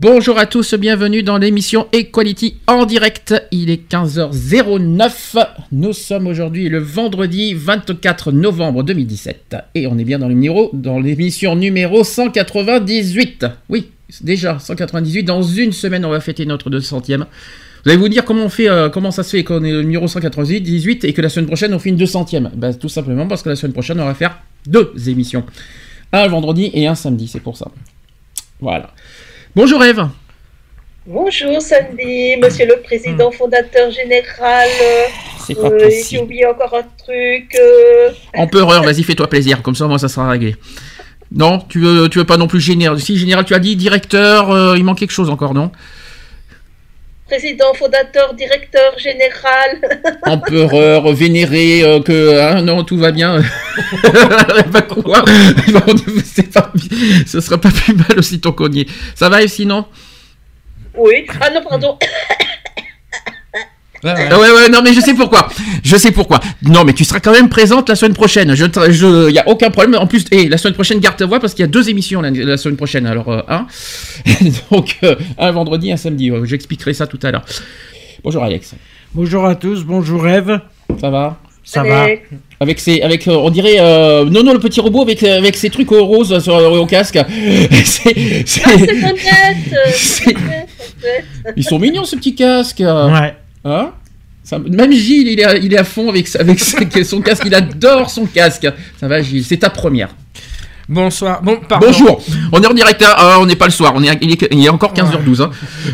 Bonjour à tous, bienvenue dans l'émission Equality en direct. Il est 15h09. Nous sommes aujourd'hui le vendredi 24 novembre 2017 et on est bien dans le numéro dans l'émission numéro 198. Oui, déjà 198 dans une semaine on va fêter notre 200e. Vous allez vous dire comment on fait euh, comment ça se fait qu'on est le numéro 198 et que la semaine prochaine on fait une 200e ben, tout simplement parce que la semaine prochaine on va faire deux émissions. Un vendredi et un samedi, c'est pour ça. Voilà. Bonjour Eve. Bonjour Sandy, monsieur le président fondateur général. C'est pas Euh, J'ai oublié encore un truc. euh, Empereur, vas-y, fais-toi plaisir, comme ça, moi, ça sera réglé. Non, tu veux, tu veux pas non plus général. Si, général, tu as dit directeur, euh, il manque quelque chose encore, non? Président fondateur, directeur général. Empereur, vénéré, euh, que. hein, non, tout va bien. bah quoi pas. Ce sera pas plus mal aussi ton cogné. Ça va, sinon oui. Ah non, pardon. Ah ouais, ouais, non, mais je sais pourquoi. Je sais pourquoi. Non, mais tu seras quand même présente la semaine prochaine. Je, je, y a aucun problème. En plus, et la semaine prochaine, garde ta voix parce qu'il y a deux émissions la, la semaine prochaine. Alors, euh, un. Donc, euh, un vendredi, un samedi. Ouais, J'expliquerai ça tout à l'heure. Bonjour, Alex. Bonjour à tous, bonjour Eve. Ça va? Ça va. Avec ses, avec, euh, on dirait, euh, non, non, le petit robot avec, avec ses trucs au rose sur, au casque. C'est, c'est- Ah, c'est C'est- fait. ils sont mignons ces petits casques. Ouais. Hein? Ça- même Gilles, il est, à, il est à fond avec, son casque. Il adore son casque. Ça va, Gilles C'est ta première. Bonsoir. Bon, pardon. Bonjour. On est en direct. hein. Euh, on n'est pas le soir. On est, il, est, il est encore 15h12. hein.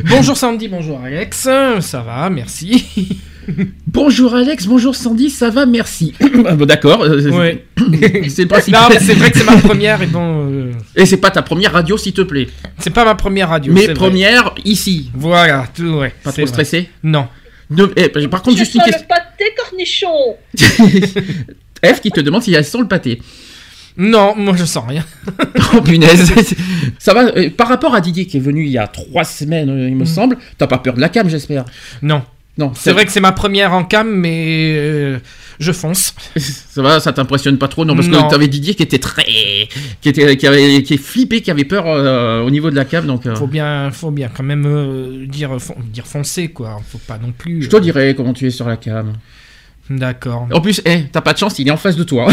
Bonjour Sandy, bonjour Alex. Ça va, merci. Bonjour Alex. Bonjour Sandy. Ça va, merci. Ah, bon, D'accord. Ouais. C'est le principe. Non, mais c'est vrai que c'est ma première et bon, euh, Et c'est pas ta première radio, s'il te plaît. c'est pas ma première radio. Mais c'est vrai. première ici. Voilà, tout, ouais. Pas trop vrai. stressé? Non. Ne- eh, par contre, Je juste une question. le pâté cornichon. F qui te demande s'il y a sans le pâté. Non, moi je sens rien. Oh punaise. Ça va. euh, par rapport à Didier qui est venu il y a trois semaines, euh, il me semble. T'as pas peur de la cam, j'espère? Non. Non. C'est vrai que c'est ma première en cam, mais euh, je fonce. Ça va, ça t'impressionne pas trop, non Parce Non. que t'avais Didier qui était très, qui était, qui avait, qui est flippé, qui avait peur euh, au niveau de la cam, donc. euh, Faut bien, faut bien quand même euh, dire, fon- dire foncer quoi. Faut pas non plus. Je te dirai comment tu es sur la cam. D'accord. En plus, eh, t'as pas de chance, il est en face de toi.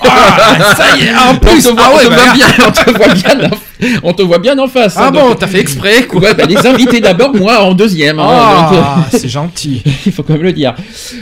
Ah, ça y est. En plus, on te voit, bien, on te voit bien, en, on te voit bien en face. Ah hein, bon, donc- t'as fait exprès quoi. Ouais, bah, les invités d'abord, moi en deuxième. hein, Ah, c'est gentil. il faut quand même le dire.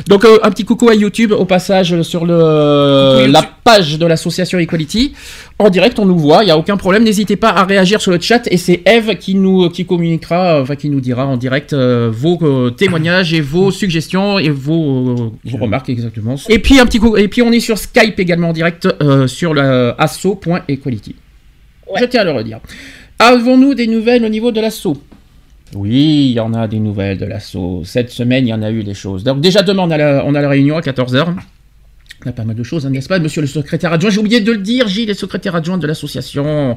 Donc euh, un petit coucou à YouTube au passage sur le la page de l'association Equality. En direct, on nous voit, il y a aucun problème. N'hésitez pas à réagir sur le chat et c'est Eve qui nous qui communiquera, euh, enfin qui nous dira en direct euh, vos euh, témoignages et vos suggestions et vos, euh, vos remarques exactement. Et puis un petit coup et puis on est sur Skype également en direct euh, sur asso.equality. Ouais. Je tiens à le redire. Avons-nous des nouvelles au niveau de l'asso oui, il y en a des nouvelles de l'assaut. Cette semaine, il y en a eu des choses. Donc déjà demain, on a la, on a la réunion à 14h. On a pas mal de choses, hein, n'est-ce pas, monsieur le secrétaire adjoint? J'ai oublié de le dire, Gilles est secrétaire adjoint de l'association.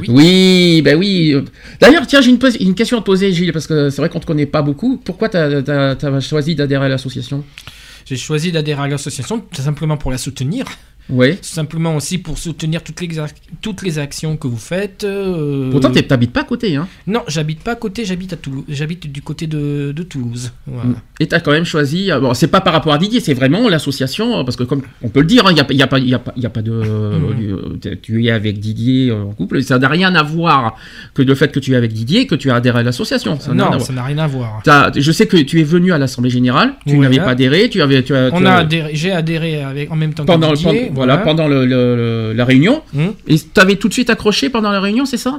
oui. Oui, ben oui. D'ailleurs, tiens, j'ai une, question à te poser, Gilles, parce que c'est vrai qu'on te connaît pas beaucoup. Pourquoi tu as, choisi d'adhérer à l'association? J'ai choisi d'adhérer à l'association tout simplement pour la soutenir. Oui. Simplement aussi pour soutenir toutes les, toutes les actions que vous faites. euh, Pourtant, t'es- t'habites pas à côté, hein. Non, j'habite pas à côté, j'habite à Toulouse. J'habite du côté de, de Toulouse. Voilà. Et t'as quand même choisi. euh, Bon, c'est pas par rapport à Didier, c'est vraiment l'association, euh, parce que comme on peut le dire, il n'y a, y a pas, y a pas, y a pas de. euh, tu es avec Didier en couple, ça n'a rien à voir que le fait que tu es avec Didier, que tu as adhéré à l'association. Ça non, ça n'a rien à voir. Je sais que tu es venu à l'assemblée générale, tu Ouais. n'avais pas adhéré, tu avais. Tu as, On tu a as- adhéré- j'ai adhéré avec, en même temps pendant, que Didier. Voilà, pendant le- le- le- la réunion. Hum. Et tu avais tout de suite accroché pendant la réunion, c'est ça?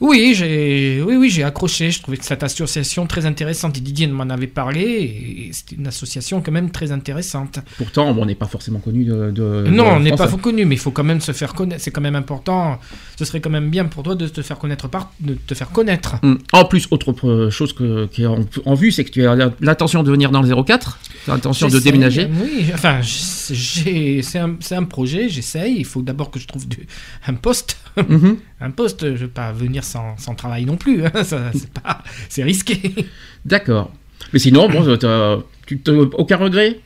Oui, j'ai oui, oui, accroché. Je trouvais que cette association très intéressante. Et Didier m'en avait parlé. Et c'était une association quand même très intéressante. Pourtant, on n'est pas forcément connu de. de- non, de on n'est pas connu, mais il faut quand même se faire connaître. C'est quand même important. Ce serait quand même bien pour toi de te faire connaître par, de te faire connaître. Hum. En plus, autre euh, chose que, qui est en, en vue, c'est que tu as l'intention de venir dans le 04, tu as l'intention de déménager. Oui, enfin, c'est un, un projet, j'essaye. Il faut d'abord que je trouve du- un poste. Mhm. Un poste, je ne vais pas venir sans, travail non plus. hein, c'est risqué. D'accord. Mais sinon, bon, tu t'as aucun regret?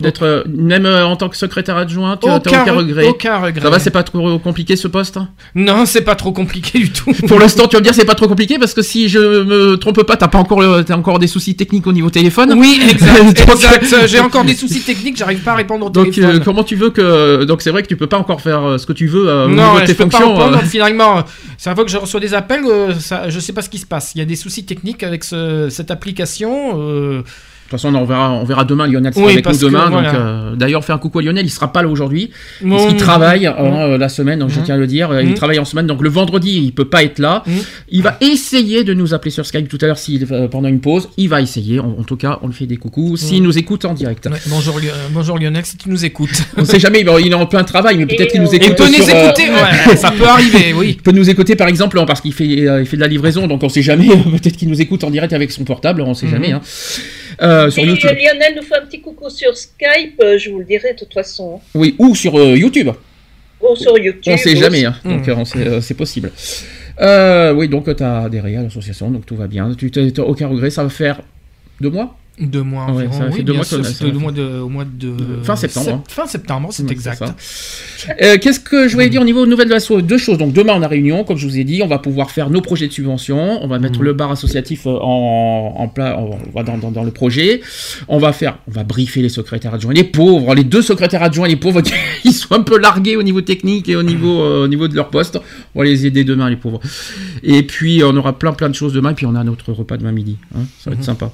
D'être, euh, même euh, en tant que secrétaire adjoint, tu n'as aucun, re- regret. aucun regret. Ça va, c'est pas trop compliqué ce poste Non, c'est pas trop compliqué du tout. Pour l'instant, tu vas me dire c'est pas trop compliqué parce que si je me trompe pas, t'as pas encore, le- encore des soucis techniques au niveau téléphone. Oui, exact. Exact. J'ai encore des soucis techniques, j'arrive pas à répondre au Donc téléphone. euh, comment tu veux que donc c'est vrai que tu peux pas encore faire euh, ce que tu veux euh, au non, niveau de je tes peux pas fonctions. répondre. euh. Finalement, chaque fois que je reçois des appels, euh, ça, je sais pas ce qui se passe. Il y a des soucis techniques avec ce- cette application. Euh, De toute façon, on verra, on verra demain. Lionel sera Oui, avec nous demain. voilà. Euh, d'ailleurs, on fait un coucou à Lionel. Il sera pas là aujourd'hui. bon, Parce qu'il travaille hein, euh, la semaine, donc je Mm. tiens à le dire. Il Mm. travaille en semaine, donc le vendredi, il peut pas être là. Mm. Il va essayer de nous appeler sur Skype tout à l'heure euh, pendant une pause. Il va essayer. En, en tout cas, on lui fait des coucous s'il nous écoute en direct. Ouais, bonjour, euh, bonjour Lionel, si tu nous écoutes. On sait jamais. il est en plein travail, mais peut-être qu'il nous écoute. Il peut nous euh, écouter, ouais, ça peut arriver, oui. Il peut nous écouter par exemple parce qu'il fait, euh, il fait de la livraison, donc on sait jamais. Peut-être qu'il nous écoute en direct avec son portable, on sait Mhm. jamais. hein. Euh, sur YouTube. Lionel nous fait un petit coucou sur Skype, euh, je vous le dirai de toute façon. Oui, ou sur euh, YouTube. Ou sur YouTube. On sait jamais, hein. Donc euh, on sait, euh, c'est possible. Euh, oui, donc tu as adhéré à l'association, donc tout va bien. Tu n'as aucun regret, ça va faire deux mois? Deux mois Ouais, environ, ça fait oui, deux bien mois sûr, c'était mois de, au mois de... Fin septembre, hein. Fin septembre, c'est exact. Euh, Qu'est-ce que je voulais dire au niveau nouvelles de l'asso Deux choses. Donc demain on a réunion, comme je vous ai dit, on va pouvoir faire nos projets de subvention. On va mettre Mhm. le bar associatif euh, en, en pla- en- on va dans, dans- dans le projet. On va faire, on va briefer les secrétaires adjoints, les pauvres, les deux secrétaires adjoints, les pauvres, ils sont un peu largués au niveau technique et au niveau, euh, au niveau de leur poste. On va les aider demain, les pauvres. Et puis on aura plein plein de choses demain. Et puis on a notre repas demain midi. hein. Ça va être Mhm. sympa.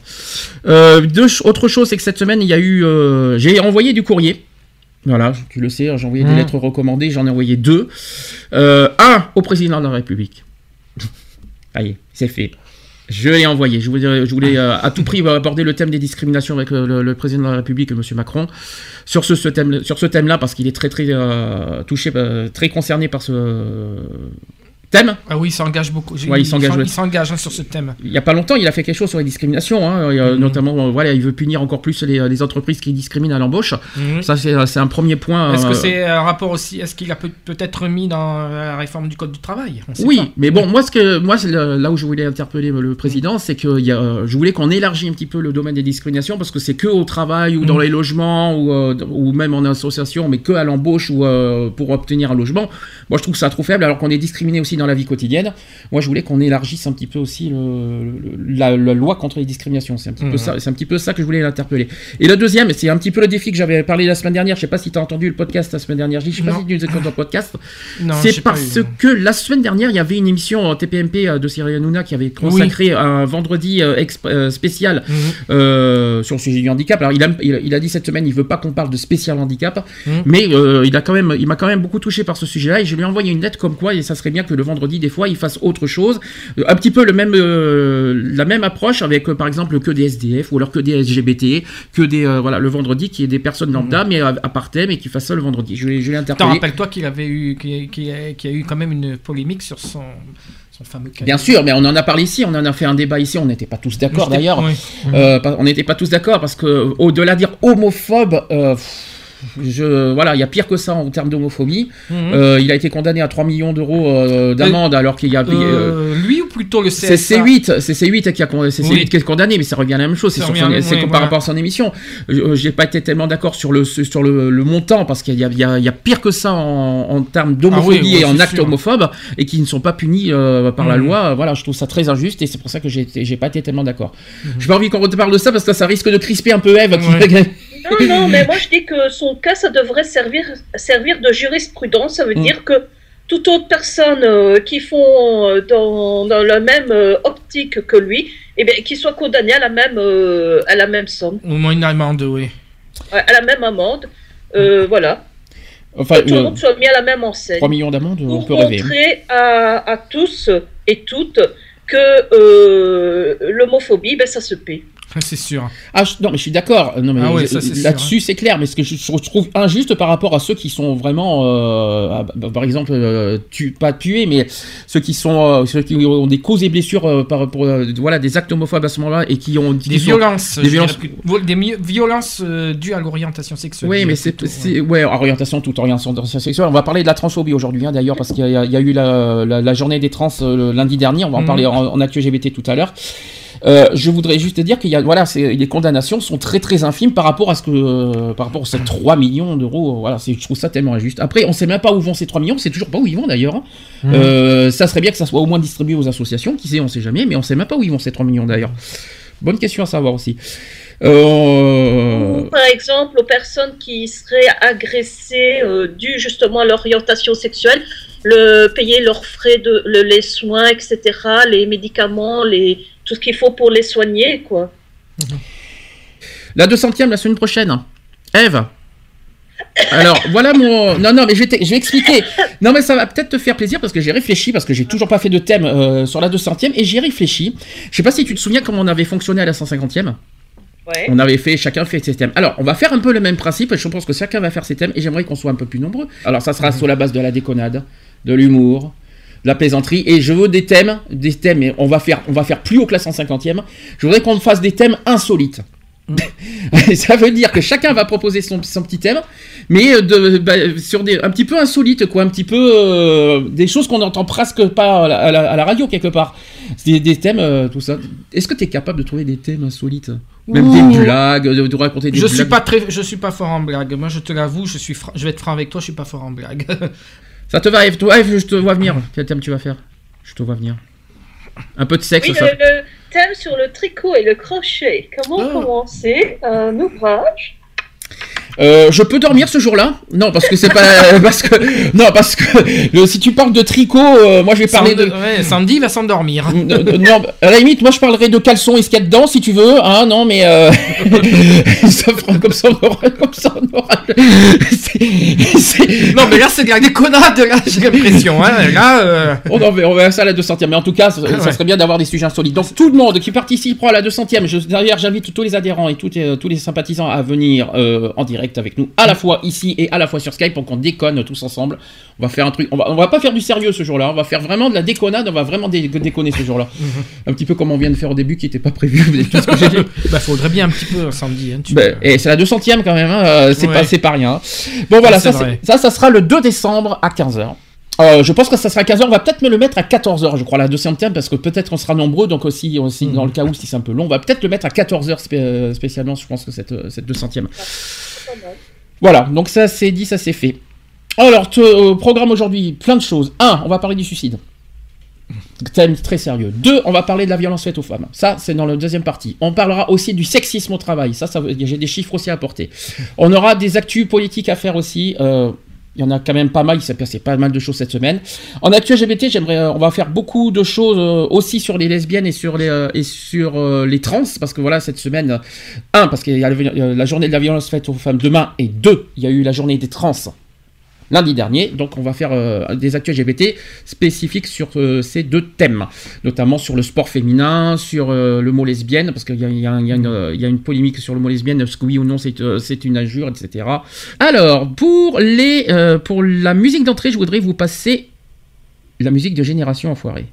Euh, deux ch- autre chose, c'est que cette semaine il y a eu, euh, j'ai envoyé du courrier. Voilà, tu le sais, hein, j'ai envoyé des Mhm. lettres recommandées, j'en ai envoyé deux. Euh, un au président de la République. Allez, c'est fait. Je l'ai envoyé. Je voulais, je voulais euh, à tout prix aborder le thème des discriminations avec le, le- le président de la République, M. Macron, sur ce, ce thème, sur ce thème-là, parce qu'il est très très euh, touché, euh, très concerné par ce thème. Ah oui, il s'engage beaucoup. Ouais, il s'engage, il hein, sur ce thème. Il y a pas longtemps, il a fait quelque chose sur les discriminations, hein, Mhm. notamment, euh, voilà, il veut punir encore plus les, les entreprises qui discriminent à l'embauche. Mhm. Ça, c'est c'est un premier point. Est-ce euh, que c'est un rapport aussi Est-ce qu'il a peut- peut-être mis dans la réforme du code du travail? Oui, pas. mais bon, moi, ce que, moi là où je voulais interpeller le président, c'est que il y a, euh, je voulais qu'on élargisse un petit peu le domaine des discriminations parce que c'est que au travail ou dans Mm. les logements ou, euh, ou même en association, mais que à l'embauche ou euh, pour obtenir un logement. Moi, je trouve ça trop faible alors qu'on est discriminé aussi dans la vie quotidienne. Moi, je voulais qu'on élargisse un petit peu aussi le- le- la, la loi contre les discriminations. C'est un petit peu Mhm. ça, c'est un petit peu ça que je voulais l'interpeller. Et le deuxième, c'est un petit peu le défi que j'avais parlé la semaine dernière. Je sais pas si tu as entendu le podcast la semaine dernière. Je sais pas Non. si tu nous écoutes dans le podcast. Non, C'est parce eu, que la semaine dernière, il y avait une émission en TPMP euh, de Cyril Hanouna qui avait consacré un vendredi euh, exp- euh, spécial Mhm. euh, sur le sujet du handicap. Alors, il a, il, il a dit cette semaine, il veut pas qu'on parle de spécial handicap, Mhm. mais euh, il a quand même, il m'a quand même beaucoup touché par ce sujet-là et je lui ai envoyé une lettre comme quoi, et ça serait bien que le vendredi, des fois, il fasse autre chose, Euh, un petit peu le même, euh, la même approche avec, euh, par exemple, que des SDF ou alors que des LGBT, que des, voilà, le vendredi qui est des personnes lambda, mais à, à part thème et qui fasse ça le vendredi. Je je l'ai interpellé. rappelles-toi qu'il avait eu, qu'il a, eu quand même une polémique sur son, fameux. Bien sûr, mais on en a parlé ici, on en a fait un débat ici, on n'était pas tous d'accord d'ailleurs. Euh, on n'était pas tous d'accord parce que au-delà de dire homophobe, euh, pff, je, voilà, il y a pire que ça en termes d'homophobie. Mhm. Euh, il a été condamné à 3 millions d'euros euh, d'amende alors qu'il y a. euh, Euh, lui ou plutôt le c'est CSA C8, c'est C8 qui a c'est C8 Oui. qui est condamné, mais ça revient à la même chose. C'est oui, par rapport à son émission. Euh, J'ai pas été tellement d'accord sur le sur le, le montant parce qu'il y y, a, il y a pire que ça en, en termes d'homophobie Ah oui, ouais, et en actes homophobes et qui ne sont pas punis euh, par la Mhm. loi. Voilà, je trouve ça très injuste et c'est pour ça que j'ai pas été tellement d'accord. J'ai pas envie qu'on reparle de ça parce que ça risque de crisper un peu Eve. qui- Non, non, mais moi je dis que son cas, ça devrait servir, servir de jurisprudence. Ça veut Mm. dire que toute autre personne euh, qui font euh, dans, dans la même euh, optique que lui, eh bien, qui soit condamné à la même, euh, à la même somme, Au moins une amende, oui. ouais, à la même amende. Euh, voilà. Enfin, Que tout le euh, monde soit mis à la même enseigne. 3 millions d'amende, on peut rêver. montrer à, à tous et toutes que euh, l'homophobie, ben, ça se paie. C'est sûr. Ah, je- non, mais je suis d'accord. Non, mais Ah ouais, c'est là-dessus, c'est clair. Mais ce que je, je trouve injuste par rapport à ceux qui sont vraiment, euh, ah, bah, par exemple, euh, tu, pas tués, mais ceux qui sont, euh, ceux qui ont des causes et blessures par pour voilà des actes homophobes à ce moment-là et qui ont qui Des sont- violences. des violences- plus- Des violences dues à l'orientation sexuelle. Oui, mais c'est, c'est- ouais, orientation, toute orientation sexuelle. On va parler de la transphobie aujourd'hui, hein, d'ailleurs, parce qu'il y a, il y a eu la, la- la journée des trans lundi dernier. On va en Mhm. parler en, en actu LGBT tout à l'heure. Euh, je voudrais juste te dire qu'il y a, voilà, les condamnations sont très très infimes par rapport à ce que, euh, par rapport à ces 3 millions d'euros. Voilà, c'est, je trouve ça tellement injuste. Après, on sait même pas où vont ces 3 millions. C'est toujours pas où ils vont d'ailleurs. hein. Euh, ça serait bien que ça soit au moins distribué aux associations. Qui sait, on sait jamais, mais on sait même pas où ils vont ces 3 millions d'ailleurs. Bonne question à savoir aussi. Euh, par exemple, aux personnes qui seraient agressées euh, dû justement à l'orientation sexuelle, le, payer leurs frais, de, le- les soins, etc., les médicaments, les, tout ce qu'il faut pour les soigner, quoi. La 200e la semaine prochaine. Eve. Alors, voilà mon. Non, non, mais je vais, t- je vais expliquer. Non, mais ça va peut-être te faire plaisir parce que j'ai réfléchi, parce que j'ai toujours pas fait de thème euh, sur la 200e et j'ai réfléchi. Je sais pas si tu te souviens comment on avait fonctionné à la 150e. Ouais. On avait fait, chacun fait ses thèmes. Alors, on va faire un peu le même principe. Je pense que chacun va faire ses thèmes et j'aimerais qu'on soit un peu plus nombreux. Alors, ça sera sur la base de la déconnade, de l'humour, de la plaisanterie. Et je veux des thèmes, des thèmes, mais on va faire, on va faire plus haut que la 150e. Je voudrais qu'on fasse des thèmes insolites. ça veut dire que chacun va proposer son, son petit thème, mais euh, de, bah, sur des, un petit peu insolites, quoi, un petit peu euh, des choses qu'on n'entend presque pas à la, à la- à la radio quelque part. Des, des thèmes, euh, tout ça. Est-ce que tu es capable de trouver des thèmes insolites? Même Ouh. des blagues, de, de raconter des Je blagues suis pas très, je suis pas fort en blague. Moi, je te l'avoue, je suis, je vais être franc avec toi, je suis pas fort en blague. Ça te va, Eve Toi, Eve, je te vois venir. Quel thème tu vas faire Je te vois venir. Un peu de sexe, Oui, ça. le, le thème sur le tricot et le crochet. Comment Ah. commencer un ouvrage Euh, je peux dormir ce jour-là Non, parce que c'est pas parce que non parce que le- si tu parles de tricot, euh, moi je vais parler de Ouais, Sandy va s'endormir. Non, à la limite, moi je parlerai de caleçon et ce qu'il y a dedans si tu veux, hein, non, mais euh... ça fera comme ça, on aura, comme ça, on aura. C'est- c'est- Non, mais là, c'est de la déconnade, là, j'ai l'impression. Hein. Là, On, en verra- on verra ça à la 200e, mais en tout cas, ça, ça ouais. serait bien d'avoir des sujets insolites. Donc tout le monde qui participera à la 200e, je, d'ailleurs j'invite tous les adhérents et tous, les- tous les sympathisants à venir en direct avec nous, à la fois ici et à la fois sur Skype pour qu'on déconne tous ensemble. On va faire un truc, on va, on va pas faire du sérieux ce jour-là, on va faire vraiment de la déconnade, on va vraiment dé- déconner ce jour-là. un petit peu comme on vient de faire au début qui n'était pas prévu, vous tout ce que j'ai dit. bah, faudrait bien un petit peu, Sandy. Hein, tu- Ben, et c'est la 200e quand même, hein, euh, c'est Ouais. pas, c'est pas rien. Bon voilà, C'est ça, ça, ça sera le 2 décembre à 15h. Euh, je pense que ça sera à 15h, on va peut-être me le mettre à 14h, je crois, la 200e, parce que peut-être qu'on sera nombreux, donc aussi, aussi Mhm. dans le cas où si c'est un peu long, on va peut-être le mettre à 14h spé- spécialement, je pense que cette, euh, cette 200e. Pas mal. Voilà, donc ça c'est dit, ça c'est fait. Alors, euh, programme aujourd'hui, plein de choses. Un, on va parler du suicide. Thème très sérieux. Deux, on va parler de la violence faite aux femmes. Ça, c'est dans la deuxième partie. On parlera aussi du sexisme au travail. Ça, j'ai des chiffres aussi à apporter. On aura des actus politiques à faire aussi. Euh, il y en a quand même pas mal, il s'est passé pas mal de choses cette semaine. En actu LGBT, j'aimerais, euh, on va faire beaucoup de choses euh, aussi sur les lesbiennes et sur les euh, et sur les trans, parce que voilà cette semaine, un parce qu'il y a la journée de la violence faite aux femmes demain, et deux, il y a eu la journée des trans lundi dernier. Donc on va faire euh, des actus LGBT spécifiques sur euh, ces deux thèmes, notamment sur le sport féminin, sur euh, le mot lesbienne, parce qu'il y a, y y une, il y a une polémique sur le mot lesbienne, est-ce que oui ou non c'est euh, une injure, etc. Alors pour les euh, pour la musique d'entrée, je voudrais vous passer la musique de Génération Enfoirée.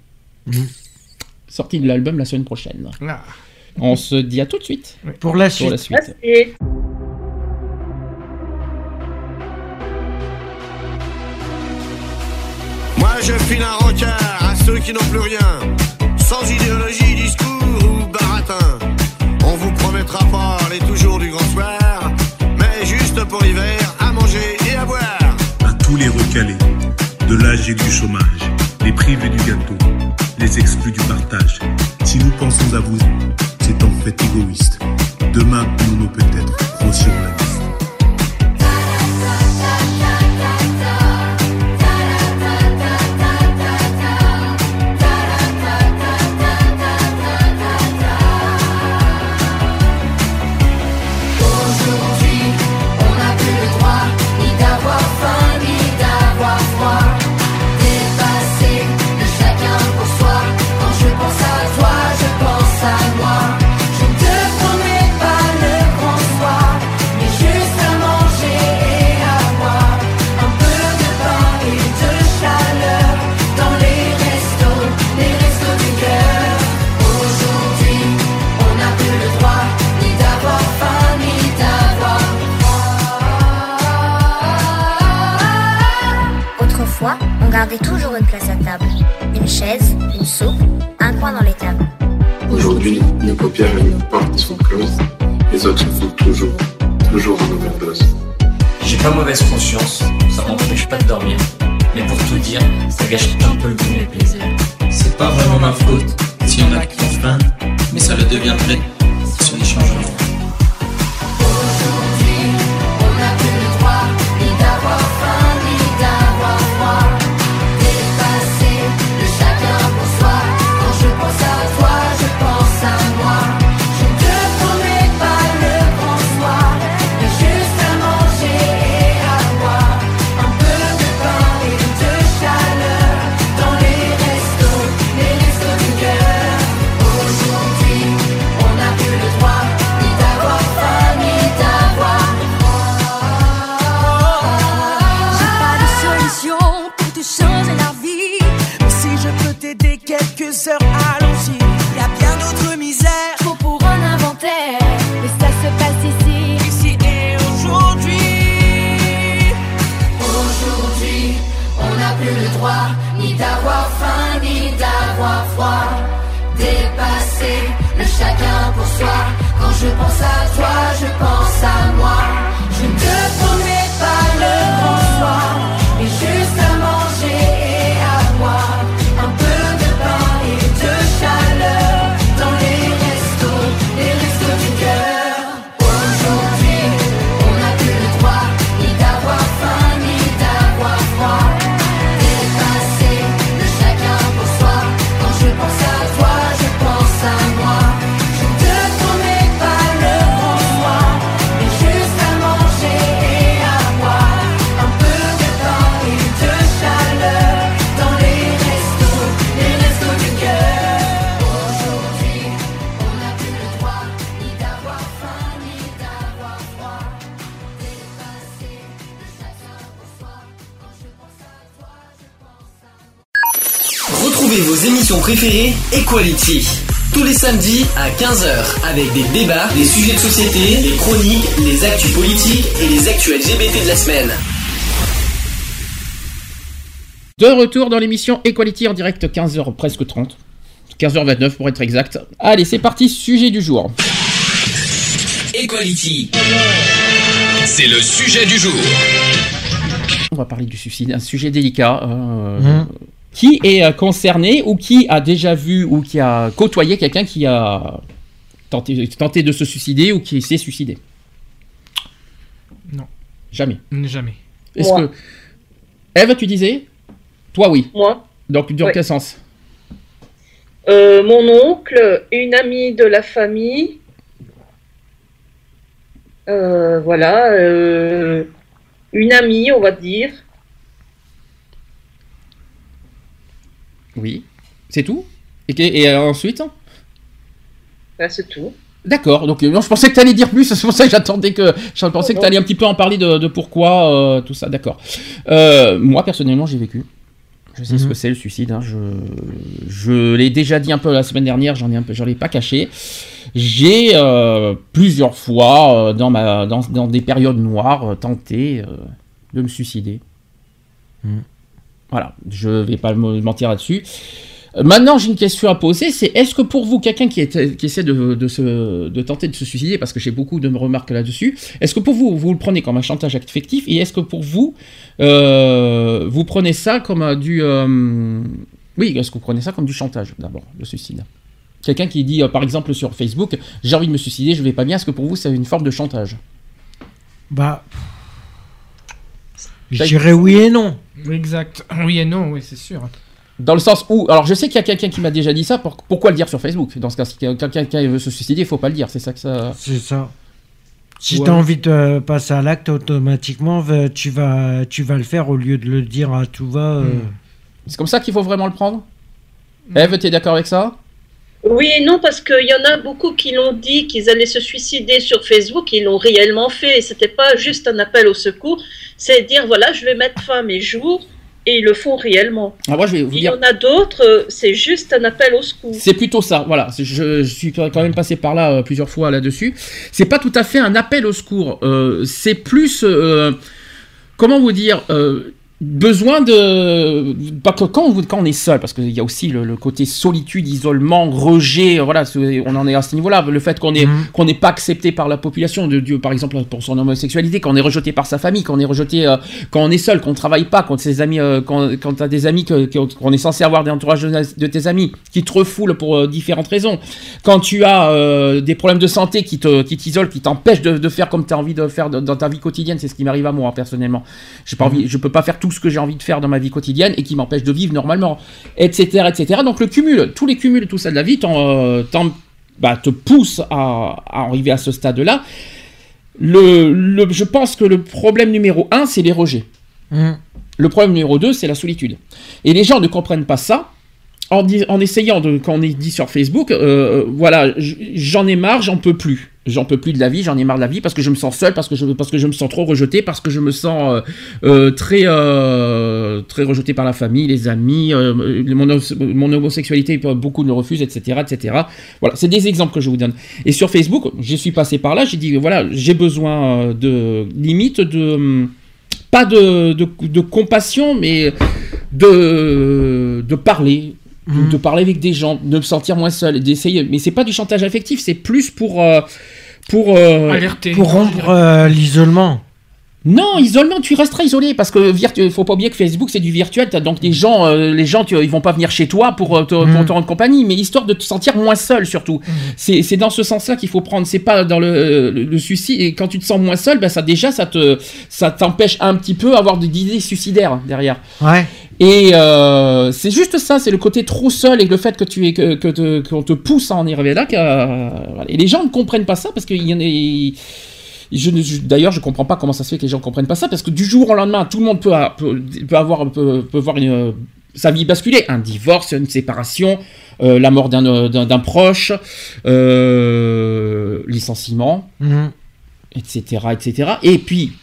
Sortie de l'album la semaine prochaine. Ah. On se dit à tout de suite Pour la pour la suite. suite. Merci. Je file un rencard à ceux qui n'ont plus rien, sans idéologie, discours ou baratin. On vous promettra pas les toujours du grand soir, mais juste pour l'hiver, à manger et à boire. à tous les recalés, de l'âge et du chômage, les privés du gâteau, les exclus du partage. Si nous pensons à vous, c'est en fait égoïste. Demain, nous nous peut-être grossirons. Gardez toujours une place à table. Une chaise, une soupe, un coin dans les tables. Aujourd'hui, nos paupières et nos portes sont closes. Les autres se font toujours, toujours en overdose. J'ai pas mauvaise conscience, ça m'empêche pas de dormir. Mais pour tout dire, ça gâche un peu le goût de mes plaisirs. C'est pas vraiment ma faute si on a qui en frein, mais ça le deviendrait si on y je pense à préférées Equality. Tous les samedis à 15h avec des débats, des sujets de société, des chroniques, les actus politiques et les actus LGBT de la semaine. De retour dans l'émission Equality en direct 15h presque 30. 15h29 pour être exact. Allez, c'est parti, sujet du jour. Equality. C'est le sujet du jour. On va parler du suicide, un sujet délicat. euh, Mhm. Qui est euh, concerné ou qui a déjà vu ou qui a côtoyé quelqu'un qui a tenté, tenté de se suicider ou qui s'est suicidé? Non. Jamais. Jamais. Est-ce que. Eve, tu disais? Toi, oui. Moi, Donc, dans Ouais. quel sens? Euh, mon oncle, une amie de la famille. Euh, voilà, euh, une amie, on va dire. Oui. C'est tout Et, euh, ensuite c'est tout. D'accord, donc euh, non, je pensais que tu allais dire plus, c'est pour ça que j'attendais que. Je pensais que tu allais un petit peu en parler de, de pourquoi, euh, tout ça, d'accord. Euh, moi, personnellement, j'ai vécu. Je sais ce Mhm. que c'est le suicide. hein, Je, je l'ai déjà dit un peu la semaine dernière, j'en ai un peu, j'en ai pas caché. J'ai euh, plusieurs fois, euh, dans, ma, dans, dans des périodes noires, euh, tenté euh, de me suicider. Mhm. Voilà, je vais pas me mentir là-dessus. Euh, Maintenant, j'ai une question à poser, c'est est-ce que pour vous, quelqu'un qui, essaie de, de se, de tenter de se suicider, parce que j'ai beaucoup de remarques là-dessus, est-ce que pour vous, vous le prenez comme un chantage affectif, et est-ce que pour vous, euh, vous prenez ça comme du... euh, oui, est-ce que vous prenez ça comme du chantage, d'abord, le suicide? Quelqu'un qui dit, euh, par exemple, sur Facebook, j'ai envie de me suicider, je vais pas bien, est-ce que pour vous, c'est une forme de chantage? Bah. Je dirais oui et non. Exact. Oui et non, oui, c'est sûr. Dans le sens où, alors je sais qu'il y a quelqu'un qui m'a déjà dit ça, pour- pourquoi le dire sur Facebook? Dans ce cas, si quelqu'un qui veut se suicider, il faut pas le dire, c'est ça que ça... C'est ça. Si Ouais. tu as envie de passer à l'acte, automatiquement, tu vas, tu vas le faire au lieu de le dire à tout va. euh. Hmm. C'est comme ça qu'il faut vraiment le prendre? Eve, t'es d'accord avec ça? Oui et non, parce qu'il y en a beaucoup qui l'ont dit qu'ils allaient se suicider sur Facebook, ils l'ont réellement fait. Et c'était pas juste un appel au secours, c'est dire voilà, je vais mettre fin à mes jours, et ils le font réellement. Ah, moi, je vais vous Il y en a d'autres, euh, c'est juste un appel au secours. C'est plutôt ça, voilà. Je, je suis quand même passé par là euh, plusieurs fois là-dessus. C'est pas tout à fait un appel au secours. euh, c'est plus, euh, comment vous dire, besoin de quand on, quand on est seul parce qu'il y a aussi le, le côté solitude isolement rejet voilà on en est à ce niveau là le fait qu'on est qu'on n'est pas accepté par la population de Dieu par exemple pour son homosexualité qu'on est rejeté par sa famille qu'on est rejeté euh, quand on est seul qu'on travaille pas quand ses amis euh, quand quand t'as des amis que- qu'on est censé avoir des entourages de, de tes amis qui te refoulent pour euh, différentes raisons. Quand tu as des problèmes de santé qui te qui t'isolent qui t'empêchent de, de faire comme tu as envie de faire dans- dans ta vie quotidienne c'est ce qui m'arrive à moi personnellement. J'ai pas envie je peux pas faire tout ce que j'ai envie de faire dans ma vie quotidienne et qui m'empêche de vivre normalement etc etc donc le cumul tous les cumuls tout ça de la vie t'en, euh, t'en- bah, te pousse à, à arriver à ce stade là le, le- je pense que le problème numéro un c'est les rejets le problème numéro 2, c'est la solitude. Et les gens ne comprennent pas ça. En, essayant de, quand on est dit sur Facebook, euh, voilà, j- j'en ai marre, j'en peux plus. J'en peux plus de la vie, j'en ai marre de la vie parce que je me sens seul, parce que je, parce que je me sens trop rejeté, parce que je me sens euh, euh, très, euh, très rejeté par la famille, les amis, euh, mon, mon homosexualité, beaucoup le refusent, etc., etc. Voilà, c'est des exemples que je vous donne. Et sur Facebook, je suis passé par là, j'ai dit, voilà, j'ai besoin euh, de limite de pas de, de, de compassion, mais de, de parler. De- De parler avec des gens, de me sentir moins seul, d'essayer. Mais c'est pas du chantage affectif, c'est plus pour. euh, pour euh, Pour rompre euh, l'isolement. non, isolement, tu resteras isolé parce que virtu... faut pas oublier que Facebook c'est du virtuel. T'as donc des gens, euh, les gens, tu- ils vont pas venir chez toi pour, euh, te, pour te rendre compagnie, mais histoire de te sentir moins seul surtout. C'est c'est dans ce sens-là qu'il faut prendre. C'est pas dans le, le, le suicide. Et quand tu te sens moins seul, ben ça déjà ça te ça t'empêche un petit peu d'avoir des idées suicidaires derrière. Ouais. Et euh, c'est juste ça, c'est le côté trop seul et le fait que tu es que, que te- qu'on te pousse à en arriver là. que, euh. Et les gens ne comprennent pas ça parce qu'il y en a. Je, ne- je- D'ailleurs, je comprends pas comment ça se fait que les gens comprennent pas ça parce que du jour au lendemain, tout le monde peut, a- peut, peut avoir peut, peut voir une, euh, sa vie basculer, un divorce, une séparation, euh, la mort d'un d'un d'un proche, euh, licenciement, Mhm. etc., etc. Et puis,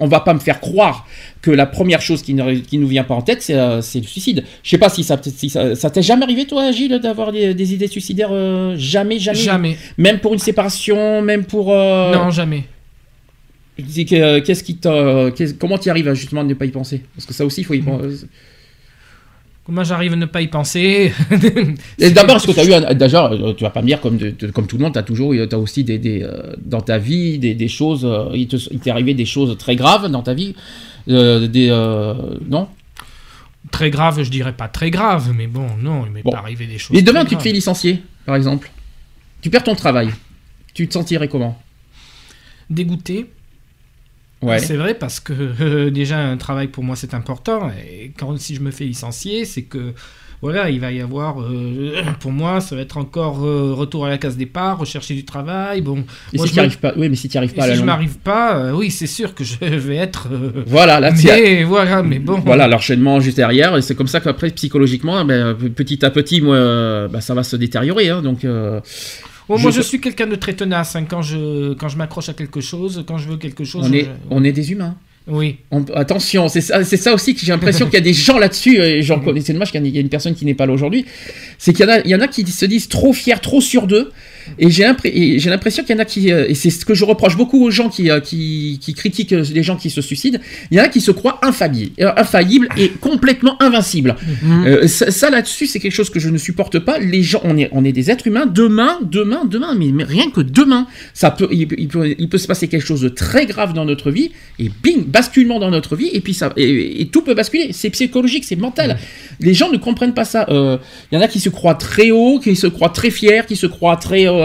on va pas me faire croire que la première chose qui ne qui nous vient pas en tête, c'est euh, c'est le suicide. Je sais pas si ça si ça ça t'est jamais arrivé, toi, Gilles, d'avoir des, des idées suicidaires euh, Jamais, jamais? Jamais. Même pour une séparation, même pour. euh, Non, jamais. je dis que- Qu'est-ce qui t'a. qu'est-ce- Comment tu arrives à justement ne pas y penser? Parce que ça aussi, il faut y penser. Comment j'arrive à ne pas y penser Et D'abord, est-ce que tu as eu. un- Déjà, euh, tu vas pas me dire, comme, de- de- comme tout le monde, tu as toujours t'as aussi des, des, euh, dans ta vie des, des choses. euh, il te- il t'est arrivé des choses très graves dans ta vie euh, des, euh, Non? Très grave, je dirais pas très grave, mais bon, non, il m'est pas arrivé des choses. Mais demain, tu te fais licencier, par exemple. Tu perds ton travail. Tu te sentirais comment? Dégoûté. Ouais. C'est vrai parce que euh, déjà un travail pour moi c'est important et quand si je me fais licencier c'est que voilà il va y avoir euh, pour moi ça va être encore euh, retour à la case départ rechercher du travail bon Et moi, si je tu arrives pas, oui, mais si tu arrives pas à la si je longue- m'arrive pas oui c'est sûr que je vais être Voilà, là, mais voilà mais bon Voilà, l'enchaînement juste derrière, et c'est comme ça qu'après, psychologiquement, ben, petit à petit, moi, ben, ça va se détériorer. hein, donc, euh, moi je je- suis quelqu'un de très tenace hein, quand je quand je m'accroche à quelque chose quand je veux quelque chose on, est, on est des humains. Oui. On- attention, c'est ça, c'est ça aussi que j'ai l'impression qu'il y a des gens là-dessus, et j'en connais, c'est dommage qu'il y ait- une personne qui n'est pas là aujourd'hui, c'est qu'il y en a, il y en a qui se disent trop fiers, trop sûrs d'eux, et j'ai l'impression qu'il y en a qui, euh, et c'est ce que je reproche beaucoup aux gens qui, euh, qui, qui critiquent euh, les gens qui se suicident, il y en a qui se croient infaillibles, infaillibles et complètement invincibles. Euh, ça, ça, là-dessus, c'est quelque chose que je ne supporte pas. Les gens, on est, on est des êtres humains. Demain, demain, demain, mais, rien que demain, ça peut, il, peut- il peut, il peut se passer quelque chose de très grave dans notre vie et bing, basculement dans notre vie et puis ça, et, et tout peut basculer. C'est psychologique, c'est mental. Les gens ne comprennent pas ça. Euh, Il y en a qui se croient très haut, qui se croient très fiers, qui se croient très, euh,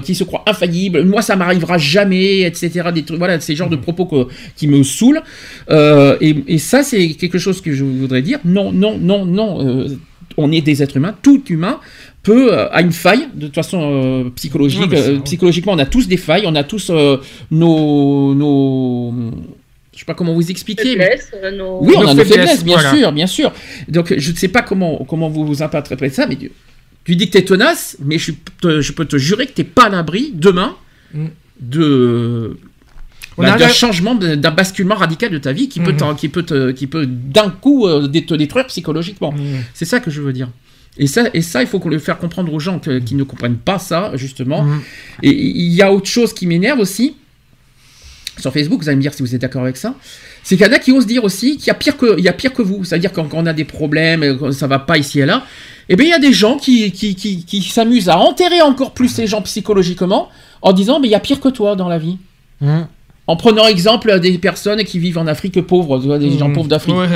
qui se croient infaillibles. Moi, ça m'arrivera jamais, etc. Des trucs, voilà, ces genres de propos que- qui me saoulent. Euh, et, et ça, c'est quelque chose que je voudrais dire. Non, non, non, non. euh, on est des êtres humains. Tout humain peut euh, a une faille de toute façon euh, psychologique. Euh, psychologiquement, on a tous des failles. On a tous euh, nos, nos, je sais pas comment vous expliquer. mais- euh, nos- oui, on Nos a nos faiblesses, faiblesses, bien voilà. sûr, bien sûr. Donc, je ne sais pas comment, comment vous vous interprétez ça, mais tu, dis que tu es tenace, mais je, te- je peux te jurer que tu n'es pas à l'abri demain Mm. de. Bah, d'un changement, d'un basculement radical de ta vie qui peut, Mhm. t'en- qui peut, te- qui peut d'un coup euh, te détruire psychologiquement. Mhm. C'est ça que je veux dire. Et ça, et ça, il faut qu'on le faire comprendre aux gens que- qui ne comprennent pas ça, justement. Mhm. Et il y a autre chose qui m'énerve aussi. Sur Facebook, vous allez me dire si vous êtes d'accord avec ça, c'est qu'il y en a qui osent dire aussi qu'il y a pire que, il y a pire que vous. C'est-à-dire quand, on a des problèmes, quand ça va pas ici et là, eh bien il y a des gens qui, qui, qui, s'amusent à enterrer encore plus ces gens psychologiquement en disant mais il y a pire que toi dans la vie. Hum. En prenant exemple des personnes qui vivent en Afrique pauvre, tu vois, des gens Mmh. pauvres d'Afrique. Ouais,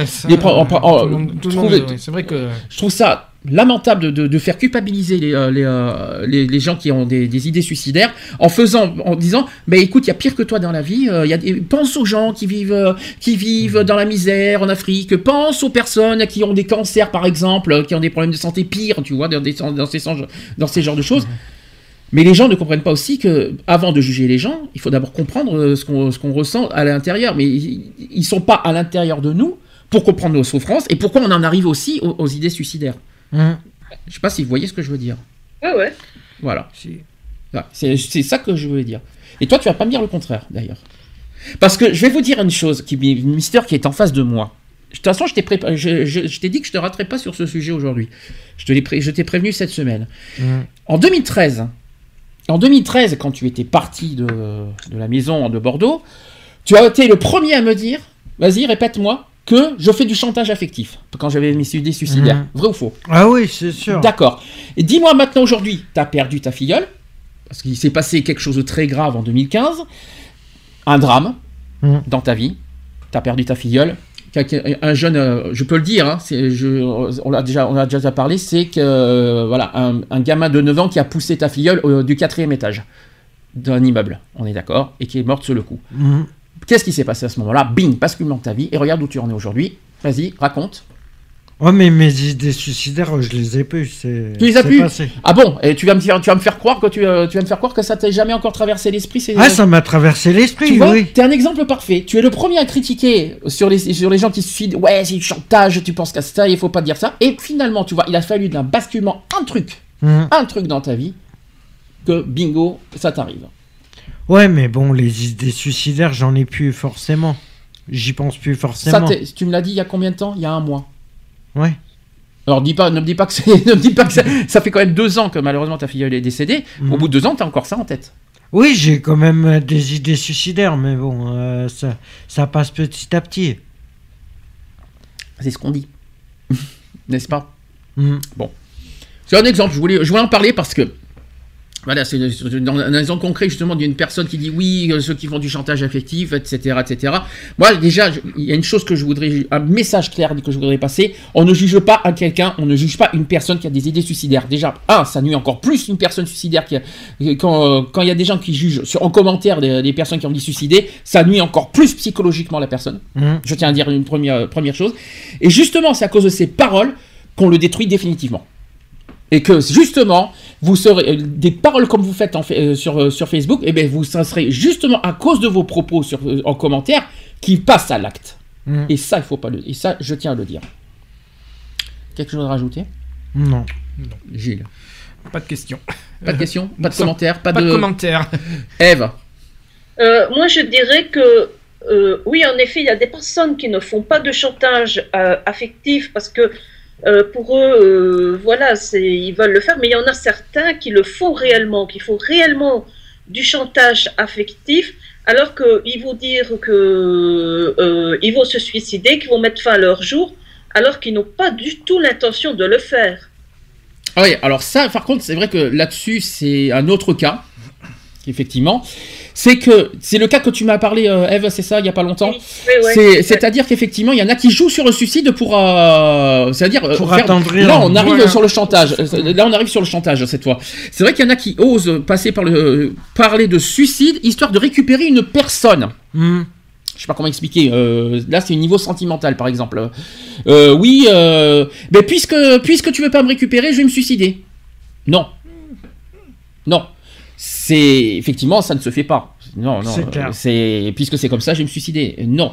ouais, c'est vrai que- Je trouve ça lamentable de, de- de faire culpabiliser les, euh, les, euh, les, les gens qui ont des, des idées suicidaires en faisant, en disant, mais écoute, il y a pire que toi dans la vie. euh, il y a des- pense aux gens qui vivent, qui vivent dans la misère en Afrique. Pense aux personnes qui ont des cancers, par exemple, qui ont des problèmes de santé pires, tu vois, dans, des- dans ces, dans ces genres de choses. Mais les gens ne comprennent pas aussi que, avant de juger les gens, il faut d'abord comprendre euh, ce qu'on ce qu'on ressent à l'intérieur. Mais ils ne sont pas à l'intérieur de nous pour comprendre nos souffrances et pourquoi on en arrive aussi aux, aux idées suicidaires. Hum. Je sais pas si vous voyez ce que je veux dire. Ouais, ouais. Voilà. Ouais, C'est c'est ça que je voulais dire. Et toi, tu vas pas me dire le contraire, d'ailleurs. Parce que je vais vous dire une chose, qui Mister qui est en face de moi. De toute façon, je t'ai prépa- je, je- je t'ai dit que je te raterai pas sur ce sujet aujourd'hui. Je te l'ai pré- je t'ai prévenu cette semaine. Hum. En 2013, en 2013, quand tu étais parti de, de la maison de Bordeaux, tu as été le premier à me dire, vas-y, répète-moi, que je fais du chantage affectif quand j'avais mes idées suicidaires. Mhm. Vrai ou faux? Ah oui, c'est sûr. D'accord. Et dis-moi maintenant aujourd'hui, tu as perdu ta filleule, parce qu'il s'est passé quelque chose de très grave en 2015, un drame Mhm. dans ta vie, tu as perdu ta filleule. Un jeune, euh, je peux le dire, hein, je- on l'a déjà, on a déjà parlé, c'est que euh, voilà, un, un gamin de 9 ans qui a poussé ta filleule euh, du quatrième étage d'un immeuble, on est d'accord, et qui est morte sur le coup. Hum. Qu'est-ce qui s'est passé à ce moment-là? Bing, basculement de ta vie, et regarde où tu en es aujourd'hui. Vas-y, raconte. Ouais, mais mes idées suicidaires, je les ai plus. C'est. Tu les as plus passé. Ah bon Et tu vas me faire, tu vas me faire croire que tu, euh, tu vas me faire croire que ça t'est jamais encore traversé l'esprit. c'est- Ah, ça m'a traversé l'esprit, Tu vois, oui. t'es un exemple parfait. Tu es le premier à critiquer sur les, sur les gens qui se suicident. Ouais, c'est du chantage, tu penses qu'à ça, il faut pas dire ça. Et finalement, tu vois, il a fallu d'un basculement, un truc, Hum. un truc dans ta vie, que bingo, ça t'arrive. Ouais, mais bon, les idées suicidaires, j'en ai plus forcément. J'y pense plus Ça, forcément. t'es- tu me l'as dit il y a combien de temps? Il y a un mois. Ouais. Alors dis pas, ne me dis pas que ne me dis pas que ça, ça fait quand même deux ans que malheureusement ta fille est décédée. Mhm. Au bout de deux ans, t'as encore ça en tête. Oui, j'ai quand même euh, des idées suicidaires, mais bon, euh, ça, ça passe petit à petit. C'est ce qu'on dit, n'est-ce pas? Mhm. Bon, c'est un exemple. Je voulais, je voulais en parler parce que voilà, c'est un exemple concret justement d'une personne qui dit oui, euh, ceux qui font du chantage affectif, etc., etc. Moi déjà, il y a une chose que je voudrais, un message clair que je voudrais passer. On ne juge pas un quelqu'un, on ne juge pas une personne qui a des idées suicidaires. Déjà, un, ça nuit encore plus une personne suicidaire qui, a- quand euh, quand il y a des gens qui jugent sur, en commentaire des, des personnes qui ont dit suicider, ça nuit encore plus psychologiquement la personne. Mhm. Je tiens à dire une première, première chose. Et justement, c'est à cause de ces paroles qu'on le détruit définitivement. Et que justement, vous serez euh, des paroles comme vous faites en fait, euh, sur, euh, sur Facebook, et bien vous ça serait justement à cause de vos propos sur, euh, en commentaire qui passent à l'acte. Mhm. Et ça, il faut pas le. Et ça, je tiens à le dire. Quelque chose à rajouter? Non. Gilles. Pas de question. Pas de questions? Pas de Sans- commentaires? Pas, pas de de commentaires. Eve? Euh, moi, je dirais que euh, oui, en effet, il y a des personnes qui ne font pas de chantage euh, affectif parce que euh, pour eux, euh, voilà, ils veulent le faire, mais il y en a certains qui le font réellement, qui font réellement du chantage affectif, alors qu'ils vont dire que euh, vont se suicider, qu'ils vont mettre fin à leur jour, alors qu'ils n'ont pas du tout l'intention de le faire. Ah oui, alors ça, par contre, c'est vrai que là-dessus, c'est un autre cas, effectivement. C'est que c'est le cas que tu m'as parlé, euh, Eve, c'est ça, il y a pas longtemps. Oui. C'est-à-dire qu'effectivement, il y en a qui jouent sur le suicide pour, euh, c'est-à-dire euh, Pour faire- attendrir. Là, on arrive Voilà. sur le chantage. Euh, Là, on arrive sur le chantage cette fois. C'est vrai qu'il y en a qui osent passer par le parler de suicide histoire de récupérer une personne. Mhm. Je sais pas comment expliquer. euh, là, c'est au niveau sentimental, par exemple. Euh, oui, euh, mais puisque puisque tu veux pas me récupérer, je vais me suicider. Non. Non. C'est effectivement, ça ne se fait pas. Non, non. C'est clair. euh, C'est puisque c'est comme ça, je vais me suicider. Non.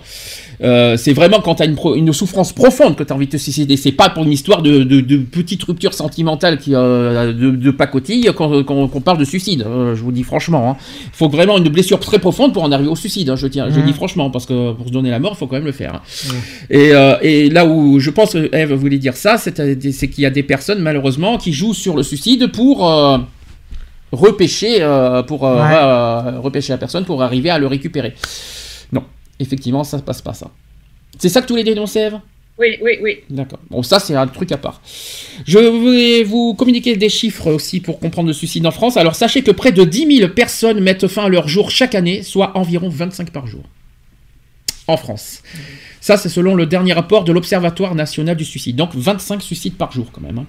Euh, c'est vraiment quand tu as une, pro- une souffrance profonde que tu as envie de te suicider. C'est pas pour une histoire de, de, de petite rupture sentimentale qui, euh, de, de pacotille qu'on qu'on- qu'on parle de suicide. Euh, je vous dis franchement. hein. Il faut vraiment une blessure très profonde pour en arriver au suicide. hein, je tiens, je dis franchement, parce que pour se donner la mort, il faut quand même le faire. hein. Et, euh, et là où je pense que Eve voulait dire ça, c'est c'est qu'il y a des personnes malheureusement qui jouent sur le suicide pour. Repêcher euh, pour euh, Ouais. euh, repêcher la personne pour arriver à le récupérer. Non, effectivement, ça se passe pas ça. C'est ça que tous les dénoncer, Ève Oui, oui, oui. D'accord. Bon, ça, c'est un truc à part. Je vais vous communiquer des chiffres aussi pour comprendre le suicide en France. Alors, sachez que près de 10 000 personnes mettent fin à leur jour chaque année, soit environ 25 par jour. En France. Ça, c'est selon le dernier rapport de l'Observatoire national du suicide. Donc, 25 suicides par jour, quand même. hein.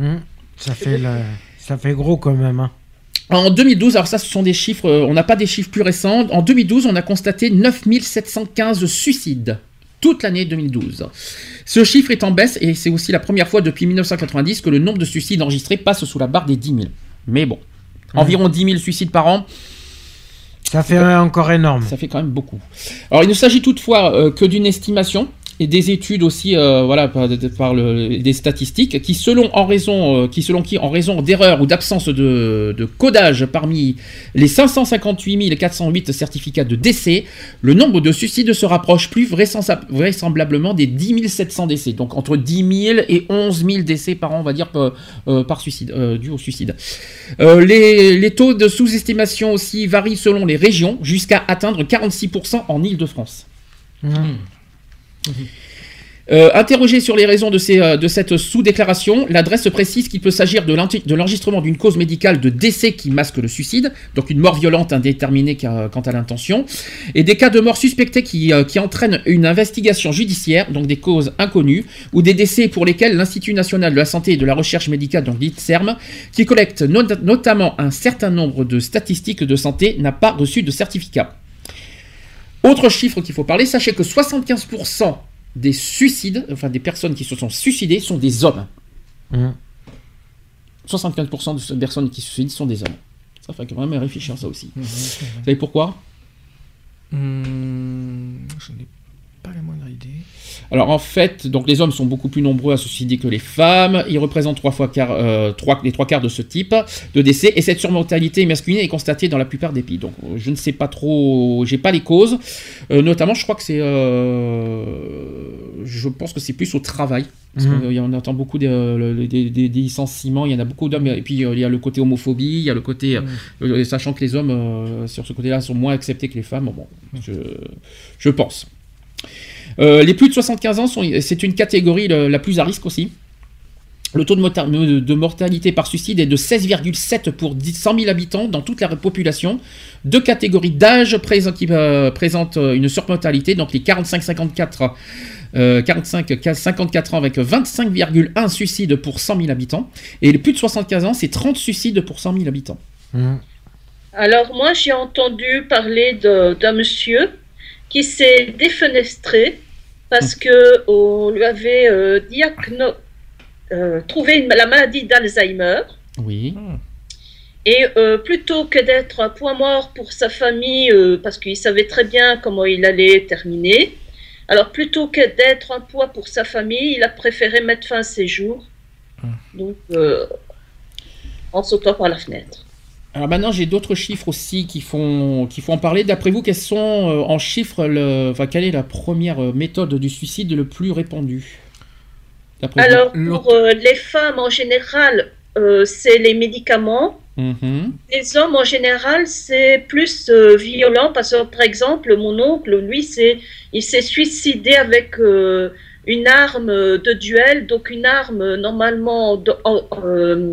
Hum, Ça fait, la- ça fait gros quand même. hein. En 2012, alors ça, ce sont des chiffres, euh, on n'a pas des chiffres plus récents. En 2012, on a constaté 9715 suicides. Toute l'année 2012. Ce chiffre est en baisse et c'est aussi la première fois depuis 1990 que le nombre de suicides enregistrés passe sous la barre des 10 000. Mais bon, environ 10 000 suicides par an. Ça fait encore énorme. Ça fait quand même beaucoup. Alors, il ne s'agit toutefois euh, que d'une estimation et des études aussi, euh, voilà, par, des statistiques qui, selon en raison, euh, qui selon qui, en raison d'erreurs ou d'absence de, codage parmi les 558 408 certificats de décès, le nombre de suicides se rapproche plus vraisemblab- vraisemblablement des 10 700 décès. Donc entre 10 000 et 11 000 décès par an, on va dire, par, euh, par suicide, dû au suicide. Les, taux de sous-estimation aussi varient selon les régions, jusqu'à atteindre 46% en Île-de-France. Euh, interrogé sur les raisons euh, de cette sous-déclaration, l'adresse précise qu'il peut s'agir de l'enregistrement d'une cause médicale de décès qui masque le suicide, donc une mort violente indéterminée quant à l'intention, et des cas de mort suspectés qui, euh, qui entraînent une investigation judiciaire, donc des causes inconnues, ou des décès pour lesquels l'Institut national de la santé et de la recherche médicale, donc l'INSERM, qui collecte not- notamment un certain nombre de statistiques de santé, n'a pas reçu de certificat. Autre chiffre qu'il faut parler, sachez que 75% des suicides, enfin des personnes qui se sont suicidées, sont des hommes. Hum. 75% de ces personnes qui se suicident sont des hommes. Ça fait quand même réfléchir à ça aussi. Vous savez pourquoi? Hum, je n'ai pas la moindre idée. Alors en fait, donc les hommes sont beaucoup plus nombreux à se suicider que les femmes. Ils représentent trois fois quart- euh, trois- les trois quarts de ce type de décès. Et cette surmortalité masculine est constatée dans la plupart des pays. Donc je ne sais pas trop, j'ai pas les causes. Euh, notamment, je crois que c'est, euh, je pense que c'est plus au travail. Parce Mhm. qu'on entend beaucoup des, des- des- des licenciements. Il y en a beaucoup d'hommes. Et puis il y a le côté homophobie, il y a le côté, euh, sachant que les hommes sur ce côté-là sont moins acceptés que les femmes. Bon, je, je pense. Euh, les plus de 75 ans, sont- c'est une catégorie le- la plus à risque aussi. Le taux de, de mortalité par suicide est de 16,7 pour 10 100 000 habitants dans toute la population. Deux catégories d'âge présent- qui euh, présentent euh, une surmortalité, donc les 45-54 euh, 45-54 ans avec 25,1 suicides pour 100 000 habitants. Et les plus de 75 ans, c'est 30 suicides pour 100 000 habitants. Hum. Alors moi j'ai entendu parler de- d'un monsieur qui s'est défenestré parce que on lui avait euh, diagno- euh, trouvé une- la maladie d'Alzheimer Oui. et euh, plutôt que d'être un point mort pour sa famille euh, parce qu'il savait très bien comment il allait terminer, alors plutôt que d'être un poids pour sa famille, il a préféré mettre fin à ses jours. Donc euh, en sautant par la fenêtre. Alors maintenant, j'ai d'autres chiffres aussi qui font, qui font en parler. D'après vous, quels sont euh, en chiffres, le, enfin, quelle est la première euh, méthode du suicide le plus répandue? D'après vous? Alors, pour euh, les femmes en général, euh, c'est les médicaments. Mhm. Les hommes en général, c'est plus euh, violent parce que, par exemple, mon oncle, lui, c'est, il s'est suicidé avec euh, une arme de duel, donc une arme normalement de- en- euh,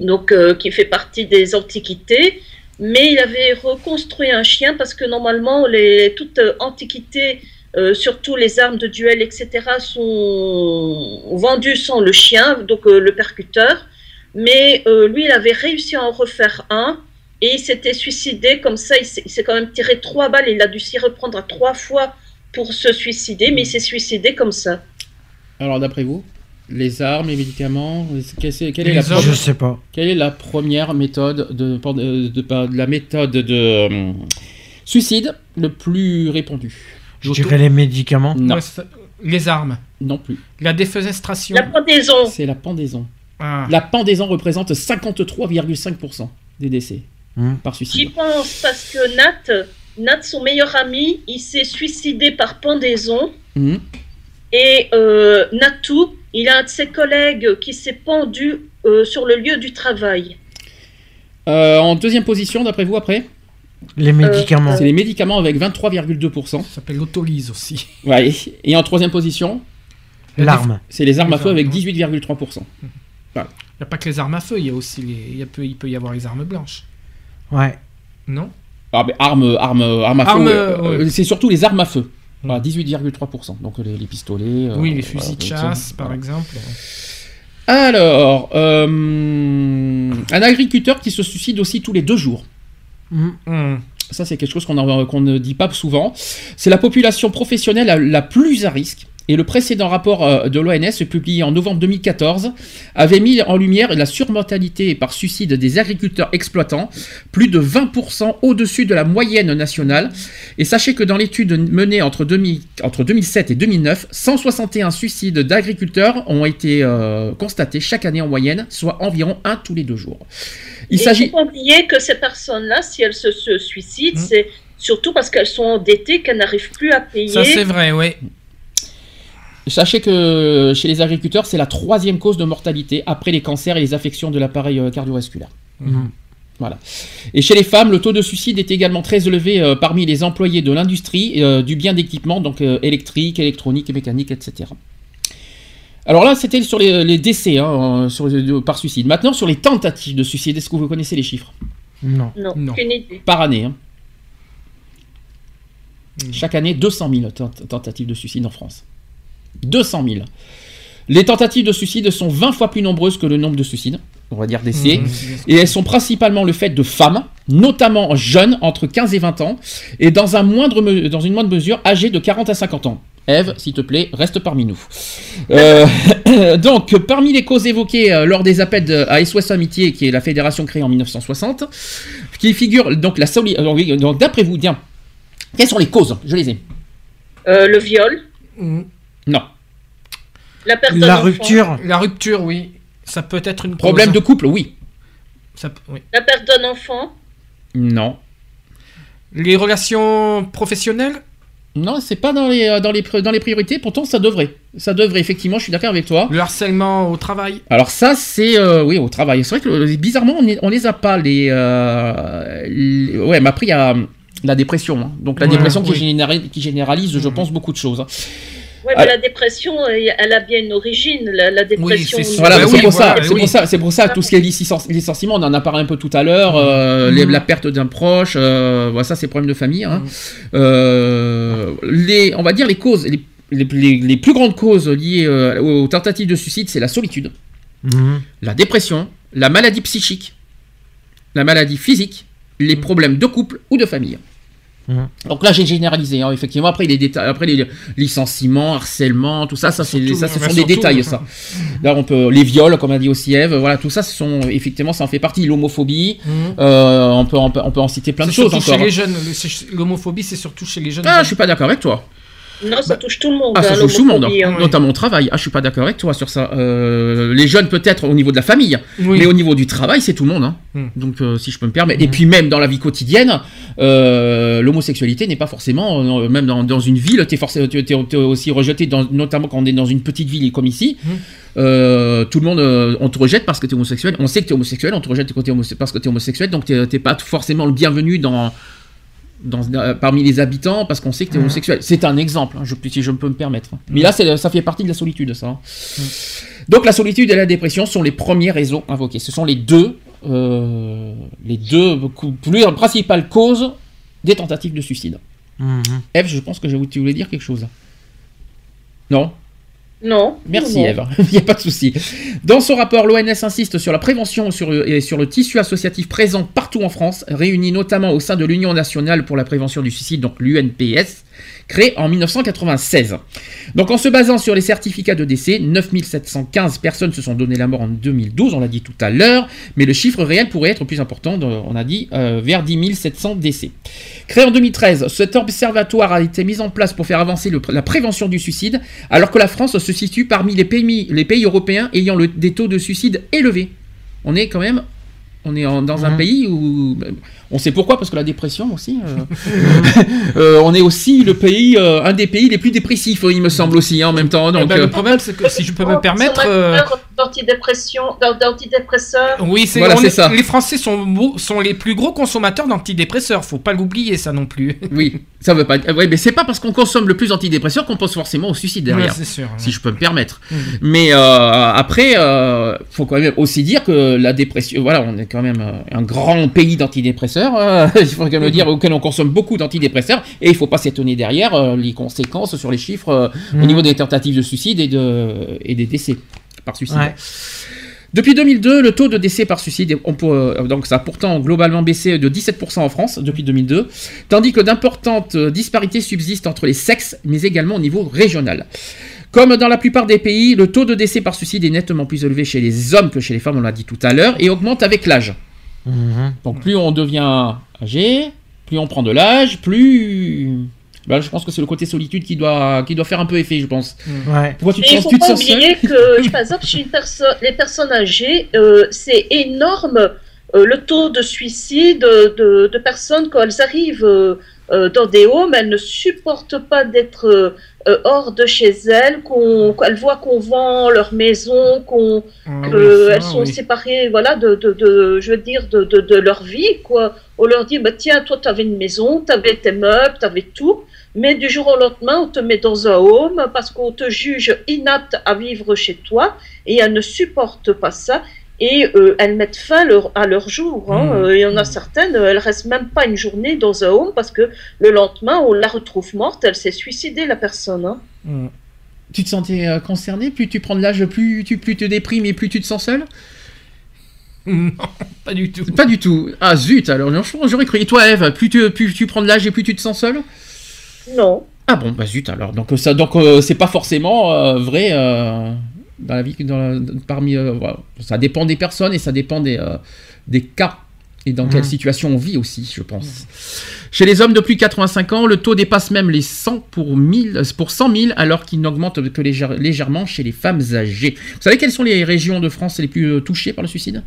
donc, euh, qui fait partie des antiquités. Mais il avait reconstruit un chien parce que normalement, les, toute antiquité, euh, surtout les armes de duel, etc., sont vendues sans le chien, donc euh, le percuteur. Mais lui, il avait réussi à en refaire un et il s'était suicidé comme ça. Il s'est il s'est quand même tiré trois balles. Il a dû s'y reprendre à trois fois pour se suicider, mais il s'est suicidé comme ça. Alors, d'après vous, les armes, les médicaments, quelle est, quelle est Les la Je sais pas. Quelle est la première méthode de, de, de- de la méthode de euh, suicide le plus répandue? Je dirais les médicaments. Non. Les armes. Non plus. La défenestration. La pendaison. C'est la pendaison. Ah. La pendaison représente 53,5% des décès Hum. par J'y suicide. pense parce que Nat, Nat, son meilleur ami, il s'est suicidé par pendaison. Mhm. Et euh, Natou, il a un de ses collègues qui s'est pendu euh, sur le lieu du travail. Euh, en deuxième position, d'après vous, après? Les médicaments. C'est les médicaments avec 23,2%. Ça s'appelle l'autolyse aussi. Ouais. Et en troisième position? L'arme. C'est les armes à feu avec armes, 18,3%. Voilà. Il n'y a pas que les armes à feu, il y a aussi les... il, y a peu- il peut y avoir les armes blanches. Ouais. Non? Ah, mais armes, armes, armes à feu, Armes, ouais. c'est surtout les armes à feu. Voilà, 18,3%. Donc les, les pistolets. euh, Oui, les voilà, fusils de chasse, par voilà. exemple. Alors, euh, un agriculteur qui se suicide aussi tous les deux jours. Hmm. Ça, c'est quelque chose qu'on ne dit pas souvent. C'est la population professionnelle la, la plus à risque. Et le précédent rapport euh, de l'ONS, publié en novembre 2014, avait mis en lumière la surmortalité par suicide des agriculteurs exploitants, plus de 20% au-dessus de la moyenne nationale. Et sachez que dans l'étude menée entre, 2000 entre 2007 et 2009, 161 suicides d'agriculteurs ont été euh, constatés chaque année en moyenne, soit environ un tous les deux jours. Il s'agit... faut pas oublier que ces personnes-là, si elles se, se suicident, Hmm. c'est surtout parce qu'elles sont endettées, qu'elles n'arrivent plus à payer. Ça, c'est vrai, oui. Sachez que chez les agriculteurs, c'est la troisième cause de mortalité après les cancers et les affections de l'appareil euh, cardiovasculaire. Mhm. Voilà. Et chez les femmes, le taux de suicide est également très élevé euh, parmi les employés de l'industrie euh, du bien d'équipement, donc euh, électrique, électronique, mécanique, etc. Alors là, c'était sur les, les décès hein, sur, par suicide. Maintenant, sur les tentatives de suicide, est-ce que vous connaissez les chiffres? Non. Non, aucune idée. Par année. hein. Chaque année, 200 000 tent- tentatives de suicide en France. 200 000. Les tentatives de suicide sont 20 fois plus nombreuses que le nombre de suicides, on va dire décès, Mhm. et elles sont principalement le fait de femmes, notamment jeunes, entre 15 et 20 ans, et dans, un moindre me- dans une moindre mesure, âgées de 40 à 50 ans. Eve, s'il te plaît, reste parmi nous. Euh, donc, parmi les causes évoquées euh, lors des appels de- à SOS Amitié, qui est la fédération créée en 1960, qui figure donc la oui, donc d'après vous, tiens, quelles sont les causes? Je les ai. Euh, le viol, Non. la perte d'un enfant, La rupture, oui. Ça peut être une Problème de couple, oui. Ça peut- oui. la perte d'un enfant, Non. Les relations professionnelles? Non, c'est pas dans les, euh, dans, les, dans les priorités, pourtant ça devrait. Ça devrait, effectivement, je suis d'accord avec toi. Le harcèlement au travail? Alors ça, c'est... euh, oui, au travail. C'est vrai que euh, bizarrement, on, est- on les a pas, les... euh, les- ouais, mais après, il y a euh, la dépression. hein. Donc la Ouais, dépression qui, oui. généra- qui généralise, je pense, beaucoup de choses. Ouais, Ah. mais la dépression, euh, elle a bien une origine. La, la dépression. Voilà, Bah c'est oui, pour voilà, ça, c'est oui. pour ça, c'est pour ça, tout ce qui est licenci- licenciement, on en a parlé un peu tout à l'heure, euh, Mhm. la perte d'un proche, euh, voilà, ça c'est problème de famille. hein. Euh, les, on va dire les causes, les, les- les- les plus grandes causes liées euh, aux tentatives de suicide, c'est la solitude, Mhm. la dépression, la maladie psychique, la maladie physique, les problèmes de couple ou de famille. Mhm. Donc là, j'ai généralisé, hein, effectivement. Après, les détails, après les licenciements, harcèlement, tout ça, ça, c'est, ça, ce sont des détails, hein. ça. Là, on peut les viols, comme a dit aussi Eve. Voilà, tout ça, ce sont effectivement, ça en fait partie. L'homophobie, Mhm. euh, on peut, on peut, on peut en citer plein de choses encore. chez les jeunes. Le- c'est- L'homophobie, c'est surtout chez les jeunes. Ah, je suis pas d'accord avec toi. Non, ça touche tout le monde. Ah, ça hein, touche tout le monde, hein. notamment au travail. Ah, je suis pas d'accord avec toi sur ça. Euh, les jeunes peut-être au niveau de la famille, Oui. mais au niveau du travail, c'est tout le monde. hein. Hmm. Donc, euh, si je peux me permettre. Et puis même dans la vie quotidienne, euh, l'homosexualité n'est pas forcément, euh, même dans, dans une ville, t'es forcément, t'es, t'es- t'es aussi rejeté, dans- notamment quand on est dans une petite ville comme ici. Hmm. Euh, tout le monde, euh, on te rejette parce que tu es homosexuel. On sait que tu es homosexuel, on te rejette parce que tu es homosexuel, donc tu n'es pas forcément le bienvenu dans, dans, euh, parmi les habitants parce qu'on sait que tu es Mhm. homosexuel. C'est un exemple, hein, je, si je peux me permettre. Mais là, ça fait partie de la solitude, ça. hein. Donc la solitude et la dépression sont les premières raisons invoquées. Ce sont les deux, euh, les deux plus principales causes des tentatives de suicide. Mhm. Eve, je pense que je- tu voulais dire quelque chose. Non? Non. Merci non. Eve, il n'y a pas de souci. Dans son rapport, l'ONS insiste sur la prévention sur, et sur le tissu associatif présent partout en France, réuni notamment au sein de l'Union nationale pour la prévention du suicide, donc l'UNPS, créée en 1996. Donc en se basant sur les certificats de décès, 9715 personnes se sont donné la mort en 2012, on l'a dit tout à l'heure, mais le chiffre réel pourrait être plus important, on a dit euh, vers 10 700 décès. Créé en 2013, cet observatoire a été mis en place pour faire avancer le- la prévention du suicide, alors que la France se situe parmi les pays, les pays européens ayant le- des taux de suicide élevés. On est quand même on est en- dans un Mhm. pays où on sait pourquoi parce que la dépression aussi. euh, euh, on est aussi le pays, euh, un des pays les plus dépressifs, il me semble aussi hein, en même temps. Eh Donc, ben, euh, le problème, c'est que si je peux me Oh, permettre, d'antidépression, d'antidépresseurs. Oui, c'est Voilà, ça. Les Français sont, sont les plus gros consommateurs d'antidépresseurs. Faut pas l'oublier, ça non plus. Oui, ça veut pas. Ouais, mais c'est pas parce qu'on consomme le plus d'antidépresseurs qu'on pense forcément au suicide derrière. Ouais, sûr. Si je peux me permettre. Mhm. Mais euh, après, euh, faut quand même aussi dire que la dépression, voilà, on est quand même un grand pays d'antidépresseurs. Euh, il faut quand même le dire auquel on consomme beaucoup d'antidépresseurs et il faut pas s'étonner derrière euh, les conséquences sur les chiffres euh, au Mhm. niveau des tentatives de suicide et de et des décès par suicide. Ouais. Depuis 2002, le taux de décès par suicide, on peut, donc ça a pourtant globalement baissé de 17% en France depuis 2002, tandis que d'importantes disparités subsistent entre les sexes, mais également au niveau régional. Comme dans la plupart des pays, le taux de décès par suicide est nettement plus élevé chez les hommes que chez les femmes, on l'a dit tout à l'heure, et augmente avec l'âge. Mhm. Donc plus on devient âgé, plus on prend de l'âge, plus... Ben, je pense que c'est le côté solitude qui doit, qui doit faire un peu effet, je pense. Ouais. Pourquoi tu te sens, faut tu te pas sens oublier que, par exemple, chez une personne, les personnes âgées, euh, c'est énorme euh, le taux de suicide de, de personnes quand elles arrivent euh, euh, dans des homes, elles ne supportent pas d'être euh, euh, hors de chez elles, qu'on, qu'elles voient qu'on vend leur maison, qu'on, Ah qu'elles oui, ça, sont oui. séparées, voilà, de, de, de- je veux dire, de, de, de leur vie, quoi. On leur dit, bah, tiens, toi, tu avais une maison, tu avais tes meubles, tu avais tout, mais du jour au lendemain, on te met dans un home parce qu'on te juge inapte à vivre chez toi, et elles ne supportent pas ça. Et euh, elles mettent fin leur- à leur jour. hein. Mmh. Euh, Il y en a certaines, euh, elles restent même pas une journée dans un home parce que le lendemain, on la retrouve morte. Elle s'est suicidée, la personne. hein. Mm. Tu te sentais euh, concerné Plus tu prends de l'âge, plus tu plus te déprimes et plus tu te sens seul Non, pas du tout. Pas du tout. Ah zut, alors j'aurais cru. Et toi, Eve, plus tu, plus tu prends de l'âge et plus tu te sens seul Non. Ah bon, bah zut alors. Donc, ça, donc euh, c'est pas forcément euh, vrai euh, dans la vie. Dans la- parmi, euh, voilà. Ça dépend des personnes et ça dépend des, euh, des cas. Et dans quelle Mhm. situation on vit aussi, je pense. Chez les hommes de plus de 85 ans, le taux dépasse même les 100 pour, 1000, pour 100 000, alors qu'il n'augmente que légère- légèrement chez les femmes âgées. Vous savez quelles sont les régions de France les plus euh, touchées par le suicide?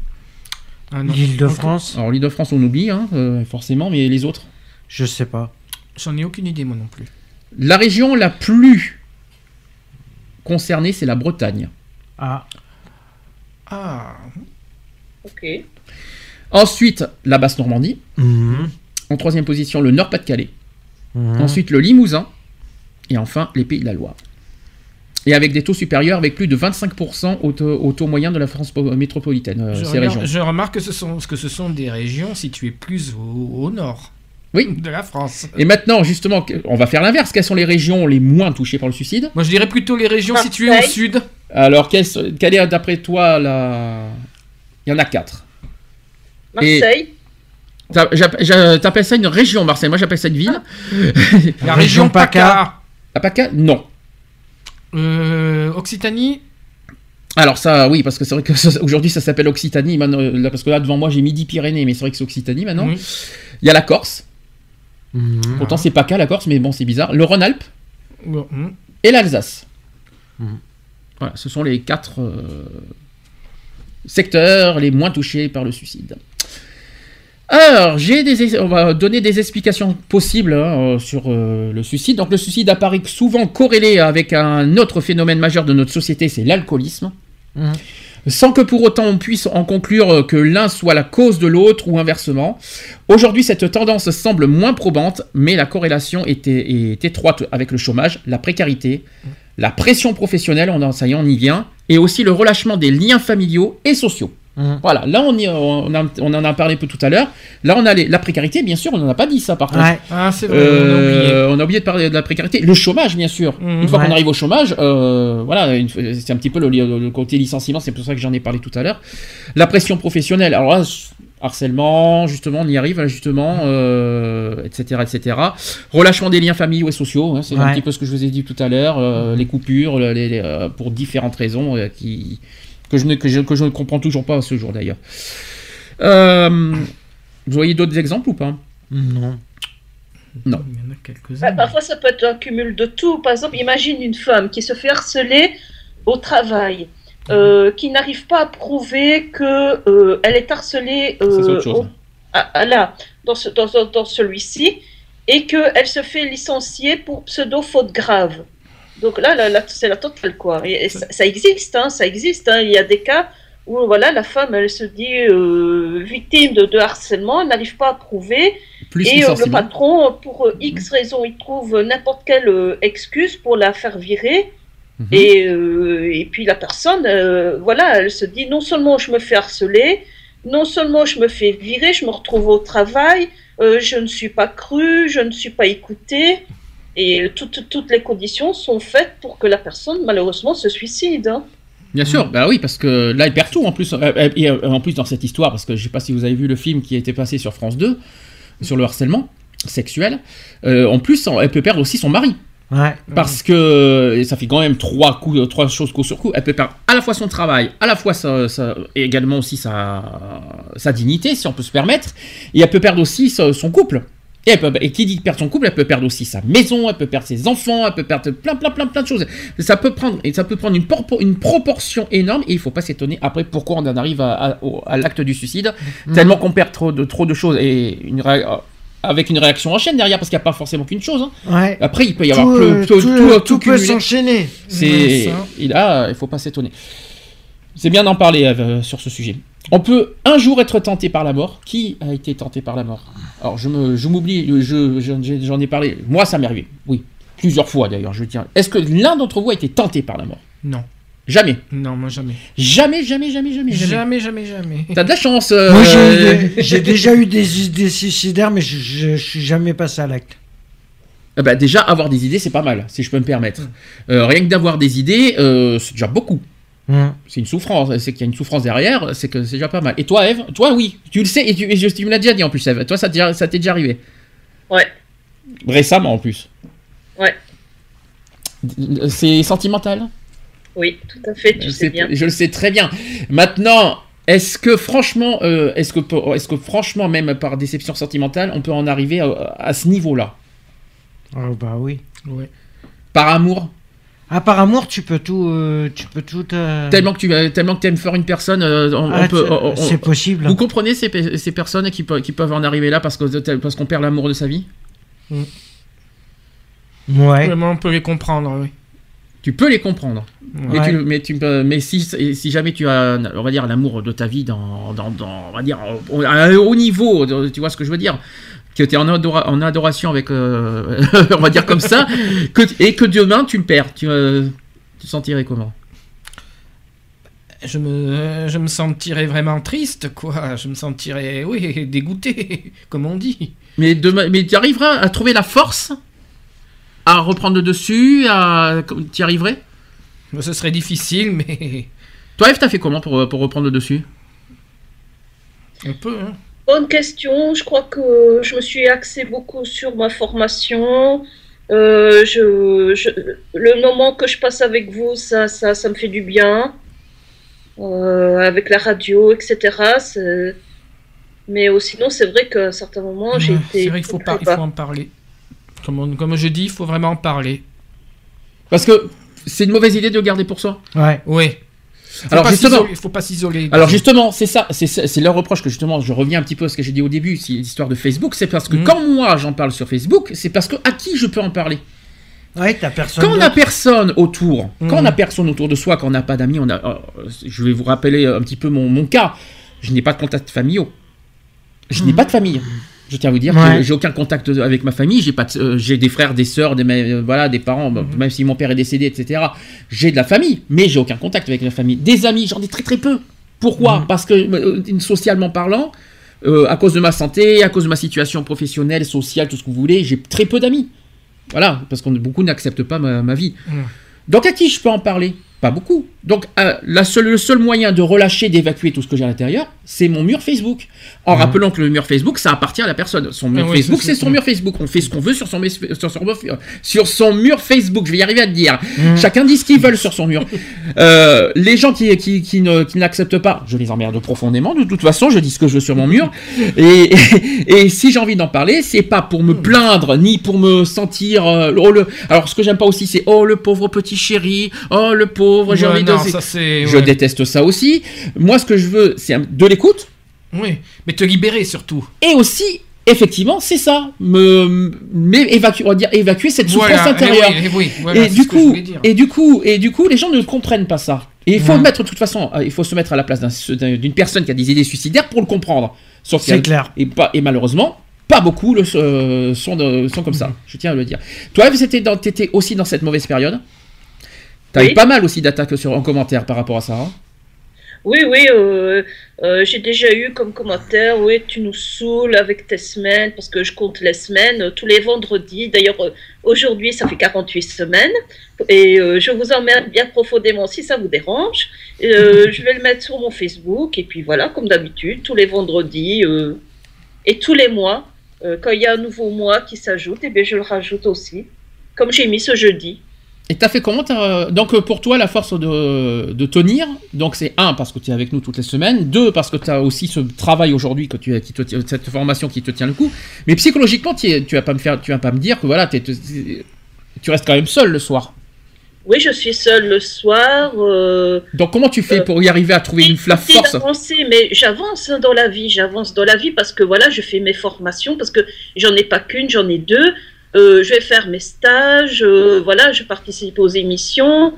Ah. L'île de France Alors l'île de France, on oublie, hein, euh, forcément, mais les autres? Je sais pas. J'en ai aucune idée, moi non plus. La région la plus concernée, c'est la Bretagne. Ah. Ah. Ok. Ensuite, la Basse-Normandie. Mhm. En troisième position, le Nord-Pas-de-Calais. Mhm. Ensuite, le Limousin. Et enfin, les Pays de la Loire. Et avec des taux supérieurs, avec plus de 25% au taux, au taux moyen de la France po- métropolitaine, euh, je, ces regarde- régions. je remarque que ce, sont, que ce sont des régions situées plus au, au nord Oui. de la France. Et maintenant, justement, on va faire l'inverse. Quelles sont les régions les moins touchées par le suicide? Moi, je dirais plutôt les régions Marseille. situées au sud. Alors, quelle, quelle est d'après toi la... Il y en a quatre. Marseille. T'appelles ça une région, Marseille. Moi, j'appelle ça une ville. La région PACA. La PACA Non. Euh, Occitanie. Alors ça, oui, parce que c'est vrai que ça- aujourd'hui ça s'appelle Occitanie, maintenant, euh, là, parce que là devant moi j'ai Midi-Pyrénées, mais c'est vrai que c'est Occitanie maintenant. Il y a la Corse, Mhm. pourtant c'est pas qu'à la Corse, mais bon c'est bizarre. Le Rhône-Alpes hmm. et l'Alsace. Voilà, ce sont les quatre euh, secteurs les moins touchés par le suicide. Alors, j'ai des, on va donner des explications possibles hein, euh, sur euh, le suicide. Donc, le suicide apparaît souvent corrélé avec un autre phénomène majeur de notre société, c'est l'alcoolisme. Mhm. Sans que pour autant on puisse en conclure que l'un soit la cause de l'autre ou inversement. Aujourd'hui, cette tendance semble moins probante, mais la corrélation est, est étroite avec le chômage, la précarité, la pression professionnelle, on en, ça y est, on y vient, et aussi le relâchement des liens familiaux et sociaux. Mhm. Voilà, là on, y- on, a- on en a parlé un peu tout à l'heure. Là on a les- la précarité, bien sûr, on n'en a pas dit ça par contre. Ouais. Ah, c'est vrai, on a oublié. Euh, on a oublié de parler de la précarité. Le chômage, bien sûr. Mhm. Une fois Ouais. qu'on arrive au chômage, euh, voilà, c'est un petit peu le, le côté licenciement, c'est pour ça que j'en ai parlé tout à l'heure. La pression professionnelle, alors là, harcèlement, justement, on y arrive, là, justement, euh, etc., etc. Relâchement des liens familiaux et sociaux, hein, c'est un petit peu ce que je vous ai dit tout à l'heure, euh, les coupures, les- les- euh, pour différentes raisons euh, qui, que, je ne, que, je, que je ne comprends toujours pas à ce jour d'ailleurs. Euh, vous voyez d'autres exemples ou pas? Non. Non. Il y en a quelques-uns. Bah, parfois, ça peut être un cumul de tout. Par exemple, imagine une femme qui se fait harceler au travail, euh, qui n'arrive pas à prouver que euh, est harcelée euh, au- à- à- là, dans, ce- dans, dans- celui-ci, et qu'elle se fait licencier pour pseudo-faute grave. Donc là, là, là, c'est la totale, quoi. Et, et ça, ça existe, hein, ça existe. hein. Il y a des cas où, voilà, la femme, elle se dit euh, victime de, de harcèlement, elle n'arrive pas à prouver. Plus et euh, le patron, pour euh, X raison, il trouve n'importe quelle excuse pour la faire virer. Mhm. Et, euh, et puis la personne, euh, voilà, elle se dit non seulement je me fais harceler, non seulement je me fais virer, je me retrouve au travail, euh, je ne suis pas crue, je ne suis pas écoutée. Et toutes, toutes les conditions sont faites pour que la personne, malheureusement, se suicide. hein. Bien sûr, bah oui, parce que là, il perd tout en plus. Et en plus, dans cette histoire, parce que je sais pas si vous avez vu le film qui a été passé sur France 2, sur le harcèlement sexuel, en plus, elle peut perdre aussi son mari. Ouais. Parce que et ça fait quand même trois, coups, trois choses coup sur coup. Elle peut perdre à la fois son travail, à la fois sa, sa- et également aussi sa, sa dignité, si on peut se permettre. Et elle peut perdre aussi son couple. Et, elle peut- et qui dit perdre son couple, elle peut perdre aussi sa maison, elle peut perdre ses enfants, elle peut perdre plein, plein, plein, plein de choses. Ça peut prendre, et ça peut prendre une, porpo- une proportion énorme. Et il faut pas s'étonner après pourquoi on en arrive à, à- au- à l'acte du suicide. Mhm. Tellement qu'on perd trop de, trop de choses. Et une avec une réaction en chaîne derrière, parce qu'il n'y a pas forcément qu'une chose. hein. Ouais. Après, il peut y avoir tout, tout, tout- tout tout peut s'enchaîner. C'est, Ouais, ça. il a, il faut pas s'étonner. C'est bien d'en parler euh, sur ce sujet. On peut un jour être tenté par la mort. Qui a été tenté par la mort? Alors je me, je m'oublie, je, j'en ai parlé. Moi, ça m'est arrivé. Oui, plusieurs fois d'ailleurs. Je tiens. Est-ce que l'un d'entre vous a été tenté par la mort? Non. Jamais. Non, moi jamais. Jamais, jamais, jamais, jamais, jamais. Jamais, jamais, jamais. T'as de la chance. euh, Moi, j'ai- j'ai déjà eu des idées suicidaires, mais je, je, je suis jamais passé à l'acte. Eh ben, déjà, avoir des idées, c'est pas mal, si je peux me permettre. Euh, rien que d'avoir des idées, euh, c'est déjà beaucoup. Mm. C'est une souffrance, c'est qu'il y a une souffrance derrière, c'est que c'est déjà pas mal. Et toi, Eve, toi, oui, tu le sais, et tu, et je- tu me l'as déjà dit en plus, Eve. Toi, ça t'est déjà- ça t'est déjà arrivé. Ouais, Récemment en plus. ouais, C'est sentimental? Oui, tout à fait, tu je, sais sais- bien. je le sais très bien. Maintenant, est-ce que franchement, euh, est-ce que, franchement, même par déception sentimentale, on peut en arriver à, à ce niveau-là? Ah bah oui. Ouais. Par amour? Ah, par amour, tu peux tout. euh, tu peux tout. euh, Tellement que tu euh, tellement que aimes faire une personne, euh, on, Ah, peut. c'est- on- on- c'est possible. Vous comprenez ces, pe- ces personnes qui, pe- qui peuvent en arriver là parce que parce qu'on perd l'amour de sa vie? Ouais. Vraiment, on peut les comprendre, oui. Tu peux les comprendre. Mais, tu, mais, tu peux- mais si, si jamais tu as, on va dire, l'amour de ta vie dans, dans, dans- on va dire, à un haut niveau, tu vois ce que je veux dire? Que tu es en, adora- en adoration avec, euh, on va dire comme ça, que, et que demain tu le perds, tu, euh, tu te sentirais comment? Je me, je me sentirais vraiment triste, quoi. Je me sentirais, oui, dégoûté, comme on dit. Mais, demain, mais tu arriveras à trouver la force à reprendre le dessus, à, tu y arriverais? Ce serait difficile, mais Toi, Eve, t'as fait comment pour, pour reprendre le dessus? Un peu, hein. Bonne question. Je crois que je me suis axée beaucoup sur ma formation. Euh, je, je- le moment que je passe avec vous, ça, ça, ça me fait du bien. Euh, avec la radio, etc. Mais euh, sinon, c'est vrai qu'à certains moments, j'ai été. C'est vrai qu'il faut, très par- il bas. faut en parler. Comme, on- comme je dis, il faut vraiment en parler. Parce que c'est une mauvaise idée de le garder pour soi. Ouais. Oui. Faut Alors justement, il faut pas s'isoler. alors justement, c'est ça, c'est leur reproche que justement, je reviens un petit peu à ce que j'ai dit au début, c'est l'histoire de Facebook, c'est parce que Mhm. quand moi j'en parle sur Facebook, c'est parce que à qui je peux en parler? Ouais, t'as personne. Quand on n'a personne autour, quand on n'a Mhm. personne autour de soi, quand on n'a pas d'amis, on a, euh, je vais vous rappeler un petit peu mon, mon cas. Je n'ai pas de contact familiaux. Je n'ai pas de famille. Je tiens à vous dire Ouais. que j'ai aucun contact avec ma famille. J'ai pas, de- euh, j'ai des frères, des sœurs, des, euh, voilà, des parents. bon, Même si mon père est décédé, etc. J'ai de la famille, mais j'ai aucun contact avec la famille. Des amis, j'en ai très très peu. Pourquoi Parce que euh, socialement parlant, euh, à cause de ma santé, à cause de ma situation professionnelle, sociale, tout ce que vous voulez, j'ai très peu d'amis. Voilà, parce qu'on beaucoup n'acceptent pas ma, ma vie. Mm. Donc à qui je peux en parler? Pas beaucoup. Donc euh, la seule, le seul moyen de relâcher, d'évacuer tout ce que j'ai à l'intérieur, c'est mon mur Facebook. En Mhm. rappelant que le mur Facebook, ça appartient à la personne. Son mur Ah Facebook, c'est- c'est son mur Facebook. On fait ce qu'on veut sur son, sur, son, sur son mur Facebook. Je vais y arriver à le dire. Mhm. Chacun dit ce qu'il veut sur son mur. Euh, les gens qui, qui, qui ne, qui n'acceptent pas, je les emmerde profondément. De toute façon, je dis ce que je veux sur mon mur. Et, et, et si j'ai envie d'en parler, c'est pas pour me plaindre, ni pour me sentir. euh, oh, le... Alors, ce que j'aime pas aussi, c'est oh le pauvre petit chéri, oh le pauvre, j'ai Ouais, envie de. non, ça, c'est- Je déteste ça aussi. Moi, ce que je veux, c'est de l'écoute Oui, mais te libérer surtout. et aussi effectivement, c'est ça. Me, mais évacuer, on va dire évacuer cette souffrance Voilà, intérieure. oui, oui, voilà, et du coup, et du coup, et du coup, les gens ne comprennent pas ça. Et il faut Mhm. mettre, de toute façon, euh, il faut se mettre à la place d'un- d'un- d'une personne qui a des idées suicidaires pour le comprendre. Sauf C'est clair. Et, pas, et malheureusement, pas beaucoup le, euh, sont, de- sont comme Mhm. ça. Je tiens à le dire. Toi, dans- t'étais aussi dans cette mauvaise période? T'as Oui. eu pas mal aussi d'attaques sur en commentaire par rapport à ça. hein? Oui, oui, euh, euh, j'ai déjà eu comme commentaire, oui, tu nous saoules avec tes semaines, parce que je compte les semaines euh, tous les vendredis. D'ailleurs, euh, aujourd'hui, ça fait 48 semaines, et je vous emmerde bien profondément si ça vous dérange. Je vais le mettre sur mon Facebook, et puis voilà, comme d'habitude, tous les vendredis et tous les mois, quand il y a un nouveau mois qui s'ajoute, et bien je le rajoute aussi, comme j'ai mis ce jeudi. Et t'as fait comment t'as- Donc euh, pour toi, la force de, de tenir, donc c'est un parce que tu es avec nous toutes les semaines, deux parce que tu as aussi ce travail aujourd'hui que tu qui te tient- cette formation qui te tient le coup. Mais psychologiquement, tu es- tu vas pas me faire, tu vas pas me dire que voilà, t'es- tu restes quand même seul le soir. Oui, je suis seule le soir. euh, Donc comment tu fais pour y arriver à trouver une la force? d'avancer, mais j'avance hein, dans la vie, j'avance dans la vie parce que voilà, je fais mes formations, parce que j'en ai pas qu'une, j'en ai deux. Euh, je vais faire mes stages, euh, voilà, je participe aux émissions.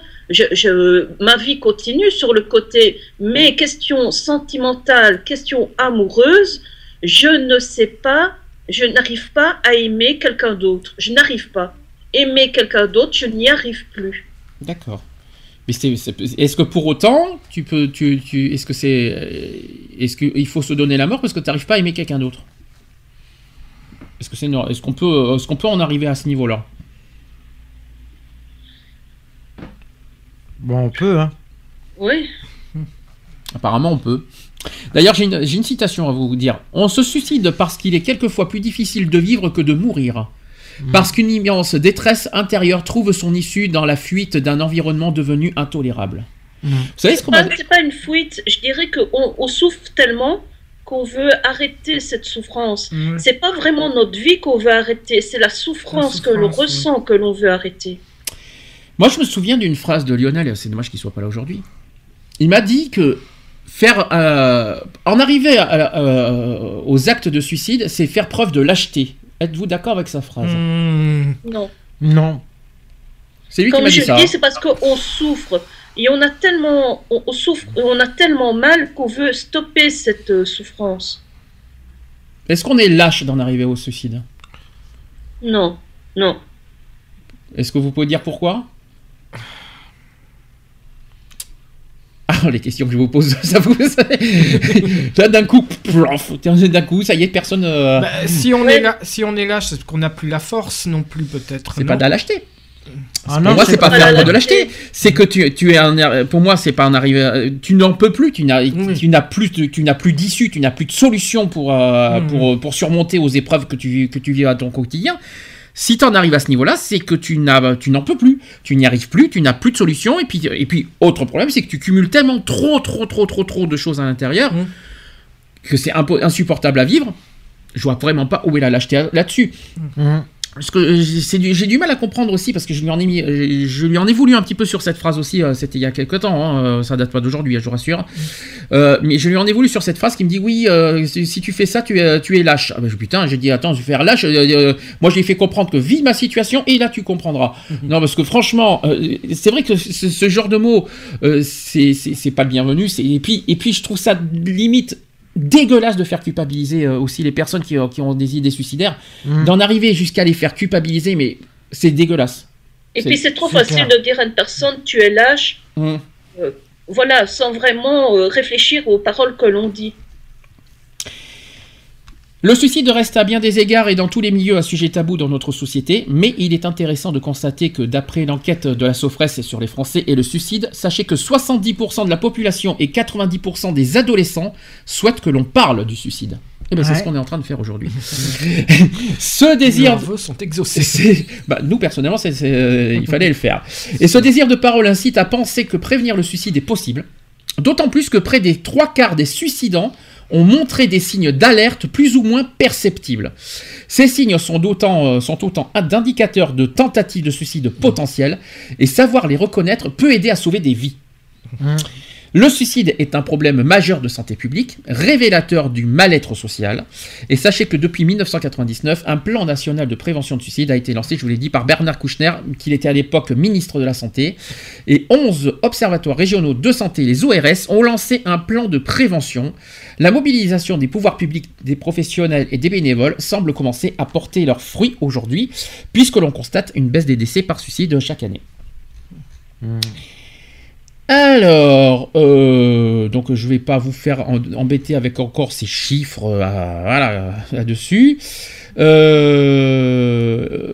Ma vie continue sur le côté, mais questions sentimentales, questions amoureuses, je ne sais pas, je n'arrive pas à aimer quelqu'un d'autre. Je n'arrive pas. Aimer quelqu'un d'autre, je n'y arrive plus. D'accord. Mais est-ce que pour autant, tu peux, tu, tu- est-ce que c'est, euh, est-ce qu'il faut se donner la mort parce que tu n'arrives pas à aimer quelqu'un d'autre? Est-ce que c'est, est-ce qu'on peut, est-ce qu'on peut en arriver à ce niveau-là? Bon, on peut, hein. Oui. Apparemment, on peut. D'ailleurs, j'ai une, citation à vous dire. On se suicide parce qu'il est quelquefois plus difficile de vivre que de mourir. Parce qu'une immense détresse intérieure trouve son issue dans la fuite d'un environnement devenu intolérable. Vous savez ce qu'on m'a Pas- C'est pas une fuite, je dirais qu'on on souffre tellement qu'on veut arrêter cette souffrance. C'est pas vraiment notre vie qu'on veut arrêter, c'est la souffrance, que l'on ressent que l'on veut arrêter. Moi, je me souviens d'une phrase de Lionel, et c'est dommage qu'il soit pas là aujourd'hui. Il m'a dit que faire, euh, en arriver à- à- euh, aux actes de suicide, c'est faire preuve de lâcheté. Êtes-vous d'accord avec sa phrase? Non. Non. C'est lui qui Comme m'a je dit ça. le hein. dis, c'est parce qu'on souffre. Et on a tellement, on, on souffre, on a tellement mal qu'on veut stopper cette euh, souffrance. Est-ce qu'on est lâche d'en arriver au suicide? Non, non. Est-ce que vous pouvez dire pourquoi? Ah, les questions que je vous pose, ça vous. Là, d'un coup, d'un coup, ça y est, personne. euh, Bah, si on est là, si on est là, c'est qu'on n'a plus la force non plus peut-être. C'est pas de la lâcheté. Ah pour non, moi, c'est pas pas faire de la preuve de lâcheté. C'est que tu, tu es un, pour moi, c'est pas en arriver. à- Tu n'en peux plus. Tu n'as, tu n'as plus, tu n'as plus d'issue. Tu n'as plus de solution pour, euh, Mhm. pour, pour surmonter aux épreuves que tu, que tu vis à ton quotidien. Si tu en arrives à ce niveau-là, c'est que tu n'as, tu n'en peux plus. Tu n'y arrives plus. Tu n'as plus de solution. Et puis, et puis, autre problème, c'est que tu cumules tellement trop, trop, trop, trop, trop de choses à l'intérieur que c'est insupportable à vivre. Je vois vraiment pas où est la lâcheté là-dessus. Parce que euh, c'est du- j'ai du mal à comprendre aussi parce que je lui en ai mis, euh, je lui en ai voulu un petit peu sur cette phrase aussi. euh, C'était il y a quelques temps, hein, ça date pas d'aujourd'hui, je vous rassure. Euh, mais je lui en ai voulu sur cette phrase qui me dit oui, euh, si tu fais ça, tu es, tu es lâche. Ah ben, putain, j'ai dit attends, je vais faire lâche. euh, moi, je lui ai fait comprendre que vis ma situation et là tu comprendras. Non, parce que franchement, euh, c'est vrai que ce, ce genre de mots, euh, c'est c'est- c'est pas le bienvenu. c'est- Et puis et puis je trouve ça limite dégueulasse de faire culpabiliser euh, aussi les personnes qui, euh, qui ont des idées suicidaires, Mhm. d'en arriver jusqu'à les faire culpabiliser, mais c'est dégueulasse. Et puis c'est trop facile de dire à une personne tu es lâche, Mmh. euh, voilà, sans vraiment euh, réfléchir aux paroles que l'on dit. Le suicide reste à bien des égards et dans tous les milieux un sujet tabou dans notre société, mais il est intéressant de constater que d'après l'enquête de la Sofres sur les Français et le suicide, sachez que 70% de la population et 90% des adolescents souhaitent que l'on parle du suicide. Et ben c'est Ouais. ce qu'on est en train de faire aujourd'hui. ce désir... Sont exaucés. C'est- bah, nous, personnellement, c'est- c'est, euh, il fallait le faire. Et ce désir de parole incite à penser que prévenir le suicide est possible. D'autant plus que près des trois quarts des suicidants ont montré des signes d'alerte plus ou moins perceptibles. Ces signes sont, d'autant, euh, sont autant d'indicateurs de tentatives de suicide potentielles, et savoir les reconnaître peut aider à sauver des vies. Le suicide est un problème majeur de santé publique, révélateur du mal-être social. Et sachez que depuis 1999, un plan national de prévention de suicide a été lancé, je vous l'ai dit, par Bernard Kouchner, qui était à l'époque ministre de la Santé. Et 11 observatoires régionaux de santé, les ORS, ont lancé un plan de prévention. La mobilisation des pouvoirs publics, des professionnels et des bénévoles semble commencer à porter leurs fruits aujourd'hui, puisque l'on constate une baisse des décès par suicide chaque année. Alors, euh, donc je vais pas vous faire embêter avec encore ces chiffres euh, à- voilà, là-dessus. Euh,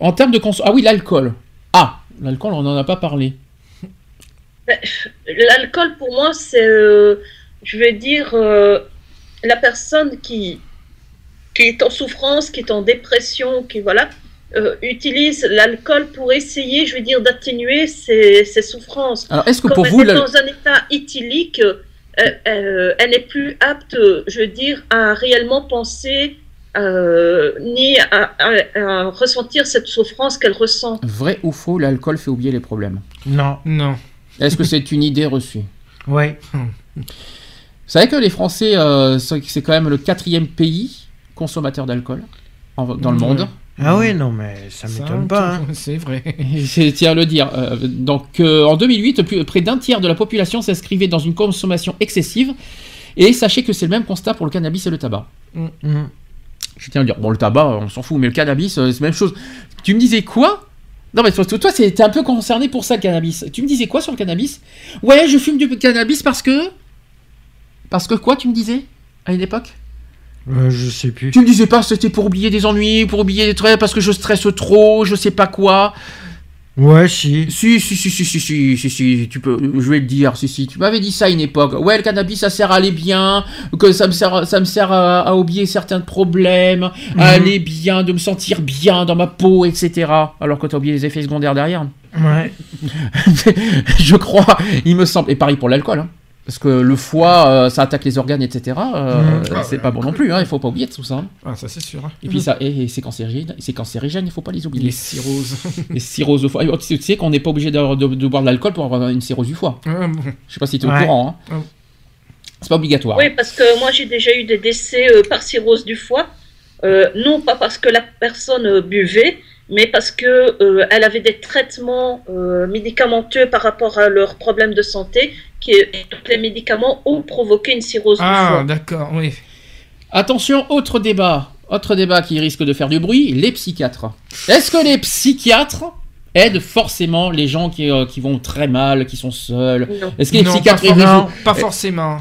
en termes de consommation... Ah oui, l'alcool. Ah, l'alcool, on n'en a pas parlé. Ben, L'alcool, pour moi, c'est, euh, je vais dire, euh, la personne qui, qui est en souffrance, qui est en dépression, qui voilà, euh, utilise l'alcool pour essayer, je veux dire, d'atténuer ses, ses souffrances. Alors, est-ce que Comme pour elle vous, est la- dans un état éthylique, euh, euh, elle n'est plus apte, je veux dire, à réellement penser euh, ni à, à- à ressentir cette souffrance qu'elle ressent. Vrai ou faux, l'alcool fait oublier les problèmes? Non. Non. Est-ce que c'est une idée reçue? Ouais. Vous savez que les Français, euh, c'est quand même le quatrième pays consommateur d'alcool dans le monde. Ah oui, non, mais ça Ça, m'étonne pas. hein. C'est vrai. C'est tiens à le dire. Euh, donc euh, en 2008, plus- près d'un tiers de la population s'inscrivait dans une consommation excessive. Et sachez que c'est le même constat pour le cannabis et le tabac. Mm. Je tiens à le dire. Bon, le tabac, on s'en fout, mais le cannabis, euh, c'est la même chose. Tu me disais quoi? Non, mais toi, toi t'es un peu concerné pour ça, le cannabis. Tu me disais quoi sur le cannabis? Ouais, je fume du cannabis parce que. Parce que quoi, tu me disais À une époque? Euh, je sais plus. Tu me disais pas c'était pour oublier des ennuis, pour oublier des traits, parce que je stresse trop, je sais pas quoi. Ouais, si. Si, si, si, si, si, si, si, si, tu peux, je vais le dire, si, si, tu m'avais dit ça à une époque. Ouais, le cannabis, ça sert à aller bien, que ça me sert, ça me sert à, à oublier certains problèmes, à Mhm. aller bien, de me sentir bien dans ma peau, etc. Alors que t'as oublié les effets secondaires derrière. Ouais. je crois, il me semble. Et pareil pour l'alcool, hein. Parce que le foie, euh, ça attaque les organes, etc. euh, Mhm. c'est pas bon non plus, hein, il faut pas oublier tout ça. hein. Ah, ça c'est sûr. hein. Et puis ça, et, et c'est cancérigène, c'est cancérigène, il faut pas les oublier. Les cirrhoses. Les cirrhoses au foie. Et Tu sais qu'on n'est pas obligé de, de- de boire de l'alcool pour avoir une cirrhose du foie. Bon. Je sais pas si tu es Ouais. au courant. hein. Ah. C'est pas obligatoire. Oui, parce que moi j'ai déjà eu des décès euh, par cirrhose du foie, Euh, non pas parce que la personne euh, buvait, mais parce que euh, elle avait des traitements euh, médicamenteux par rapport à leurs problèmes de santé, et donc les médicaments ont provoqué une cirrhose Ah, d'accord, oui. Attention, autre débat. Autre débat qui risque de faire du bruit, les psychiatres. Est-ce que les psychiatres aident forcément les gens qui, euh, qui vont très mal, qui sont seuls? Non. Est-ce que les Non, psychiatres pas, for- non, pas forcément.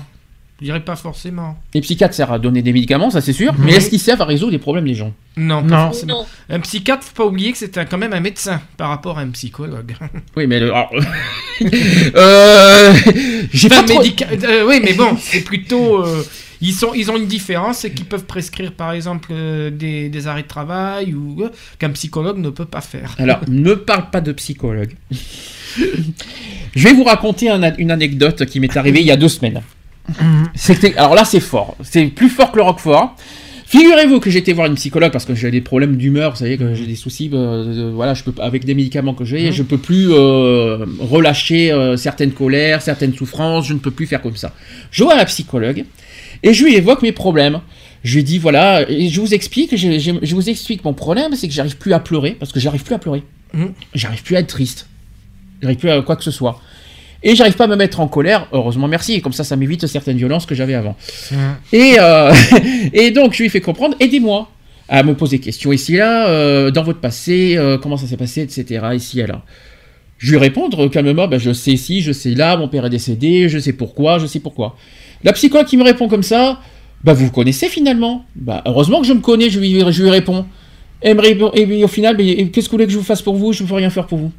Je dirais pas forcément. Les psychiatres servent à donner des médicaments, ça c'est sûr, mais est-ce qu'ils servent à résoudre les problèmes des gens? Non, pas Non. forcément. Un psychiatre, faut pas oublier que c'est quand même un médecin par rapport à un psychologue. Oui, mais le- alors- Euh, j'ai pas trop- médica- euh, oui, mais bon, c'est plutôt. euh, ils, sont, ils ont une différence, c'est qu'ils peuvent prescrire par exemple euh, des, des arrêts de travail ou euh, qu'un psychologue ne peut pas faire. Alors, ne parle pas de psychologue. Je vais vous raconter un- une anecdote qui m'est arrivée il y a deux semaines. C'était, alors là, c'est fort. C'est plus fort que le Roquefort. Figurez-vous que été voir une psychologue parce que j'ai des problèmes d'humeur, vous savez que j'ai des soucis, euh, voilà, je peux pas- avec des médicaments que j'ai, Mhm. je peux plus euh, relâcher euh, certaines colères, certaines souffrances, je ne peux plus faire comme ça. Je vois la psychologue et je lui évoque mes problèmes. Je lui dis voilà, et je vous explique, je, je- je vous explique mon problème, c'est que j'arrive plus à pleurer parce que j'arrive plus à pleurer, Mhm. j'arrive plus à être triste, j'arrive plus à quoi que ce soit. Et j'arrive pas à me mettre en colère, heureusement merci, comme ça ça m'évite certaines violences que j'avais avant. Et, euh, et donc, je lui fais comprendre, aidez-moi à me poser des questions ici et là, euh, dans votre passé, euh, comment ça s'est passé, etc., ici et là. Je lui répondre calmement, ben, je sais ici, je sais là, mon père est décédé, je sais pourquoi, je sais pourquoi. La psychologue qui me répond comme ça, bah vous connaissez finalement. Bah heureusement que je me connais, je lui, je lui réponds. Et, me répond- et au final, ben, qu'est-ce que vous voulez que je vous fasse pour vous? Je ne peux rien faire pour vous.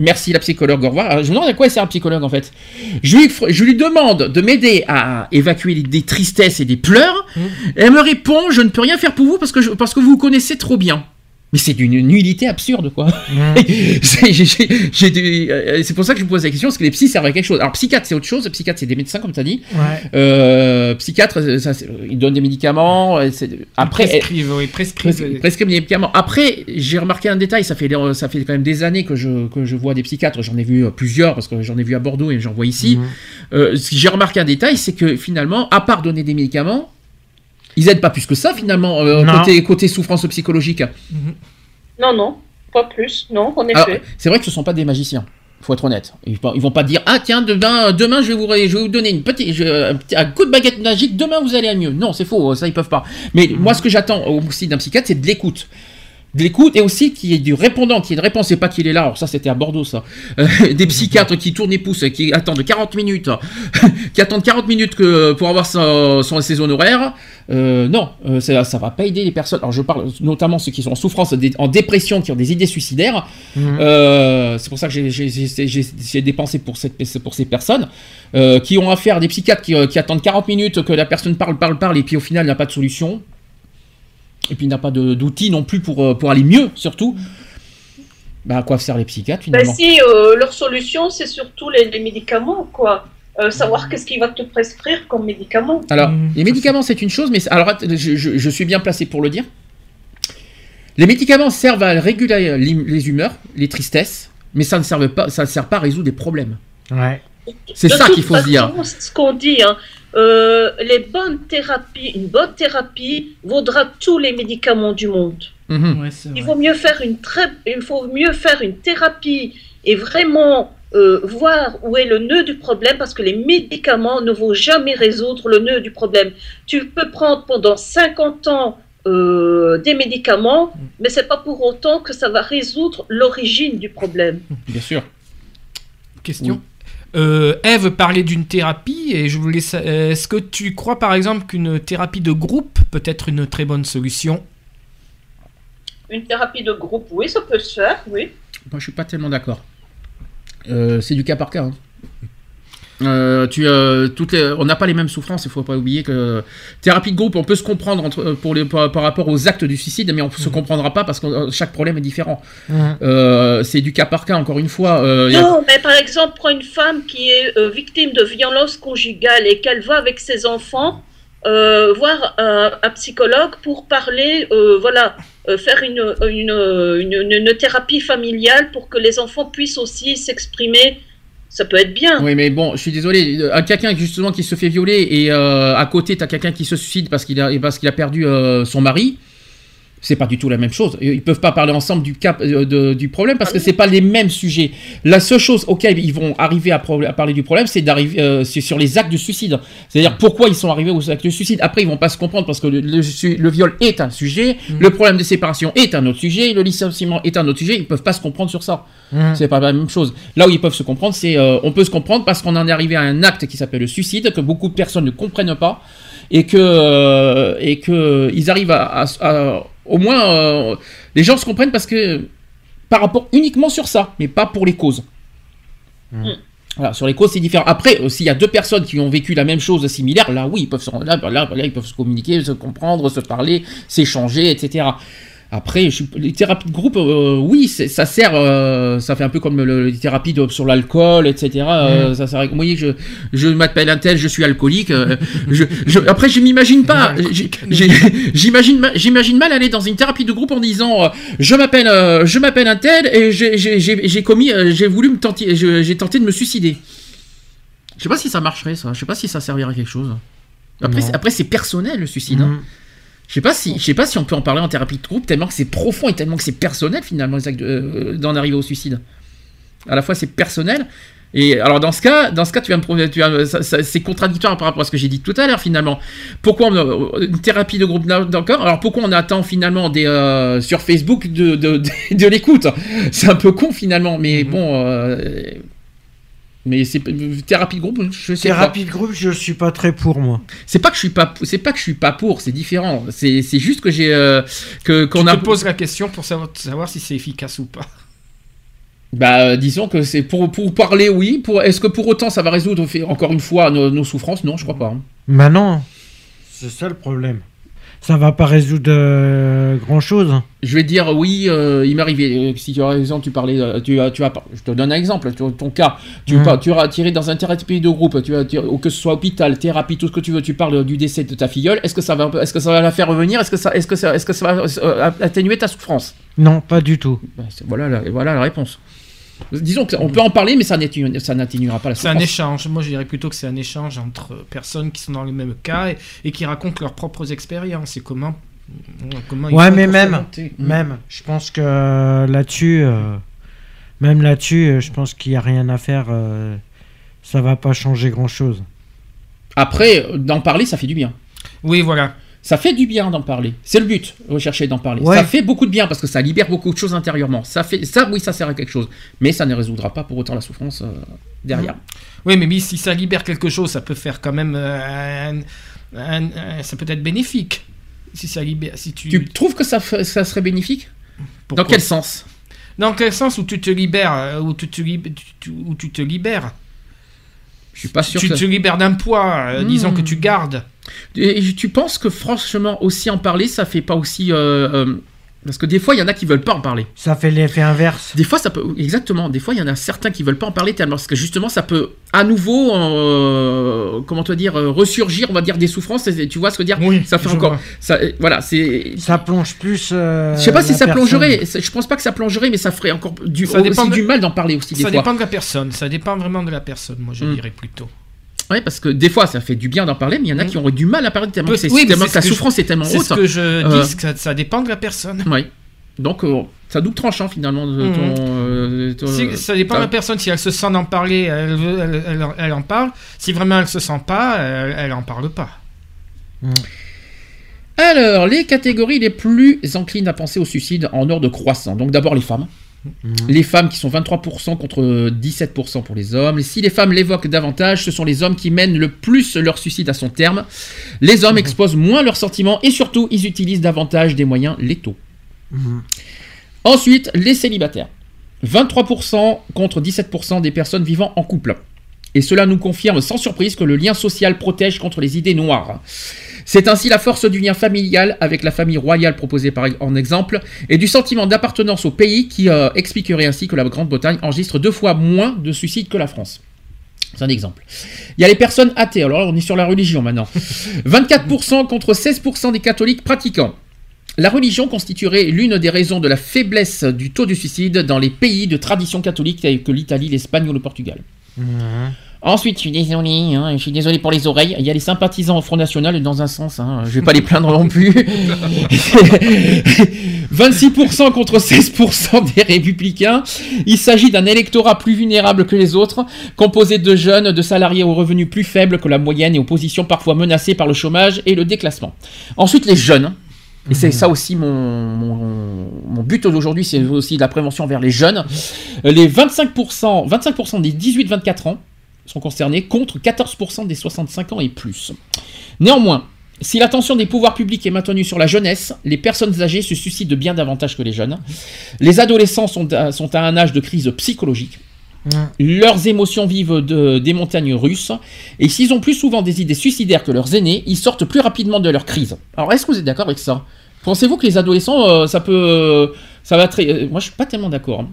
Merci la psychologue, au revoir. Alors, je me demande à quoi sert un psychologue en fait. Je lui, je lui demande de m'aider à évacuer des- tristesses et des pleurs. Et elle me répond Je ne peux rien faire pour vous parce que, je- parce que vous vous connaissez trop bien. Mais c'est d'une nullité absurde, quoi. euh, c'est pour ça que je vous pose la question, parce que les psys servent à quelque chose. Alors, psychiatre, c'est autre chose. Psychiatre, c'est des médecins, comme tu as dit. Ouais. Euh, psychiatre, euh, ça, ils donnent des médicaments. euh, Après, Ils prescrivent, oui, prescrivent. Prescri- prescrivent des médicaments. Après, j'ai remarqué un détail, ça fait, ça fait quand même des années que je, que je vois des psychiatres, j'en ai vu euh, plusieurs, parce que j'en ai vu à Bordeaux et j'en vois ici. Euh, ce que j'ai remarqué un détail, c'est que finalement, à part donner des médicaments, ils aident pas plus que ça finalement, euh, côté, côté souffrance psychologique. Non, non, pas plus, non, en effet. C'est vrai que ce sont pas des magiciens. Faut être honnête. Ils, ils vont pas dire ah tiens demain demain je vais vous je vais vous donner une petite je- un, petit- un coup de baguette magique demain vous allez à mieux. Non c'est faux ça ils peuvent pas. Mais moi ce que j'attends aussi d'un psychiatre c'est de l'écoute. De l'écoute et aussi qu'il y ait du répondant, qu'il y ait une réponse, c'est pas qu'il est là, alors ça c'était à Bordeaux ça. Euh, des psychiatres qui tournent les pouces, qui attendent 40 minutes, qui attendent 40 minutes que, pour avoir son, son- ses honoraires. Euh, non, euh, ça, ça va pas aider les personnes. Alors je parle notamment ceux qui sont en souffrance, en dépression, qui ont des idées suicidaires. Mhm. C'est pour ça que j'ai- dépensé pour, cette, pour ces personnes qui ont affaire à des psychiatres qui, qui attendent 40 minutes que la personne parle, parle, parle, et puis au final n'a pas de solution. Et puis n'a pas de- d'outils non plus pour, euh, pour aller mieux, surtout. Bah, à quoi servent les psychiatres Ben finalement? si, euh, leur solution, c'est surtout les, les médicaments, quoi. Euh, savoir qu'est-ce qu'il va te prescrire comme médicament. Alors, les médicaments, c'est une chose, mais alors, je, je- je suis bien placé pour le dire. Les médicaments servent à réguler les les humeurs, les tristesses, mais ça ne sert pas, ça ne sert pas à résoudre des problèmes. Ouais. C'est ça qu'il faut se dire. C'est ce qu'on dit. hein. Euh, les bonnes thérapies, une bonne thérapie vaudra tous les médicaments du monde. Mhm. Il vaut mieux faire une très, il faut mieux faire une thérapie et vraiment euh, voir où est le nœud du problème parce que les médicaments ne vont jamais résoudre le nœud du problème. Tu peux prendre pendant 50 ans euh, des médicaments, mais c'est pas pour autant que ça va résoudre l'origine du problème. Bien sûr. Question? Euh, Eve parlait d'une thérapie et je voulais. sa- euh, Est-ce que tu crois par exemple qu'une thérapie de groupe peut être une très bonne solution? Une thérapie de groupe, oui, ça peut se faire, oui. Moi, je suis pas tellement d'accord. Euh, c'est du cas par cas. hein. Euh, tu, euh, toutes les- on n'a pas les mêmes souffrances, il faut pas oublier que thérapie de groupe, on peut se comprendre entre, euh, pour les, par, par rapport aux actes du suicide, mais on ne se comprendra pas parce que chaque problème est différent. Mhm. Euh, c'est du cas par cas, encore une fois. euh, a- Non, mais par exemple, prends une femme qui est euh, victime de violence conjugale et qu'elle va avec ses enfants euh, voir un, un psychologue pour parler, euh, voilà, euh, faire une, une, une, une- une thérapie familiale pour que les enfants puissent aussi s'exprimer. Ça peut être bien. Oui, mais bon, je suis désolé. euh, Quelqu'un justement qui se fait violer et euh, à côté, tu as quelqu'un qui se suicide parce qu'il a, parce qu'il a perdu euh, son mari. C'est pas du tout la même chose. Ils peuvent pas parler ensemble du cap euh, de- du problème parce que c'est pas les mêmes sujets. La seule chose auquel ils vont arriver à, pro- à parler du problème, c'est d'arriver euh, sur les actes de suicide. C'est-à-dire pourquoi ils sont arrivés aux actes de suicide. Après, ils vont pas se comprendre parce que le, le su- le viol est un sujet, le problème de séparation est un autre sujet, le licenciement est un autre sujet. Ils peuvent pas se comprendre sur ça. Mhm. C'est pas la même chose. Là où ils peuvent se comprendre, c'est euh, on peut se comprendre parce qu'on en est arrivé à un acte qui s'appelle le suicide que beaucoup de personnes ne comprennent pas et que euh, et que ils arrivent à, à- à- au moins euh, les gens se comprennent parce que par rapport uniquement sur ça, mais pas pour les causes. Voilà, sur les causes, c'est différent. Après, euh, s'il y a deux personnes qui ont vécu la même chose similaire, là, oui, ils peuvent se, là, là, là, ils peuvent se communiquer, se comprendre, se parler, s'échanger, etc. Après, je les thérapies de groupe, euh, oui, ça sert, euh, ça fait un peu comme le- les thérapies de- sur l'alcool, etc. euh, Mhm. ça sert, vous voyez, je, je m'appelle un tel, je suis alcoolique. je, je- après, je m'imagine pas, j'imagine, ma- j'imagine mal aller dans une thérapie de groupe en disant, je m'appelle, je m'appelle un tel et j'ai- commis, j'ai voulu me tenter, j'ai tenté de me suicider. Je sais pas si ça marcherait, ça. Je sais pas si ça servirait à quelque chose. Après, après c'est personnel le suicide. hein. Je sais pas si, je sais pas si on peut en parler en thérapie de groupe tellement que c'est profond et tellement que c'est personnel finalement euh, d'en arriver au suicide. À la fois c'est personnel et alors dans ce cas, dans ce cas tu vas me c'est contradictoire par rapport à ce que j'ai dit tout à l'heure finalement. Pourquoi on a- une thérapie de groupe d'accord Alors pourquoi on attend finalement des euh, sur Facebook de de, de, de l'écoute? C'est un peu con finalement, mais bon. euh, mais c'est thérapie de groupe, je sais pas. Thérapie de groupe, je suis pas très pour moi. C'est pas que je suis pas, c'est pas que je suis pas pour, c'est différent. C'est, c'est juste que j'ai, euh, que qu'on a. te pose la question pour savoir, savoir si c'est efficace ou pas. Bah, euh, disons que c'est pour pour parler, oui. Pour, est-ce que pour autant ça va résoudre encore une fois nos, nos souffrances? Non, je crois pas. hein. Bah non, c'est ça le problème. Ça va pas résoudre euh, grand chose. Je vais dire oui, euh, il m'est arrivé. euh, Si tu as raison, tu parlais, euh, tu as, tu as, je te donne un exemple. Ton, ton cas, tu, par- tu as tiré dans un thérapie de groupe, tu tu ou que ce soit hôpital, thérapie, tout ce que tu veux. Tu parles du décès de ta filleule. Est-ce que ça va, est-ce que ça va la faire revenir Est-ce que ça, est-ce que ça, est-ce que ça va atténuer ta souffrance? Non, pas du tout. Ben, voilà, la, voilà la réponse. Disons qu'on peut en parler, mais ça n'atténu- ça n'atténuera pas la C'est souffrance. un échange. Moi, je dirais plutôt que c'est un échange entre personnes qui sont dans le même cas et, et qui racontent leurs propres expériences et comment. Ouais, mais même, surmonter. même, je pense que euh, là-dessus, euh, même là-dessus, euh, je pense qu'il y a rien à faire. euh, ça va pas changer grand-chose. Après, d'en parler, ça fait du bien. Oui, voilà. Ça fait du bien d'en parler. C'est le but, rechercher d'en parler. Ouais. Ça fait beaucoup de bien parce que ça libère beaucoup de choses intérieurement. Ça fait, ça, oui, ça sert à quelque chose. Mais ça ne résoudra pas pour autant la souffrance euh, derrière. Oui, mais si ça libère quelque chose, ça peut faire quand même. euh, un- un- un- ça peut être bénéfique. Si ça libère. Si tu... Tu trouves que ça, ça serait bénéfique? Pourquoi? Dans quel sens? Dans quel sens où tu te libères euh, Où tu te, lib- où tu te libères? Je suis pas sûr Tu que te libères d'un poids, euh, Hmm. disons que tu gardes. Et tu penses que franchement, aussi en parler, ça fait pas aussi. euh, euh, parce que des fois, il y en a qui veulent pas en parler. Ça fait l'effet inverse. Des fois, ça peut. Exactement. Des fois, il y en a certains qui veulent pas en parler tellement. Parce que justement, ça peut à nouveau. euh, comment te dire euh, Ressurgir, on va dire, des souffrances. et Tu vois ce que je veux dire Oui, Ça fait encore. vois. Ça, voilà, c'est. Ça plonge plus. euh, Je sais pas si ça personne. plongerait. Je pense pas que ça plongerait, mais ça ferait encore du, Ça dépend aussi de- du mal d'en parler aussi des Ça fois. dépend de la personne. Ça dépend vraiment de la personne, moi, je Hmm. dirais plutôt. Ouais, parce que des fois, ça fait du bien d'en parler, mais il y en a qui auraient du mal à parler tellement que, c'est- Oui, tellement c'est que la souffrance je- est tellement C'est haute. ce que je Euh, dis, que ça, ça dépend de la personne. Oui. Donc, euh, ça double tranchant finalement. de Mhm. euh, ton- Si- ça dépend de la personne. Si elle se sent d'en parler, elle, elle, elle- elle en parle. Si vraiment elle se sent pas, elle, elle en parle pas. Alors, les catégories les plus enclines à penser au suicide en ordre croissant. Donc d'abord les femmes. Les femmes qui sont 23% contre 17% pour les hommes. Si les femmes l'évoquent davantage, ce sont les hommes qui mènent le plus leur suicide à son terme. Les hommes exposent moins leurs sentiments et surtout, ils utilisent davantage des moyens létaux. Ensuite, les célibataires. 23% contre 17% des personnes vivant en couple. Et cela nous confirme sans surprise que le lien social protège contre les idées noires. C'est ainsi la force du lien familial avec la famille royale proposée par, en exemple, et du sentiment d'appartenance au pays qui euh, expliquerait ainsi que la Grande-Bretagne enregistre deux fois moins de suicides que la France. C'est un exemple. Il y a les personnes athées, alors on est sur la religion maintenant. 24% contre 16% des catholiques pratiquants. La religion constituerait l'une des raisons de la faiblesse du taux de suicide dans les pays de tradition catholique tels que l'Italie, l'Espagne ou le Portugal. Ensuite, je suis désolé, hein, je suis désolé pour les oreilles. Il y a les sympathisants au Front National dans un sens, hein, je vais pas les plaindre non plus. 26% contre 16% des républicains. Il s'agit d'un électorat plus vulnérable que les autres, composé de jeunes, de salariés aux revenus plus faibles que la moyenne et aux positions parfois menacées par le chômage et le déclassement. Ensuite, les jeunes. Et c'est ça aussi mon, but aujourd'hui, c'est aussi de la prévention vers les jeunes. Les 25%, 25% des 18-24 ans sont concernés contre 14% des 65 ans et plus. Néanmoins, si l'attention des pouvoirs publics est maintenue sur la jeunesse, les personnes âgées se suicident bien davantage que les jeunes. Les adolescents sont à, sont à un âge de crise psychologique. Leurs émotions vivent de- des montagnes russes, et s'ils ont plus souvent des idées suicidaires que leurs aînés, ils sortent plus rapidement de leur crise. Alors, est-ce que vous êtes d'accord avec ça? Pensez-vous que les adolescents, euh, ça peut, euh, ça va très, euh, moi, je suis pas tellement d'accord. hein.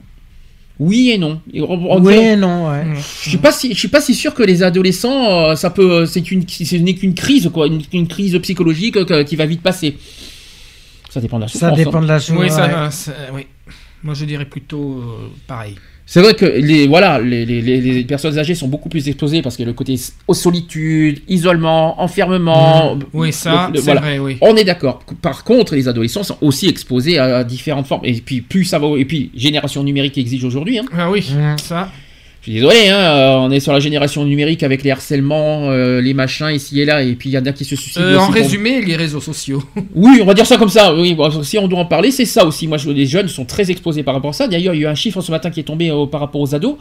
Oui et non. Oui et non, ouais. je suis pas si, je suis pas si sûr que les adolescents, euh, ça peut, c'est une, ce n'est qu'une crise quoi, une, une crise psychologique euh, qui va vite passer. Ça dépend de la Ça dépend hein. de la Oui, souffrance. ça, ouais. va, ça- oui. Moi, je dirais plutôt euh, pareil. C'est vrai que les, voilà, les, les- les- personnes âgées sont beaucoup plus exposées parce qu'il y a le côté solitude, isolement, enfermement. Mmh. Oui, ça, c'est vrai, oui. On est d'accord. Par contre, les adolescents sont aussi exposés à, différentes formes. Et puis, plus ça va. Et puis, génération numérique exige aujourd'hui. Hein. Ah oui, ça. Je suis désolé, hein, euh, on est sur la génération numérique avec les harcèlements, euh, les machins ici et là, et puis il y en a qui se suicident. Euh, en pour- résumé, les réseaux sociaux. Oui, on va dire ça comme ça. Oui, bon, si on doit en parler, c'est ça aussi. Moi, je, les jeunes sont très exposés par rapport à ça. D'ailleurs, il y a eu un chiffre ce matin qui est tombé euh, par rapport aux ados,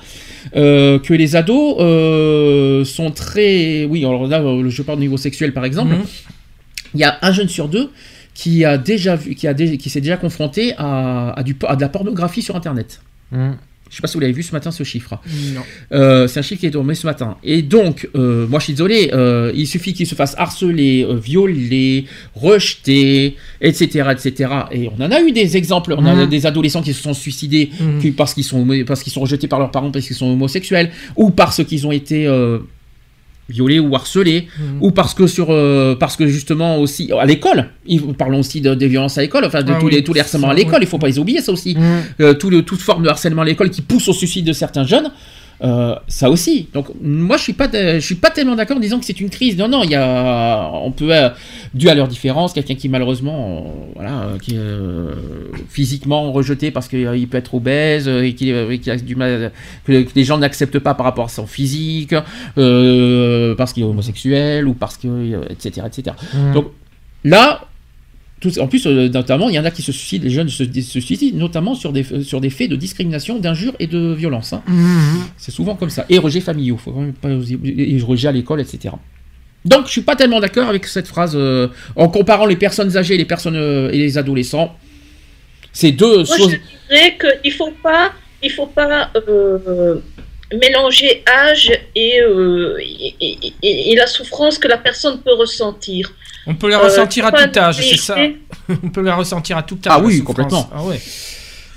euh, que les ados euh, sont très. Oui, alors là, je parle au niveau sexuel par exemple. Mhm. Il y a un jeune sur deux qui a déjà vu, qui a dé- qui s'est déjà confronté à, à du, à de la pornographie sur Internet. Mmh. Je sais pas si vous l'avez vu ce matin ce chiffre. Non. Euh, c'est un chiffre qui est tombé ce matin. Et donc, euh, moi je suis désolé, euh, il suffit qu'il se fasse harceler, violer, rejeter, etc., etc. Et on en a eu des exemples. On a Mhm. des adolescents qui se sont suicidés qui- parce qu'ils sont parce qu'ils sont rejetés par leurs parents parce qu'ils sont homosexuels ou parce qu'ils ont été violés ou harcelés Mhm. ou parce que sur euh, parce que justement aussi à l'école parlons aussi de- des violences à l'école enfin de Ah tous oui, les tous les harcèlements à l'école oui. il faut pas les oublier ça aussi Mhm. euh, tout le, toute forme de harcèlement à l'école qui pousse au suicide de certains jeunes, euh, ça aussi. Donc moi je suis pas de- je suis pas tellement d'accord en disant que c'est une crise. Non non, il y a on peut euh, dû à leurs différences, quelqu'un qui malheureusement euh, voilà euh, qui est euh, physiquement rejeté parce qu'il peut être obèse euh, et qui a du mal que, que les gens n'acceptent pas par rapport à son physique euh, parce qu'il est homosexuel ou parce que euh, etc etc. Mhm. Donc là tout- en plus, euh, notamment, il y en a qui se suicident, les jeunes se, se suicident, notamment sur des, sur des faits de discrimination, d'injures et de violence. hein. Mhm. C'est souvent comme ça. Et rejet familiaux, faut quand même pas et rejet à l'école, etc. Donc, je suis pas tellement d'accord avec cette phrase euh, en comparant les personnes âgées, les personnes euh, et les adolescents. C'est deux Moi, choses. je dirais qu'il ne faut pas, il faut pas euh, mélanger âge et, euh, et, et- la souffrance que la personne peut ressentir. On peut la Euh, ressentir à tout âge, c'est ça. On peut la ressentir à tout âge. Ah oui, souffrance. complètement. Ah ouais.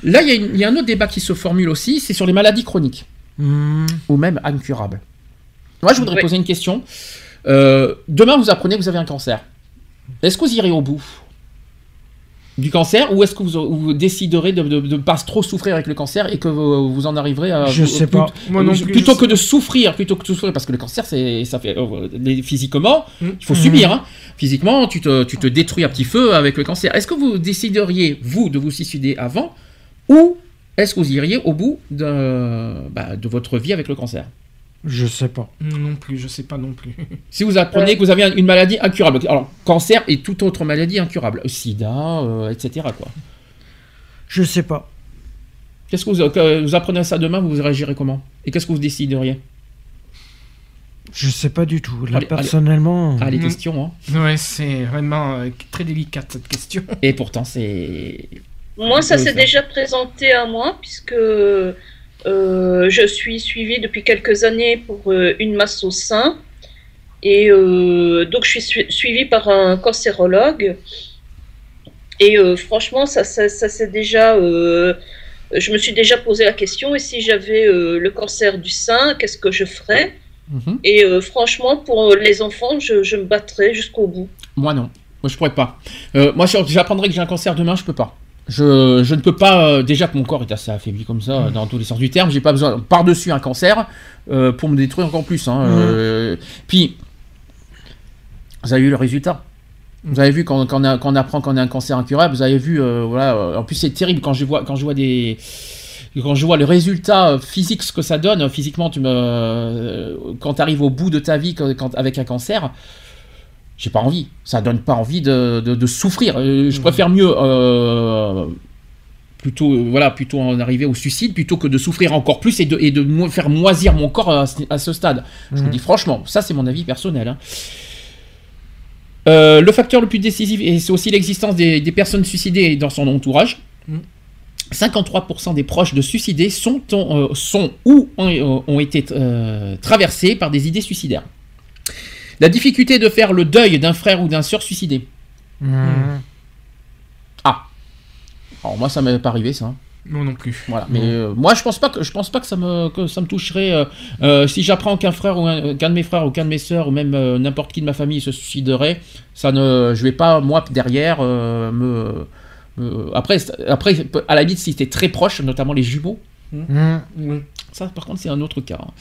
Là, il y, a y un autre débat qui se formule aussi, c'est sur les maladies chroniques. Mhm. ou même incurables. Moi, je voudrais Oui. poser une question. Euh, demain, vous apprenez que vous avez un cancer. Est-ce que vous irez au bout? Du cancer ou est-ce que vous, vous déciderez de ne pas trop souffrir avec le cancer et que vous, vous en arriverez à... Je sais pas. Moi non plus, plutôt que de souffrir, plutôt que de souffrir, parce que le cancer, c'est, ça fait euh, physiquement, Mm. il faut subir. hein. Physiquement, tu te, tu te détruis à petit feu avec le cancer. Est-ce que vous décideriez, vous, de vous suicider avant ou est-ce que vous iriez au bout de, bah, de votre vie avec le cancer? Je sais pas. Non plus, je sais pas non plus. Si vous apprenez que vous avez un- une maladie incurable, alors cancer et toute autre maladie incurable, sida, euh, etc. Quoi. Je sais pas. Qu'est-ce que vous, que vous apprenez ça demain, vous réagirez comment? Et qu'est-ce que vous décideriez? Je sais pas du tout. Là, Allez, allez. personnellement. Ah, les Mm. questions, hein. Ouais, c'est vraiment euh, très délicate cette question. Et pourtant, c'est. Moi, ça s'est déjà présenté à moi, puisque euh, je suis suivie depuis quelques années pour euh, une masse au sein. Et euh, donc, je suis sui- suivie par un cancérologue. Et franchement, ça, ça, ça s'est déjà. je me suis déjà posé la question et si j'avais le cancer du sein, qu'est-ce que je ferais? Mhm. Et franchement, pour les enfants, je, je me battrais jusqu'au bout. Moi, non. Moi, je pourrais pas. Moi, si j'apprendrais que j'ai un cancer demain, je peux pas. Je, je ne peux pas. euh, déjà que mon corps est assez affaibli comme ça, Mm. dans tous les sens du terme, j'ai pas besoin par-dessus un cancer euh, pour me détruire encore plus. hein, Mm. euh, puis, vous avez vu le résultat. Vous avez vu quand, quand, on, a- quand on apprend qu'on a un cancer incurable, vous avez vu, voilà. en plus, c'est terrible quand je vois, quand je vois des, quand je vois le résultat physique, ce que ça donne physiquement, tu me, quand tu arrives au bout de ta vie quand, quand- avec un cancer, j'ai pas envie. Ça donne pas envie de, de- de souffrir. Euh, je préfère mieux euh, plutôt, euh, voilà, plutôt en arriver au suicide plutôt que de souffrir encore plus et de, et de mo- faire moisir mon corps à, ce- à ce stade. Je vous Mhm. dis franchement, ça c'est mon avis personnel. hein. Euh, le facteur le plus décisif, et c'est aussi l'existence des, des personnes suicidées dans son entourage. Mhm. 53% des proches de suicidés sont, ont, sont ou ont, ont été traversés par des idées suicidaires. La difficulté de faire le deuil d'un frère ou d'un sœur suicidé. Mhm. Ah. Alors moi ça m'est pas arrivé ça. hein. Moi non plus. Voilà. Mais euh, moi je pense pas que je pense pas que ça me que ça me toucherait euh, euh, si j'apprends qu'un frère ou un- qu'un de mes frères ou qu'un de mes sœurs ou même euh, n'importe qui de ma famille se suiciderait, ça ne je vais pas moi derrière euh, me, me- après après à la limite si c'était très proche notamment les jumeaux Mhm. ça, par contre, c'est un autre cas. hein.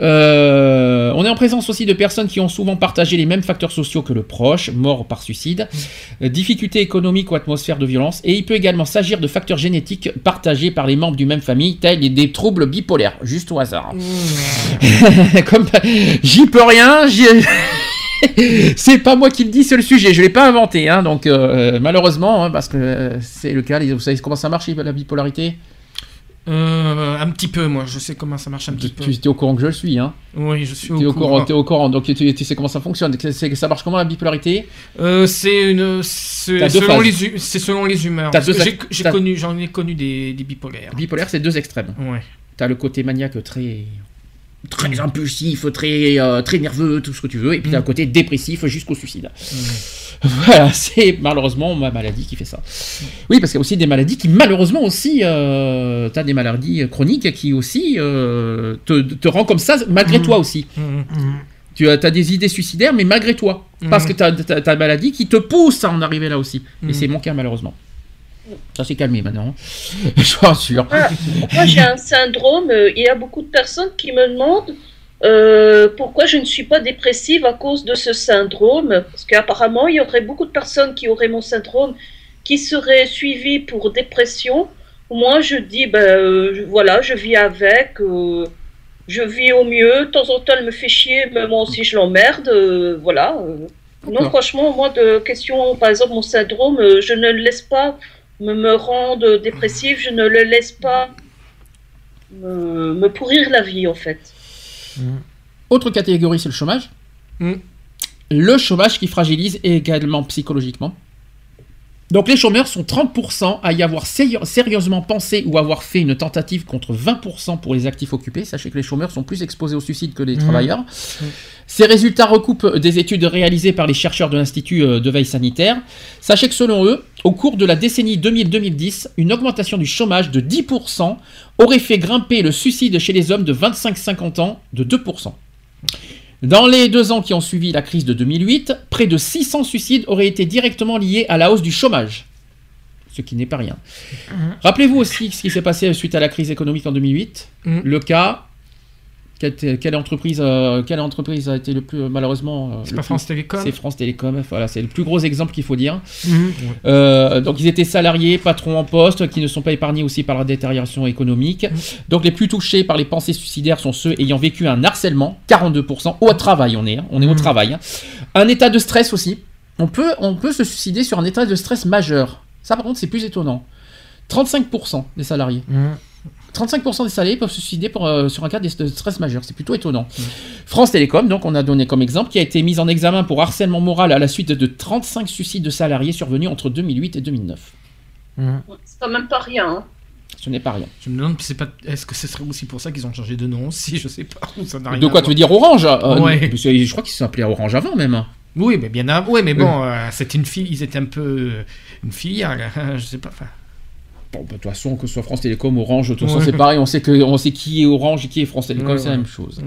Euh, on est en présence aussi de personnes qui ont souvent partagé les mêmes facteurs sociaux que le proche, mort par suicide, euh, difficultés économiques ou atmosphère de violence, et il peut également s'agir de facteurs génétiques partagés par les membres d'une même famille, tels des troubles bipolaires, juste au hasard. Comme j'y peux rien, j'y- c'est pas moi qui le dis, c'est le sujet, je l'ai pas inventé, hein, donc euh, malheureusement, hein, parce que euh, c'est le cas. Vous savez comment ça marche la bipolarité? Euh, un petit peu, moi, je sais comment ça marche un petit peu. Tu es au courant que je le suis, hein Oui, je suis Tu es au au courant, t'es au courant, donc tu, tu sais comment ça fonctionne. Ça marche comment la bipolarité? Euh, c'est une, c'est selon les, selon les humeurs. J'ai connu, j'en ai connu des, des bipolaires. Bipolaire, c'est deux extrêmes. Ouais. T'as le côté maniaque très très impulsif, très euh, très nerveux, tout ce que tu veux, et puis t'as le côté dépressif jusqu'au suicide. Voilà, c'est malheureusement ma maladie qui fait ça. Oui, parce qu'il y a aussi des maladies qui malheureusement aussi, euh, t'as des maladies chroniques qui aussi euh, te, te rend comme ça malgré toi aussi. Tu as, des idées suicidaires, mais malgré toi. Parce que tu as ta maladie qui te pousse à en arriver là aussi. Et c'est mon cas, malheureusement. Ça s'est calmé maintenant. Je vous rassure. Ah, Moi, j'ai un syndrome. euh, Il y a beaucoup de personnes qui me demandent euh, pourquoi je ne suis pas dépressive à cause de ce syndrome? Parce qu'apparemment, il y aurait beaucoup de personnes qui auraient mon syndrome qui seraient suivies pour dépression. Moi, je dis, ben euh, voilà, je vis avec. euh, je vis au mieux. De temps en temps, elle me fait chier, mais moi aussi, je l'emmerde. voilà. Non, franchement, moi, de question, par exemple, mon syndrome, je ne le laisse pas me, me rendre dépressive, je ne le laisse pas me, me pourrir la vie, en fait. Autre catégorie, c'est le chômage. Le chômage qui fragilise également psychologiquement. Donc les chômeurs sont 30% à y avoir séri- sérieusement pensé ou avoir fait une tentative contre 20% pour les actifs occupés. Sachez que les chômeurs sont plus exposés au suicide que les Mhm. travailleurs. Ces résultats recoupent des études réalisées par les chercheurs de l'Institut euh, de veille sanitaire. Sachez que selon eux, au cours de la décennie 2000-2010, une augmentation du chômage de 10% aurait fait grimper le suicide chez les hommes de 25-50 ans de 2%. Dans les deux ans qui ont suivi la crise de 2008, près de 600 suicides auraient été directement liés à la hausse du chômage. Ce qui n'est pas rien. Rappelez-vous aussi ce qui s'est passé suite à la crise économique en 2008. Mhm. Le cas. Quelle, quelle entreprise, euh, quelle entreprise a été le plus malheureusement euh, C'est pas plus- France Télécom C'est France Télécom. Voilà, c'est le plus gros exemple qu'il faut dire. Mhm. Euh, donc ils étaient salariés, patrons en poste, qui ne sont pas épargnés aussi par la détérioration économique. Donc les plus touchés par les pensées suicidaires sont ceux ayant vécu un harcèlement, 42%, au travail on est, hein, on est au travail. hein. Un état de stress aussi. On peut, on peut se suicider sur un état de stress majeur. Ça par contre c'est plus étonnant. 35% des salariés. 35% des salariés peuvent se suicider pour, euh, sur un cas de stress majeur. C'est plutôt étonnant. France Télécom, donc on a donné comme exemple, qui a été mise en examen pour harcèlement moral à la suite de 35 suicides de salariés survenus entre 2008 et 2009. C'est quand même pas rien. hein. Ce n'est pas rien. Je me demande, c'est pas, est-ce que ce serait aussi pour ça qu'ils ont changé de nom aussi Je sais pas. ça rien De quoi tu veux dire Orange Euh, Ouais. Je crois qu'ils s'appelaient Orange avant même. Oui, mais bien avant. Oui, mais Oui. bon, euh, c'était une fille. Ils étaient un peu euh, une filiale. hein, je sais pas. enfin, Bon, bah, de toute façon, que ce soit France Télécom, Orange, de toute façon, Ouais. c'est pareil. On sait, que, on sait qui est Orange et qui est France Télécom, Ouais, c'est la même chose.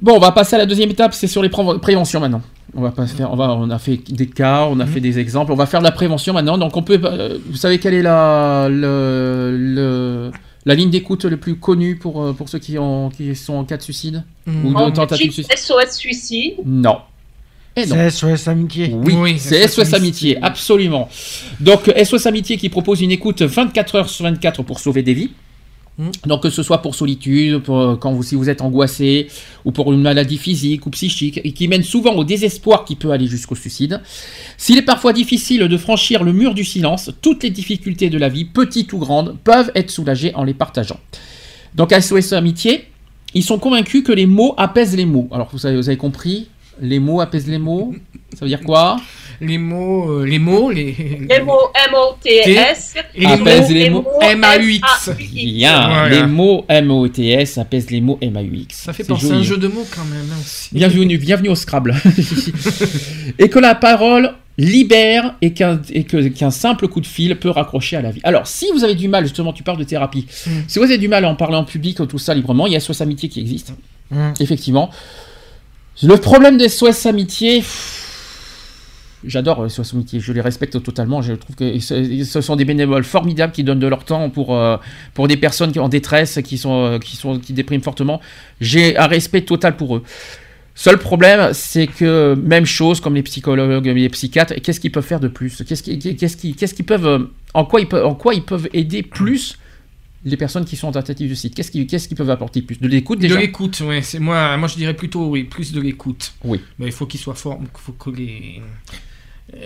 Bon, on va passer à la deuxième étape, c'est sur les préven- préventions maintenant. On va pas faire, on va, on a fait des cas, on a fait des exemples, on va faire de la prévention maintenant. Donc on peut, euh, vous savez quelle est la, le, le- la ligne d'écoute le plus connue pour, euh, pour ceux qui, ont, qui sont en cas de suicide? Ou En de tentative de suicide? SOS Suicide. Non. C'est SOS Amitié. Oui, c'est SOS Amitié, absolument. Donc SOS Amitié qui propose une écoute 24 heures sur 24 pour sauver des vies. Donc que ce soit pour solitude, pour, quand vous, si vous êtes angoissé, ou pour une maladie physique ou psychique, et qui mène souvent au désespoir qui peut aller jusqu'au suicide. S'il est parfois difficile de franchir le mur du silence, toutes les difficultés de la vie, petites ou grandes, peuvent être soulagées en les partageant. Donc à SOS Amitié, ils sont convaincus que les mots apaisent les mots. Alors vous avez, vous avez compris Les mots apaisent les mots Ça veut dire quoi Les mots, euh, les mots, les. Les mots M-O-T-S. Et les mots- les mots. M-A-U-X. Bien, Voilà. les mots M-O-T-S apaisent les mots M-A-U-X. Ça fait penser à un jeu de mots quand même hein, aussi. Bienvenue, bienvenue au Scrabble. et que la parole libère et qu'un qu'un simple coup de fil peut raccrocher à la vie. Alors, si vous avez du mal, justement, tu parles de thérapie, Mm. si vous avez du mal à en parler en public, tout ça librement, il y a SOS Amitié qui existe. Mm. Effectivement. Le problème des SOS Amitié. J'adore les SOS Amitié, je les respecte totalement. Je trouve que ce sont des bénévoles formidables qui donnent de leur temps pour, euh, pour des personnes en détresse, qui, sont, euh, qui, sont, qui dépriment fortement. J'ai un respect total pour eux. Seul problème, c'est que même chose comme les psychologues, les psychiatres, qu'est-ce qu'ils peuvent faire de plus? Qu'est-ce qu'ils qu'ils- qu'est-ce qu'ils peuvent, euh, en quoi ils peuvent, en quoi ils peuvent aider plus les personnes qui sont en tentative de site Qu'est-ce qu'ils peuvent apporter plus? De l'écoute déjà? De l'écoute. C'est moi, moi je dirais plutôt oui, plus de l'écoute. Oui. Mais il faut qu'ils soient forts, il faut que les euh,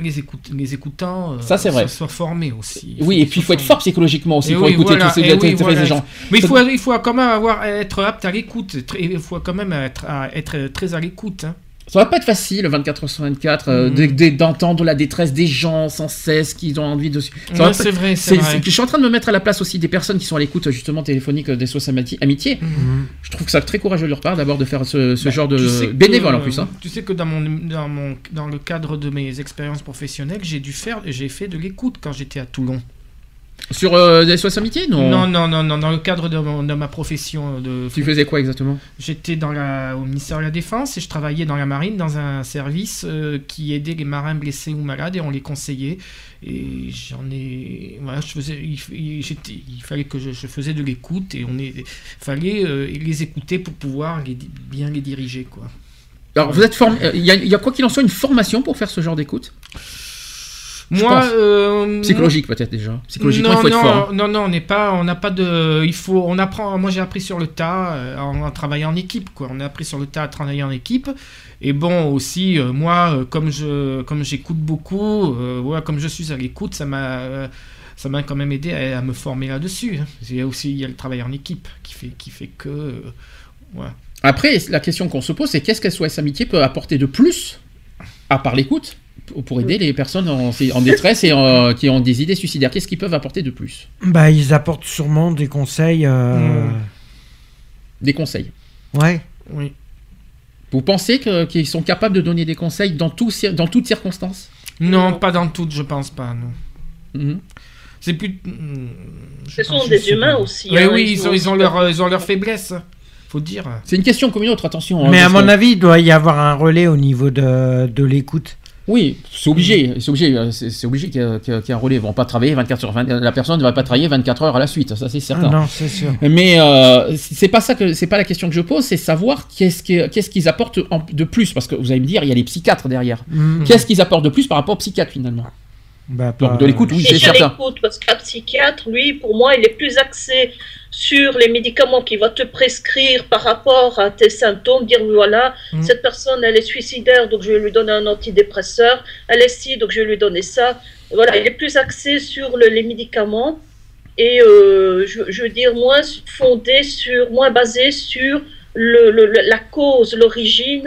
les, écoute- les écoutants euh, Ça, vrai. soient formés aussi. Oui, et puis il faut être fort psychologiquement aussi Et pour oui, écouter voilà, tous ces, oui, voilà. gens. Mais il faut, il faut quand même avoir, être apte à l'écoute. Il faut quand même être, à- être très à l'écoute. hein. Ça va pas être facile, 24 sur 24, euh, de- de- d'entendre la détresse des gens sans cesse, qui ont envie de... Ouais, c'est vrai, c'est vrai. Je suis en train de me mettre à la place aussi des personnes qui sont à l'écoute justement téléphonique euh, des Amiti- Amitié. Je trouve que ça très courageux de leur part d'abord de faire ce, ce genre de... Bah, Tu sais que, bénévole en euh, plus. Hein. Tu sais que dans, mon, dans, mon, dans le cadre de mes expériences professionnelles, j'ai dû faire, j'ai fait de l'écoute quand j'étais à Toulon. Sur euh, SOS Amitié non Non, non, non, non, dans le cadre de, mon- de ma profession de... Tu faisais quoi exactement? J'étais dans la, au ministère de la Défense et je travaillais dans la marine dans un service euh, qui aidait les marins blessés ou malades et on les conseillait. Et j'en ai. Voilà, je faisais, il, fallait que je, je faisais de l'écoute et on est, fallait euh, les écouter pour pouvoir les bien les diriger. Quoi. Alors vous êtes formé... euh, Il y, a- il y a quoi qu'il en soit une formation pour faire ce genre d'écoute? Moi, euh, Psychologique peut-être déjà. Psychologiquement non, il faut être non, fort. hein. Non, non, on n'est pas, on n'a pas de, il faut, on apprend. Moi, j'ai appris sur le tas, euh, en, en travaillant en équipe, quoi. On a appris sur le tas à travailler en équipe. Et bon, aussi, euh, moi, comme je, comme j'écoute beaucoup, euh, comme je suis à l'écoute, ça m'a, ça m'a quand même aidé à, à me former là-dessus. hein. Il y a aussi, il y a le travail en équipe qui fait, qui fait que, euh. Après, la question qu'on se pose, c'est qu'est-ce que SOS Amitié peut apporter de plus, à part l'écoute, pour- aider les personnes en, en détresse et euh, qui ont des idées suicidaires Qu'est-ce qu'ils peuvent apporter de plus? Bah, ils apportent sûrement des conseils. euh, Hmm. Des conseils. Ouais. Oui. Vous pensez qu'ils sont capables de donner des conseils dans, tout, cir- dans toutes circonstances? Non, pas dans toutes, je pense pas, non. Mhm. C'est plus. Ce sont des humains aussi. Oui, hein, oui, ils ont, ils ont leur, ils ont leur faiblesse. Faut dire. C'est une question comme une autre, attention. hein, Mais à mon que- avis, il doit y avoir un relais au niveau de, de l'écoute. Oui, c'est obligé, c'est obligé, euh, c'est obligé qu'il y, ait- qu'il y ait un relais. Ils vont pas travailler 24 sur 24. La personne ne va pas travailler 24 heures à la suite, ça c'est certain. Ah non, c'est sûr. Mais euh, c'est pas ça que c'est pas la question que je pose, c'est savoir qu'est-ce que- qu'est-ce qu'ils apportent en- de plus, parce que vous allez me dire, il y a les psychiatres derrière. Mhm. Qu'est-ce qu'ils apportent de plus par rapport aux psychiatres finalement? Bah, Donc de l'écoute, oui, c'est je certain. l'écoute parce qu'un psychiatre, lui, pour moi, il est plus axé sur les médicaments qu'il va te prescrire par rapport à tes symptômes, dire voilà, Mm. cette personne, elle est suicidaire, donc je vais lui donner un antidépresseur, elle est ci, donc je vais lui donner ça. Voilà, il est plus axé sur le- les médicaments et euh, je, je veux dire moins fondé sur, moins basé sur le- la cause, l'origine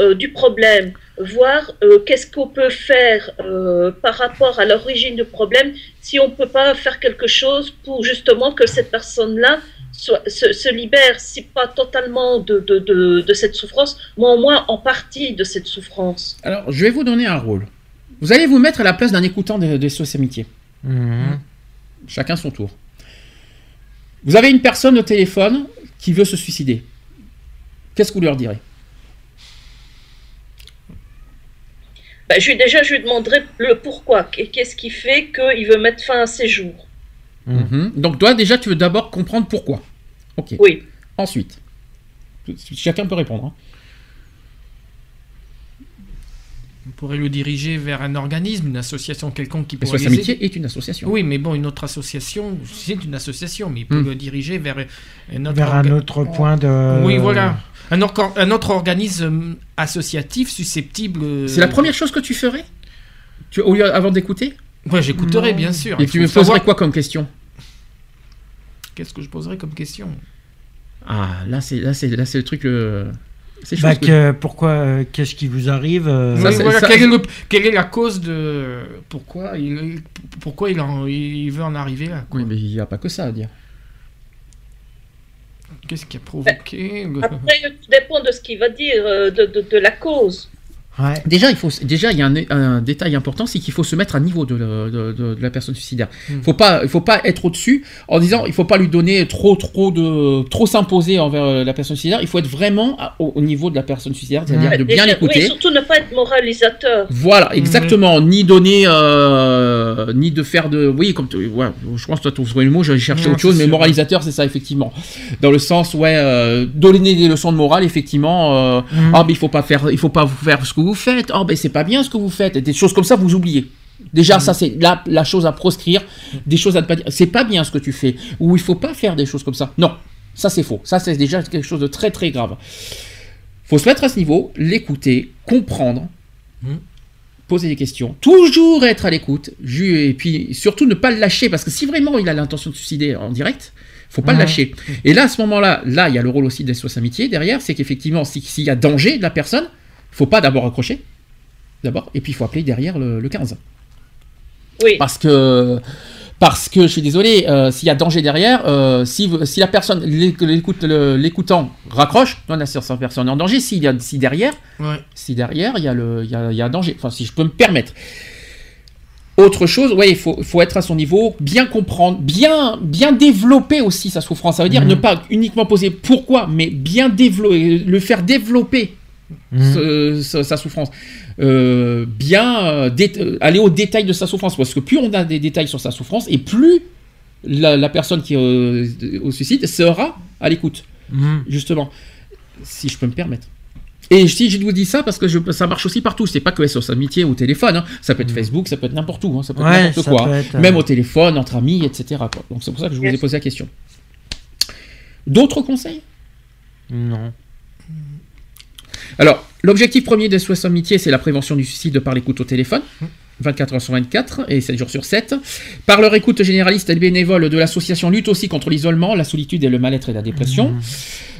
euh, du problème, voir euh, qu'est-ce qu'on peut faire euh, par rapport à l'origine du problème, si on ne peut pas faire quelque chose pour justement que cette personne-là se, se libère, si pas totalement de, de, de, de cette souffrance, mais au moins en partie de cette souffrance. Alors, je vais vous donner un rôle. Vous allez vous mettre à la place d'un écoutant des de SOS Amitié. Mhm. Chacun son tour. Vous avez une personne au téléphone qui veut se suicider. Qu'est-ce que vous leur direz? Ben, je, lui- déjà, je lui demanderai le pourquoi, qu'est-ce qui fait qu'il veut mettre fin à ses jours? Mhm. Donc toi déjà tu veux d'abord comprendre pourquoi. Ok. Oui. Ensuite, chacun peut répondre. hein. On pourrait le diriger vers un organisme, une association quelconque qui pourrait Amitié est une association. Oui, mais bon, une autre association, c'est une association, mais il peut Hmm. le diriger vers un autre, Vers un autre point de. Oui, voilà. Un, autre organisme associatif susceptible. C'est la première chose que tu ferais tu, au lieu, Avant d'écouter Ouais, j'écouterai, bien sûr. Et tu me poserais savoir- quoi comme question Qu'est-ce que je poserais comme question Ah, là c'est là c'est là c'est le truc. euh, c'est Bah, que- que- pourquoi euh, Qu'est-ce qui vous arrive euh, Ça, Oui, c'est- voilà, ça- quelle, est le- quelle est la cause de. Pourquoi il, pourquoi il, en- il veut en arriver là quoi Oui, mais il n'y a pas que ça à dire. Qu'est-ce qui a provoqué Après, tout dépend de ce qu'il va dire, euh, de, de, de la cause. Ouais. Déjà, il faut, déjà, il y a un, un détail important, c'est qu'il faut se mettre à niveau de, la- de- de- de la personne suicidaire. Hmm. Faut pas, il faut pas être au-dessus en disant, il faut pas lui donner trop, trop de, trop s'imposer envers euh, la personne suicidaire. Il faut être vraiment à- au, au niveau de la personne suicidaire, c'est-à-dire de bien l'écouter. Oui, surtout ne pas être moralisateur. Voilà, exactement. Ni donner, euh, ni de faire de. Oui, comme tu- ouais, je pense que toi, tu trouves le mot, j'allais chercher autre chose, mais sûr. moralisateur, c'est ça, effectivement. Dans le sens, ouais, euh, donner des leçons de morale, effectivement. euh, Mhm. Ah, mais il faut pas faire, il faut pas vous faire ce que vous faites. Oh, ben c'est pas bien ce que vous faites. Des choses comme ça, vous oubliez. Déjà, ça, c'est la, la chose à proscrire. Des choses à ne pas dire. C'est pas bien ce que tu fais. Ou il faut pas faire des choses comme ça. Non, ça, c'est faux. Ça, c'est déjà quelque chose de très, très grave. faut se mettre à ce niveau, l'écouter, comprendre. Mhm. poser des questions, toujours être à l'écoute, et puis surtout ne pas le lâcher, parce que si vraiment il a l'intention de suicider en direct, faut pas le lâcher. Et là, à ce moment-là, là, il y a le rôle aussi des SOS Amitié derrière, c'est qu'effectivement, si- s'il y a danger de la personne, faut pas d'abord accrocher, d'abord, et puis il faut appeler derrière le, le 15. Oui. Parce que, parce que je suis désolé, euh, s'il y a danger derrière, euh, si, si la personne, l'écoutant raccroche, non, la cette personne est en danger. S'il y a, si derrière, Ouais. si derrière, il y, a le, il, y a, il y a un danger. Enfin, si je peux me permettre. Autre chose, ouais, il faut, faut être à son niveau, bien comprendre, bien, bien développer aussi sa souffrance. Ça veut dire Mhm. ne pas uniquement poser pourquoi, mais bien développer, le faire développer ce- ce- sa souffrance. Euh, bien euh, euh, aller au détail de sa souffrance. Parce que plus on a des détails sur sa souffrance, et plus la, la personne qui est euh, au suicide sera à l'écoute. Mhm. Justement. Si je peux me permettre. Et si je vous dis ça, parce que je- ça marche aussi partout, c'est pas que SOS Amitié ou téléphone, hein. ça peut être Facebook, ça peut être n'importe où, hein. ça peut être Ouais, n'importe quoi, peut hein. euh, même au téléphone, entre amis, etc. quoi. Donc c'est pour ça que je vous ai posé la question. D'autres conseils? Non. Alors, l'objectif premier des SOS Amitié, c'est la prévention du suicide par l'écoute au téléphone. 24 heures sur 24 et 7 jours sur 7. Par leur écoute généraliste et bénévole de l'association lutte aussi contre l'isolement, la solitude et le mal-être et la dépression.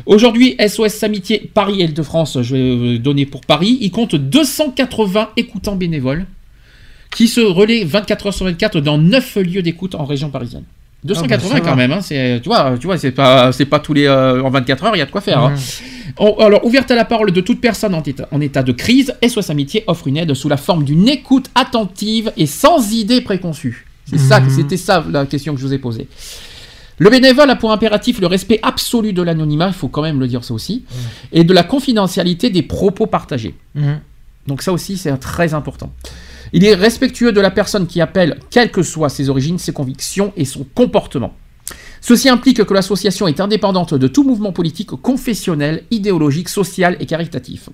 Aujourd'hui, SOS Amitié Paris et de France, je vais donner pour Paris, il compte 280 écoutants bénévoles qui se relaient 24 heures sur 24 dans 9 lieux d'écoute en région parisienne. 280 Ah bah, quand va. même, hein, c'est, tu vois, tu vois, c'est pas, pas tous les euh, en 24 heures, il y a de quoi faire. hein. On- alors, ouverte à la parole de toute personne en état, en état de crise, SOS Amitié offre une aide sous la forme d'une écoute attentive et sans idée préconçue. C'est ça, Mhm. c'était ça la question que je vous ai posée. Le bénévole a pour impératif le respect absolu de l'anonymat, il faut quand même le dire ça aussi, et de la confidentialité des propos partagés. Mhm. Donc ça aussi, c'est très important. Il est respectueux de la personne qui appelle, quelles que soient ses origines, ses convictions et son comportement. Ceci implique que l'association est indépendante de tout mouvement politique, confessionnel, idéologique, social et caritatif.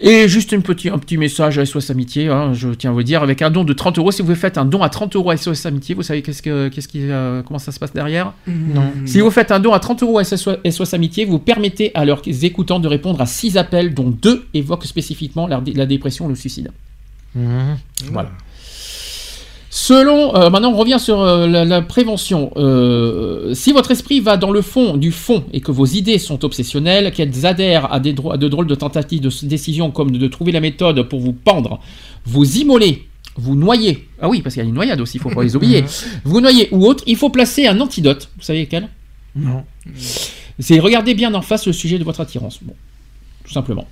Et juste une petit, un petit message à SOS Amitié, hein, je tiens à vous dire, avec un don de 30 euros, si vous faites un don à 30 euros à SOS Amitié, vous savez qu'est-ce que, qu'est-ce qui, euh, comment ça se passe derrière? Non. Si vous faites un don à 30 euros à SOS, SOS Amitié, vous permettez à leurs écoutants de répondre à 6 appels, dont 2 évoquent spécifiquement la, la dépression ou le suicide. Mhm. Voilà. Selon, euh, maintenant on revient sur euh, la, la prévention. Euh, si votre esprit va dans le fond du fond et que vos idées sont obsessionnelles, qu'elles adhèrent à, des à de drôles de tentatives de décision comme de, de trouver la méthode pour vous pendre, vous immoler, vous noyer, ah oui parce qu'il y a une noyade aussi, il faut pas les oublier, vous noyer ou autre, il faut placer un antidote. Vous savez quel Non. c'est regarder bien en face le sujet de votre attirance. Bon, tout simplement.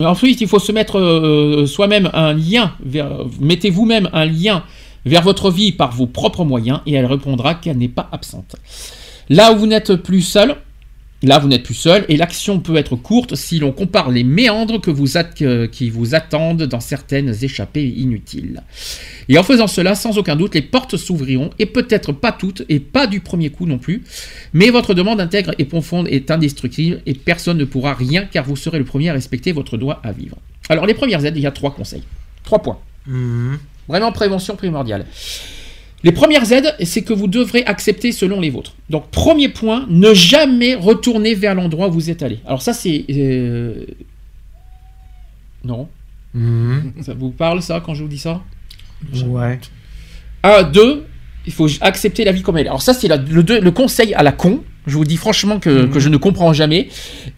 Ensuite, il faut se mettre soi-même un lien, mettez vous-même un lien vers votre vie par vos propres moyens et elle répondra qu'elle n'est pas absente. Là où vous n'êtes plus seul, là vous n'êtes plus seul et l'action peut être courte si l'on compare les méandres qui vous attendent dans certaines échappées inutiles. Et en faisant cela, sans aucun doute, les portes s'ouvriront, et peut-être pas toutes, et pas du premier coup non plus, mais votre demande intègre et profonde est indestructible, et personne ne pourra rien, car vous serez le premier à respecter votre droit à vivre. Alors, les premières aides, il y a trois conseils. Trois points. Mhm. Vraiment prévention primordiale. Les premières aides, c'est que vous devrez accepter selon les vôtres. Donc, premier point, ne jamais retourner vers l'endroit où vous êtes allé. Alors ça, c'est... euh, Non Mhm. Ça vous parle, ça, quand je vous dis ça? Ouais. Un, deux, il faut accepter la vie comme elle est. Alors ça, c'est la- le, deux- le conseil à la con. Je vous dis franchement que, que je ne comprends jamais.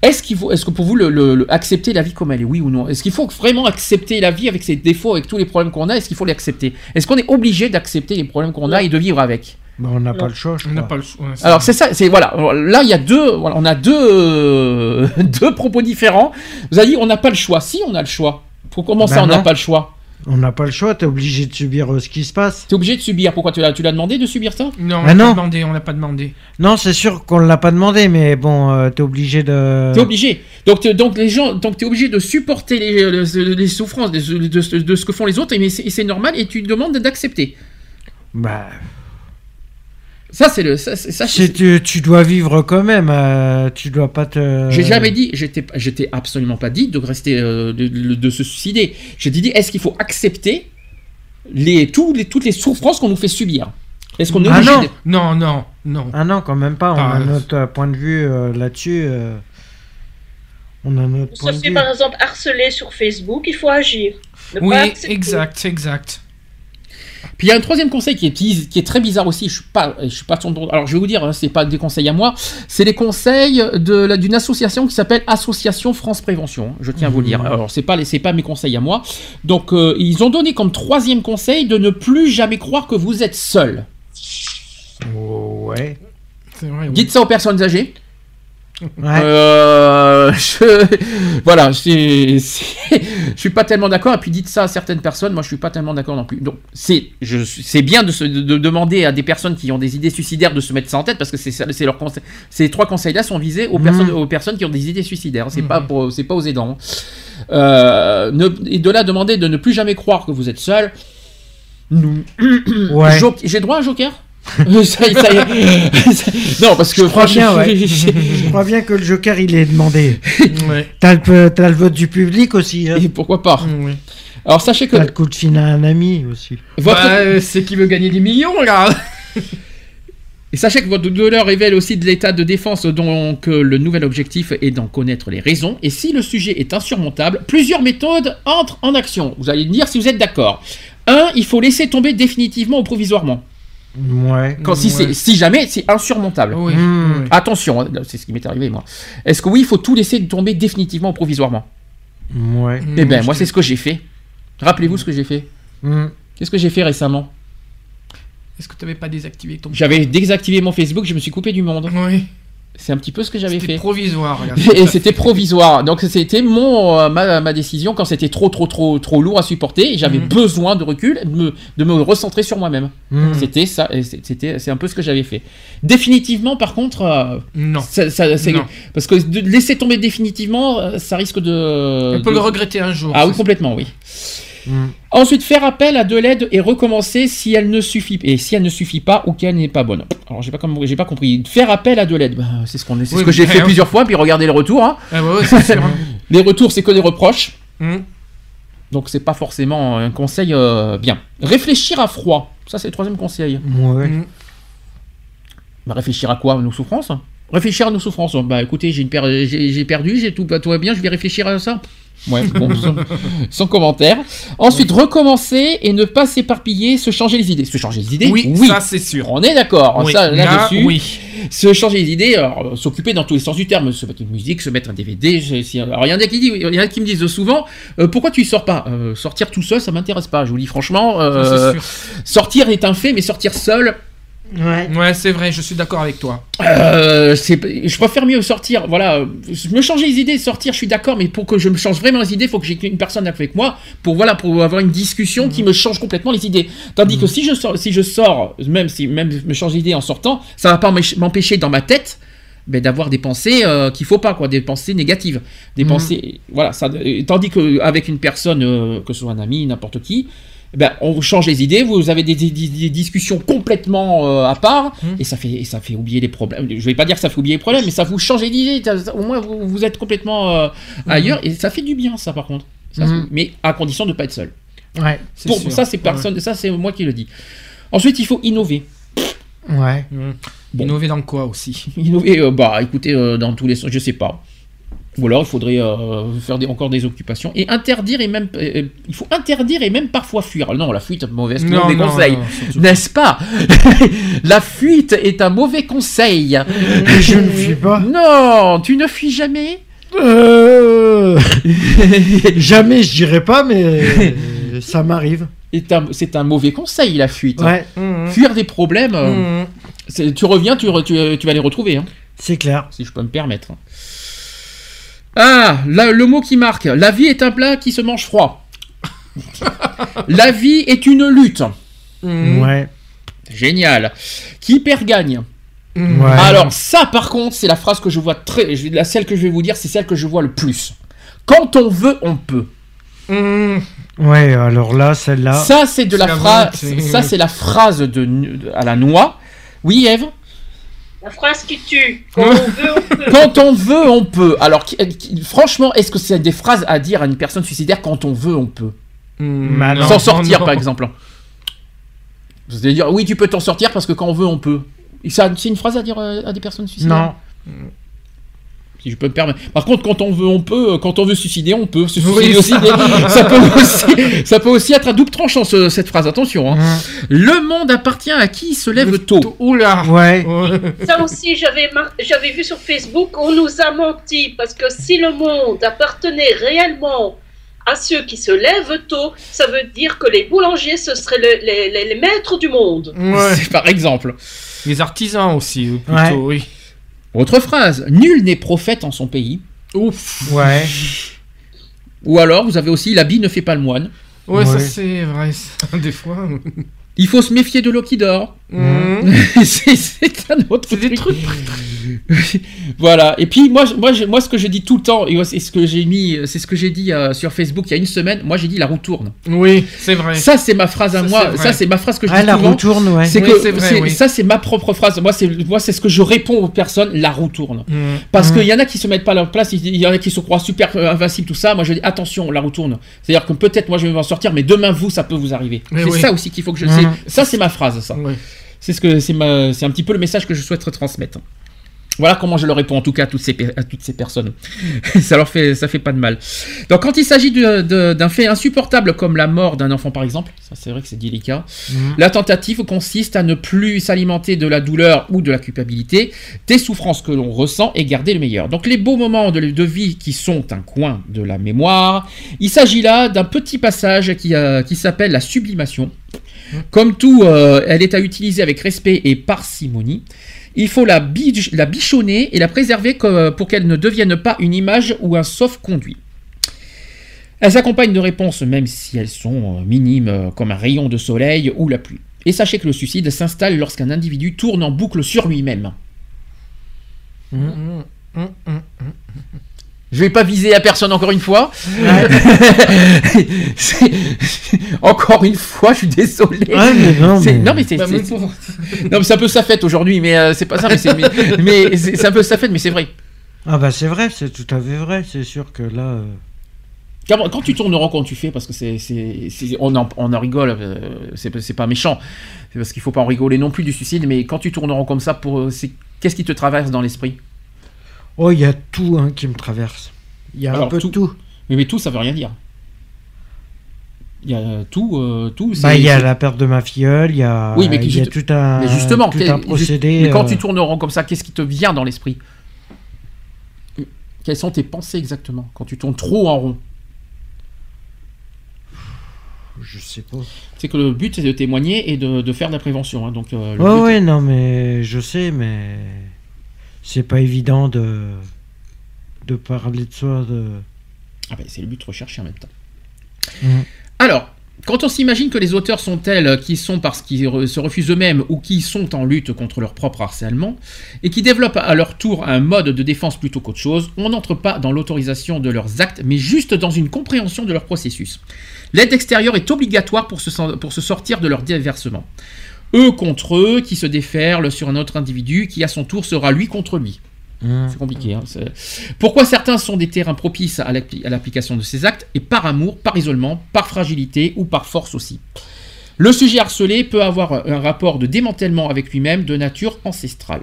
Est-ce qu'il faut, est-ce que pour vous, le, le- le- accepter la vie comme elle est, oui ou non? Est-ce qu'il faut vraiment accepter la vie avec ses défauts, avec tous les problèmes qu'on a? Est-ce qu'il faut l'accepter? Est-ce qu'on est obligé d'accepter les problèmes qu'on a et de vivre avec? Bah, on n'a pas le choix, je On pas le choix. ouais, c'est- alors c'est ça, c'est voilà. Là il y a deux, voilà, on a deux, euh, deux propos différents. Vous avez dit on n'a pas le choix. Si on a le choix. Pour comment ça Ben on n'a pas le choix On n'a pas le choix, t'es obligé de subir euh, ce qui se passe. T'es obligé de subir. Pourquoi tu l'as, tu l'as demandé de subir ça? Non, on Ah l'a non. pas demandé, on l'a pas demandé. Non, c'est sûr qu'on l'a pas demandé, mais bon, euh, t'es obligé de. T'es obligé. Donc, t'es- donc les gens, donc t'es obligé de supporter les, les- les souffrances de, de- de- de ce que font les autres, mais c'est, c'est normal et tu demandes d'accepter. Bah, Ça c'est le, ça, tu, tu dois vivre quand même, euh, tu dois pas te. J'ai jamais dit, j'étais, j'étais absolument pas dit de rester, euh, de, de- de se suicider. J'ai dit, est-ce qu'il faut accepter les, tous les, toutes les souffrances qu'on nous fait subir? Est-ce qu'on est Ah obligé non. de- Non, non, non. Ah non, quand même pas. On Ah, a notre euh, point de vue euh, là-dessus. euh, On a notre On point se de fait vue. par exemple harceler sur Facebook, il faut agir. Ne Oui, pas exact, exact. Puis il y a un troisième conseil qui est, qui est très bizarre aussi. Je suis pas, je suis pas son Alors je vais vous dire, hein, c'est pas des conseils à moi, c'est les conseils de d'une association qui s'appelle Association France Prévention. Je tiens à vous le dire. Alors c'est pas c'est pas mes conseils à moi. Donc euh, ils ont donné comme troisième conseil de ne plus jamais croire que vous êtes seul. Ouais. C'est vrai. oui. Dites ça aux personnes âgées. Ouais. Euh, je, voilà, c'est- je suis pas tellement d'accord. Et puis dites ça à certaines personnes, moi je suis pas tellement d'accord non plus. Donc c'est, je, c'est bien de, se, de, de demander à des personnes qui ont des idées suicidaires de se mettre ça en tête parce que c'est, c'est leur conseil. Ces trois conseils-là sont visés aux Mhm. personnes, aux personnes qui ont des idées suicidaires. C'est pas pour, c'est pas aux aidants. Euh, ne- et de là demander de ne plus jamais croire que vous êtes seul. Non. Ouais. J'ai droit à un joker? Ça y est, ça y est. non, parce que Je crois franchement, bien, ouais. Je crois bien que le Joker, il est demandé. Ouais. T'as le, vote du public aussi. Hein. Et pourquoi pas Oui. Alors sachez que T'as le coup de fil à un ami aussi. votre Bah, euh, c'est qui veut gagner des millions, là et sachez que votre douleur révèle aussi de l'état de défense, donc euh, le nouvel objectif est d'en connaître les raisons. Et si le sujet est insurmontable, plusieurs méthodes entrent en action. Vous allez me dire si vous êtes d'accord. Un, il faut laisser tomber définitivement ou provisoirement. Ouais. Quand, si, Ouais. c'est- si jamais c'est insurmontable. Oui. Mmh. oui. Attention, hein, c'est ce qui m'est arrivé moi. Est-ce que oui, il faut tout laisser tomber définitivement ou provisoirement? Ouais. Eh bien, moi c'est ce que j'ai fait. Rappelez-vous ce que j'ai fait. Mmh. Qu'est-ce que j'ai fait récemment Est-ce que tu n'avais pas désactivé ton. J'avais désactivé mon Facebook, je me suis coupé du monde. Oui. C'est un petit peu ce que j'avais C'était fait. provisoire, là. Et c'était provisoire. Donc c'était mon euh, ma, ma décision quand c'était trop trop trop trop lourd à supporter j'avais Mhm. besoin de recul, de me, de me recentrer sur moi-même. Mmh. C'était ça, c'était c'est un peu ce que j'avais fait. Définitivement, par contre, euh, Non. ça, ça- c'est- Non. parce que de laisser tomber définitivement, euh, ça risque de. On peut de- le regretter un jour. Ah oui, complètement, oui. Mmh. Ensuite, faire appel à de l'aide et recommencer si elle ne suffit et si elle ne suffit pas ou qu'elle n'est pas bonne. Alors j'ai pas comme j'ai pas compris. Faire appel à de l'aide, bah, c'est ce qu'on c'est ce Oui, que j'ai fait plusieurs fois puis regardez les retours. hein. Ah bah ouais, c'est sûr. hein. Les retours, c'est que des reproches. Mmh. Donc c'est pas forcément un conseil euh, bien. Réfléchir à froid. Ça c'est le troisième conseil. Ouais. Mmh. Bah, réfléchir à quoi? Nos souffrances? Réfléchir à nos souffrances. Bah écoutez, j'ai, une per- j'ai, j'ai perdu, j'ai tout, tout va bien, je vais réfléchir à ça. Ouais, bon, sans, sans commentaire. Ensuite, recommencer et ne pas s'éparpiller, se changer les idées. Se changer les idées Oui, ça c'est sûr. On est d'accord. Oui, Ça, là, là-dessus. oui. Se changer les idées, euh, s'occuper dans tous les sens du terme, se mettre une musique, se mettre un DVD. si- alors il y en a qui disent, il y en a qui me disent souvent, euh, pourquoi tu y sors pas? Euh, Sortir tout seul, ça m'intéresse pas. Je vous dis franchement, euh, Ça, c'est sûr. sortir est un fait, mais sortir seul, Ouais. Ouais, c'est vrai, je suis d'accord avec toi. euh, je préfère mieux sortir. Voilà, me changer les idées, sortir, je suis d'accord, mais pour que je me change vraiment les idées, il faut que j'ai une personne avec moi pour voilà, pour avoir une discussion qui me change complètement les idées. Tandis que si je sors, si je sors, même si même me change d'idée en sortant, ça va pas m'empêcher- dans ma tête. ben, d'avoir des pensées euh, qu'il faut pas quoi des pensées négatives des Mhm. pensées voilà ça tandis que avec une personne euh, que ce soit un ami n'importe qui ben, on vous change les idées, vous avez des, des- des- des discussions complètement euh, à part, et ça fait et ça fait oublier les problèmes. Je vais pas dire que ça fait oublier les problèmes, mais ça vous change les idées. ça- Au moins vous, vous êtes complètement euh, ailleurs, et ça fait du bien ça par contre. Ça, Mhm. Mais à condition de pas être seul. Ouais. Pour, sûr. ça c'est personne, ça c'est moi qui le dis. Ensuite il faut innover. Ouais. Bon. Innover dans quoi aussi? Innover, euh, bah écoutez, euh, dans tous les sens, je sais pas. Ou alors il faudrait euh, faire des- encore des occupations et interdire et même euh, il faut interdire et même parfois fuir. Non, la fuite mauvaise Non, mauvais non, conseil, non, n'est-ce pas? La fuite est un mauvais conseil. Je ne fuis pas. Non, tu ne fuis jamais? Euh... Jamais, je dirais pas, mais euh, ça m'arrive. C'est un, un mauvais conseil la fuite. Ouais, Fuir des problèmes. euh, Mmh. tu reviens, tu, re- tu, tu vas les retrouver. hein. c'est clair. si je peux me permettre. Ah, le mot qui marque. La vie est un plat qui se mange froid. La vie est une lutte. Mmh. Ouais. Génial. Qui perd gagne. Mmh. Ouais. Alors ça, par contre, c'est la phrase que je vois très, la celle que je vais vous dire, c'est celle que je vois le plus. Quand on veut, on peut. Mmh. Ouais, alors là, celle-là. Ça, c'est de la phrase. Ça, c'est la phrase de, de- à la noix. Oui, Eve? La phrase qui tue. Quand on veut, on peut. Quand on veut, on peut. Alors, qui- qui- franchement, est-ce que c'est des phrases à dire à une personne suicidaire quand on veut, on peut Mmh. Bah non. S'en sortir, non. par exemple. C'est-à-dire, oui, tu peux t'en sortir parce que quand on veut, on peut. C'est une phrase à dire euh, à des personnes suicidaires? Non. Si je peux me permettre. Par contre, quand on veut, on peut. Quand on veut suicider, on peut se suicider Oui, aussi. ça. peut aussi ça peut aussi être à double tranchant ce- cette phrase. Attention. hein. Le monde appartient à qui se lève tôt. Oula. Ouais. Ça aussi, j'avais mar- j'avais vu sur Facebook, on nous a menti parce que si le monde appartenait réellement à ceux qui se lèvent tôt, ça veut dire que les boulangers, ce seraient le- les, les- les maîtres du monde. Ouais. Par exemple. Les artisans aussi, euh, plutôt, oui. Autre phrase. Nul n'est prophète en son pays. Ouf. Ouais. Ou alors, vous avez aussi la bille ne fait pas le moine. Ouais, ça c'est vrai, ça, des fois. Il faut se méfier de l'eau qui dort. C'est un autre C'est des trucs. voilà. Et puis moi, je- moi, moi, ce que je dis tout le temps, et c'est ce que j'ai mis, c'est ce que j'ai dit euh, sur Facebook il y a une semaine. Moi, j'ai dit la roue tourne. Oui, c'est vrai. Ça, c'est ma phrase à Ça, moi. Ça, c'est ma phrase que je Ah, dis la souvent. roue tourne, ouais. C'est Oui, que vrai, oui. ça, c'est ma propre phrase. Moi, c'est moi, c'est ce que je réponds aux personnes. La roue tourne. Mhm. Parce Mhm. qu'il y en a qui se mettent pas à leur place, il y en a qui se croient super euh, invincibles, tout ça. Moi, je dis attention, la roue tourne. C'est-à-dire que peut-être moi je vais m'en sortir, mais demain vous, ça peut vous arriver. C'est oui. ça aussi qu'il faut que je. C'est- Ça, c'est ma phrase, ça. C'est ce que c'est un petit peu le message que je souhaite transmettre. Voilà comment je le réponds en tout cas à toutes ces, pe- à toutes ces personnes. ça leur fait, ça fait pas de mal. Donc quand il s'agit d'un fait insupportable comme la mort d'un enfant par exemple, ça c'est vrai que c'est délicat. Mhm. La tentative consiste à ne plus s'alimenter de la douleur ou de la culpabilité, des souffrances que l'on ressent et garder le meilleur. Donc les beaux moments de, de vie qui sont un coin de la mémoire, il s'agit là d'un petit passage qui, euh, qui s'appelle la sublimation. Comme tout, euh, elle est à utiliser avec respect et parcimonie. Il faut la, bichonner et la préserver que- pour qu'elle ne devienne pas une image ou un sauf-conduit. Elle s'accompagne de réponses, même si elles sont euh, minimes, euh, comme un rayon de soleil ou la pluie. Et sachez que le suicide s'installe lorsqu'un individu tourne en boucle sur lui-même. Mhm. Mhm. Mhm. Je vais pas viser à personne encore une fois. Encore une fois, je suis désolé. Ouais, mais non, mais- non, mais c'est Bah, un peu sa fête aujourd'hui, mais euh, c'est pas ça. Mais c'est mais, un peu sa fête, mais c'est vrai. Ah bah c'est vrai, c'est tout à fait vrai. C'est sûr que là. euh, Quand, quand tu tournes rond, quand tu fais, parce que c'est, on, en, on en rigole, euh, c'est, pas méchant, c'est parce qu'il faut pas en rigoler non plus du suicide, mais quand tu tournes rond comme ça, pour, c'est, qu'est-ce qui te traverse dans l'esprit? Oh, il y a tout hein, qui me traverse. Il y a un peu tout. mais, mais tout, ça veut rien dire. Il y a tout, euh, tout. Bah, il y a la perte de ma filleule, il y a, Oui, mais il y a tout un, mais justement, tout quel- un juste- procédé. mais quand euh, tu tournes rond comme ça, qu'est-ce qui te vient dans l'esprit? Quelles sont tes pensées exactement quand tu tournes trop en rond? Je sais pas. C'est que le but c'est de témoigner et de, de faire de la prévention. hein, donc, euh, le Ouais, but- ouais, non, mais je sais, mais c'est pas évident de de parler de soi. De... Ah ben, c'est le but recherché en même temps. Mhm. Alors, quand on s'imagine que les auteurs sont tels qui sont parce qu'ils se refusent eux-mêmes ou qui sont en lutte contre leur propre harcèlement et qui développent à leur tour un mode de défense plutôt qu'autre chose, on n'entre pas dans l'autorisation de leurs actes, mais juste dans une compréhension de leur processus. L'aide extérieure est obligatoire pour se, pour se sortir de leur déversement. Eux contre eux, qui se déferlent sur un autre individu qui à son tour sera lui contre lui. Mhm. C'est compliqué. hein, Pourquoi certains sont des terrains propices à l'appli- à l'application de ces actes, et par amour, par isolement, par fragilité ou par force aussi? Le sujet harcelé peut avoir un rapport de démantèlement avec lui-même de nature ancestrale.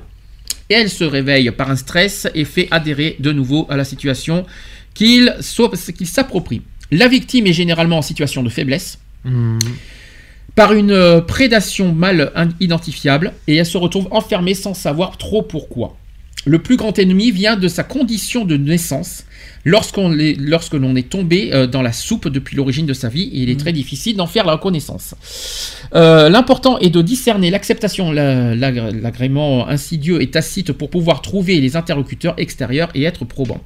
Et elle se réveille par un stress et fait adhérer de nouveau à la situation qu'il s'approprie. La victime est généralement en situation de faiblesse, Mhm. Par une euh, prédation mal identifiable et elle se retrouve enfermée sans savoir trop pourquoi. Le plus grand ennemi vient de sa condition de naissance. Lorsqu'on est- lorsque l'on est tombé euh, dans la soupe depuis l'origine de sa vie, il est très difficile d'en faire la reconnaissance. Euh, L'important est de discerner l'acceptation, la- la- l'agrément insidieux et tacite pour pouvoir trouver les interlocuteurs extérieurs et être probant.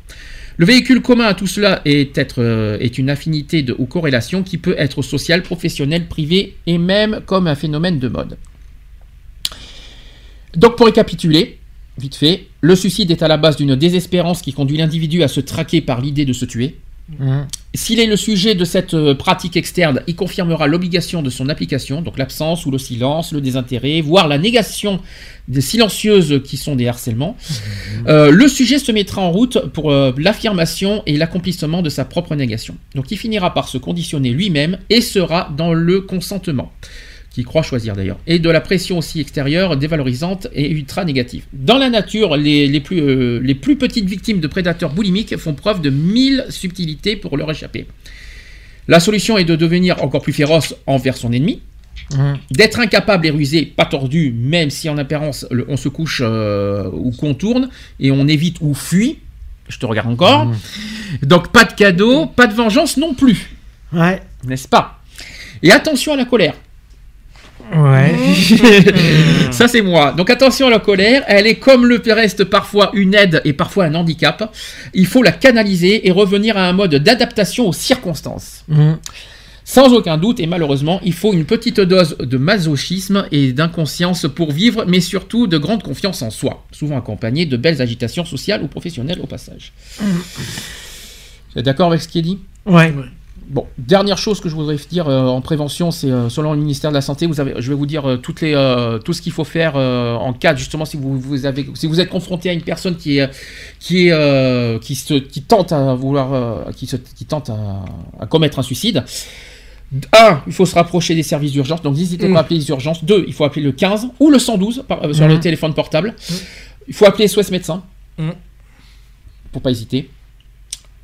Le véhicule commun à tout cela est, être, euh, une affinité ou corrélation qui peut être sociale, professionnelle, privée et même comme un phénomène de mode. Donc pour récapituler, vite fait, le suicide est à la base d'une désespérance qui conduit l'individu à se traquer par l'idée de se tuer. Mhm. S'il est le sujet de cette euh, pratique externe, il confirmera l'obligation de son application, donc l'absence ou le silence, le désintérêt, voire la négation des silencieuses qui sont des harcèlements. Euh, le sujet se mettra en route pour euh, l'affirmation et l'accomplissement de sa propre négation. Donc il finira par se conditionner lui-même et sera dans le consentement. Qui croient choisir d'ailleurs, et de la pression aussi extérieure dévalorisante et ultra négative. Dans la nature, les, les plus, euh, les plus petites victimes de prédateurs boulimiques font preuve de mille subtilités pour leur échapper. La solution est de devenir encore plus féroce envers son ennemi, d'être incapable et rusé, pas tordu, même si en apparence on se couche euh, ou contourne, et on évite ou fuit. Je te regarde encore. Donc pas de cadeau, pas de vengeance non plus. Ouais. N'est-ce pas? Et attention à la colère. Ouais. Ça c'est moi. Donc attention à la colère, elle est comme le reste parfois une aide et parfois un handicap. Il faut la canaliser et revenir à un mode d'adaptation aux circonstances. Mhm. Sans aucun doute, et malheureusement, il faut une petite dose de masochisme et d'inconscience pour vivre, mais surtout de grande confiance en soi, souvent accompagnée de belles agitations sociales ou professionnelles au passage. Vous êtes d'accord avec ce qui est dit? Ouais. Bon, dernière chose que je voudrais dire euh, en prévention, c'est euh, selon le ministère de la Santé, vous avez, je vais vous dire euh, toutes les, tout ce qu'il faut faire en cas justement si vous, vous avez, si vous êtes confronté à une personne qui est, qui est, qui se, qui tente à vouloir, qui se, qui tente à, à commettre un suicide. Un, il faut se rapprocher des services d'urgence, donc n'hésitez pas à appeler les urgences. Deux, il faut appeler le 15 ou le 112 par- euh, sur le Mhm. téléphone portable. Il faut appeler SOS médecin pour pas hésiter.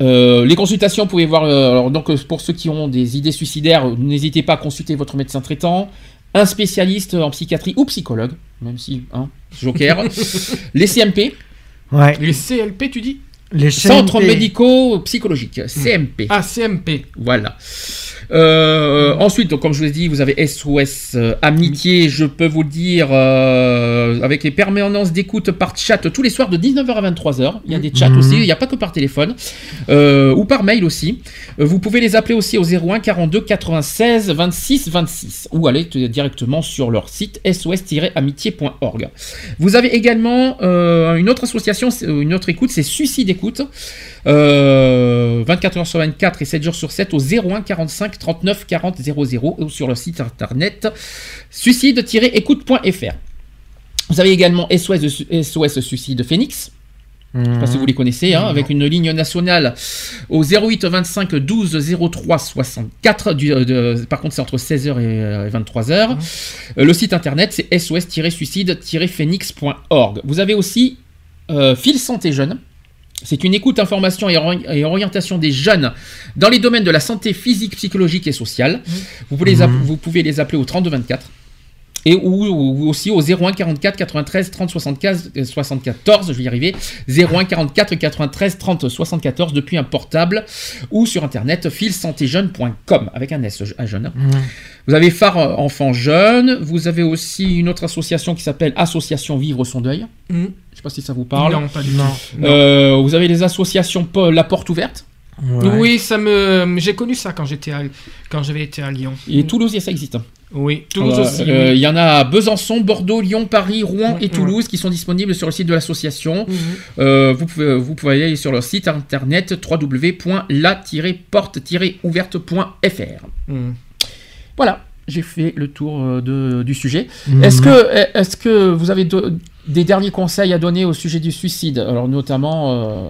Euh, les consultations, vous pouvez voir. euh, alors donc euh, pour ceux qui ont des idées suicidaires, n'hésitez pas à consulter votre médecin traitant, un spécialiste en psychiatrie ou psychologue, même si hein, Joker, les CMP, Ouais. Les CLP, tu dis? Les centres médicaux psychologiques, CMP. Ah, CMP. Voilà. Euh, ensuite, donc, comme je vous l'ai dit, vous avez SOS euh, Amitié, je peux vous le dire, euh, avec les permanences d'écoute par chat tous les soirs de 19h à 23h. Il y a des chats Mhm. aussi, il n'y a pas que par téléphone, ou par mail aussi. Vous pouvez les appeler aussi au 01 42 96 26 26, ou aller directement sur leur site sos-amitié.org. Vous avez également une autre association, une autre écoute, c'est Suicide Écoute. Euh, 24 heures sur 24 et 7 jours sur 7 au 01 45 39 40 00 ou sur le site internet suicide-écoute.fr. Vous avez également SOS, SOS Suicide Phoenix. Je sais pas si vous les connaissez, hein, avec une ligne nationale au 08 25 12 03 64. Du, euh, de- par contre, c'est entre 16h et, euh, 23h. Euh, le site internet, c'est sos-suicide-phoenix.org. Vous avez aussi euh, Fil Santé Jeune. C'est une écoute, information et, ori- et orientation des jeunes dans les domaines de la santé physique, psychologique et sociale. Vous, pouvez les app- vous pouvez les appeler au 3224 et ou, ou aussi au 01 44 93 30 75 euh, 74, je vais y arriver, 01 44 93 30 74 depuis un portable ou sur internet filsantéjeune.com avec un S à jeune. Vous avez Phare euh, Enfants Jeunes, vous avez aussi une autre association qui s'appelle Association Vivre son deuil. Mm. Je sais pas si ça vous parle. Non, pas du tout. Euh, vous avez les associations La Porte Ouverte. Ouais. Oui, ça me. J'ai connu ça quand j'étais à... quand j'avais été à Lyon. Et Toulouse, ça existe. Oui, Toulouse Euh, aussi. euh, Il oui. y en a à Besançon, Bordeaux, Lyon, Paris, Rouen et Toulouse qui sont disponibles sur le site de l'association. Mhm. Euh, vous, pouvez, vous pouvez aller sur leur site internet www.la-porte-ouverte.fr. Mhm. Voilà, j'ai fait le tour de- du sujet. Mhm. Est-ce que, est que vous avez de- des derniers conseils à donner au sujet du suicide? Alors notamment, euh,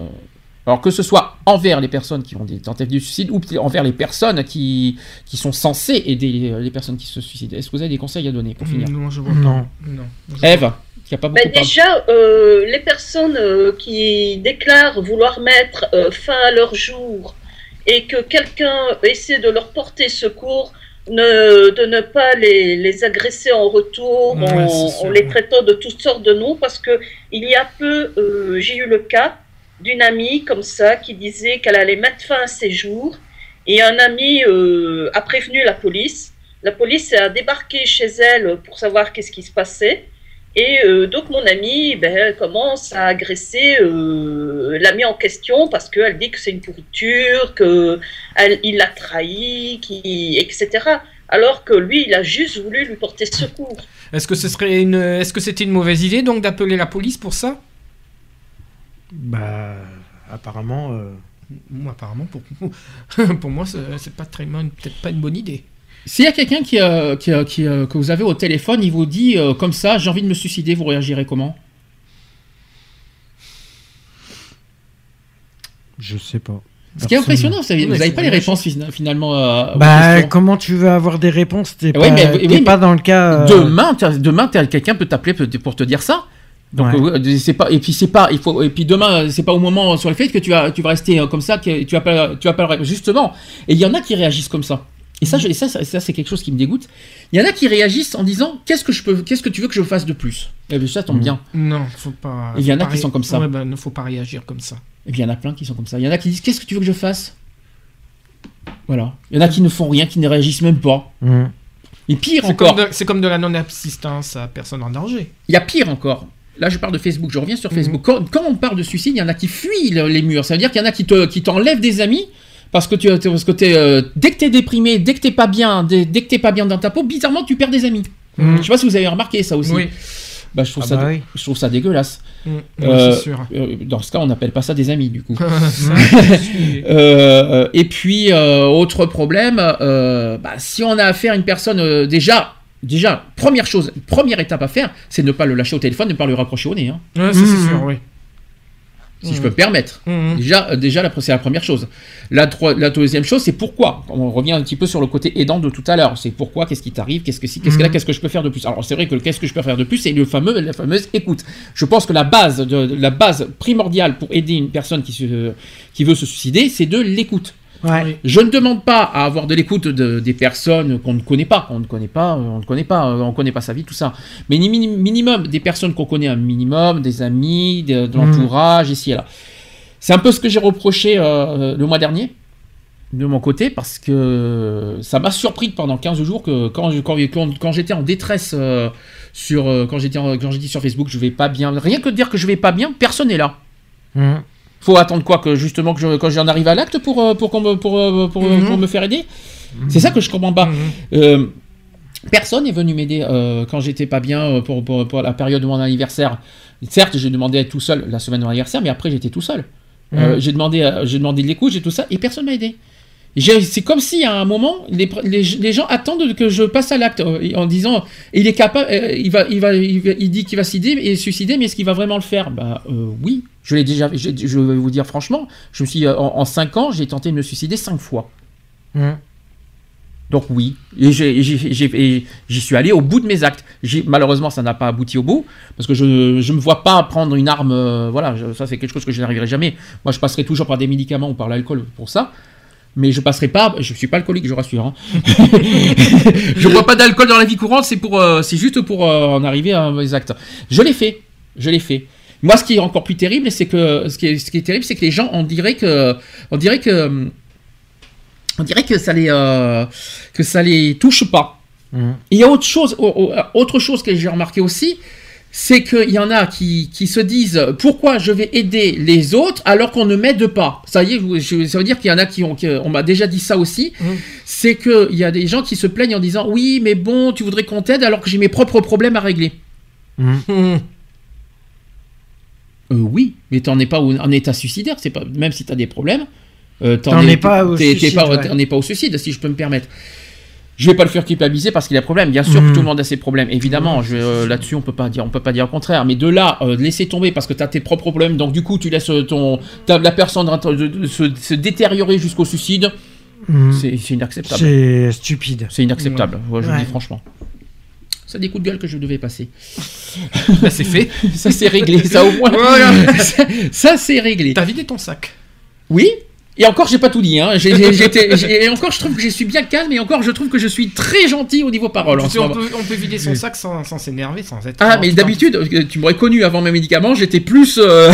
alors que ce soit envers les personnes qui ont des tentatives de suicide ou envers les personnes qui, qui sont censées aider les, les personnes qui se suicident. Est-ce que vous avez des conseils à donner pour finir? Non, je vois Non. pas. Non. Eve, qui a pas beaucoup parlé. déjà, euh, les personnes euh, qui déclarent vouloir mettre euh, fin à leur jour et que quelqu'un essaie de leur porter secours, ne, de ne pas les, les agresser en retour Ouais, en, les traitant de toutes sortes de noms, parce que il y a peu, euh, j'ai eu le cas d'une amie comme ça qui disait qu'elle allait mettre fin à ses jours et un ami euh, a prévenu la police. La police a débarqué chez elle pour savoir qu'est-ce qui se passait. Et euh, donc mon amie ben, commence à agresser euh, l'ami en question parce qu'elle dit que c'est une pourriture, qu'il l'a trahi, qui, etc. Alors que lui, il a juste voulu lui porter secours. Est-ce que une, est-ce que c'était une mauvaise idée donc d'appeler la police pour ça? Bah, apparemment. euh, Moi, apparemment, pour, pour moi, c'est pas très, peut-être pas une bonne idée. S'il y a quelqu'un qui, euh, qui, euh, qui, euh, que vous avez au téléphone, il vous dit euh, comme ça, j'ai envie de me suicider, vous réagirez comment? Je sais pas. Ce qui est impressionnant, vous n'avez pas les réponses fina- finalement. euh, Bah, comment tu veux avoir des réponses? T'es pas, mais- t'es oui, mais pas dans le cas. euh, Demain, demain, quelqu'un peut t'appeler pour te dire ça. Donc Ouais. euh, c'est pas et puis c'est pas il faut et puis demain c'est pas au moment euh, sur le fait que tu vas tu vas rester euh, comme ça que tu vas pas tu vas pas le- justement et il y en a qui réagissent comme ça et ça je- et ça, ça, ça, c'est quelque chose qui me dégoûte il y en a qui réagissent en disant qu'est-ce que je peux qu'est-ce que tu veux que je fasse de plus? Et bien ça tombe bien Non, faut pas. Il y en a qui ré- sont comme ça. Ouais, bah, ne faut pas réagir comme ça. et bien il y en a plein qui sont comme ça il y en a qui disent qu'est-ce que tu veux que je fasse? Voilà il y en a qui ne font rien qui ne réagissent même pas Mhm. et pire C'est encore comme, c'est comme de la non-assistance à personne en danger. Il y a pire encore. Là, je parle de Facebook, je reviens sur Mhm. Facebook. Quand, quand on parle de suicide, il y en a qui fuient le- les murs. Ça veut dire qu'il y en a qui te- qui t'enlèvent des amis parce que, tu, parce que t'es, euh, dès que t'es déprimé, dès que t'es pas bien, dès, dès que t'es pas bien dans ta peau, bizarrement, tu perds des amis. Mhm. Je sais pas si vous avez remarqué ça aussi. Oui. Bah, je, trouve Ah ça, bah oui. je trouve ça dégueulasse. Mhm. Euh, sûr. euh, dans ce cas, on n'appelle pas ça des amis, du coup. Euh, et puis, autre problème, bah, si on a affaire à une personne, déjà, déjà, première chose, première étape à faire, c'est ne pas le lâcher au téléphone, ne pas le raccrocher au nez. hein, Ouais, ça, c'est sûr, oui. si je peux me permettre. Mhm. Déjà, euh, déjà c'est la première chose. La, deuxième chose, c'est pourquoi? On revient un petit peu sur le côté aidant de tout à l'heure. C'est pourquoi, qu'est-ce qui t'arrive, qu'est-ce que si, qu'est-ce que là, qu'est-ce que je peux faire de plus? Alors c'est vrai que qu'est-ce que je peux faire de plus, c'est le fameux, la fameuse écoute. Je pense que la base, de, la base primordiale pour aider une personne qui, se, qui veut se suicider, c'est de l'écoute. Ouais. Je ne demande pas à avoir de l'écoute de- des personnes qu'on ne connaît pas, qu'on ne connaît pas, euh, on ne connaît pas, euh, on ne connaît pas sa vie, tout ça. Mais ni mini- minimum des personnes qu'on connaît un minimum, des amis, de, de l'entourage, ici et là. C'est un peu ce que j'ai reproché euh, le mois dernier de mon côté parce que ça m'a surpris pendant 15 jours que quand, je- quand, quand- quand j'étais en détresse euh, sur euh, quand j'étais en- quand j'ai dit sur Facebook je vais pas bien rien que de dire que je vais pas bien personne n'est là Mhm. Faut attendre quoi que justement que je, quand j'en arrive à l'acte pour euh, pour qu'on me pour, euh, pour, Mhm. pour me faire aider? C'est ça que je comprends pas. Euh, personne n'est venu m'aider euh, quand j'étais pas bien euh, pour, pour, pour la période de mon anniversaire. Certes j'ai demandé à être tout seul la semaine de mon anniversaire mais après j'étais tout seul. Euh, Mhm. j'ai demandé euh, j'ai demandé de l'écoute j'ai tout ça et personne m'a aidé. C'est comme si à un moment les, les, les gens attendent que je passe à l'acte euh, en disant il est capable euh, il va il va il, va- il dit qu'il va se suicider et suicider mais est-ce qu'il va vraiment le faire? Bah euh, oui je l'ai déjà je vais vous dire franchement je me suis euh, en, en 5 ans j'ai tenté de me suicider 5 fois Mhm. donc oui, et j'y suis allé au bout de mes actes. Malheureusement, ça n'a pas abouti au bout, parce que je ne me vois pas prendre une arme. euh, voilà, je- ça c'est quelque chose que je n'arriverai jamais. Moi, je passerai toujours par des médicaments ou par l'alcool pour ça. Mais je passerai pas, je suis pas alcoolique, je rassure. hein. je bois pas d'alcool dans la vie courante, c'est pour, euh, c'est juste pour euh, en arriver à mes actes. Je l'ai fait, je l'ai fait. Moi, ce qui est encore plus terrible, c'est que ce qui est, ce qui est terrible, c'est que les gens, on dirait que, on dirait que, on dirait que ça les, euh, que ça les touche pas. Mhm. Il y a autre chose, au- au- autre chose que j'ai remarqué aussi, c'est qu'il y en a qui, qui se disent pourquoi je vais aider les autres alors qu'on ne m'aide pas? Ça y est, je- je- ça veut dire qu'il y en a qui ont, qui- on m'a déjà dit ça aussi. C'est qu'il y a des gens qui se plaignent en disant oui, mais bon, tu voudrais qu'on t'aide alors que j'ai mes propres problèmes à régler. Mhm. Euh, oui, mais t'en es pas en état suicidaire, c'est pas même si t'as des problèmes. euh, T'en es pas au suicide, pas, ouais. t'en es pas au suicide, si je peux me permettre. Je vais pas le faire culpabiliser parce qu'il a problème. Bien sûr que tout le monde a ses problèmes. Évidemment, je- euh, là-dessus on peut pas dire, on peut pas dire le contraire. Mais de là, euh, laisser tomber parce que tu as tes propres problèmes, donc du coup tu laisses ton, t'as la personne se, se détériorer jusqu'au suicide. Mhm. C'est c'est inacceptable. C'est stupide. C'est inacceptable. Ouais, je vous Ouais. le dis franchement. Ça des coups de gueule que je devais passer. Bah, c'est fait. ça c'est réglé. Ça au moins. Voilà. ça, ça, c'est réglé. T'as vidé ton sac. Oui. Et encore, j'ai pas tout dit. Hein. Et encore, je trouve que je suis bien calme. Et encore, je trouve que je suis très gentil au niveau parole. en ce on, peut, on peut vider son sac sans, s'énerver, sans être. Ah, mais d'habitude, euh, tu m'aurais connu avant mes médicaments, j'étais plus. euh,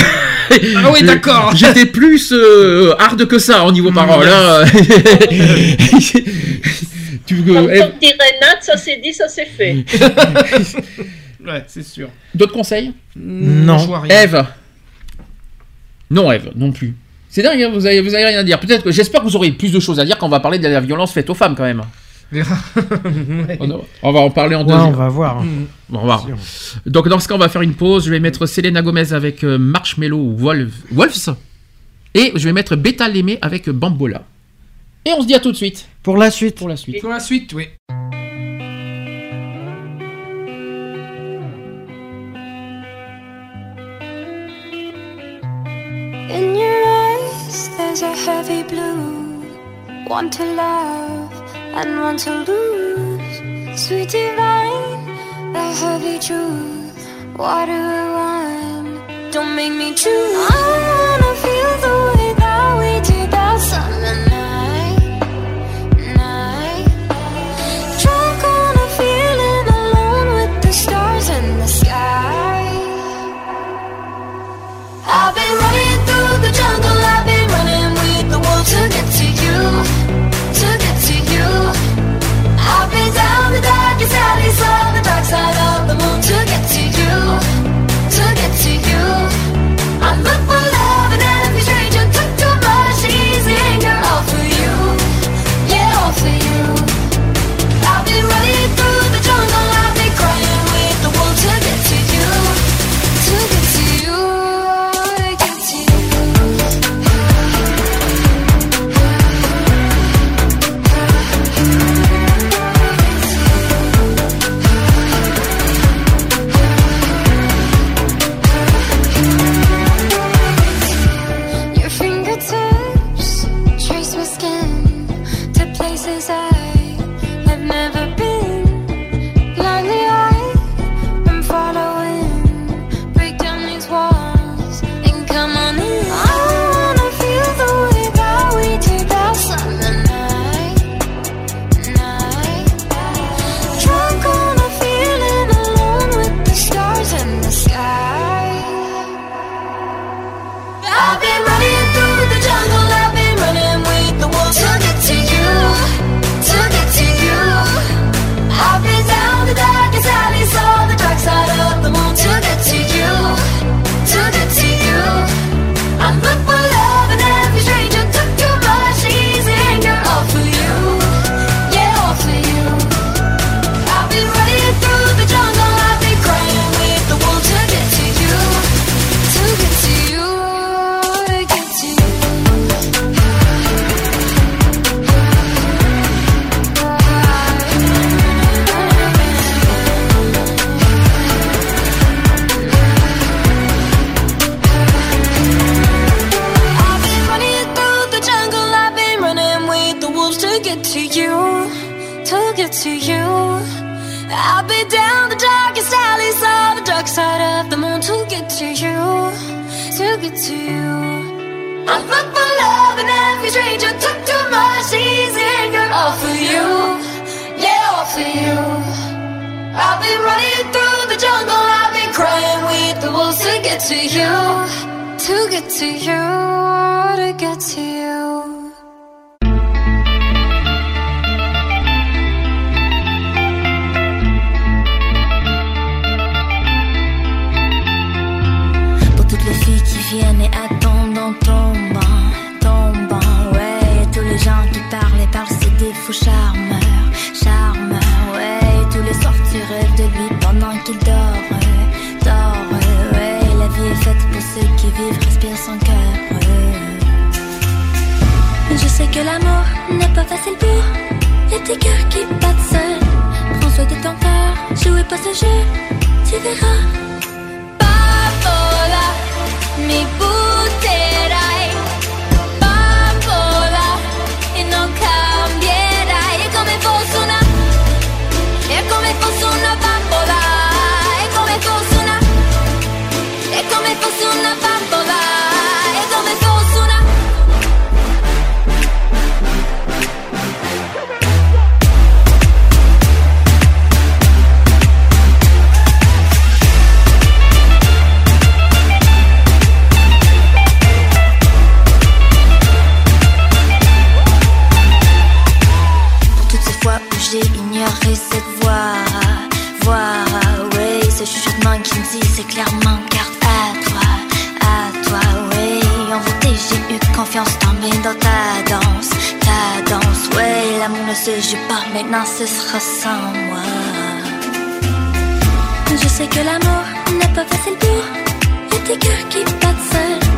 Ah oui, d'accord. J'étais plus euh, hard que ça au niveau parole. hein. tu, Comme, euh, comme dirait Nat, ça c'est dit, ça c'est fait. Ouais, c'est sûr. D'autres conseils Non. Vois rien. Eve Non, Eve, non plus. C'est dingue, hein, vous avez, vous avez rien à dire. Peut-être que j'espère que vous aurez plus de choses à dire quand on va parler de la violence faite aux femmes quand même. Ouais. On, on va en parler en Ouais, deuxième. on va voir. Mm. Bon, on va voir. Donc dans ce cas, on va faire une pause. Je vais mettre Selena Gomez avec euh, Marshmello ou Wolf, Wolves. Et je vais mettre Beta Lemé avec Bambola. Et on se dit à tout de suite. Pour la suite. Pour la suite. Pour la suite, oui. In your eyes, there's a heavy blue. One to love and one to lose. Sweet divine, the heavy truth. Water wine, don't make me choose. I wanna feel. Side of the moon. Together you to. I felt for love and every stranger, took too much, easier, girl. All for you, yeah, all for you. I've been running through the jungle, I've been crying with the wolves to get to you, to get to you, to get to you. viennent et attendent en tombant, tombant, ouais. Tous les gens qui parlent et parlent, c'est des fous charmeurs, charmeurs, ouais. Tous les soirs, tu rêves de lui pendant qu'il dort, dort, ouais. La vie est faite pour ceux qui vivent, respirent son cœur, ouais. Je sais que l'amour n'est pas facile pour les petits cœurs qui battent seuls. Prends soin de ton cœur, jouez pas ce jeu, tu verras. maintenant ce sera sans moi. Je sais que l'amour n'est pas facile pour et tes cœurs qui battent seuls.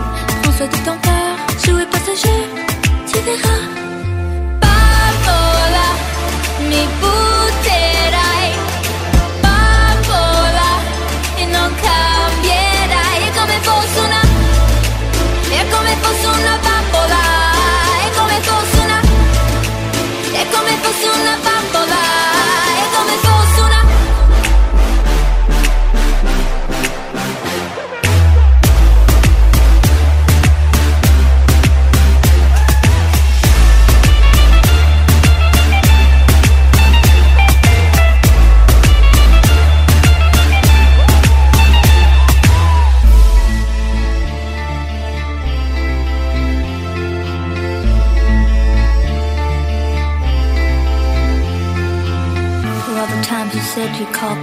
Prends soin de ton cœur, jouez pas ce jeu, tu verras. Papola, mi buterai. Papola, e non cambierai. È come fosse una, è come fosse una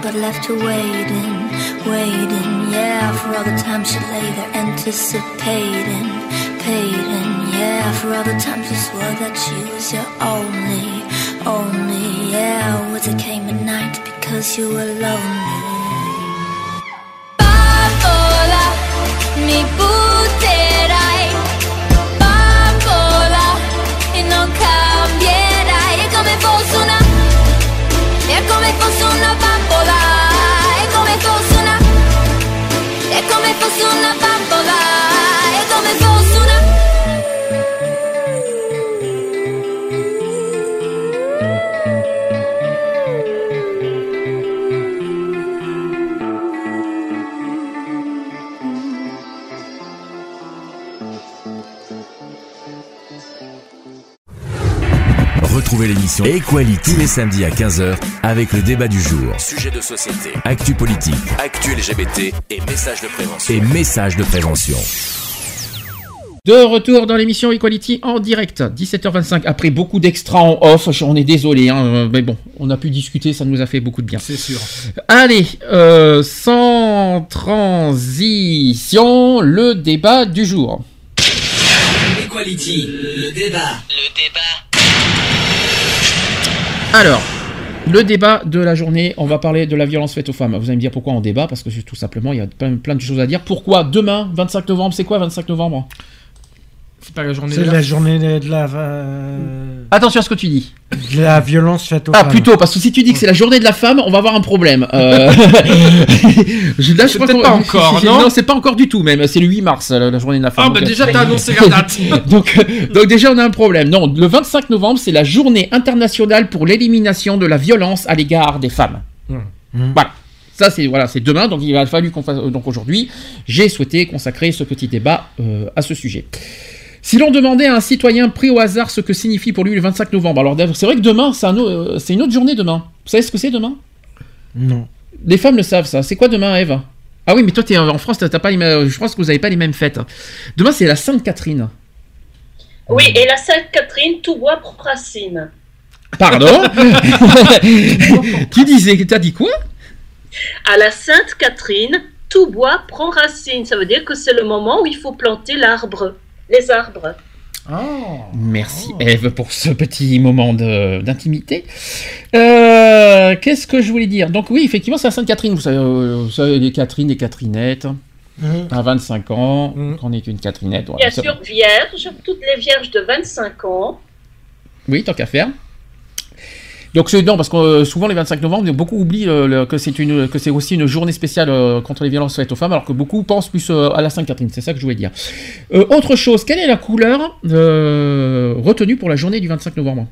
but left her waiting, waiting. Yeah, for all the times she lay there anticipating, paiding. Yeah, for all the times you swore that she was your only, only. Yeah, words that came at night because you were lonely. Equality tous les samedis à 15h avec le débat du jour. Sujet de société, Actu politique actu LGBT et messages de prévention. et messages de prévention. De retour dans l'émission Equality en direct, 17h25. Après beaucoup d'extra en off, on est désolé, hein, mais bon, on a pu discuter, ça nous a fait beaucoup de bien. C'est sûr. Allez, euh, sans transition, le débat du jour. Equality, le débat. Le débat. Alors, le débat de la journée, on va parler de la violence faite aux femmes. Vous allez me dire pourquoi on débat, parce que tout simplement, il y a plein, de choses à dire. Pourquoi demain, 25 novembre, c'est quoi 25 novembre? Pas la journée C'est de la journée de la, euh, Attention à ce que tu dis. de la violence faite aux Ah, femmes. plutôt, parce que si tu dis que c'est la journée de la femme, on va avoir un problème. Euh... je- là, je qu'on- pas encore, non Non, c'est pas encore du tout, même. C'est le 8 mars, la, la journée de la femme. Ah, bah déjà, euh, t'as annoncé la date. donc, euh, donc déjà, on a un problème. Non, le 25 novembre, c'est la journée internationale pour l'élimination de la violence à l'égard des femmes. Mmh. Voilà. Ça, c'est voilà, c'est demain, donc il a fallu qu'on fasse. Donc aujourd'hui, j'ai souhaité consacrer ce petit débat euh, à ce sujet. Si l'on demandait à un citoyen pris au hasard ce que signifie pour lui le 25 novembre, alors d'ailleurs, c'est vrai que demain, c'est un au- euh, c'est une autre journée demain. Vous savez ce que c'est demain? Non. Les femmes le savent, ça. C'est quoi demain, Eve? Ah oui, mais toi, es en France, t'as pas les mêmes- je pense que vous n'avez pas les mêmes fêtes. Demain, c'est la Sainte-Catherine. Oui, et la Sainte-Catherine, tout bois pour racine. Pardon? Tu disais, t'as dit quoi? À la Sainte-Catherine, tout bois prend racine. Ça veut dire que c'est le moment où il faut planter l'arbre, les arbres. Merci Eve pour ce petit moment de- d'intimité. Euh, Qu'est-ce que je voulais dire? Donc oui, effectivement, c'est la Sainte-Catherine. Vous savez, euh, vous savez, les Catherine, les Catherinettes. À 25 ans, on est une Catherinette. voilà, Bien sûr, vierges, toutes les vierges de 25 ans. Oui, tant qu'à faire. Donc c'est non parce que euh, souvent les 25 novembre, beaucoup oublient euh, le- que c'est une que c'est aussi une journée spéciale euh, contre les violences faites aux femmes, alors que beaucoup pensent plus euh, à la Sainte-Catherine. C'est ça que je voulais dire. Euh, autre chose, quelle est la couleur euh, retenue pour la journée du 25 novembre?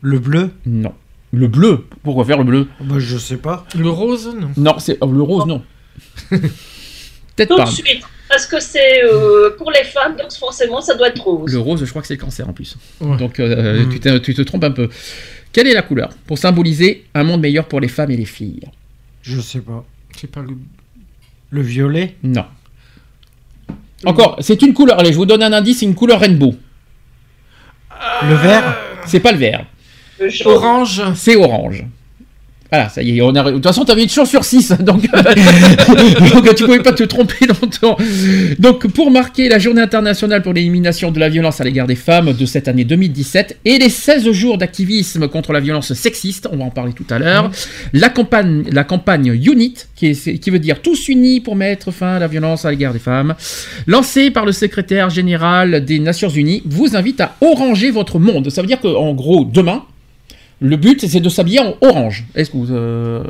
Le bleu? Non. Le bleu Pourquoi faire le bleu? Bah, je sais pas. Le rose, non. Non, c'est oh, le rose, non. Peut-être Tout pas. de suite. Parce que c'est euh, pour les femmes, donc forcément, ça doit être rose. Le rose, je crois que c'est le cancer en plus. Donc euh, tu, te, tu te trompes un peu. Quelle est la couleur pour symboliser un monde meilleur pour les femmes et les filles? Je sais pas. C'est pas le. Le violet? Non. Encore, c'est une couleur. Allez, je vous donne un indice, c'est une couleur rainbow. Le vert? C'est pas le vert. Le jaune. Orange? C'est orange. Voilà, ça y est, on a... de toute façon, tu avais une chance sur 6, donc, euh, donc tu pouvais pas te tromper dans ton... Donc, pour marquer la journée internationale pour l'élimination de la violence à l'égard des femmes de cette année 2017 et les 16 jours d'activisme contre la violence sexiste, on va en parler tout à l'heure, la, campagne, la campagne UNIT, qui, est- qui veut dire tous unis pour mettre fin à la violence à l'égard des femmes, lancée par le secrétaire général des Nations Unies, vous invite à oranger votre monde. Ça veut dire qu'en gros, demain, le but, c'est de s'habiller en orange. Est-ce que vous, euh,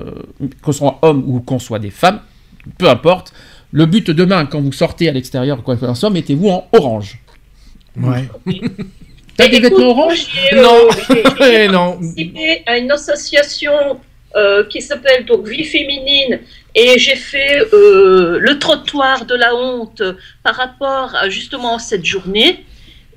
qu'on soit homme ou qu'on soit des femmes, peu importe. Le but demain, quand vous sortez à l'extérieur, quoi que ce soit, mettez-vous en orange. Ouais. T'as des vêtements orange euh, Non. j'ai- j'ai non. participé à une association euh, qui s'appelle donc Vie féminine et j'ai fait euh, le trottoir de la honte par rapport à justement cette journée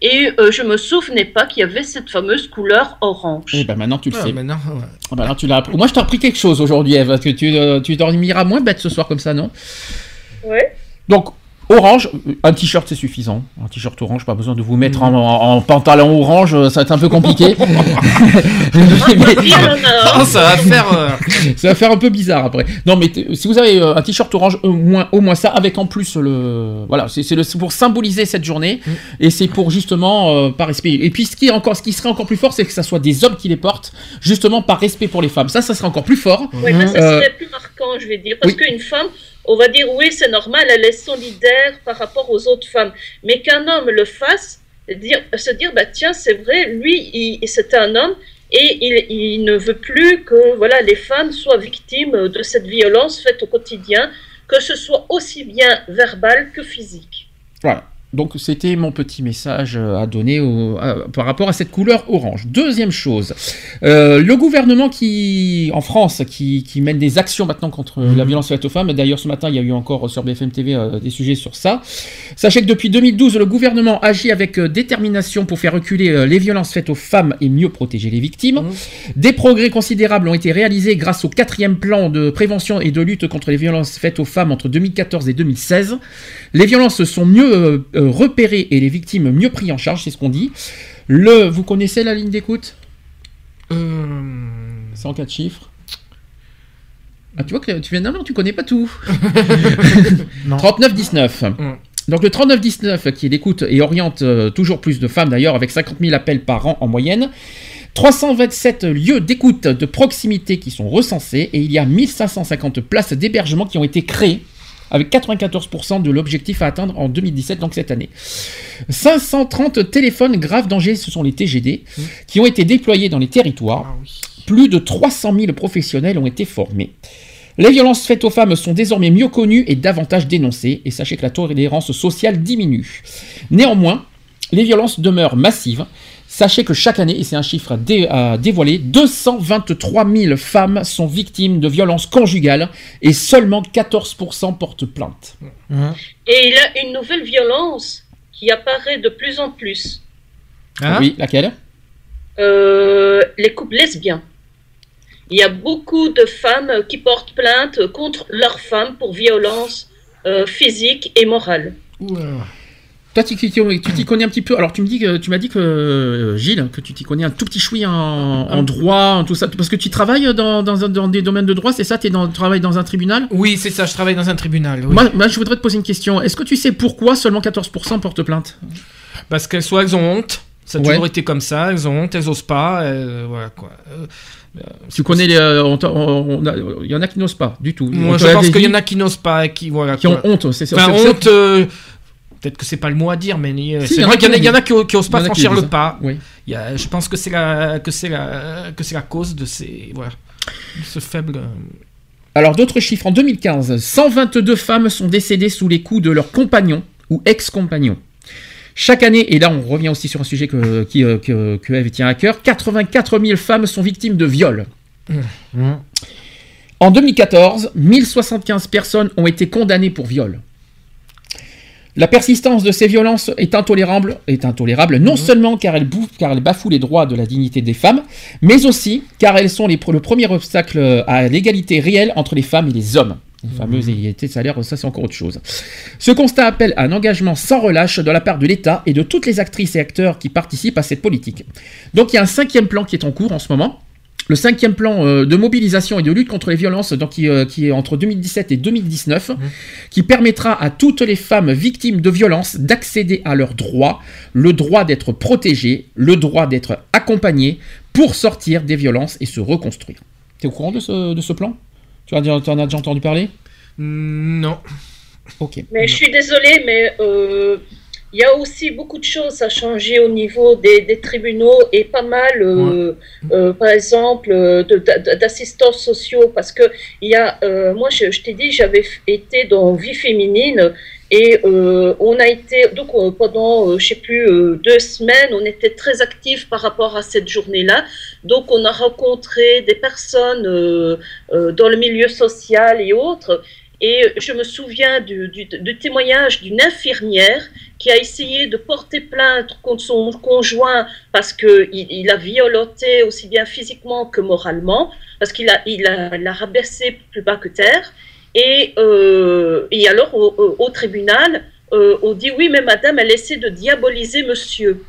et euh, je me souvenais pas qu'il y avait cette fameuse couleur orange. Eh ben maintenant tu le Ah, sais. maintenant, ouais. Ah ben, alors, tu l'as appris. Moi je t'ai appris quelque chose aujourd'hui, Eve, parce que tu, euh, tu dormiras moins bête ce soir comme ça, non? Ouais. Donc, Orange, euh, un t-shirt c'est suffisant. Un t-shirt orange, pas besoin de vous mettre en, en- en pantalon orange, euh, ça va être un peu compliqué. Ça va faire. euh, ça va faire un peu bizarre après. Non, mais t- si vous avez euh, un t-shirt orange, au moins, au moins ça, avec en plus le. Voilà, c'est pour symboliser cette journée et c'est pour justement euh, par respect. Et puis ce qui est encore, ce qui serait encore plus fort, c'est que ça soit des hommes qui les portent, justement par respect pour les femmes. Ça, ça serait encore plus fort. Oui, mais ça Euh, serait plus marquant, je vais dire. Parce qu'une femme, on va dire, oui, c'est normal, elle est solidaire par rapport aux autres femmes. Mais qu'un homme le fasse, se dire, bah tiens, c'est vrai, lui, c'est un homme et il, ne veut plus que voilà, les femmes soient victimes de cette violence faite au quotidien, que ce soit aussi bien verbal que physique. Voilà. Donc c'était mon petit message euh, à donner au- à- par rapport à cette couleur orange. Deuxième chose, euh, le gouvernement qui en France qui, qui mène des actions maintenant contre la violence faite aux femmes. D'ailleurs ce matin il y a eu encore sur BFM TV euh, des sujets sur ça. Sachez que depuis 2012 le gouvernement agit avec euh, détermination pour faire reculer les violences faites aux femmes et mieux protéger les victimes. Des progrès considérables ont été réalisés grâce au quatrième plan de prévention et de lutte contre les violences faites aux femmes entre 2014 et 2016. Les violences sont mieux euh, euh, repérées et les victimes mieux prises en charge, c'est ce qu'on dit. Le, vous connaissez la ligne d'écoute? Euh, 104 chiffres. Ah, tu vois que tu viens d'un an, tu connais pas tout. 3919. Donc le 3919 qui est l'écoute et oriente euh, toujours plus de femmes d'ailleurs avec 50 000 appels par an en moyenne. 327 lieux d'écoute de proximité qui sont recensés et il y a 1550 places d'hébergement qui ont été créées avec 94% de l'objectif à atteindre en 2017, donc cette année. 530 téléphones graves danger, ce sont les TGD, qui ont été déployés dans les territoires. Plus de 300 000 professionnels ont été formés. Les violences faites aux femmes sont désormais mieux connues et davantage dénoncées, et sachez que la tolérance sociale diminue. Néanmoins, les violences demeurent massives. Sachez que chaque année, et c'est un chiffre dé- à dévoiler, 223 000 femmes sont victimes de violences conjugales et seulement 14% portent plainte. Et il y a une nouvelle violence qui apparaît de plus en plus. oui, laquelle? Euh, les couples lesbiens. Il y a beaucoup de femmes qui portent plainte contre leurs femmes pour violence euh, physique et morale. Toi, tu t'y connais un petit peu. Alors, tu me dis que tu m'as dit que euh, Gilles, que tu t'y connais un tout petit chouï en, en droit, en tout ça, parce que tu travailles dans, dans, un- dans des domaines de droit, c'est ça? Tu travailles dans un tribunal? Oui, c'est ça, je travaille dans un tribunal. oui. moi, moi, je voudrais te poser une question. Est-ce que tu sais pourquoi seulement 14% portent plainte? Parce qu'elles soit elles ont honte. Ça a Ouais. toujours été comme ça. Elles ont honte, elles osent pas. euh, voilà quoi. Euh, Tu connais les. Il y en a qui n'osent pas du tout. Moi, je pense qu'il y en a qui n'osent pas, qui voilà. Qui ont honte, c'est- Enfin, honte. euh, Peut-être que c'est pas le mot à dire, mais euh, Si, c'est y en vrai a qu'il y en a, qui il y en a le qui, qui osent pas franchir le pas. oui. Il y a- je pense que c'est la que c'est la que c'est la cause de ces voilà de ce faible. euh, Alors, d'autres chiffres. En 2015, 122 femmes sont décédées sous les coups de leurs compagnons ou ex-compagnons. Chaque année, et là on revient aussi sur un sujet que, qui, euh, que, que Eve tient à cœur, 84 000 femmes sont victimes de viols. En 2014, 1075 personnes ont été condamnées pour viol. La persistance de ces violences est intolérable, est intolérable non seulement car elles, bouffent- car elles bafouent les droits de la dignité des femmes, mais aussi car elles sont les le premier obstacle à l'égalité réelle entre les femmes et les hommes. La fameuse égalité de salaire, ça c'est encore autre chose. Ce constat appelle un engagement sans relâche de la part de l'État et de toutes les actrices et acteurs qui participent à cette politique. Donc il y a un cinquième plan qui est en cours en ce moment. Le cinquième plan euh, de mobilisation et de lutte contre les violences, donc, qui, euh, qui est entre 2017 et 2019, qui permettra à toutes les femmes victimes de violences d'accéder à leurs droits, le droit d'être protégées, le droit d'être accompagnées pour sortir des violences et se reconstruire. Tu es au courant de ce, de ce plan? Tu en as, tu en as déjà entendu parler? Non. Ok. Mais je suis désolée, mais euh, il y a aussi beaucoup de choses à changer au niveau des, des tribunaux et pas mal, euh, euh, par exemple, euh, d'assistants sociaux. Parce que il y a, euh, moi, je, je t'ai dit, j'avais été dans Vie féminine et on a été, donc pendant, je sais plus, deux semaines, on était très actifs par rapport à cette journée-là. Donc on a rencontré des personnes dans le milieu social et autres. Et je me souviens du, du- du témoignage d'une infirmière qui a essayé de porter plainte contre son conjoint parce qu'il il a violenté aussi bien physiquement que moralement, parce qu'il a, il l'a rabaissé plus bas que terre. Et, euh, et alors, au, tribunal, euh, on dit oui, mais madame, elle essaie de diaboliser monsieur.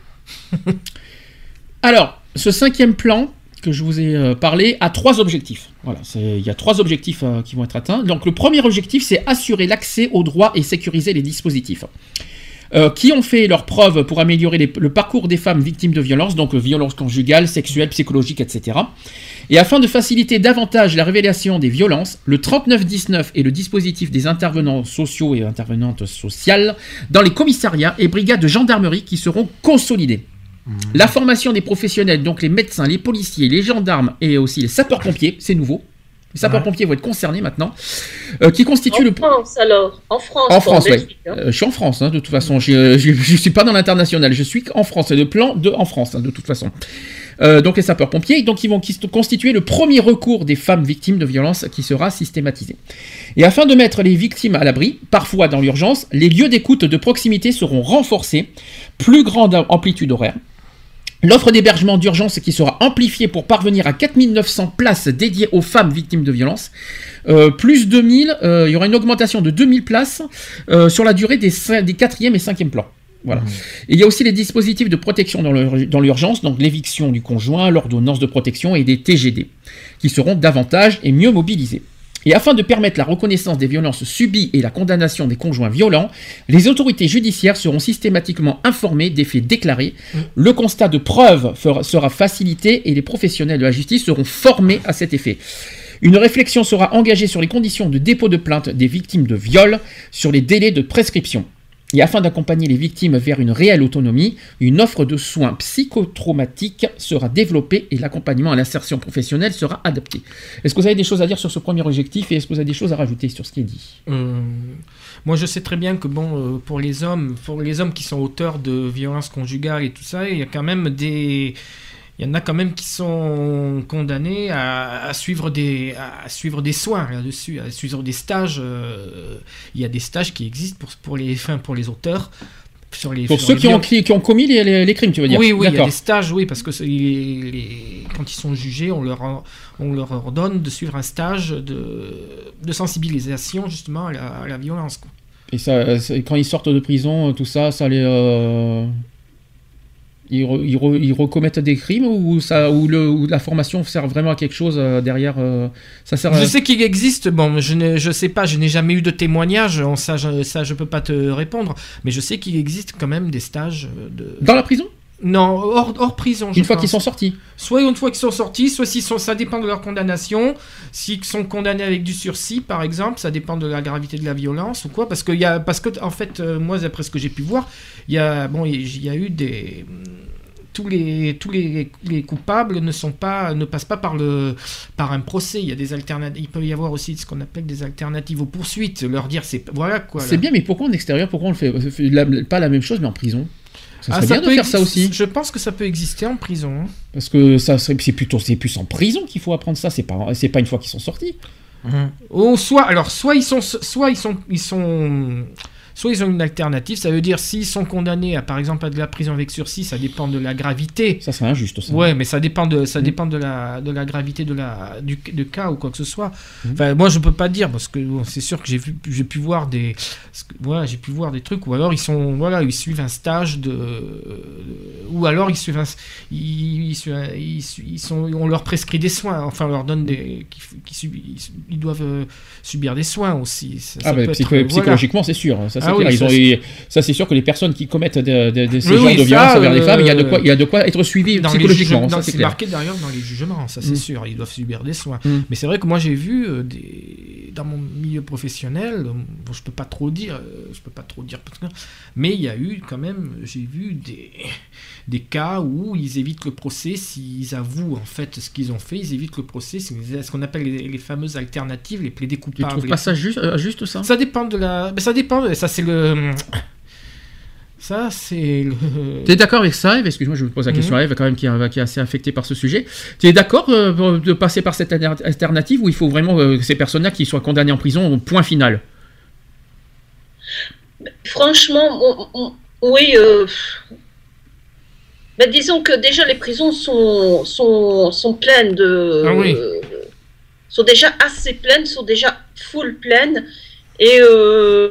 Alors, ce cinquième plan que je vous ai euh, parlé a trois objectifs. Voilà, il y a trois objectifs qui vont être atteints. Donc, le premier objectif, c'est assurer l'accès aux droits et sécuriser les dispositifs. Euh, qui ont fait leurs preuves pour améliorer les- le parcours des femmes victimes de violences, donc euh, violences conjugales, sexuelles, psychologiques, etc. Et afin de faciliter davantage la révélation des violences, le 3919 est le dispositif des intervenants sociaux et intervenantes sociales dans les commissariats et brigades de gendarmerie qui seront consolidés. La formation des professionnels, donc les médecins, les policiers, les gendarmes et aussi les sapeurs-pompiers, c'est nouveau. Les sapeurs-pompiers vont être concernés maintenant, euh, qui constituent En le... France, alors. En France. En France, oui. Hein. je suis en France, hein, de toute façon. Je ne suis pas dans l'international. Je suis en France. C'est le plan de en France, hein, de toute façon. Euh, donc les sapeurs-pompiers, donc ils vont constituer le premier recours des femmes victimes de violences qui sera systématisé. Et afin de mettre les victimes à l'abri, parfois dans l'urgence, les lieux d'écoute de proximité seront renforcés, plus grande amplitude horaire. L'offre d'hébergement d'urgence qui sera amplifiée pour parvenir à 4900 places dédiées aux femmes victimes de violences. Euh, plus 2000, euh, il y aura une augmentation de 2000 places euh, sur la durée des, 4e et 5e plans. Voilà. Et il y a aussi les dispositifs de protection dans l'urgence, donc l'éviction du conjoint, l'ordonnance de protection et des TGD, qui seront davantage et mieux mobilisés. Et afin de permettre la reconnaissance des violences subies et la condamnation des conjoints violents, les autorités judiciaires seront systématiquement informées des faits déclarés. Le constat de preuve sera facilité et les professionnels de la justice seront formés à cet effet. Une réflexion sera engagée sur les conditions de dépôt de plainte des victimes de viol, sur les délais de prescription. Et afin d'accompagner les victimes vers une réelle autonomie, une offre de soins psychotraumatiques sera développée et l'accompagnement à l'insertion professionnelle sera adapté. Est-ce que vous avez des choses à dire sur ce premier objectif et est-ce que vous avez des choses à rajouter sur ce qui est dit? Euh, moi, je sais très bien que bon, euh, pour les hommes, pour les hommes qui sont auteurs de violences conjugales et tout ça, il y a quand même des, il y en a quand même qui sont condamnés à, à suivre des, à suivre des soins là-dessus, à suivre des stages. euh, il y a des stages qui existent pour pour les, pour les auteurs. Sur les, Pour sur ceux les qui ont, qui ont commis les, les- les crimes, tu veux dire oui, oui, il y a des stages, oui, parce que quand ils sont jugés, on leur, on leur ordonne de suivre un stage de, de sensibilisation justement à la, à la violence. quoi. Et ça, quand ils sortent de prison, tout ça, ça les. euh, Ils, re- ils re- ils recommettent des crimes ou, ça, ou, le, ou la formation sert vraiment à quelque chose euh, derrière euh, ça sert à- Je sais qu'il existe, bon, je ne je sais pas, je n'ai jamais eu de témoignage, ça, je, ça je peux pas te répondre, mais je sais qu'il existe quand même des stages de... Dans la prison? Non, hors, hors prison. je Une fois qu'ils sont sortis Soit une fois qu'ils sont sortis, soit s'ils sont, ça dépend de leur condamnation. S'ils sont condamnés avec du sursis, par exemple, ça dépend de la gravité de la violence ou quoi. Parce que, y a, parce que en fait, euh, moi, d'après ce que j'ai pu voir, il y a, bon, il y a eu des tous les tous les, les coupables ne sont pas ne passent pas par le par un procès il y a des alternatives il peut y avoir aussi ce qu'on appelle des alternatives aux poursuites leur dire c'est voilà quoi C'est bien, mais pourquoi en extérieur Pourquoi on le fait, fait la- pas la même chose, mais en prison Ça Ah, serait bien de faire ça aussi. je pense que ça peut exister en prison hein. Parce que ça serait, c'est plutôt, c'est plus en prison qu'il faut apprendre ça. C'est pas, c'est pas une fois qu'ils sont sortis. Ou soit, alors, soit ils sont, soit ils sont, ils sont, soit ils ont une alternative. Ça veut dire s'ils sont condamnés à, par exemple, à de la prison avec sursis, ça dépend de la gravité. Ça serait injuste. Ça. Ouais, mais ça dépend de, ça Mm. dépend de la, de la gravité de la, du, du cas ou quoi que ce soit. Mm. Enfin, moi, je peux pas dire parce que bon, c'est sûr que j'ai vu, j'ai pu voir des, voilà, j'ai pu voir des trucs ou alors ils sont, voilà, ils suivent un stage de, ou alors ils suivent un, ils, ils sont, on leur prescrit des soins, enfin on leur donne des, qui, qui subissent- ils doivent euh, subir des soins aussi. Ça- Ah ça bah, être, euh, voilà. psychologiquement, c'est sûr. Ça, Ah clair. oui, Ils ça, ont- c'est- ils- ça, c'est sûr que les personnes qui commettent de, de- de- ce Oui, genre oui, de ça, violence envers les euh, femmes, il y, a de quoi, il y a de quoi être suivi Dans psychologiquement. c'est marqué d'ailleurs dans les jugements, ça c'est Mm. sûr, ils doivent subir des soins. Mm. Mais c'est vrai que moi j'ai vu euh, des... dans mon milieu professionnel, euh, bon, je peux pas trop dire, euh, je peux pas trop dire, mais il y a eu quand même, j'ai vu des, des cas où ils évitent le procès s'ils avouent en fait ce qu'ils ont fait, ils évitent le procès, c'est ce qu'on appelle les, les fameuses alternatives, les plaidés Tu coupables. trouves les- pas ça juste, euh, juste ça? Ça dépend de la, mais ça dépend, ça c'est le, ça c'est le. Tu es d'accord avec ça, Eve? Excuse-moi, je vous pose la question Mhm. à Eve, quand même, qui, est- qui est assez affectée par ce sujet. Tu es d'accord euh, de passer par cette alter- alternative où il faut vraiment euh, que ces personnes-là qui soient condamnées en prison au point final? Franchement, on- on- oui. euh, ben, disons que déjà les prisons sont, sont, sont pleines de. Ah oui. sont déjà assez pleines, sont déjà full pleines. Et euh,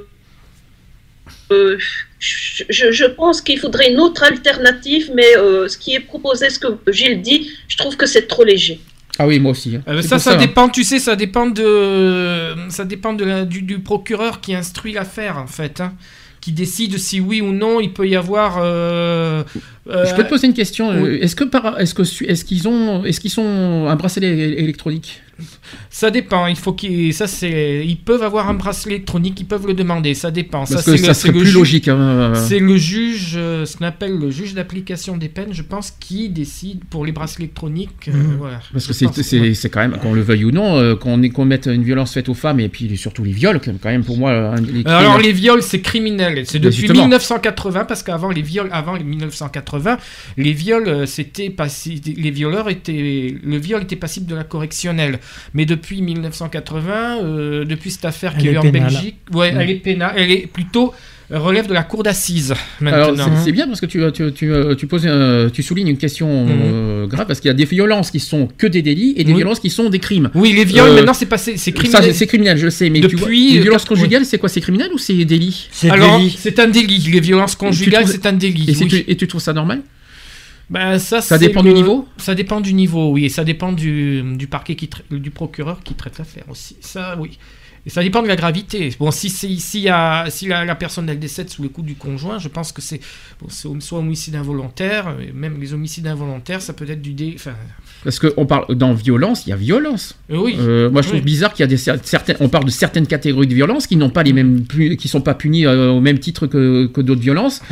euh, je, pense qu'il faudrait une autre alternative, mais euh, ce qui est proposé, ce que Gilles dit, je trouve que c'est trop léger. Ah oui, moi aussi. hein. Euh, ça, ça hein. dépend, tu sais, ça dépend de, ça dépend de la- du, du procureur qui instruit l'affaire, en fait, hein, qui décide si oui ou non il peut y avoir. euh, Je peux te poser une question. oui. Est-ce que par, est-ce que su- est-ce qu'ils ont, est-ce qu'ils sont un bracelet électronique? Ça dépend. Il faut qu'ils, ça c'est, ils peuvent avoir un bracelet électronique, ils peuvent le demander. Ça dépend. Parce ça, que c'est ça le- serait plus juge- logique, hein. C'est le juge, euh, ce qu'on appelle le juge d'application des peines, je pense, qui décide pour les bracelets électroniques. euh, Mhm. voilà. Parce que c'est, quand même, qu'on le veuille ou non, euh, qu'on qu'on mette une violence faite aux femmes et puis surtout les viols, quand même pour moi. un- les Alors les viols, c'est criminel. C'est depuis justement. 1980 parce qu'avant les viols, avant les 1980, les viols, c'était passi- les violeurs étaient, le viol était passible de la correctionnelle. Mais depuis 1980, euh, depuis cette affaire qui Elle a eu est en pénale. Belgique, ouais, Mm. elle est pénale. Elle est plutôt euh, relève de la cour d'assises c'est, bien parce que tu, tu, tu, euh, tu poses un- tu soulignes une question euh, grave parce qu'il y a des violences qui sont que des délits et des. Oui. violences qui sont des crimes. Oui, les viols Euh, maintenant c'est passé, c'est Ça, criminel. c'est, criminel, je le sais, mais tu vois, Depuis, les violences conjugales, c'est quoi C'est criminel ou c'est délit Alors c'est un délit. Les violences conjugales, c'est un délit. Et, c'est- oui. et tu trouves ça normal? Ben, ça, Ça dépend du niveau Ça dépend du niveau, oui. Et ça dépend du, du parquet, qui du procureur qui traite l'affaire aussi. Ça, oui. Et ça dépend de la gravité. Bon, si, si, a, si la, la personne elle décède sous le coup du conjoint, je pense que c'est bon, soit homicide involontaire, et même les homicides involontaires, ça peut être du dé. Enfin, Parce qu'on parle dans violence, il y a violence. Euh, oui. Euh, moi, je trouve Oui. bizarre qu'il y a des cer- certaines. On parle de certaines catégories de violence qui n'ont pas les mêmes, pu- qui sont pas punies euh, au même titre que, que d'autres violences.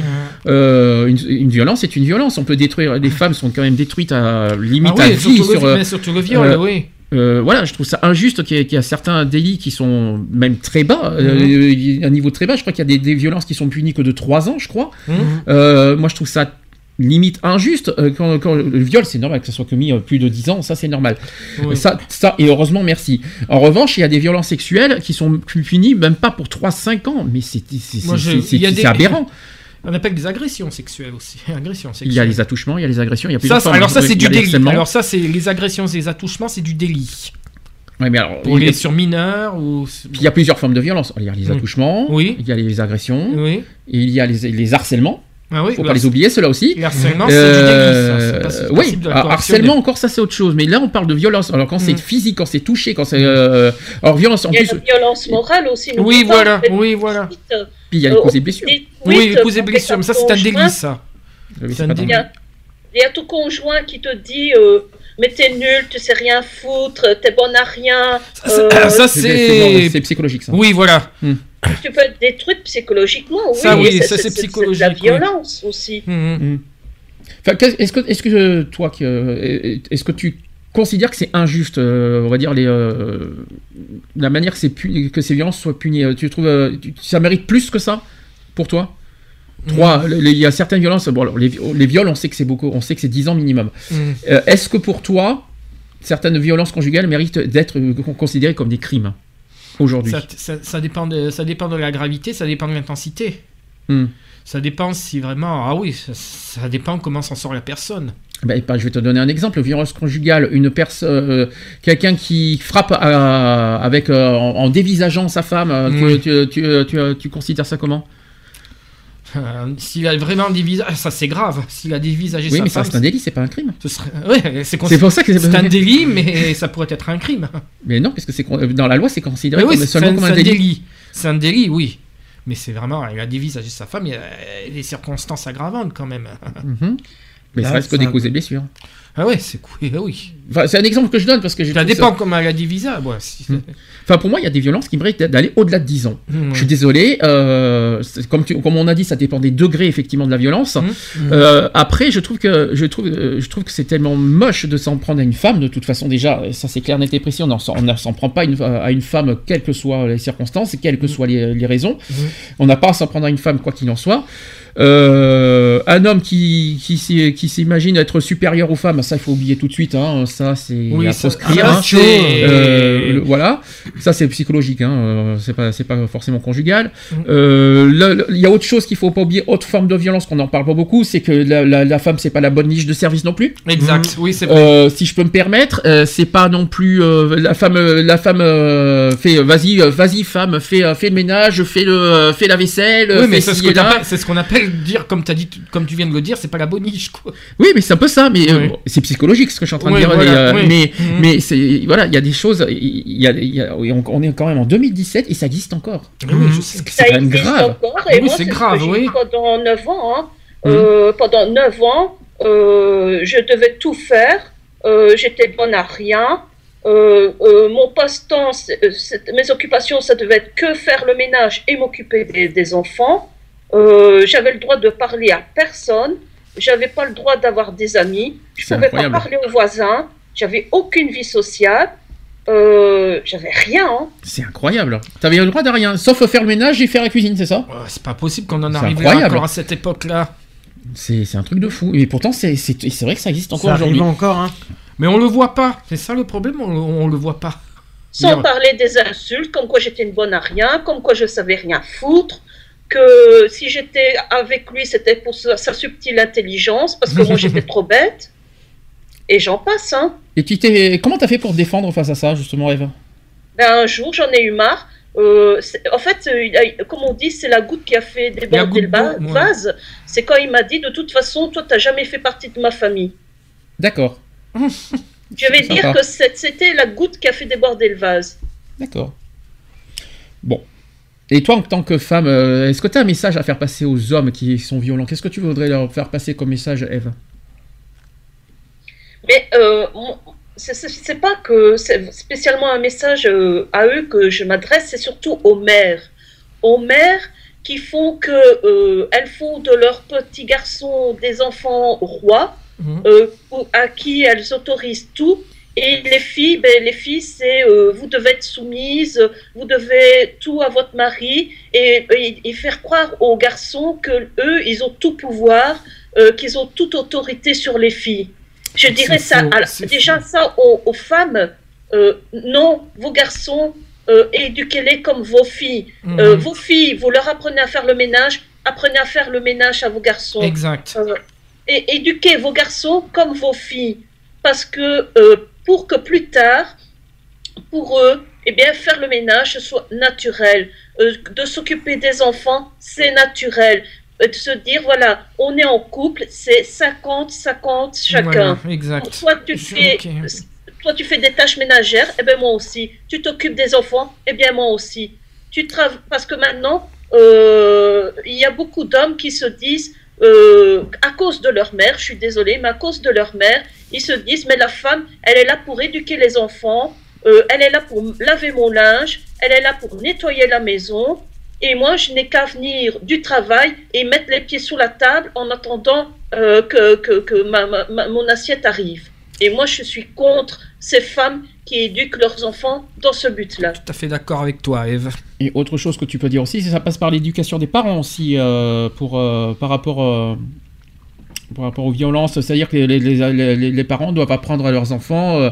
Euh, une, une violence est une violence. On peut détruire. Les femmes sont quand même détruites à limite Ah oui, à vie surtout le- sur. euh, mais surtout le viol, oui. Euh, voilà, je trouve ça injuste qu'il y, a certains délits qui sont même très bas, euh, Mhm. un niveau très bas. Je crois qu'il y a des, des violences qui sont punies que de 3 ans, je crois. Mhm. Euh, moi, je trouve ça limite injuste. Quand, quand le viol, c'est normal que ça soit commis plus de 10 ans, ça c'est normal. Oui. Ça, ça, et heureusement, merci. En revanche, il y a des violences sexuelles qui sont punies même pas pour 3-5 ans, mais c'est aberrant. On appelle des agressions sexuelles aussi. Agressions Il y a les attouchements, il y a les agressions, il y a Ça, plusieurs formes. alors ça Oui, c'est du délit. Alors ça c'est les agressions et les attouchements, c'est du délit. Ouais, mais alors, Pour les sur mineurs ou. Puis il y a plusieurs formes de violence. Il y a les Oui. attouchements, Oui. il y a les agressions, Oui. et il y a les, les harcèlements. Ah oui, Faut le pas les oublier, ceux-là aussi. Le harcèlement, c'est du délit, ça, c'est pas- c'est oui, ah, harcèlement encore, ça c'est autre chose. Mais là, on parle de violence. Alors quand c'est Mm. physique, quand c'est touché, quand c'est. euh, Alors violence en Il y a plus. la violence morale aussi. Oui, pas, voilà, oui, voilà. euh, Puis il y a les euh, causes et blessures. Oui, les causes et blessures, mais ça c'est un conjoint. délit ça. Oui, C'est c'est un pas délit. Il y, a, il y a ton conjoint qui te dit euh, Mais t'es nul, tu sais rien foutre, t'es bonne à rien. euh, ça C'est- c'est. c'est psychologique ça. Oui, voilà. Tu peux être détruite psychologiquement, oui. Ça, oui, ça, c'est de la psychologique, oui. violence aussi. Mm. Enfin, qu'est- est-ce que, est-ce que toi, euh, est-ce que tu considères que c'est injuste, euh, on va dire les, euh, la manière que, c'est puni- que ces violences soient punies Tu trouves, euh, tu- ça mérite plus que ça pour toi? Trois, il y a certaines violences. Bon, alors, les, les viols, on sait que c'est beaucoup, on sait que c'est 10 ans minimum. Est-ce que pour toi, certaines violences conjugales méritent d'être considérées comme des crimes? Aujourd'hui Ça, ça- ça dépend de, ça dépend de la gravité, ça dépend de l'intensité. Hmm. Ça dépend si vraiment. Ah oui, ça, ça dépend comment s'en sort la personne. Ben, ben, je vais te donner un exemple. Violence conjugale, une personne, euh, quelqu'un qui frappe avec euh, en, en dévisageant sa femme. euh, tu- Oui. tu, tu, tu, tu- tu considères ça comment? Euh, S'il a vraiment des visages, ça c'est grave. S'il a des visages Oui, sa mais ça femme, c'est un délit, c'est pas un crime. Ce serait... ouais, c'est, pour ça que c'est un délit, mais ça pourrait être un crime. Mais non, parce que c'est con- dans la loi, c'est considéré Mais oui, comme, seulement un, comme un délit. délit. C'est un délit, oui. Mais c'est vraiment, il a des visages sa femme, il y a des circonstances aggravantes quand même. Mhm. Mais ça Là, reste que ça- des causes et blessures. Ah ouais, c'est cool, ah oui. Enfin, c'est un exemple que je donne parce que j'ai Ça dépend comment elle a des visas. ouais, si- Enfin, pour moi, il y a des violences qui méritent d'aller au-delà de 10 ans. Mhm. Je suis désolé, euh, comme, tu- comme on a dit, ça dépend des degrés effectivement de la violence. Mhm. Euh, après, je trouve que je trouve, euh, je trouve que c'est tellement moche de s'en prendre à une femme. De toute façon, déjà, ça c'est clair, net et précis. On ne s'en prend pas une- à une femme, quelles que soient les circonstances, et quelles que soient les, les raisons. On n'a pas à s'en prendre à une femme, quoi qu'il en soit. Euh, un homme qui, qui, qui s'imagine être supérieur aux femmes, ça il faut oublier tout de suite. hein, ça c'est Oui, ça- hein. Euh, le- voilà. Ça, c'est psychologique, hein, euh, c'est pas, c'est pas forcément conjugal. Mm. Euh, Il y a autre chose qu'il faut pas oublier, autre forme de violence qu'on n'en parle pas beaucoup, c'est que la, la- la femme, c'est pas la bonne niche de service non plus. Exact, oui, c'est vrai. Euh, si je peux me permettre, euh, c'est pas non plus euh, la femme, la femme euh, fait, vas-y, vas-y, femme, fais, fais le ménage, fais le, fais la vaisselle, Oui, mais c'est ce qu'on appelle dire, comme as dit, comme tu viens de le dire, c'est pas la bonne niche, quoi. Oui, mais c'est un peu ça, mais Oui. c'est psychologique ce que je suis en train Oui, de dire. voilà, euh, oui. Mais, Mhm. mais c'est voilà, il y a des choses, il y a, y a- on, on est quand même en 2017 et ça existe encore. Sais. C'est quand même existe grave. encore, et Oui, moi, c'est c'est ce grave, que j'ai oui. pendant 9 ans. hein. Euh, pendant 9 ans, euh, je devais tout faire. Euh, J'étais bonne à rien. Euh, euh, mon passe-temps, c'est- c'est- mes occupations, ça devait être que faire le ménage et m'occuper des, des enfants. Euh, J'avais le droit de parler à personne. J'avais pas le droit d'avoir des amis. Je C'est pouvais pas parler aux voisins. J'avais aucune vie sociale. Euh, J'avais rien. hein. C'est incroyable. T'avais le droit de rien, sauf faire le ménage et faire la cuisine, c'est ça? Ouais, c'est pas possible qu'on en arrive là encore à cette époque-là. C'est c'est un truc de fou. Et pourtant, c'est c'est- c'est vrai que ça existe encore aujourd'hui. encore, hein. Mais on le voit pas. C'est ça le problème, on, on le voit pas. Sans parler des insultes, comme quoi j'étais une bonne à rien, comme quoi je savais rien foutre, que si j'étais avec lui, c'était pour sa, sa subtile intelligence, parce que moi j'étais trop bête. Et j'en passe, hein. Et tu t'es, comment t'as fait pour te défendre face à ça, justement, Eve Ben, un jour, j'en ai eu marre. Euh, en fait, euh, comme on dit, c'est la goutte qui a fait déborder le ba- ouais. vase. C'est quand il m'a dit, de toute façon, toi, t'as jamais fait partie de ma famille. D'accord, Je vais Sympa. dire que c'était la goutte qui a fait déborder le vase. d'accord. Bon. Et toi, en tant que femme, euh, est-ce que tu as un message à faire passer aux hommes qui sont violents? Qu'est-ce que tu voudrais leur faire passer comme message, Eve Mais euh, c'est- pas que c'est spécialement un message euh, à eux que je m'adresse, c'est surtout aux mères. Aux mères qui font que euh, elles font de leurs petits garçons des enfants rois, euh, pour- à qui elles autorisent tout. Et les filles, ben, les filles, c'est euh, vous devez être soumise, vous devez tout à votre mari, et, et- et faire croire aux garçons que eux, ils ont tout pouvoir, euh, qu'ils ont toute autorité sur les filles. Je dirais ça. faux, alors, c'est déjà ça aux, aux femmes. euh, non, vos garçons, euh, éduquez-les comme vos filles. Euh, Mhm. vos filles, vous leur apprenez à faire le ménage, apprenez à faire le ménage à vos garçons. Exact. Euh, et éduquez vos garçons comme vos filles. Parce que euh, pour que plus tard, pour eux, eh bien, faire le ménage soit naturel. Euh, de s'occuper des enfants, c'est naturel. Euh, de se dire, voilà, on est en couple, c'est 50-50 chacun. Voilà, exact. Toi, tu fais, toi, tu fais des tâches ménagères, et bien moi aussi. Tu t'occupes des enfants, et bien moi aussi. Tu travailles parce que maintenant, euh, il y a beaucoup d'hommes qui se disent, euh, à cause de leur mère, je suis désolée, mais à cause de leur mère, ils se disent, mais la femme, elle est là pour éduquer les enfants, euh, elle est là pour laver mon linge, elle est là pour nettoyer la maison, et moi, je n'ai qu'à venir du travail et mettre les pieds sous la table en attendant euh, que, que, que ma- ma- ma- mon assiette arrive. Et moi, je suis contre ces femmes qui éduquent leurs enfants dans ce but-là. Tout à fait d'accord avec toi, Eve. Et autre chose que tu peux dire aussi, c'est que ça passe par l'éducation des parents aussi, euh, pour, euh, par, rapport, euh, par rapport aux violences. C'est-à-dire que les, les- les- parents doivent apprendre à leurs enfants euh,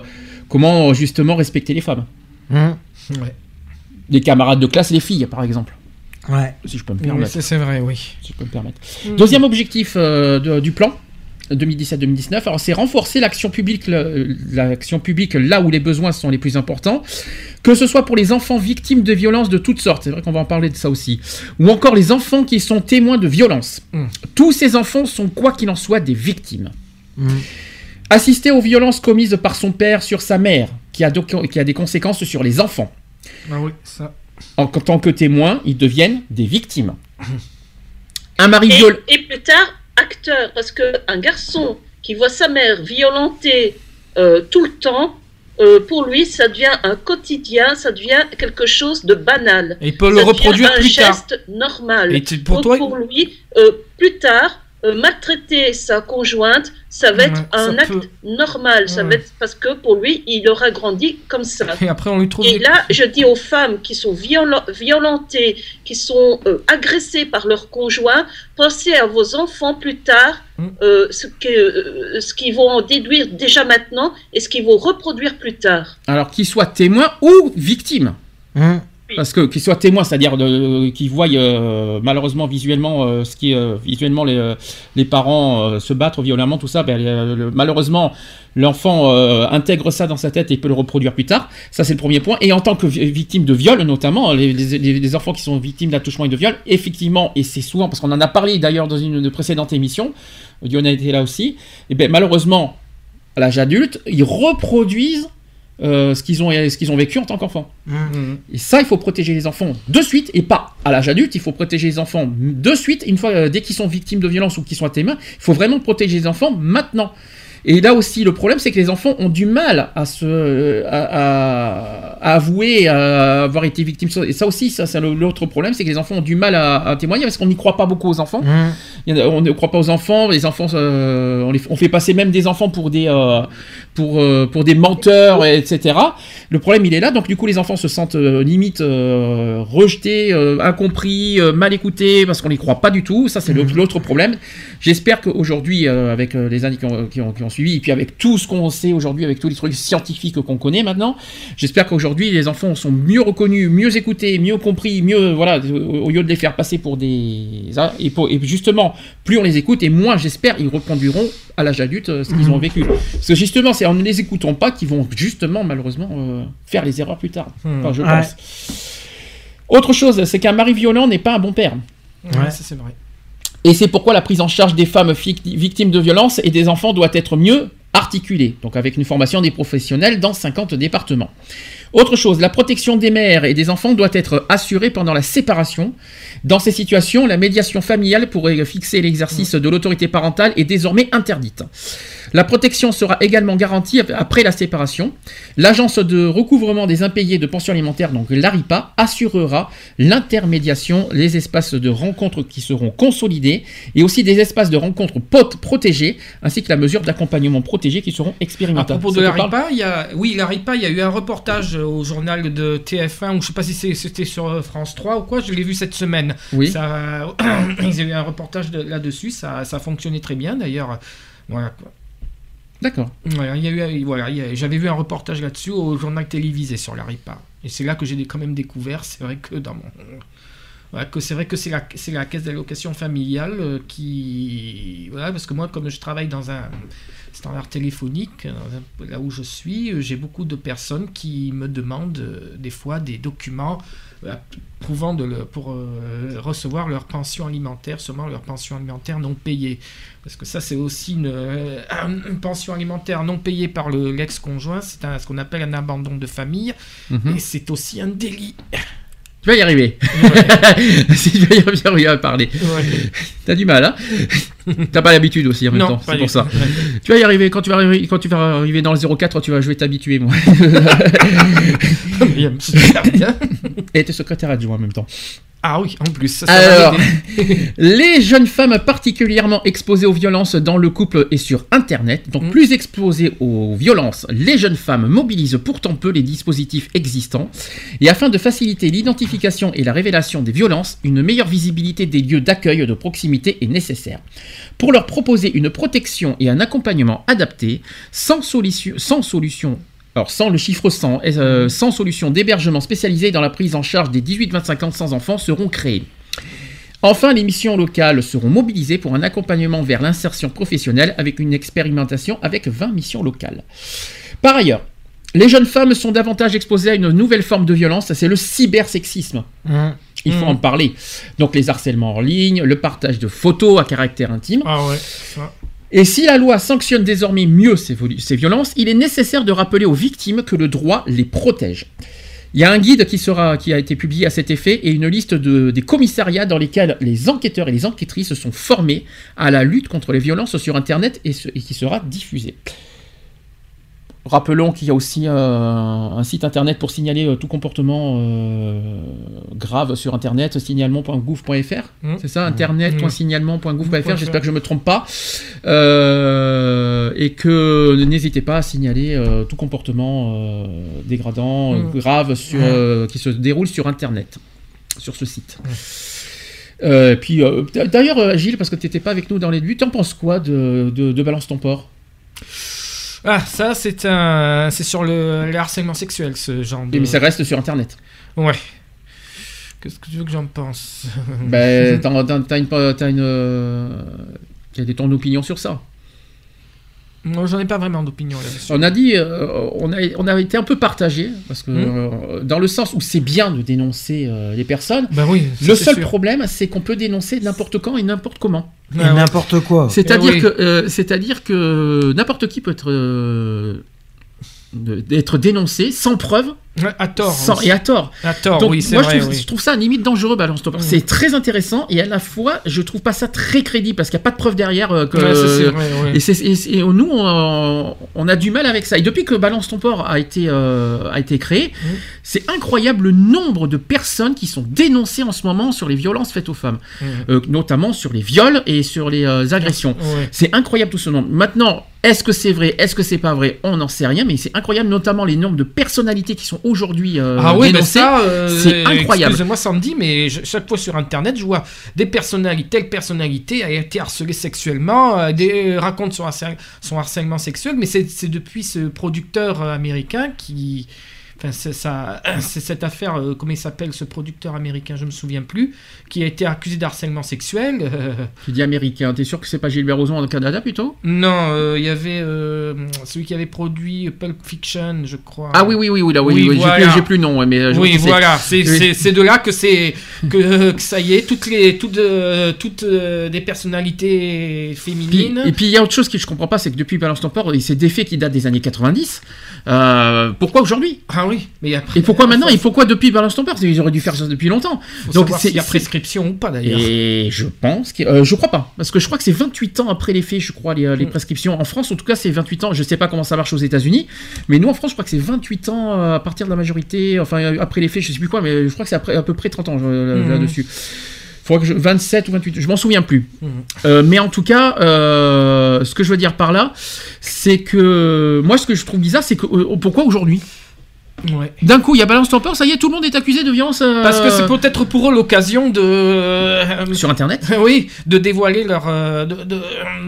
comment justement respecter les femmes. Hum. Ouais. Les camarades de classe, les filles, par exemple. Ouais. Si je peux me permettre. c'est c'est vrai, oui. Si je peux me permettre. Mhm. Deuxième objectif euh, de- du plan 2017-2019, alors c'est renforcer l'action publique, l'action publique là où les besoins sont les plus importants, que ce soit pour les enfants victimes de violences de toutes sortes, c'est vrai qu'on va en parler de ça aussi, ou encore les enfants qui sont témoins de violences. Mm. Tous ces enfants sont quoi qu'il en soit des victimes. Hum. Assister aux violences commises par son père sur sa mère, qui a, donc- qui a des conséquences sur les enfants. Ah oui, ça. En tant que témoins, ils deviennent des victimes. Un mari Et, viol... et plus tard, acteur, parce qu'un garçon qui voit sa mère violentée euh, tout le temps, euh, pour lui, ça devient un quotidien, ça devient quelque chose de banal. Et il peut le Ça reproduire un plus tard. geste normal. Et pour Donc, toi- pour lui, euh, plus tard, maltraiter sa conjointe, ça va être Ouais, un acte peut- normal. Ça va être parce que pour lui, il aura grandi comme ça. Et après, on lui trouve Et des- là, je dis aux femmes qui sont violentées, qui sont euh, agressées par leur conjoint, pensez à vos enfants plus tard, Mm. euh, ce que- euh, ce qu'ils vont en déduire déjà maintenant et ce qu'ils vont reproduire plus tard. Alors qu'ils soient témoins ou victimes. Hum. Parce que qu'ils soient témoins, c'est-à-dire qu'ils voient euh, malheureusement visuellement euh, ce qui euh, visuellement les, euh, les parents euh, se battre violemment, tout ça. ben, le- malheureusement, l'enfant euh, intègre ça dans sa tête et peut le reproduire plus tard. Ça, c'est le premier point. Et en tant que vi- victime de viol, notamment les, les- les- enfants qui sont victimes d'attouchement et de viol, effectivement, et c'est souvent parce qu'on en a parlé d'ailleurs dans une de précédente émission, Dion a été là aussi. Ben malheureusement, à l'âge adulte, ils reproduisent euh, ce qu'ils ont, ce qu'ils ont vécu en tant qu'enfants. Et ça, il faut protéger les enfants de suite et pas à l'âge adulte. Il faut protéger les enfants de suite. Une fois, euh, dès qu'ils sont victimes de violence ou qu'ils sont témoins, il faut vraiment protéger les enfants maintenant. Et là aussi, le problème, c'est que les enfants ont du mal à se, à, à- à avouer à avoir été victimes. Et ça aussi, ça, c'est l'autre problème, c'est que les enfants ont du mal à, à témoigner parce qu'on n'y croit pas beaucoup aux enfants. A- on ne croit pas aux enfants. Les enfants, euh, on, les- on fait passer même des enfants pour des, euh, pour, euh, pour des menteurs, et etc. Le problème, il est là. Donc, du coup, les enfants se sentent euh, limite euh, rejetés, incompris, mal écoutés, parce qu'on les croit pas du tout. Ça, c'est l'autre problème. J'espère qu'aujourd'hui, avec les années qui ont, qui ont- qui ont suivi, et puis avec tout ce qu'on sait aujourd'hui, avec tous les trucs scientifiques qu'on connaît maintenant, j'espère qu'aujourd'hui, les enfants sont mieux reconnus, mieux écoutés, mieux compris, mieux, voilà, au au lieu de les faire passer pour des... Et, pour- et justement, plus on les écoute, et moins, j'espère, ils reconduiront à l'âge adulte euh, ce qu'ils ont vécu. Parce que justement, c'est en ne les écoutant pas qu'ils vont justement, malheureusement, euh, faire les erreurs plus tard. Enfin, je Ouais. pense. Autre chose, c'est qu'un mari violent n'est pas un bon père. Ouais, ça c'est vrai. Et c'est pourquoi la prise en charge des femmes victimes de violences et des enfants doit être mieux articulée, donc avec une formation des professionnels dans 50 départements. Autre chose, la protection des mères et des enfants doit être assurée pendant la séparation. Dans ces situations, la médiation familiale pourrait fixer l'exercice de l'autorité parentale est désormais interdite. La protection sera également garantie après la séparation. L'agence de recouvrement des impayés de pension alimentaire, donc l'ARIPA, assurera l'intermédiation, les espaces de rencontre qui seront consolidés et aussi des espaces de rencontre pot- protégés, ainsi que la mesure d'accompagnement protégé qui seront À expérimentales. propos Ça de te la parle RIPA, il y a, oui, la RIPA, il y a eu un reportage au journal de TF1, ou je sais pas si c'était sur euh, France 3 ou quoi, je l'ai vu cette semaine. Oui. Ça, ils ont eu un reportage de- là-dessus, ça, ça a fonctionné très bien d'ailleurs. Voilà quoi. D'accord. Voilà, j'avais vu un reportage là-dessus au journal télévisé sur la RIPA. Et c'est là que j'ai quand même découvert, c'est vrai que dans mon. que c'est vrai que c'est la, la caisse d'allocation familiale euh, qui. Voilà, parce que moi, comme je travaille dans un standard téléphonique, là où je suis, euh, j'ai beaucoup de personnes qui me demandent euh, des fois des documents prouvant de le- pour euh, recevoir leur pension alimentaire, seulement leur pension alimentaire non payée. Parce que ça, c'est aussi une, euh, une pension alimentaire non payée par le- l'ex-conjoint, c'est ce qu'on appelle un abandon de famille, Mhm. et c'est aussi un délit. Tu vas y arriver. si tu vas y arriver, à parler. T'as du mal, hein? T'as pas l'habitude aussi en même Non, temps, c'est pour ça. Tu vas y arriver, quand tu vas arriver, quand tu vas arriver dans le 04, tu vas, je vais t'habituer, moi. Et t'es secrétaire adjoint en même temps. Ah oui, en plus, ça, Alors, les jeunes femmes particulièrement exposées aux violences dans le couple et sur Internet, Mm. donc plus exposées aux violences, les jeunes femmes mobilisent pourtant peu les dispositifs existants. Et afin de faciliter l'identification et la révélation des violences, une meilleure visibilité des lieux d'accueil de proximité est nécessaire. Pour leur proposer une protection et un accompagnement adapté, sans solution, sans solution alors sans le chiffre 100, euh, sans solution d'hébergement spécialisé dans la prise en charge des 18-25 ans sans enfants seront créées. Enfin, les missions locales seront mobilisées pour un accompagnement vers l'insertion professionnelle avec une expérimentation avec 20 missions locales. Par ailleurs, les jeunes femmes sont davantage exposées à une nouvelle forme de violence, c'est le cybersexisme. Hum. Il faut en parler. Donc les harcèlements en ligne, le partage de photos à caractère intime. Ah ouais. Et si la loi sanctionne désormais mieux ces, violences, il est nécessaire de rappeler aux victimes que le droit les protège. Il y a un guide qui, sera, a été publié à cet effet et une liste de, des commissariats dans lesquels les enquêteurs et les enquêtrices sont formés à la lutte contre les violences sur Internet et qui sera diffusée. Rappelons qu'il y a aussi euh, un site internet pour signaler euh, tout comportement euh, grave sur internet, signalement.gouv.fr. Mmh. C'est ça, internet.signalement.gouv.fr. J'espère que je ne me trompe pas. Et que n'hésitez pas à signaler tout comportement dégradant, Mmh. grave sur, Mmh. qui se déroule sur internet, sur ce site. Euh, puis euh, d'ailleurs, Gilles, parce que tu n'étais pas avec nous dans les débuts, t'en penses quoi de, de, de Balance ton port? Ah, ça, c'est un, c'est sur le, le harcèlement sexuel, ce genre de. Mais ça reste sur Internet. Ouais. Qu'est-ce que tu veux que j'en pense? Ben, t'as t'as- t'as une, t'as une, euh, quelle est ton opinion sur ça j'en ai pas vraiment d'opinion là-dessus. On a dit, euh, on, a, on a été un peu partagé parce que Hmm. euh, dans le sens où c'est bien de dénoncer euh, les personnes. Ben oui, ça, le seul sûr. problème, c'est qu'on peut dénoncer n'importe quand et n'importe comment. Et n'importe quoi. C'est-à-dire Eh oui. que, euh, c'est-à-dire que n'importe qui peut être euh, dénoncé sans preuve. À tort sans- et à tort. À tort, Donc, oui, c'est moi, vrai, je, trouve, oui. je trouve ça limite dangereux, Balance Stopper. C'est très intéressant et à la fois, je trouve pas ça très crédible parce qu'il n'y a pas de preuve derrière. euh, que, Ouais, ça, c'est vrai, ouais. Et, c'est- et- et nous, on, on a du mal avec ça. Et depuis que Balance ton port a été, euh, a été créé, Mmh. c'est incroyable le nombre de personnes qui sont dénoncées en ce moment sur les violences faites aux femmes, Mmh. Euh, notamment sur les viols et sur les euh, agressions. Ouais. C'est incroyable tout ce nombre. Maintenant, est-ce que c'est vrai, est-ce que c'est pas vrai? On n'en sait rien, mais c'est incroyable, notamment les nombres de personnalités qui sont aujourd'hui euh, Ah oui, mais dénoncées. ça, euh, c'est incroyable. Excusez-moi Sandy, mais je- chaque fois sur Internet, je vois des personnalités, telle personnalité a été harcelée sexuellement, euh, des, raconte son, harcèle- son harcèlement sexuel, mais c'est c'est depuis ce producteur américain qui... Enfin, c'est cette affaire, euh, comment il s'appelle ce producteur américain, je me souviens plus, qui a été accusé d'harcèlement sexuel. euh, Tu dis américain, t'es sûr que c'est pas Gilbert Rozon au Canada plutôt? Non, euh, il y avait euh, celui qui avait produit Pulp Fiction, je crois. Ah oui, oui, oui, oui, là, oui, oui, j'ai voilà. plus- j'ai plus le nom, mais je oui, voilà, c'est Oui. de là que c'est que, que ça y est, toutes les toutes toutes des personnalités Puis- féminines. et puis il y a autre chose que je comprends pas, c'est que depuis Balance ton port, des faits qui datent des années 90. euh, pourquoi aujourd'hui? Ah oui, mais après. Et pourquoi maintenant Et pourquoi depuis Balance ton port Ils auraient dû faire ça depuis longtemps. Faut Donc c'est s'il y a prescription ou pas d'ailleurs. Et je pense que euh, je crois pas parce que je crois que c'est 28 ans après les faits, je crois les, euh, les Mm. prescriptions en France. En tout cas, c'est 28 ans. Je sais pas comment ça marche aux États-Unis, mais nous en France, je crois que c'est 28 ans euh, à partir de la majorité. Enfin après les faits, je sais plus quoi, mais je crois que c'est à peu près 30 ans Mhm. là-dessus. Que je, 27 ou 28, je m'en souviens plus. Euh, mais en tout cas, euh, ce que je veux dire par là, c'est que moi, ce que je trouve bizarre, c'est que euh, pourquoi aujourd'hui Ouais. D'un coup, il y a Balance ton port, ça y est, tout le monde est accusé de violence. euh, Parce que c'est peut-être pour eux l'occasion de euh, sur Internet. oui, de dévoiler leur euh, de- de- de-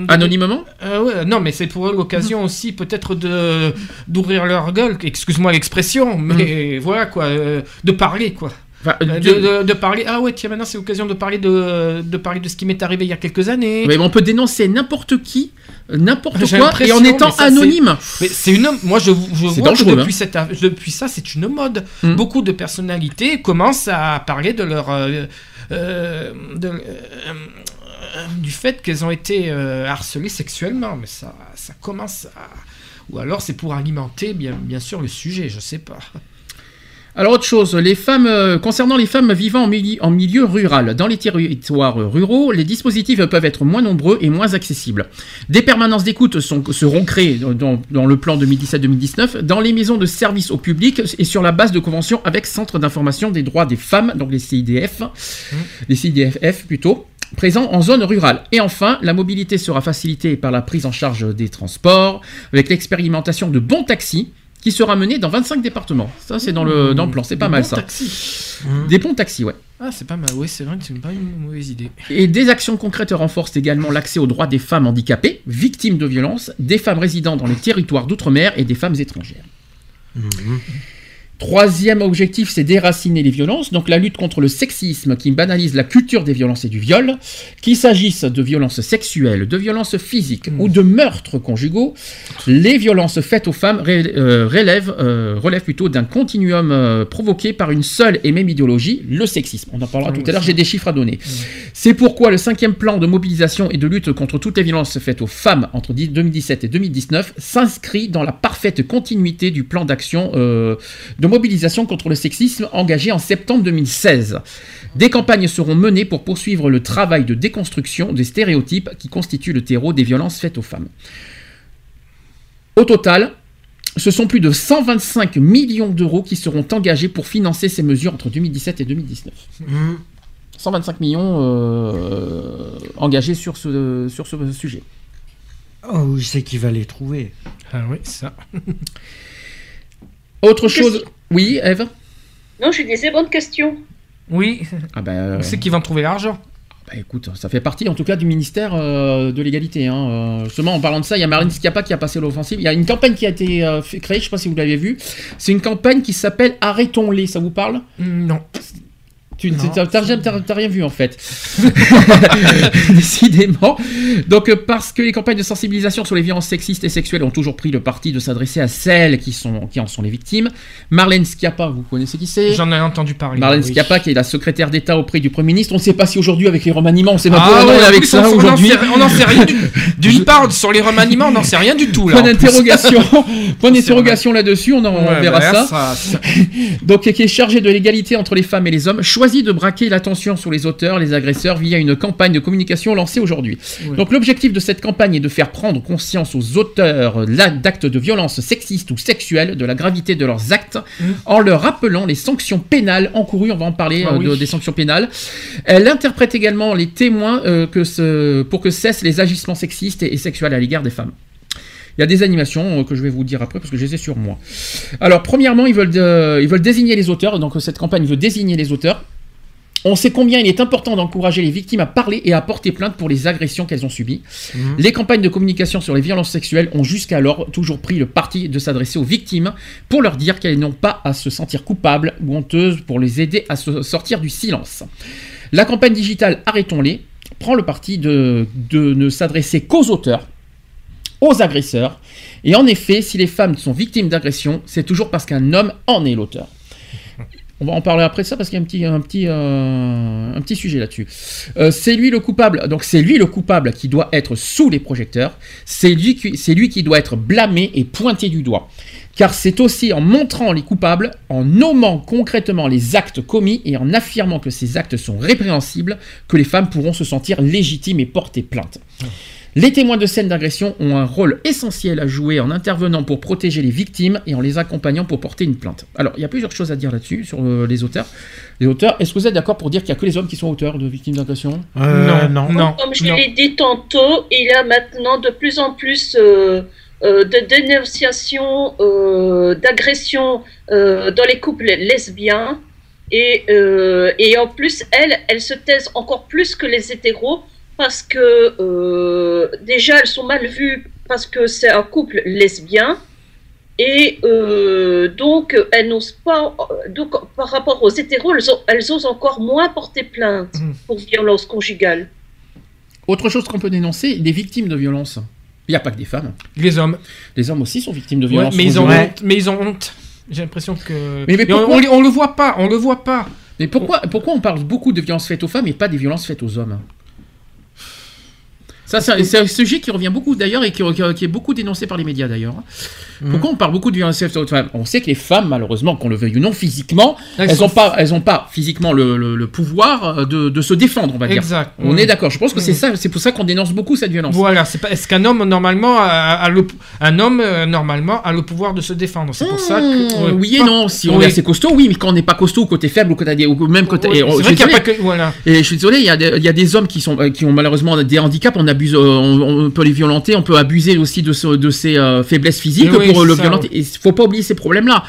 Anonymement Euh, ouais, non, mais c'est pour eux l'occasion aussi peut-être de d'ouvrir leur gueule. Excuse-moi l'expression, mais voilà quoi, euh, de parler quoi. Enfin, Euh, de- de, de- de parler. Ah ouais, tiens, maintenant c'est l'occasion de parler de de parler de ce qui m'est arrivé il y a quelques années. Mais on peut dénoncer n'importe qui, n'importe quoi, et en étant mais ça, anonyme. Mais c'est une. Moi, je, je vois que depuis, hein. cette, depuis ça, c'est une mode. Mm. Beaucoup de personnalités commencent à parler de leur. euh, euh, de, du fait qu'elles ont été harcelées sexuellement. Mais ça, ça commence à. Ou alors c'est pour alimenter, bien, bien sûr, le sujet, je sais pas. Alors autre chose, les femmes, euh, concernant les femmes vivant en, mili- en milieu rural, dans les territoires ruraux, les dispositifs peuvent être moins nombreux et moins accessibles. Des permanences d'écoute seront créées dans, dans le plan 2017-2019 dans les maisons de services au public et sur la base de conventions avec Centre d'information des droits des femmes, donc les CIDF, les CIDFF plutôt présents en zone rurale. Et enfin, la mobilité sera facilitée par la prise en charge des transports, avec l'expérimentation de bons taxis, qui sera menée dans 25 départements. Ça, c'est dans le, dans le plan, c'est pas Des mal bons ça. taxis. Des bons taxis, ouais. Ah, c'est pas mal. Oui, c'est vrai que c'est pas une mauvaise idée. Et des actions concrètes renforcent également l'accès aux droits des femmes handicapées, victimes de violences, des femmes résidant dans les territoires d'outre-mer et des femmes étrangères. Troisième objectif, c'est déraciner les violences, donc la lutte contre le sexisme qui banalise la culture des violences et du viol, qu'il s'agisse de violences sexuelles, de violences physiques ou de meurtres conjugaux, les violences faites aux femmes euh, relèvent, euh, relèvent plutôt d'un continuum euh, provoqué par une seule et même idéologie, le sexisme. On en parlera tout à l'heure, j'ai des chiffres à donner. C'est pourquoi le cinquième plan de mobilisation et de lutte contre toutes les violences faites aux femmes entre 10 2017 et 2019 s'inscrit dans la parfaite continuité du plan d'action euh, de mobilisation contre le sexisme engagé en septembre 2016. Des campagnes seront menées pour poursuivre le travail de déconstruction des stéréotypes qui constituent le terreau des violences faites aux femmes. Au total, ce sont plus de 125 millions d'euros qui seront engagés pour financer ces mesures entre 2017 et 2019. 125 millions euh, engagés sur ce, sur ce sujet. Oh, où c'est qu'il va les trouver Ah oui, ça. Autre chose. Oui, Eve Non, je disais bonne question. Oui. Ah ben, C'est qu'ils vont trouver l'argent. Bah écoute, ça fait partie en tout cas du ministère euh, de l'égalité. Hein. Euh, justement, en parlant de ça, il y a Marine Schiappa qui a passé l'offensive. Il y a une campagne qui a été euh, créée, je ne sais pas si vous l'avez vu. C'est une campagne qui s'appelle Arrêtons-les, ça vous parle? Non. Tu n'as rien vu en fait. Décidément. Donc euh, parce que les campagnes de sensibilisation sur les violences sexistes et sexuelles ont toujours pris le parti de s'adresser à celles qui, sont, qui en sont les victimes. Marlène Schiappa, vous connaissez qui c'est? J'en ai entendu parler. Marlène oui. Schiappa, qui est la secrétaire d'État auprès du Premier ministre. On ne sait pas si aujourd'hui, avec les remaniements, on sait pas Ah quoi ouais, en avec ça on- on n'en aujourd'hui. sait- On n'en sait rien. du- D'une part, sur les remaniements, on n'en sait rien du tout. Là, Point d'interrogation, point d'interrogation là-dessus, on, en- on Ouais, verra bah, ça. ça- Donc, qui est chargé de l'égalité entre les femmes et les hommes, choisit de braquer l'attention sur les auteurs, les agresseurs, via une campagne de communication lancée aujourd'hui. Ouais. Donc, l'objectif de cette campagne est de faire prendre conscience aux auteurs là, d'actes de violence sexistes ou sexuelles de la gravité de leurs actes, en leur rappelant les sanctions pénales encourues. On va en parler Ah euh, oui. de- des sanctions pénales. Elle interprète également les témoins euh, que ce- pour que cessent les agissements sexistes et, et sexuels à l'égard des femmes. Il y a des animations euh, que je vais vous dire après parce que je les ai sur moi. Alors, premièrement, ils veulent, euh, ils veulent désigner les auteurs. Donc, cette campagne veut désigner les auteurs. On sait combien il est important d'encourager les victimes à parler et à porter plainte pour les agressions qu'elles ont subies. Les campagnes de communication sur les violences sexuelles ont jusqu'alors toujours pris le parti de s'adresser aux victimes pour leur dire qu'elles n'ont pas à se sentir coupables ou honteuses pour les aider à se sortir du silence. La campagne digitale Arrêtons-les prend le parti de, de ne s'adresser qu'aux auteurs, aux agresseurs. Et en effet, si les femmes sont victimes d'agression, c'est toujours parce qu'un homme en est l'auteur. On va en parler après ça parce qu'il y a un petit, euh, sujet là-dessus. Euh, c'est lui le coupable. Donc c'est lui le coupable qui doit être sous les projecteurs. C'est lui, qui- c'est lui qui doit être blâmé et pointé du doigt. Car c'est aussi en montrant les coupables, en nommant concrètement les actes commis et en affirmant que ces actes sont répréhensibles que les femmes pourront se sentir légitimes et porter plainte. Les témoins de scènes d'agression ont un rôle essentiel à jouer en intervenant pour protéger les victimes et en les accompagnant pour porter une plainte. Alors, il y a plusieurs choses à dire là-dessus, sur euh, les auteurs. Les auteurs, est-ce que vous êtes d'accord pour dire qu'il n'y a que les hommes qui sont auteurs de victimes d'agression? Euh, non. Comme je l'ai dit tantôt, il y a maintenant de plus en plus euh, euh, de dénonciations euh, d'agressions euh, dans les couples lesbiens. Et, euh, et en plus, elles, elles se taisent encore plus que les hétéros parce que euh, déjà, elles sont mal vues parce que c'est un couple lesbien. Et euh, donc, elles n'osent pas. Donc, par rapport aux hétéros, elles, ont- elles osent encore moins porter plainte pour violence conjugale. Autre chose qu'on peut dénoncer, les victimes de violences. Il n'y a pas que des femmes. Les hommes. Les hommes aussi sont victimes de Ouais, violences. mais ils ont honte. Mais ils ont honte. J'ai l'impression que. Mais- mais on, pourquoi on, on le voit pas. On le voit pas. Mais pourquoi, pourquoi on parle beaucoup de violences faites aux femmes et pas des violences faites aux hommes? Ça, c'est un- sujet qui revient beaucoup d'ailleurs et qui- qui est beaucoup dénoncé par les médias d'ailleurs. Mhm. Pourquoi on parle beaucoup de aux femmes On sait que les femmes, malheureusement, qu'on le veuille ou non, physiquement, Elles n'ont pas, elles ont pas physiquement le, le- le pouvoir de, de se défendre, on va dire. Exact. On Mhm. est d'accord. Je pense que c'est Mhm. ça, c'est pour ça qu'on dénonce beaucoup cette violence. Voilà, c'est pas. Est-ce qu'un homme normalement a, a le un homme euh, normalement a le pouvoir de se défendre? C'est pour ça que. ouais, oui et pas- non, si on Oui. est assez costaud, oui, mais quand on n'est pas costaud, côté faible ou côté des- ou même côté. Oui, c'est je vrai suis qu'il y a pas que- voilà. Et je suis désolé, il y a des, il y a des hommes qui sont euh, qui ont malheureusement des handicaps, on abuse, euh, on, on peut les violenter, on peut abuser aussi de, ce- de euh, faiblesses physiques Oui, pour euh, le ça, violenter. Il faut pas oublier ces problèmes-là.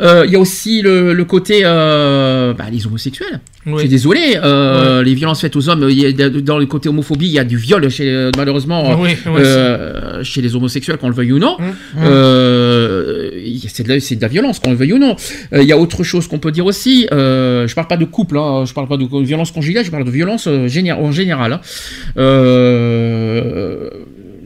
Euh, Il y a aussi le, le côté euh, bah, les homosexuels. Oui. Je suis désolé, euh, les violences faites aux hommes, y a- dans le côté homophobie, il y a du viol chez, euh, malheureusement Oui, euh, chez les homosexuels, qu'on le veuille ou non. Euh, a- c'est de, la- c'est de la violence, qu'on le veuille ou non. Euh, Il y a autre chose qu'on peut dire aussi. Euh, je parle pas de couple, hein, je parle pas de violence conjugale, je parle de violence euh, géné- en général. hein.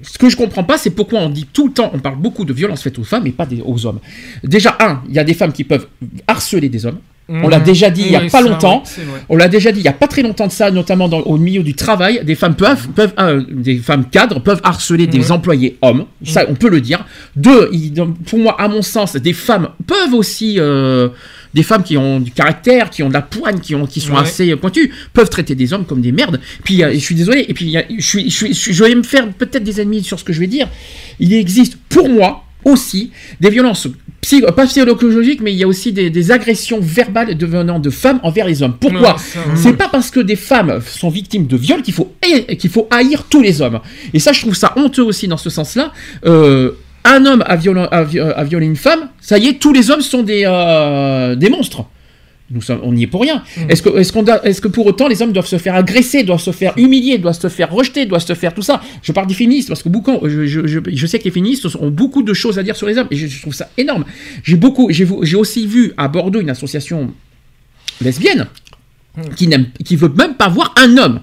Ce que je comprends pas, c'est pourquoi on dit tout le temps, on parle beaucoup de violence faite aux femmes et pas des- aux hommes. Déjà, un, il y a des femmes qui peuvent harceler des hommes. On l'a Mhm. déjà dit il y a Oui, pas ça, longtemps. oui. On l'a déjà dit il y a pas très longtemps de ça, notamment dans- au milieu du travail. Des femmes peuvent, peuvent euh, des femmes cadres peuvent harceler des Ouais. employés hommes. Ça, on peut le dire. Deux, il- pour moi, à mon sens, des femmes peuvent aussi, euh, des femmes qui ont du caractère, qui ont de la poigne, qui, ont, qui sont Ouais. assez pointues, peuvent traiter des hommes comme des merdes. Puis, je suis désolé. Et puis, je, suis, je, suis- je suis- je vais me faire peut-être des ennemis sur ce que je vais dire. Il existe, pour moi, aussi des violences psy- pas psychologiques, mais il y a aussi des, des agressions verbales devenant de femmes envers les hommes. Pourquoi C'est pas parce que des femmes sont victimes de viol qu'il faut, haïr- qu'il faut haïr tous les hommes. Et ça, je trouve ça honteux aussi dans ce sens-là. Euh, un homme a, violé- a vi- a violé une femme, ça y est, tous les hommes sont des, euh, des monstres. Nous sommes, on n'y est pour rien. Est-ce que, est-ce doit- est-ce que pour autant les hommes doivent se faire agresser, doivent se faire humilier, doivent se faire rejeter, doivent se faire tout ça? Je parle des féministes parce que beaucoup, je, je- je- je sais que les féministes ont beaucoup de choses à dire sur les hommes et je, trouve ça énorme. J'ai beaucoup, aussi vu à Bordeaux une association lesbienne qui n'aime, qui veut même pas voir un homme.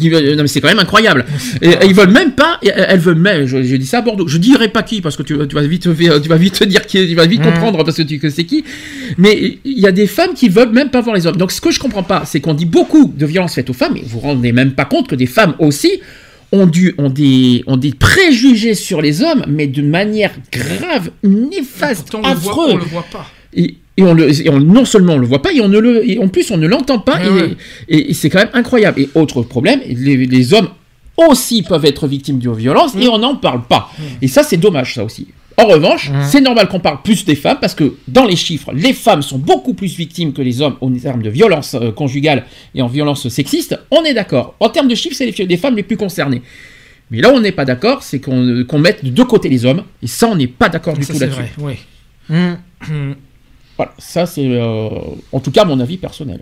Non mais c'est quand même incroyable. Et, et ils veulent même pas. Elles veulent même. je- dit ça à Bordeaux. Je dirai pas qui parce que tu, tu vas vite, te- tu vas vite te dire qui, tu vas vite Mhm. comprendre parce que tu que c'est qui. Mais il y a des femmes qui veulent même pas voir les hommes. Donc ce que je comprends pas, c'est qu'on dit beaucoup de violences faites aux femmes, mais vous vous rendez même pas compte que des femmes aussi ont, dû, ont, des, ont des préjugés sur les hommes, mais de manière grave, néfaste, Pourtant, on le voit, affreux. on le voit pas. Et, et on le, et on- non seulement on le voit pas, et on ne le, et en plus on ne l'entend pas, Ouais, et, c'est quand même incroyable. Et autre problème, les, les hommes aussi peuvent être victimes de violences Mm. et on n'en parle pas. Et ça c'est dommage ça aussi. En revanche, c'est normal qu'on parle plus des femmes parce que dans les chiffres, les femmes sont beaucoup plus victimes que les hommes en termes de violence euh, conjugale et en violence sexiste. On est d'accord. En termes de chiffres, c'est les, les femmes les plus concernées. Mais là, où on n'est pas d'accord, c'est qu'on qu'on mette de deux côtés les hommes. Et ça, on n'est pas d'accord du tout c'est là-dessus. vrai, oui. Voilà, ça c'est euh, en tout cas mon avis personnel.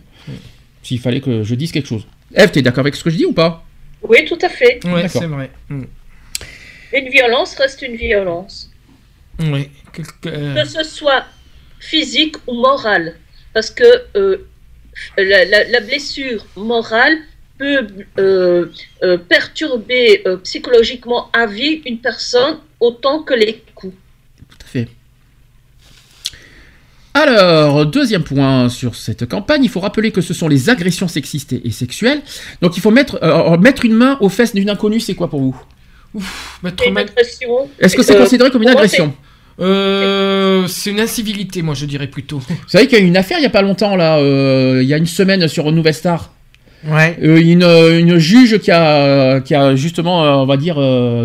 S'il fallait que je dise quelque chose. Eve, t'es d'accord avec ce que je dis ou pas? Oui, tout à fait. Ouais, D'accord. c'est vrai. Mm. Une violence reste une violence. Oui. Quelque- euh, Que ce soit physique ou morale. Parce que euh, la, la- la blessure morale peut euh, euh, perturber euh, psychologiquement à vie une personne autant que les coups. Tout à fait. Alors, deuxième point sur cette campagne, il faut rappeler que ce sont les agressions sexistes et sexuelles. Donc il faut mettre, euh, mettre une main aux fesses d'une inconnue, c'est quoi pour vous? Mettre C'est une ma- agression. Est-ce que c'est Euh, considéré comme une agression? Euh, c'est une incivilité, moi je dirais plutôt. Vous savez qu'il y a eu une affaire il y a pas longtemps, là, euh, il y a une semaine sur Nouvelle Star. Ouais. Euh, une, euh, une juge qui a, qui a justement, euh, on va dire,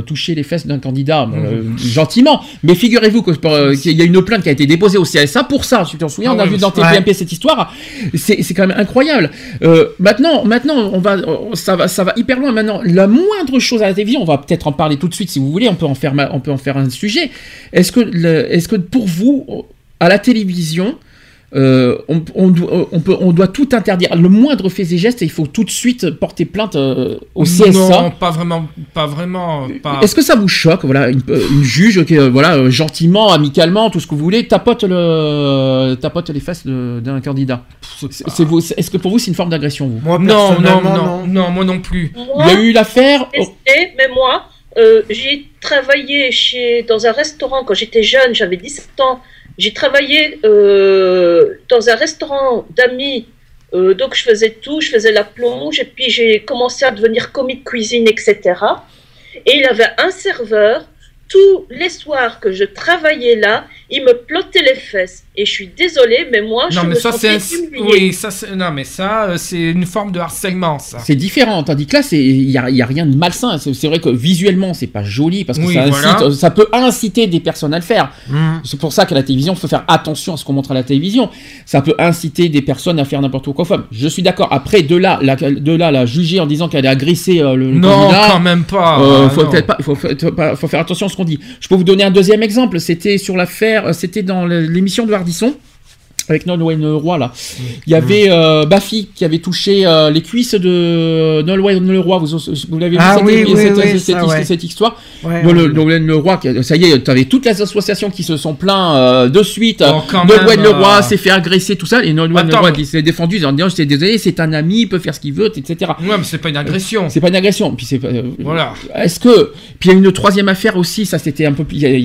touché les fesses d'un candidat, euh, gentiment. Mais figurez-vous euh, qu'il y a une plainte qui a été déposée au CSA pour ça. Si tu t'en souviens, Ah on a vu dans ouais. TPMP cette histoire. C'est quand même incroyable. Euh, maintenant, maintenant, on va, ça va, ça va hyper loin. Maintenant, la moindre chose à la télévision, on va peut-être en parler tout de suite si vous voulez. On peut en faire, on peut en faire un sujet. Est-ce que, le- est-ce que pour vous, à la télévision, euh, on, on doit, on, peut, on doit tout interdire. Le moindre fait et geste, il faut tout de suite porter plainte euh, au CSA. Non, pas vraiment, pas vraiment. Pas... Est-ce que ça vous choque, voilà, une, euh, une juge qui, euh, voilà, euh, gentiment, amicalement, tout ce que vous voulez, tapote le, tapote les fesses d'un candidat? Est-ce que pour vous c'est une forme d'agression vous? Moi, Non, non, personnellement, non, non, moi non plus. Il y a eu l'affaire. mais moi, euh, j'ai travaillé chez, dans un restaurant quand j'étais jeune, j'avais 17 ans. J'ai travaillé euh, dans un restaurant d'amis, euh, donc je faisais tout, je faisais la plonge, et puis j'ai commencé à devenir commis de cuisine, etc. Et il avait un serveur, tous les soirs que je travaillais là, il me plottait les fesses. Et je suis désolée, mais moi, Non, je mais me ça c'est, sentais oui, ça c'est, non, mais ça euh, c'est une forme de harcèlement, ça. C'est différent, tandis que là, c'est- il n'y a, il y a rien de malsain. C'est c'est vrai que visuellement, c'est pas joli parce que Oui, ça, incite- voilà. ça peut inciter des personnes à le faire. Hmm. C'est pour ça qu'à la télévision, il faut faire attention à ce qu'on montre à la télévision. Ça peut inciter des personnes à faire n'importe quoi. Je suis d'accord. Après, de là, la, de là, la juger en disant qu'elle a agressé euh, le, le Non, candidat, quand même pas. euh, Ah, faut non. pas, il faut, faut faire attention à ce qu'on dit. Je peux vous donner un deuxième exemple. C'était sur l'affaire, euh, c'était dans l'émission de Hardisson. Avec Nolwenn Leroy là, il y avait euh, Baffy qui avait touché euh, les cuisses de Nolwenn Leroy. Vous, vous l'avez vu Ah cette, oui, oui, cette- oui, cette- ça, cette- ouais. histoire Ouais, Nol-. Nolwenn Leroy, ça y est, tu avais toutes les associations qui se sont plaints euh, de suite. Oh, Nolwenn Leroy euh. s'est fait agresser, tout ça, et Nolwenn Leroy qui s'est défendu en disant, je suis désolé, c'est un ami, il peut faire ce qu'il veut, etc. Ouais, mais c'est pas une agression. C'est pas une agression. Puis c'est Voilà. Est-ce que puis il y a une troisième affaire aussi, ça c'était un peu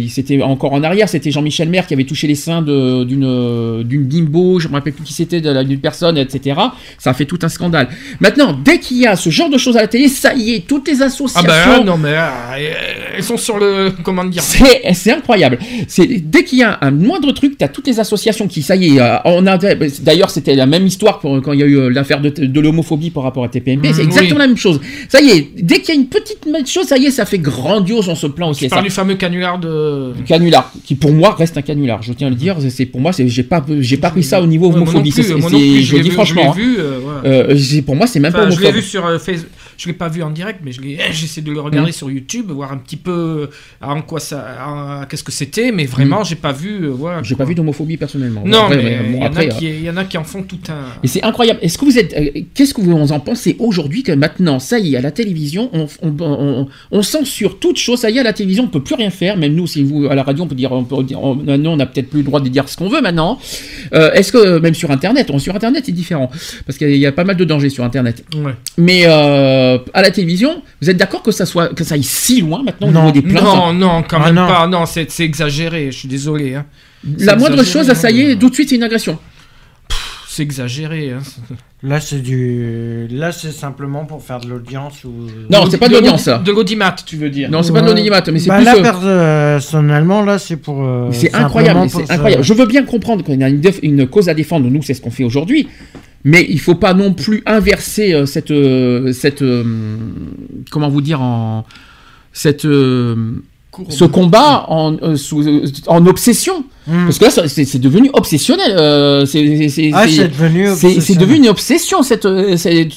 c'était encore en arrière, c'était Jean-Michel Maire qui avait touché les seins d'une d'une bimbo, je me rappelle plus qui c'était, d'une personne, etc. Ça fait tout un scandale. Maintenant, dès qu'il y a ce genre de choses à la télé, ça y est, toutes les Ah associations. bah là, non, mais euh, elles sont sur le. Comment dire C'est c'est incroyable. C'est dès qu'il y a un moindre truc, t'as toutes les associations qui, ça y est, euh, on a. D'ailleurs, c'était la même histoire pour, quand il y a eu euh, l'affaire de, de l'homophobie par rapport à TPMP. Mm, c'est exactement oui. la même chose. Ça y est, dès qu'il y a une petite chose, ça y est, ça fait grandiose. On se plaint aussi. Tu parles du fameux canular de. Canular, qui pour moi reste un canular. Je tiens à le dire. C'est pour moi, c'est j'ai pas, j'ai pas pris ça au niveau Ouais, moi non homophobie. plus, C'est- moi non c'est- plus, je l'ai vu- franchement. je l'ai vu, euh, hein. Euh, j'ai- pour moi, c'est même Enfin, pas je l'ai homophobe. vu sur euh, Facebook. Je l'ai pas vu en direct, mais je l'ai- j'essaie de le regarder Mhm. sur YouTube, voir un petit peu euh, en quoi ça, qu'est-ce que c'était, mais vraiment, Mhm. j'ai pas vu. euh, voilà. J'ai pas vu d'homophobie personnellement. Non, Après, mais bon, il y, en a qui, y en a qui en font tout un. Et c'est incroyable. Est-ce que vous êtes, euh, qu'est-ce que vous en pensez aujourd'hui que maintenant, ça y est, à la télévision, on, on, on- on censure toute chose. Ça y est, à la télévision, on peut plus rien faire. Même nous, si vous à la radio, on peut dire, on peut dire, on, maintenant, on a peut-être plus le droit de dire ce qu'on veut maintenant. Euh, Est-ce que même sur Internet, on- sur Internet, c'est différent parce qu'il y a- il y a pas mal de dangers sur Internet. Ouais. Mais euh, à la télévision, vous êtes d'accord que ça soit, que ça aille si loin maintenant au niveau des plaintes Non, non, quand Ah, même non. pas. Non, c'est exagéré. Je suis désolé. hein. La moindre exagéré, chose, ça y hein. est, tout de suite, c'est une agression. C'est exagéré. hein. Là, c'est du. Là, c'est simplement pour faire de l'audience ou. Non, c'est pas de l'audience. De l'audimat, tu veux dire. Non, c'est pas de l'audimat, mais c'est Bah, plus. là, euh, personnellement, là, c'est pour. euh, C'est incroyable, pour c'est ça. incroyable. Je veux bien comprendre qu'il y a une, une cause à défendre, nous c'est ce qu'on fait aujourd'hui, mais il faut pas non plus inverser euh, cette, euh, cette euh, comment vous dire en cette ce combat en, euh, sous- euh, en obsession. Parce que là, c'est devenu obsessionnel. euh, c'est Hmm. Ah, c'est devenu une obsession. Cette,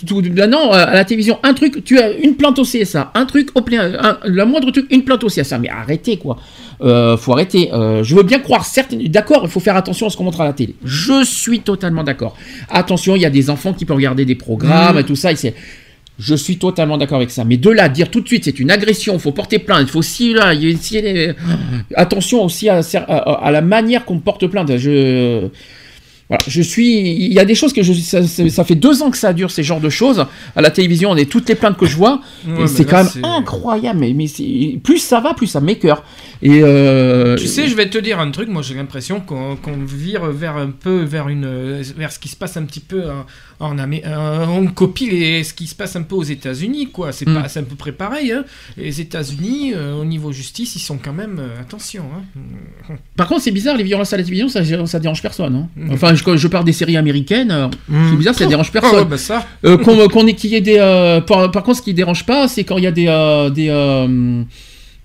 tout, maintenant, euh, à la télévision, un truc, tu as une plainte au CSA, un truc au un- la moindre truc, une plainte au CSA. Mais arrêtez, quoi. Euh, faut arrêter. Euh, je veux bien croire, certes, d'accord, il faut faire attention à ce qu'on montre à la télé. Je suis totalement d'accord. Attention, il y a des enfants qui peuvent regarder des programmes Mhm. et tout ça. et c'est- je suis totalement d'accord avec ça. Mais de là, dire tout de suite, c'est une agression, il faut porter plainte, il faut aussi là, il y a- si- euh, attention aussi à, à- à la manière qu'on porte plainte. Je, voilà, je suis, il y a des choses que je, ça, ça- fait deux ans que ça dure ces genres de choses à la télévision. On est toutes les plaintes que je vois, Ouais, c'est quand même incroyable. Mais, plus ça va, plus ça m'écœure. Et euh, Tu sais, je vais te dire un truc. Moi, j'ai l'impression qu'on qu'on vire vers un peu vers une vers ce qui se passe un petit peu en, en Amé- euh, on copie les, ce qui se passe un peu aux États-Unis, quoi. C'est Mm. pas, à peu près pareil. hein. Les États-Unis, euh, au niveau justice, ils sont quand même euh, attention. hein. Par contre, c'est bizarre, les violences à la télévision, ça, ça dérange personne. hein. Mhm. Enfin, je, je parle des séries américaines, Mhm. c'est bizarre, ça dérange Ah personne. ouais, bah ça. Qu'on qu'on ait qu'il y ait des. par, par contre, ce qui dérange pas, c'est quand il y a des. des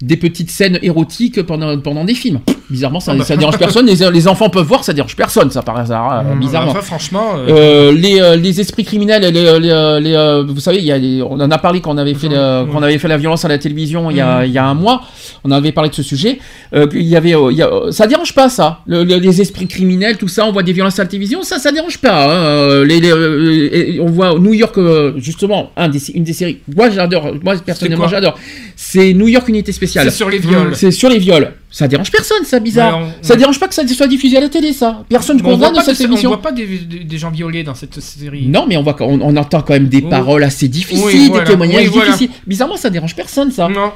des petites scènes érotiques pendant, pendant des films. Bizarrement, ça, Ah bah. ça dérange personne. Les, les enfants peuvent voir, ça dérange personne, ça par hasard, euh, Mmh, bizarrement. enfin, franchement, euh, Euh, les, euh, les esprits criminels, les, les, les, euh, vous savez, il y a on en a parlé quand on avait fait, le- quand on avait fait la violence à la télévision il y a, il y a un mois. On avait parlé de ce sujet. Euh, il y avait, euh, il y a- euh, ça dérange pas ça. Le- le- les esprits criminels, tout ça, on voit des violences à la télévision, ça, ça dérange pas. hein. Euh, les, les, euh, et on voit New York, euh, justement, un des, une des séries. Moi, j'adore. Moi, personnellement, j'adore. C'est New York Unité Spéciale. C'est sur les viols. Mmh, C'est sur les viols. Ça dérange personne, ça, bizarre. Ouais, on- Ça dérange pas que ça soit diffusé à la télé, ça. Personne ne condamne pas, cette de- on émission. voit pas des, des- des gens violés dans cette série. Non, mais on, voit, on, entend quand même des Oui. paroles assez difficiles, Oui, voilà. des témoignages Oui, voilà. difficiles. Bizarrement, ça dérange personne, ça. Non.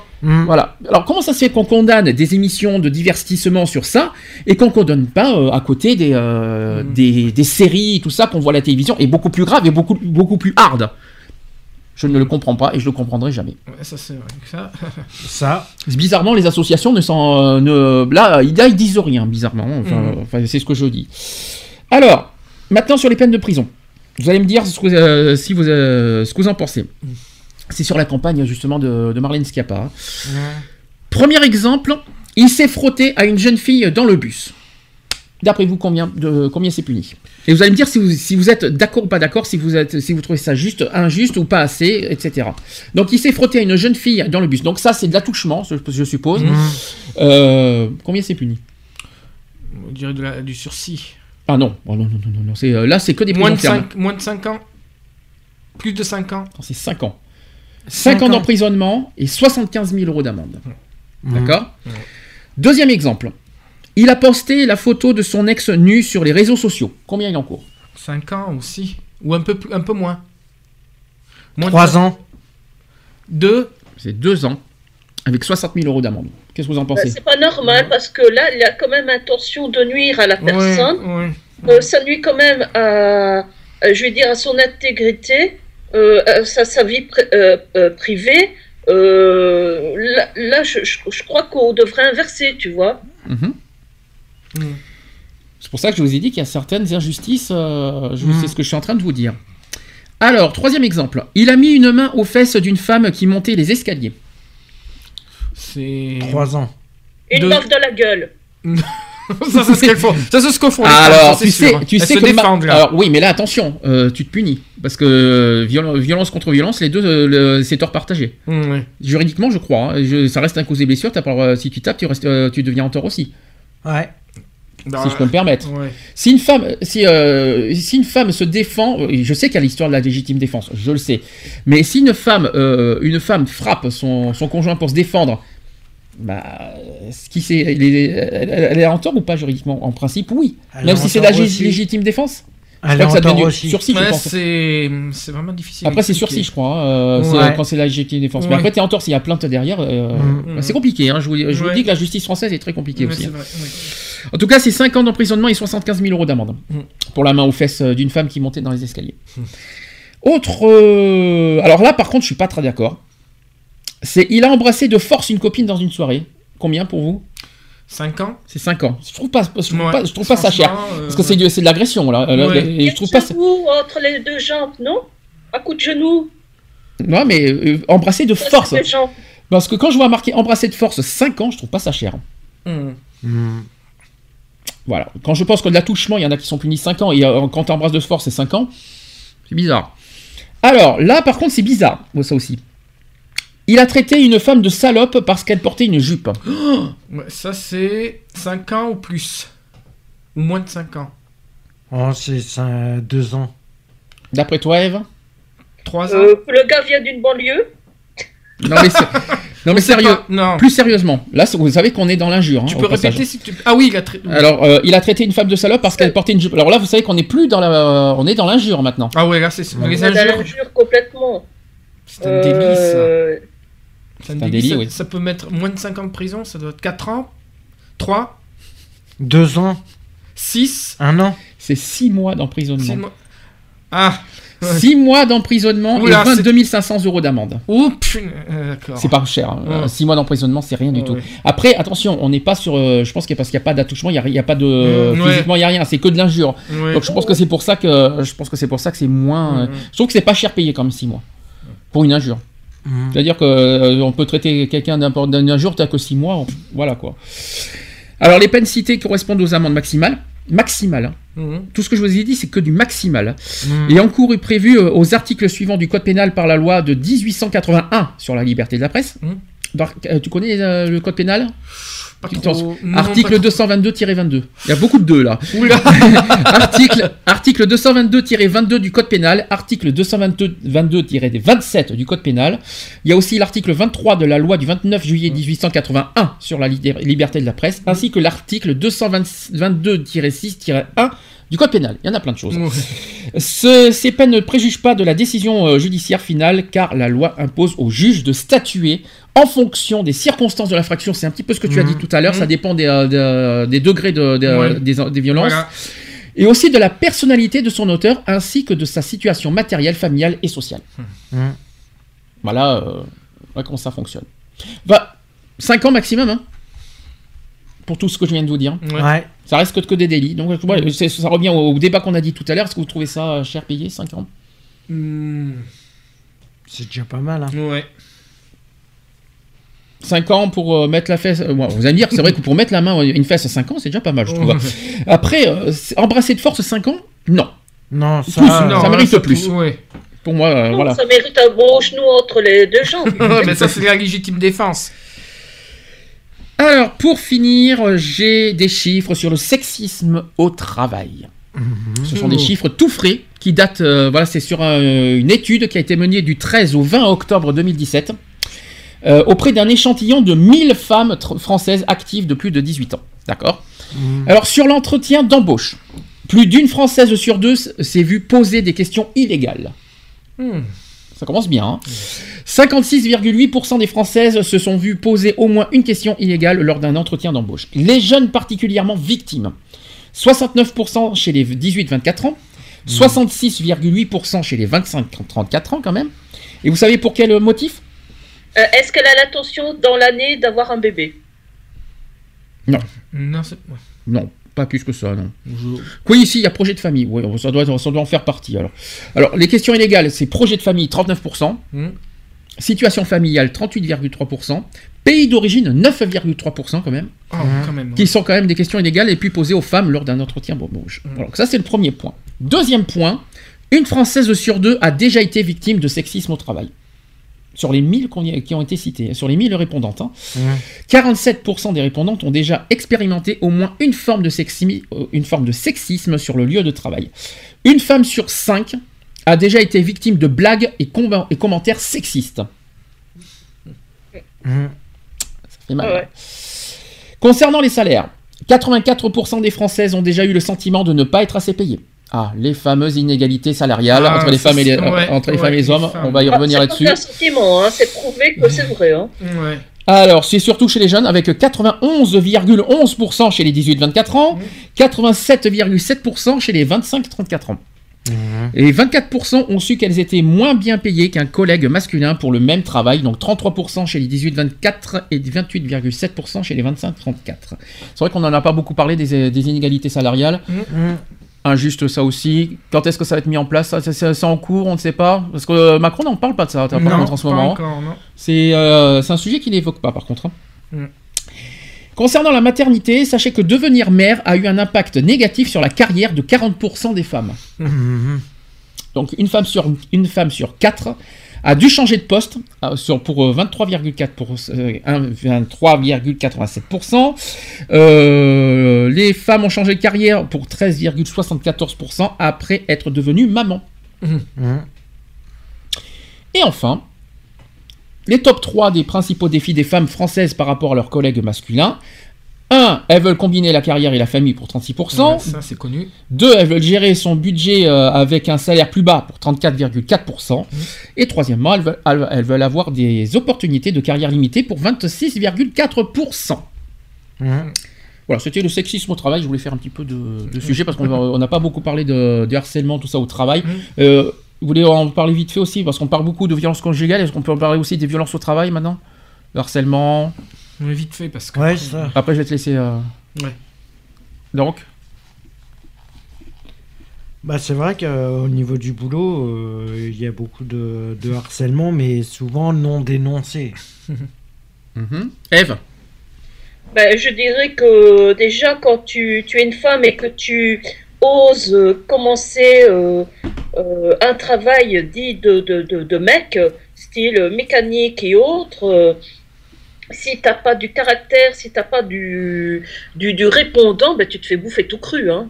Voilà. Alors, comment ça se fait qu'on condamne des émissions de divertissement sur ça et qu'on condamne pas euh, à côté des, euh, Mm. des, des séries, tout ça qu'on voit à la télévision, et beaucoup plus grave et beaucoup, beaucoup plus hard Je ne le comprends pas et je le comprendrai jamais. Ouais, ça c'est vrai. que Ça. Ça. Bizarrement, les associations ne s'en. euh, ne- là, ils, disent rien, bizarrement. Enfin, enfin, c'est ce que je dis. Alors, maintenant sur les peines de prison. Vous allez me dire ce que, euh, si vous, euh, ce que vous en pensez. C'est sur la campagne, justement, de, de Marlène Schiappa. hein. Premier exemple, il s'est frotté à une jeune fille dans le bus. D'après vous, combien, de, combien c'est puni? Et vous allez me dire si vous, si vous êtes d'accord ou pas d'accord, si vous, êtes, si vous trouvez ça juste, injuste ou pas assez, etc. Donc il s'est frotté à une jeune fille dans le bus. Donc ça, c'est de l'attouchement, je, suppose. Mhm. Euh, combien c'est puni? On dirait de la- du sursis. Ah non, Oh non, non, non, non, non, c'est, euh, là c'est que des Moins de, fermes. 5, moins de 5 ans Plus de 5 ans C'est 5 ans. 5 Cinq ans ans. d'emprisonnement et 75 000 euros d'amende. Mhm. D'accord? Deuxième exemple. Il a posté la photo de son ex nu sur les réseaux sociaux. Combien il en court? 5 ans aussi Ou un peu, plus- un peu moins Moins de Trois cinq- ans. Deux C'est 2 ans avec 60 000 euros d'amende. Qu'est-ce que vous en Bah, pensez c'est pas normal parce que là, il a quand même intention de nuire à la personne. Euh, ça nuit quand même à, à- je vais dire, à son intégrité, euh, à sa, sa vie pri- euh, euh, privée. Euh, là, là, je, je- je crois qu'on devrait inverser, tu vois. C'est pour ça que je vous ai dit qu'il y a certaines injustices. euh, je- Mhm. C'est ce que je suis en train de vous dire. Alors, troisième exemple. Il a mis une main aux fesses d'une femme qui montait les escaliers. C'est. Trois ans. Une Deux. dans la gueule. ça, c'est ce qu'elles font. Ça, c'est ce font. Alors, tu c'est sais, sûr. tu sais que ma- défendent, là. Alors oui, mais là attention, euh, tu te punis parce que euh, viol- violence contre violence, les deux, euh, le- c'est tort partagé. Mm. Juridiquement, je crois. hein, je- ça reste un cause et blessure. si tu tapes, tu restes, euh, tu deviens en tort aussi. Ouais. Bah, si je peux me permettre. ouais. Si une femme, si, euh, si une femme se défend, je sais qu'il y a l'histoire de la légitime défense, je le sais. Mais si une femme, euh, une femme frappe son, son conjoint pour se défendre, bah, ce qui c'est, elle, est- elle- elle est en tort ou pas juridiquement? En principe, oui. Elle Même si c'est la aussi. légitime défense? Elle est que ça devient aussi. sursis, je Ouais, pense. c'est c'est vraiment difficile. Après, c'est sursis, je crois, hein, euh, Ouais. quand c'est la légitime défense. Mais après, t'es en tort s'il y a plainte derrière. euh, Mm. bah, c'est compliqué. Hein, je vous, je vous Ouais. dis que la justice française est très compliquée aussi. c'est hein. En tout cas, c'est 5 ans d'emprisonnement et 75 000 euros d'amende Mm. pour la main aux fesses euh, d'une femme qui montait dans les escaliers. Autre. euh, Alors là, par contre, je suis pas très d'accord. C'est il a embrassé de force une copine dans une soirée. Combien pour vous? 5 ans? C'est 5 ans. Je trouve pas, je trouve Ouais, pas, je trouve pas ça cher. euh, Parce que c'est de, c'est de l'agression là. Euh, Ouais. Et je trouve pas ça. Entre les deux jambes, non? À coup de genou. Non, mais euh, embrasser de force. Parce que quand je vois marqué embrasser de force 5 ans, je trouve pas ça cher. Mm. Voilà. Quand je pense que de l'attouchement, il y en a qui sont punis 5 ans, et euh, quand tu embrasses de force, c'est 5 ans, c'est bizarre. Alors, là, par contre, c'est bizarre, Ouais, ça aussi. Il a traité une femme de salope parce qu'elle portait une jupe. Ça, c'est 5 ans ou plus? Ou moins de 5 ans? Oh, c'est 2 ans. D'après toi, Eve? 3 ans? Euh, le gars vient d'une banlieue. Non, mais, c'est- non, mais sérieux. pas, non. Plus sérieusement. Là, vous savez qu'on est dans l'injure. hein, Tu peux passage. répéter si tu. Ah oui, il a traité. Alors, euh, il a traité une femme de salope parce qu'elle portait une jupe. Alors là, vous savez qu'on n'est plus dans la, on est dans l'injure maintenant. Ah ouais, là, c'est les est dans injures. l'injure complètement. C'est un délit, ça. Euh, C'est un un délit, délit, ça, oui. ça peut mettre moins de 5 ans de prison, ça doit être 4 ans 3 2 ans 6 1 an C'est 6 mois d'emprisonnement. Mois. Ah 6 mois d'emprisonnement et 22 500 euros d'amende. Oh euh. C'est pas cher. Ouais. 6 mois d'emprisonnement, c'est rien du tout. Après, attention, on n'est pas sur. euh, je pense que parce qu'il n'y a pas d'attouchement, il n'y a, pas de. Mm, physiquement, il n'y a rien. C'est que de l'injure. Donc je pense que c'est pour ça que. Je pense que c'est pour ça que c'est moins. euh, Mm, mm. Je trouve que c'est pas cher payé quand même 6 mois. Pour une injure. Mm. C'est-à-dire que euh, on peut traiter quelqu'un d'une injure, t'as que 6 mois. on- Voilà quoi. Alors les peines citées correspondent aux amendes maximales. Maximales. hein. Mhm. Tout ce que je vous ai dit, c'est que du maximal. Mm. Et en cours est prévu euh, aux articles suivants du Code pénal par la loi de 1881 sur la liberté de la presse. Mhm. Dans- euh, tu connais euh, le Code pénal? Pas Tu trop. t'en- Non, Article pas trop. 222-22. Il y a beaucoup de deux là. Oula article article 222-22 du Code pénal, article 222-27 du Code pénal. Il y a aussi l'article 23 de la loi du 29 juillet 1881 sur la li- liberté de la presse, ainsi que l'article 222-6-1 du Code pénal. Il y en a plein de choses. Ouais. Ce- ces peines ne préjugent pas de la décision euh, judiciaire finale, car la loi impose au juge de statuer en fonction des circonstances de l'infraction. C'est un petit peu ce que tu as dit tout à l'heure, ça dépend des, euh, de- des degrés de, de- Ouais. des, des violences. Voilà. Et aussi de la personnalité de son auteur, ainsi que de sa situation matérielle, familiale et sociale. Mm. Voilà, euh, voilà comment ça fonctionne. Va 5 ans maximum, hein, pour tout ce que je viens de vous dire. Ouais. Ça reste que, que des délits. Donc ouais, c'est- ça revient au, au débat qu'on a dit tout à l'heure. Est-ce que vous trouvez ça euh, cher payé, 5 ans? Hmm, C'est déjà pas mal. Hein. Ouais. 5 ans pour euh, mettre la fesse. euh, bon, vous allez me dire, c'est vrai que pour mettre la main à une fesse à 5 ans, c'est déjà pas mal, je trouve. Ouais. Après, euh, embrasser de force 5 ans Non. Non, ça. Plus, non. ça mérite plus. Ouais. Pour moi, euh, non, voilà. Ça mérite un bon genou entre les deux jambes. Mais ça, c'est la légitime défense. Alors, pour finir, euh, j'ai des chiffres sur le sexisme au travail. Ce sont des chiffres tout frais qui datent, euh, voilà, c'est sur un- une étude qui a été menée du 13 au 20 octobre 2017 euh, auprès d'un échantillon de 1000 femmes françaises actives de plus de 18 ans. D'accord? Alors, sur l'entretien d'embauche, plus d'une Française sur deux s'est vue poser des questions illégales. Hmm. Ça commence bien. hein. 56,8% des Françaises se sont vues poser au moins une question illégale lors d'un entretien d'embauche. Les jeunes particulièrement victimes. 69% chez les 18-24 ans, 66,8% chez les 25-34 ans quand même. Et vous savez pour quel motif? Euh, Est-ce qu'elle a l'intention dans l'année d'avoir un bébé? Non, Non, c'est. non, pas plus que ça, non. Je- Oui, ici, il y a projet de famille. Oui, ça doit, ça doit en faire partie. Alors, alors les questions illégales, c'est projet de famille, 39%. Hmm. Situation familiale, 38,3%. Pays d'origine, 9,3% quand même. Oh, quand même. qui sont quand même des questions inégales et puis posées aux femmes lors d'un entretien bouge. Voilà, donc ça c'est le premier point. Deuxième point, une Française sur deux a déjà été victime de sexisme au travail. Sur les 1000 qu'on y- qui ont été cités, sur les 1000 répondantes, hein, 47% des répondantes ont déjà expérimenté au moins une forme, de sexi- euh, une forme de sexisme sur le lieu de travail. Une femme sur 5 a déjà été victime de blagues et, com- et commentaires sexistes. Ça fait mal. Ouais. Concernant les salaires, 84% des Françaises ont déjà eu le sentiment de ne pas être assez payées. Ah, les fameuses inégalités salariales Ah, entre les femmes et les, c'est- ouais, entre les ouais, femmes et les les hommes. femmes. On va y Ah, revenir c'est là-dessus. qu'un sentiment, hein, c'est prouvé que c'est vrai. Hein. Ouais. Alors, c'est surtout chez les jeunes, avec 91,11% chez les 18-24 ans, 87,7% chez les 25-34 ans. Et 24% ont su qu'elles étaient moins bien payées qu'un collègue masculin pour le même travail, donc 33% chez les 18-24 et 28,7% chez les 25-34. C'est vrai qu'on n'en a pas beaucoup parlé des, des inégalités salariales. Injuste ça aussi. Quand est-ce que ça va être mis en place Ça, c'est en cours, on ne sait pas. Parce que euh, Macron n'en parle pas de ça, par Non, contre, en ce pas moment. C'est euh, c'est un sujet qu'il n'évoque pas, par contre. hein. Mm. Concernant la maternité, sachez que devenir mère a eu un impact négatif sur la carrière de 40% des femmes. Donc une femme sur, une femme sur 4 a dû changer de poste euh, sur, pour euh, 23,4 pour, euh, un- 23,87%. Euh, les femmes ont changé de carrière pour 13,74% après être devenues maman. Et enfin, les top 3 des principaux défis des femmes françaises par rapport à leurs collègues masculins. 1. Elles veulent combiner la carrière et la famille pour 36%. Ouais, ça, c'est connu. 2. Elles veulent gérer son budget euh, avec un salaire plus bas pour 34,4%. Et troisièmement, elles veulent, elles- veulent avoir des opportunités de carrière limitées pour 26,4%. Voilà, c'était le sexisme au travail. Je voulais faire un petit peu de, de sujet parce qu'on on n'a pas beaucoup parlé de, de harcèlement, tout ça au travail. Euh, vous voulez en parler vite fait aussi Parce qu'on parle beaucoup de violences conjugales. Est-ce qu'on peut en parler aussi des violences au travail maintenant? Le harcèlement? On est vite fait parce que. Ouais, ça. Après, je vais te laisser. euh, Ouais. Donc Bah, c'est vrai qu'au niveau du boulot, euh, il y a beaucoup de, de harcèlement, mais souvent non dénoncé. Mhm. Eve Ben, je dirais que déjà, quand tu, tu es une femme et que tu oses euh, commencer euh, euh, un travail dit de, de, de, de mec, style mécanique et autres, euh, si t'as pas du caractère, si t'as pas du, du, du répondant, ben, tu te fais bouffer tout cru. Hein.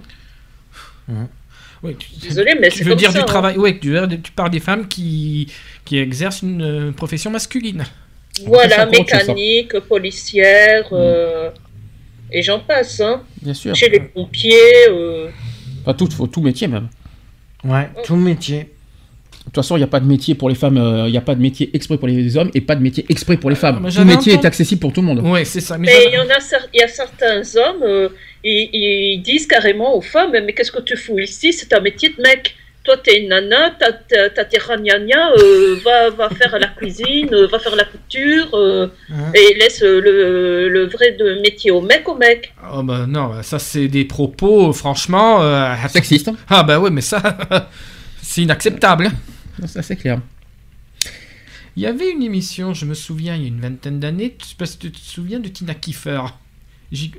Ouais, tu- Désolé, mais tu c'est veux comme dire ça, du hein. travail. Ouais, tu, tu parles des femmes qui, qui exercent une euh, profession masculine. Voilà, ça. mécanique, policière, euh, et j'en passe. Hein. Bien sûr. Chez les pompiers. euh, Enfin, tout, tout métier même. Ouais, tout métier. De toute façon, il n'y a pas de métier pour les femmes, euh, il n'y a pas de métier exprès pour les hommes et pas de métier exprès pour les femmes. Tout j'avais métier est accessible pour tout le monde. Ouais, c'est ça. Mais, il y en a, y a certains hommes, euh, ils, ils disent carrément aux femmes, mais qu'est-ce que tu fous ici? C'est un métier de mec. Toi, t'es une nana, t'as tes ragnagnas, euh, va, va faire la cuisine, euh, va faire la couture, euh, et laisse euh, le, le vrai de métier au mec, au mec. Oh bah non, ça c'est des propos, euh, franchement. Euh... Sexistes. Ah bah ouais, mais ça, c'est inacceptable. C'est clair. Il y avait une émission, je me souviens, il y a une vingtaine d'années, tu sais tu te souviens de Tina Kiefer?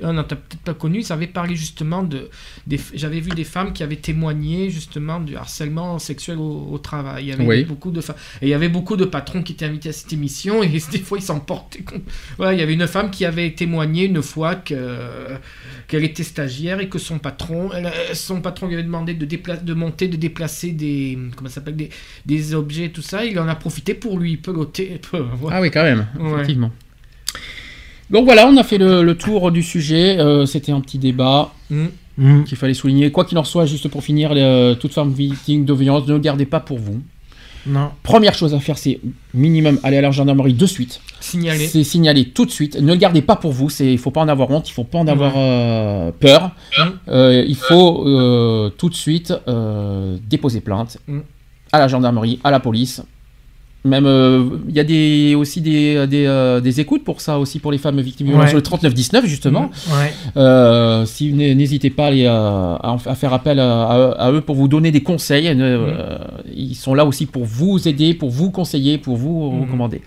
Ah non, t'as peut-être pas connu, ça avait parlé justement de. des- J'avais vu des femmes qui avaient témoigné justement du harcèlement sexuel au, au travail. Il y avait Oui. beaucoup de femmes. Et il y avait beaucoup de patrons qui étaient invités à cette émission et des fois ils s'en portaient compte. Voilà, il y avait une femme qui avait témoigné une fois que qu'elle était stagiaire et que son patron, elle- euh, son patron lui avait demandé de, monter, de déplacer des, comment s'appelle, des, des objets, tout ça. Il en a profité pour lui peloter. peu- voilà. Ah oui, quand même, Ouais. Donc voilà, on a fait le, le tour du sujet. euh, C'était un petit débat Mm. qu'il fallait souligner. Quoi qu'il en soit, juste pour finir, les, euh, toute femme victime de violence, ne le gardez pas pour vous. Non. Première chose à faire, c'est minimum aller à la gendarmerie de suite. Signaler. C'est signaler tout de suite. Ne le gardez pas pour vous. C'est, il faut pas en avoir honte. Il faut pas en avoir euh, peur. Mm. Euh, il faut euh, tout de suite euh, déposer plainte Mm. à la gendarmerie, à la police. Même euh, il y a des, aussi des, des, euh, des écoutes pour ça aussi pour les femmes victimes de violences Ouais. sur le 3919 justement. Ouais. Euh, si n'hésitez pas à, les, euh, à, en- à faire appel à, eux pour vous donner des conseils. Mm. euh, ils sont là aussi pour vous aider, pour vous conseiller, pour vous Mm. recommander.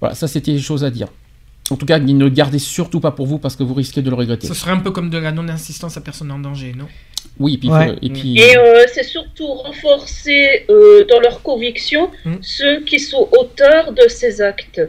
Voilà, ça c'était les choses à dire. En tout cas, ne le gardez surtout pas pour vous parce que vous risquez de le regretter. Ce serait un peu comme de la non-assistance à personne en danger, non? Oui, et puis, Ouais. faut- et puis Et euh, c'est surtout renforcer euh, dans leurs convictions Mm. ceux qui sont auteurs de ces actes.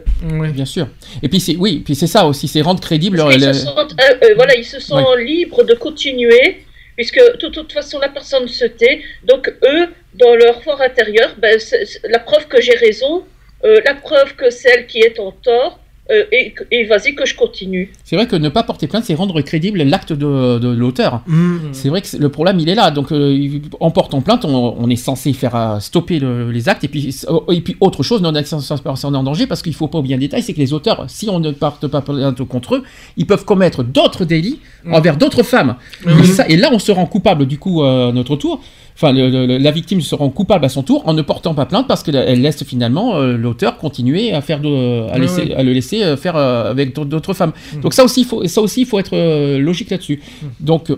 bien sûr. Et puis c'est oui, puis c'est ça aussi, c'est rendre crédible. Parce qu'ils le- se sentent, euh, euh, voilà, ils se sentent libres de continuer, puisque de toute façon la personne se tait. Donc eux, dans leur fort intérieur, ben, c'est- c'est la preuve que j'ai raison, euh, la preuve que c'est elle qui est en tort, euh, et, vas-y que je continue. C'est vrai que ne pas porter plainte, c'est rendre crédible l'acte de, de l'auteur. Mm. C'est vrai que le problème, il est là. Donc, euh, en portant plainte, on, on est censé faire euh, stopper le- les actes. Et puis, et puis autre chose, non personne en danger, parce qu'il faut pas oublier un détail, c'est que les auteurs, si on ne porte pas plainte contre eux, ils peuvent commettre d'autres délits Mm. envers d'autres femmes. Et, ça- et là, on se rend coupable, du coup, euh, à notre tour. Enfin, le- le- la victime se rend coupable à son tour en ne portant pas plainte parce qu'elle laisse finalement euh, l'auteur continuer à faire de, à, le laisser euh, faire euh, avec d'autres- femmes. Donc ça aussi, il faut, ça aussi, il faut être euh, logique là-dessus. Donc euh,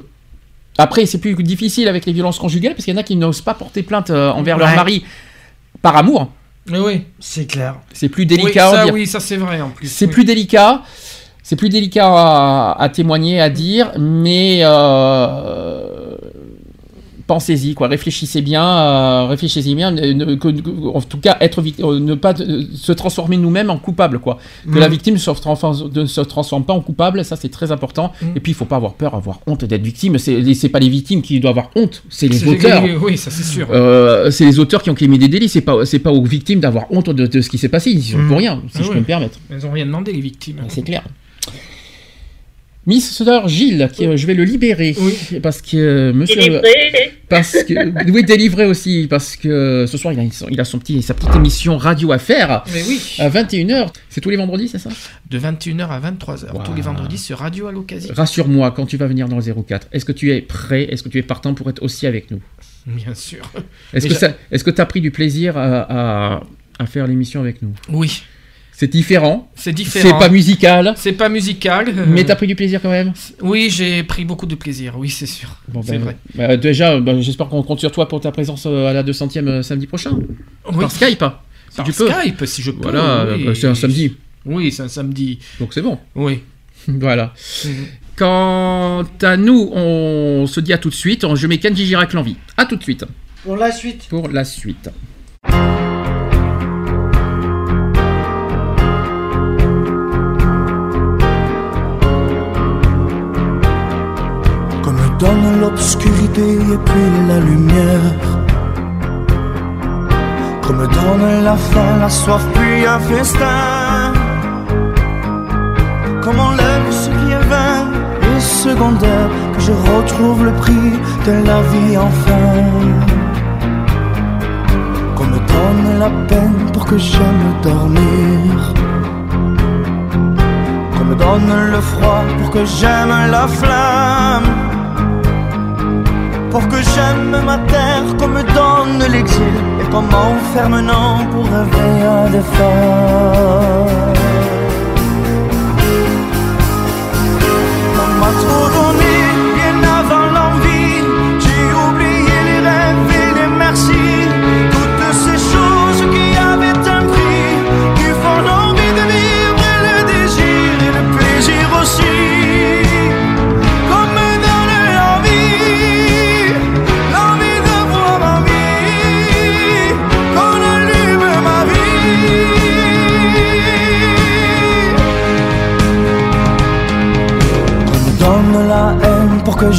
après, c'est plus difficile avec les violences conjugales parce qu'il y en a qui n'osent pas porter plainte envers leur mari par amour. Mais oui. C'est clair. C'est plus délicat. Oui, ça, oui, ça c'est vrai en plus. c'est oui. plus délicat. C'est plus délicat à, à témoigner, à dire, mais euh, pensez-y, quoi. Réfléchissez bien, euh, réfléchissez bien. ne- ne- que- en tout cas, être euh, ne pas euh, se transformer nous-mêmes en coupable, quoi. Que Mm. la victime se transforme- ne se transforme pas en coupable, ça c'est très important. Mm. Et puis il faut pas avoir peur, avoir honte d'être victime. C'est pas les victimes qui doivent avoir honte, c'est les auteurs. oui, oui, ça c'est sûr. Euh, c'est les auteurs qui ont commis des délits, c'est pas, c'est pas aux victimes d'avoir honte de, de ce qui s'est passé, ils sont Mm. pour rien, si Ah je peux me permettre. Elles ont rien demandé les victimes. C'est clair. Miss Sœur Gilles, qui, euh, je vais le libérer parce que euh, Monsieur, Délivré. parce que oui délivré aussi parce que ce soir il a, son- il a son petit sa petite émission radio à faire Mais oui. à 21h. C'est tous les vendredis, c'est ça? De 21h à 23h, tous les vendredis sur Radio à l'occasion. Rassure-moi quand tu vas venir dans le 04. Est-ce que tu es prêt Est-ce que tu es partant pour être aussi avec nous? Bien sûr. Est-ce que tu as pris du plaisir à, à- à faire l'émission avec nous? Oui. C'est différent. C'est différent. C'est pas musical. C'est pas musical. euh, Mais t'as pris du plaisir quand même? Oui, j'ai pris beaucoup de plaisir, oui, c'est sûr. Bon, c'est ben, vrai. bah, déjà, bah, j'espère qu'on compte sur toi pour ta présence euh, à la 200e euh, samedi prochain. Oui. Par Skype. hein, Si Par tu peux. Skype, si je peux. Voilà, oui. euh, c'est un samedi. Oui, c'est un samedi. Donc c'est bon. Oui. voilà. Mhm. Quant à nous, on se dit à tout de suite. Je mets Kenji Girac l'envie. À tout de suite. Pour la suite. Pour la suite. L'obscurité et puis la lumière. Comme donne la faim, la soif, puis un festin. Comme enlève ce qui est vain et secondaire, que je retrouve le prix de la vie enfin. Qu'on me donne la peine pour que j'aime dormir. Qu'on me donne le froid pour que j'aime la flamme. Pour que j'aime ma terre, qu'on me donne l'exil. Et qu'on m'enferme non pour rêver à des femmes. On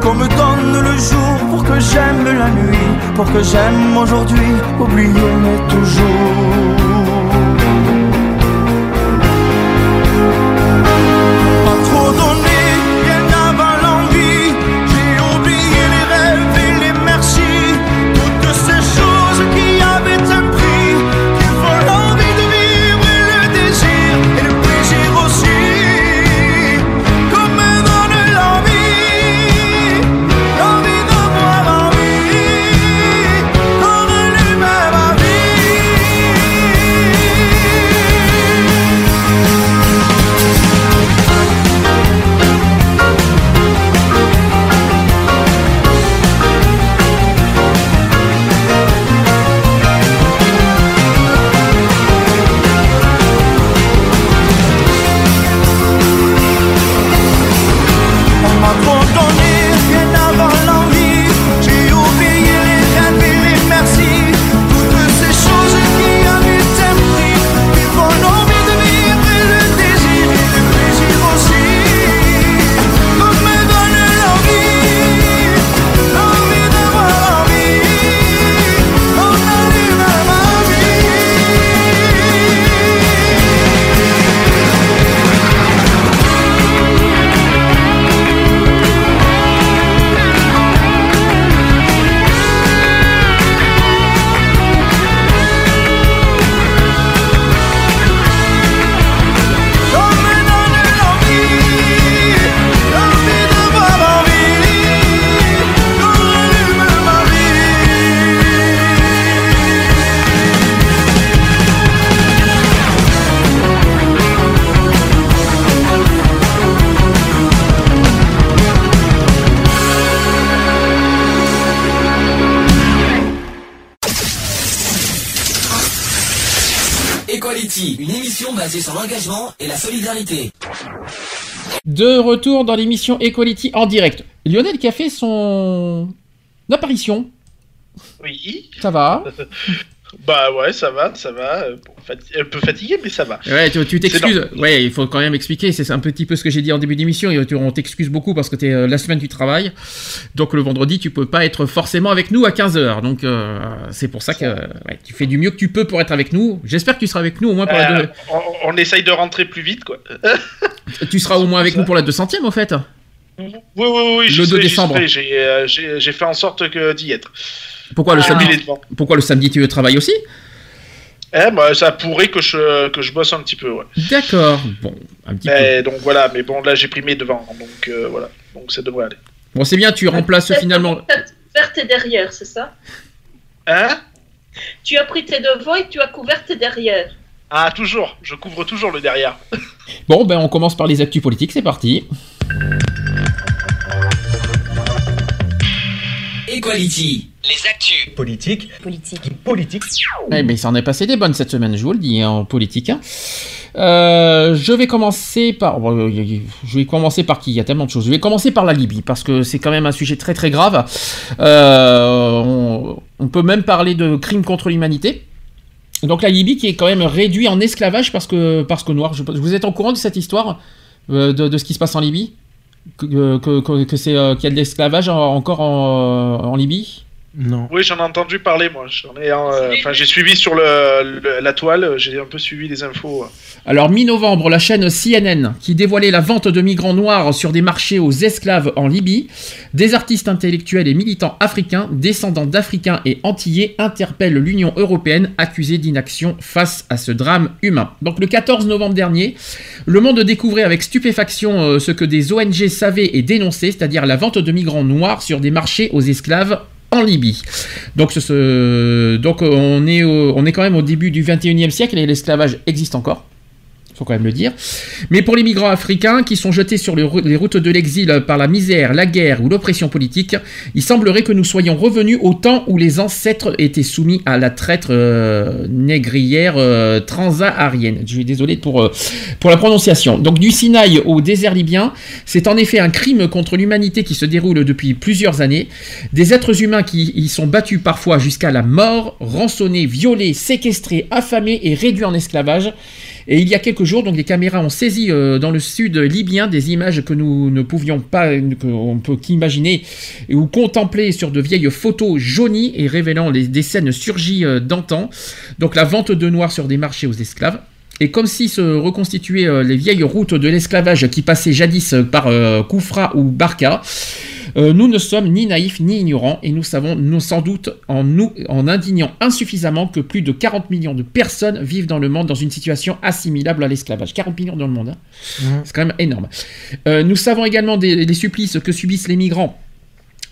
Qu'on me donne le jour pour que j'aime la nuit. Pour que j'aime aujourd'hui, oublier mais toujours. Solidarité. De retour dans l'émission Equality en direct. Lionel qui a fait son apparition. Oui. Ça va Bah ouais, ça va, ça va. Euh, bon, Un peu fatigué, mais ça va. Ouais, tu tu t'excuses. Ouais, il faut quand même expliquer. C'est un petit peu ce que j'ai dit en début d'émission. tu- On t'excuse beaucoup parce que t'es euh, la semaine du travail. Donc le vendredi, tu peux pas être forcément avec nous à 15h. Donc euh, c'est pour ça que ouais, tu fais du mieux que tu peux pour être avec nous. J'espère que tu seras avec nous au moins pour la deux- on, on essaye de rentrer plus vite, quoi. Tu seras au moins avec nous pour la 200ème au fait. Oui, oui, oui, Le 2 serai, j'y décembre. J'ai euh, fait en sorte d'y être. Pourquoi le Ah, samedi devant. Pourquoi le samedi tu travailles aussi Eh, bah, ça pourrait que je, que je bosse un petit peu, ouais. D'accord. Bon, un petit peu. Mais, donc voilà, mais bon, là j'ai pris mes devants, donc euh, voilà. Donc ça devrait aller. Bon, c'est bien. Tu remplaces finalement. couvert tes derrière, c'est ça? Hein? Tu as pris tes devants et tu as couvert tes derrière. Ah, toujours, je couvre toujours le derrière. Bon, ben on commence par les actus politiques. C'est parti. Equality, les actus. Politique. Politique. Politique. Eh ben, il s'en est passé des bonnes cette semaine, je vous le dis, hein, en politique. hein. Euh, je vais commencer par. bon, euh, je vais commencer par qui? Il y a tellement de choses. Je vais commencer par la Libye parce que c'est quand même un sujet très très grave. Euh, on, on peut même parler de crimes contre l'humanité. Donc la Libye qui est quand même réduite en esclavage parce que parce que noir. Je- vous êtes au courant de cette histoire euh, de, de ce qui se passe en Libye? Que, que, que- que c'est euh, qu'il y a de l'esclavage en- encore en, en Libye? Non. Oui, j'en ai entendu parler, moi. J'en ai, euh, enfin, j'ai suivi sur le, le- la toile, j'ai un peu suivi les infos. Alors, mi-novembre, la chaîne CNN, qui dévoilait la vente de migrants noirs sur des marchés aux esclaves en Libye, des artistes intellectuels et militants africains, descendants d'Africains et Antillais, interpellent l'Union européenne accusée d'inaction face à ce drame humain. Donc, le 14 novembre dernier, le monde découvrait avec stupéfaction euh, ce que des ONG savaient et dénonçaient, c'est-à-dire la vente de migrants noirs sur des marchés aux esclaves en Libye. Donc, ce- donc on, est au- on est quand même au début du 21e siècle et l'esclavage existe encore faut quand même le dire. Mais pour les migrants africains qui sont jetés sur les rou- les routes de l'exil par la misère, la guerre ou l'oppression politique, il semblerait que nous soyons revenus au temps où les ancêtres étaient soumis à la traître euh, négrière euh, transsaharienne. Je suis désolé euh, pour la prononciation. Donc du Sinaï au désert libyen, c'est en effet un crime contre l'humanité qui se déroule depuis plusieurs années. Des êtres humains qui y sont battus parfois jusqu'à la mort, rançonnés, violés, séquestrés, affamés et réduits en esclavage. Et il y a quelques jours, donc les caméras ont saisi euh, dans le sud libyen des images que nous ne pouvions pas, qu'on peut qu'imaginer ou contempler sur de vieilles photos jaunies et révélant des scènes surgies euh, d'antan. Donc la vente de noirs sur des marchés aux esclaves. Et comme si se reconstituaient euh, les vieilles routes de l'esclavage qui passaient jadis par Koufra ou Barca, euh, nous ne sommes ni naïfs ni ignorants et nous savons nous, sans doute en nous en indignant insuffisamment que plus de 40 millions de personnes vivent dans le monde dans une situation assimilable à l'esclavage. 40 millions dans le monde, hein. c'est quand même énorme. Euh, nous savons également des, des supplices que subissent les migrants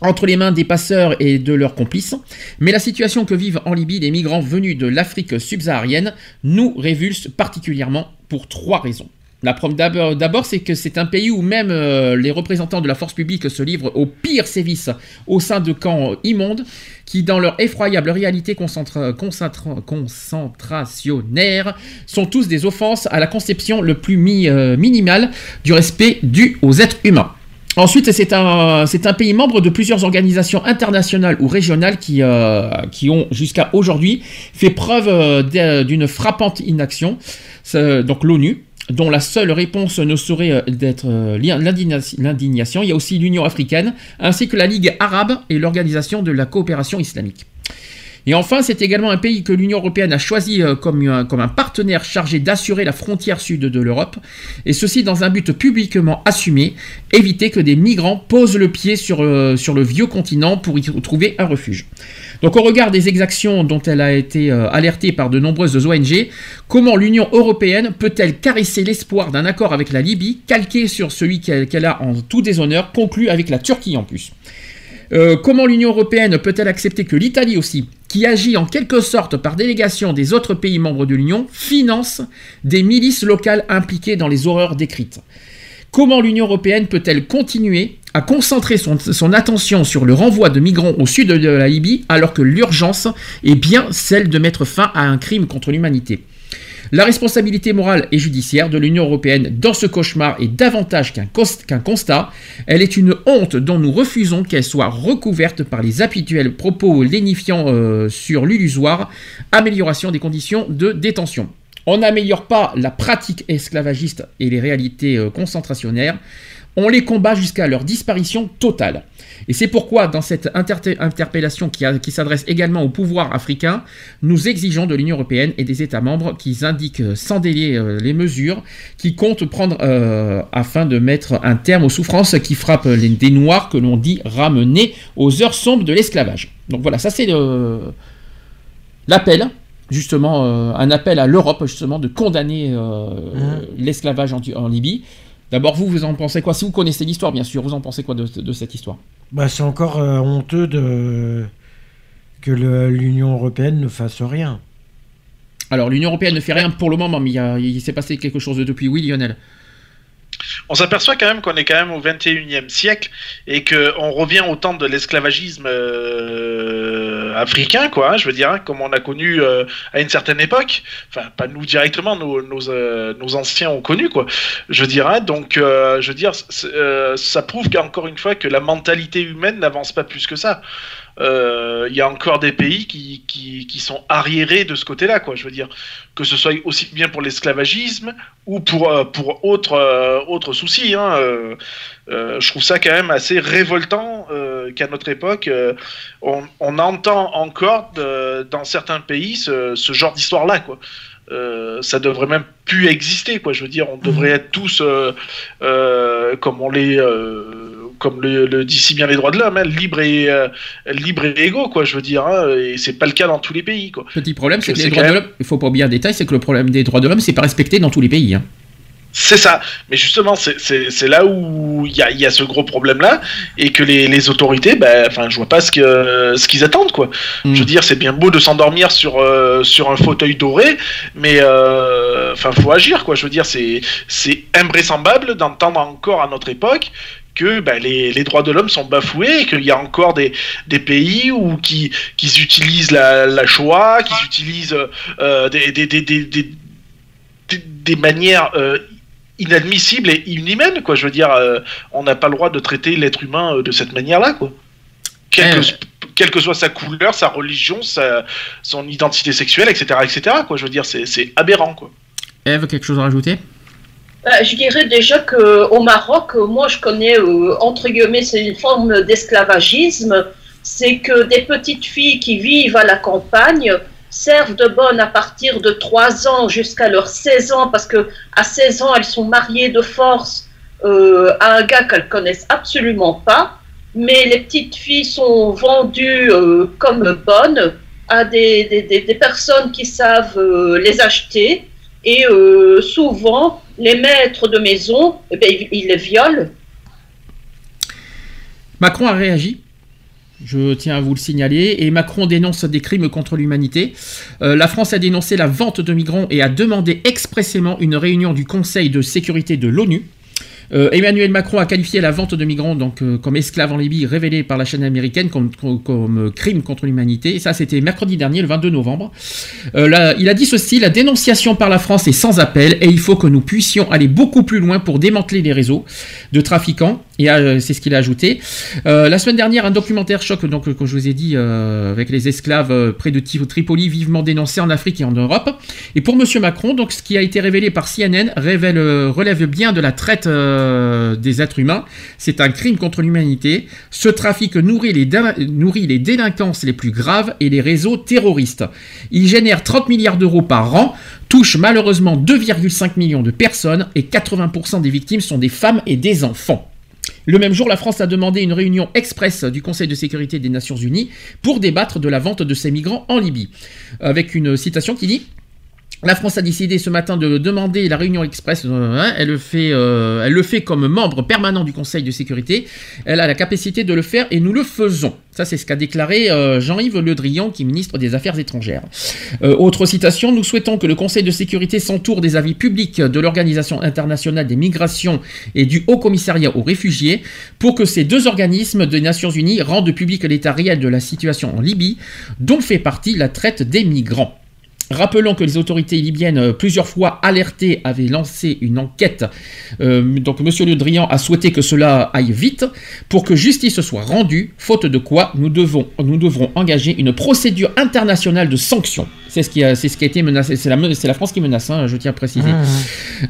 entre les mains des passeurs et de leurs complices. Mais la situation que vivent en Libye les migrants venus de l'Afrique subsaharienne nous révulse particulièrement pour trois raisons. La première d'abord, c'est que c'est un pays où même euh, les représentants de la force publique se livrent au pire sévice au sein de camps immondes qui, dans leur effroyable réalité concentra- concentra- concentrationnaire, sont tous des offenses à la conception le plus euh, minimale du respect dû aux êtres humains. Ensuite, c'est un, un pays membre de plusieurs organisations internationales ou régionales qui, euh, qui ont jusqu'à aujourd'hui fait preuve d'une frappante inaction. Donc l'ONU, dont la seule réponse ne saurait euh, d'être euh, l'indigna- l'indignation. Il y a aussi l'Union africaine, ainsi que la Ligue arabe et l'Organisation de la coopération islamique. Et enfin, c'est également un pays que l'Union européenne a choisi euh, comme un, comme un partenaire chargé d'assurer la frontière sud de l'Europe, et ceci dans un but publiquement assumé, éviter que des migrants posent le pied sur, euh, sur le vieux continent pour y trouver un refuge. Donc au regard des exactions dont elle a été euh, alertée par de nombreuses ONG, comment l'Union européenne peut-elle caresser l'espoir d'un accord avec la Libye, calqué sur celui qu'elle a en tout déshonneur, conclu avec la Turquie en plus? Euh, comment l'Union européenne peut-elle accepter que l'Italie aussi, qui agit en quelque sorte par délégation des autres pays membres de l'Union, finance des milices locales impliquées dans les horreurs décrites. Comment l'Union européenne peut-elle continuer à concentrer son, son attention sur le renvoi de migrants au sud de la Libye alors que l'urgence est bien celle de mettre fin à un crime contre l'humanité? La responsabilité morale et judiciaire de l'Union européenne dans ce cauchemar est davantage qu'un constat. Elle est une honte dont nous refusons qu'elle soit recouverte par les habituels propos lénifiants euh, sur l'illusoire amélioration des conditions de détention. On n'améliore pas la pratique esclavagiste et les réalités euh, concentrationnaires, on les combat jusqu'à leur disparition totale. Et c'est pourquoi, dans cette inter- interpellation qui, s'adresse également au pouvoir africain, nous exigeons de l'Union européenne et des États membres qu'ils indiquent euh, sans délai euh, les mesures qu'ils comptent prendre euh, afin de mettre un terme aux souffrances qui frappent les, des Noirs que l'on dit ramenés aux heures sombres de l'esclavage. Donc voilà, ça c'est l'appel, justement, euh, un appel à l'Europe, justement, de condamner euh, l'esclavage en, en Libye. D'abord, vous, vous en pensez quoi? Si vous connaissez l'histoire, bien sûr, vous en pensez quoi de, de cette histoire? Bah, c'est encore euh, honteux de... que l'Union européenne ne fasse rien. Alors, l'Union européenne ne fait rien pour le moment, mais il s'est passé quelque chose depuis. Oui, Lionel On s'aperçoit quand même qu'on est quand même au 21e siècle et qu'on revient au temps de l'esclavagisme euh, africain, quoi. hein, je veux dire, hein, comme on a connu euh, à une certaine époque. Enfin, pas nous directement, nos, nos, euh, nos anciens ont connu, quoi. Je dire, hein, donc, je veux dire, ça prouve qu'encore une fois que la mentalité humaine n'avance pas plus que ça. Euh, Il y a encore des pays qui, qui, qui sont arriérés de ce côté-là, quoi. Je veux dire, que ce soit aussi bien pour l'esclavagisme ou pour, euh, pour autres euh, autres soucis. Hein. Euh, euh, je trouve ça quand même assez révoltant euh, qu'à notre époque, euh, on, on entend encore de- dans certains pays ce, ce genre d'histoire-là, quoi. Euh, ça devrait même plus exister, quoi. Je veux dire, on devrait être tous euh, euh, comme on les, euh, comme le, le dit si bien les droits de l'homme, hein, libres et euh, libres et égaux, quoi. Je veux dire, hein, et c'est pas le cas dans tous les pays, quoi. Petit problème, c'est que les droits de l'homme, il faut pas oublier un détail, c'est que le problème des droits de l'homme, c'est pas respecté dans tous les pays. hein. C'est ça. Mais justement, c'est- là où il y a, il y a ce gros problème-là et que les, les autorités, ben, enfin, je vois pas ce qu'ils attendent, quoi. Je veux dire, c'est bien beau de s'endormir sur euh, sur un fauteuil doré, mais euh, enfin, faut agir, quoi. Je veux dire, c'est c'est invraisemblable d'entendre encore à notre époque que ben, les, les droits de l'homme sont bafoués, et qu'il y a encore des, des pays où qui, qui utilisent la, la Shoah, qui utilisent euh, des, des, manières euh, inadmissibles et inhumaines, quoi. Je veux dire, euh, on n'a pas le droit de traiter l'être humain de cette manière-là, quoi. Quelle, que, quelle que soit sa couleur, sa religion, sa, son identité sexuelle, etc., etc., quoi. Je veux dire, c'est c'est aberrant, quoi. Eve, quelque chose à rajouter? Bah, je dirais déjà que au Maroc, euh, moi je connais euh, entre guillemets c'est une forme d'esclavagisme, c'est que des petites filles qui vivent à la campagne servent de bonnes à partir de 3 ans jusqu'à leurs 16 ans parce que à 16 ans elles sont mariées de force euh, à un gars qu'elles connaissent absolument pas, mais les petites filles sont vendues euh, comme bonnes à des, personnes qui savent euh, les acheter et euh, souvent les maîtres de maison, eh ben, ils, les violent. Macron a réagi. Je tiens à vous le signaler. Et Macron dénonce des crimes contre l'humanité. Euh, la France a dénoncé la vente de migrants et a demandé expressément une réunion du Conseil de sécurité de l'ONU. Euh, Emmanuel Macron a qualifié la vente de migrants donc, euh, comme esclaves en Libye révélée par la chaîne américaine comme, euh, crime contre l'humanité. Ça, c'était mercredi dernier, le 22 novembre. Il a dit ceci la dénonciation par la France est sans appel et il faut que nous puissions aller beaucoup plus loin pour démanteler les réseaux de trafiquants. Et euh, c'est ce qu'il a ajouté. Euh, la semaine dernière, un documentaire choc, donc, euh, comme je vous ai dit, avec les esclaves près de Tri- Tripoli, vivement dénoncés en Afrique et en Europe. Et pour Monsieur Macron, donc, ce qui a été révélé par CNN relève bien de la traite des êtres humains. C'est un crime contre l'humanité. Ce trafic nourrit les, nourrit les délinquances les plus graves et les réseaux terroristes. Il génère 30 milliards d'euros par an, touche malheureusement 2,5 millions de personnes et 80% des victimes sont des femmes et des enfants. Le même jour, la France a demandé une réunion express du Conseil de sécurité des Nations Unies pour débattre de la vente de ces migrants en Libye. Avec une citation qui dit la France a décidé ce matin de demander la réunion express. euh, hein, elle, le fait, euh, elle le fait comme membre permanent du Conseil de sécurité. Elle a la capacité de le faire et nous le faisons. Ça, c'est ce qu'a déclaré euh, Jean-Yves Le Drian, qui est ministre des Affaires étrangères. Autre citation nous souhaitons que le Conseil de sécurité s'entoure des avis publics de l'Organisation internationale des migrations et du Haut Commissariat aux réfugiés pour que ces deux organismes des Nations Unies rendent public l'état réel de la situation en Libye, dont fait partie la traite des migrants. Rappelons que les autorités libyennes, euh, plusieurs fois alertées, avaient lancé une enquête. Euh, donc, M. Le Drian a souhaité que cela aille vite pour que justice soit rendue, faute de quoi nous, devrons engager une procédure internationale de sanctions. C'est ce qui a, c'est ce qui a été menacé. C'est la, c'est la France qui menace, hein, je tiens à préciser.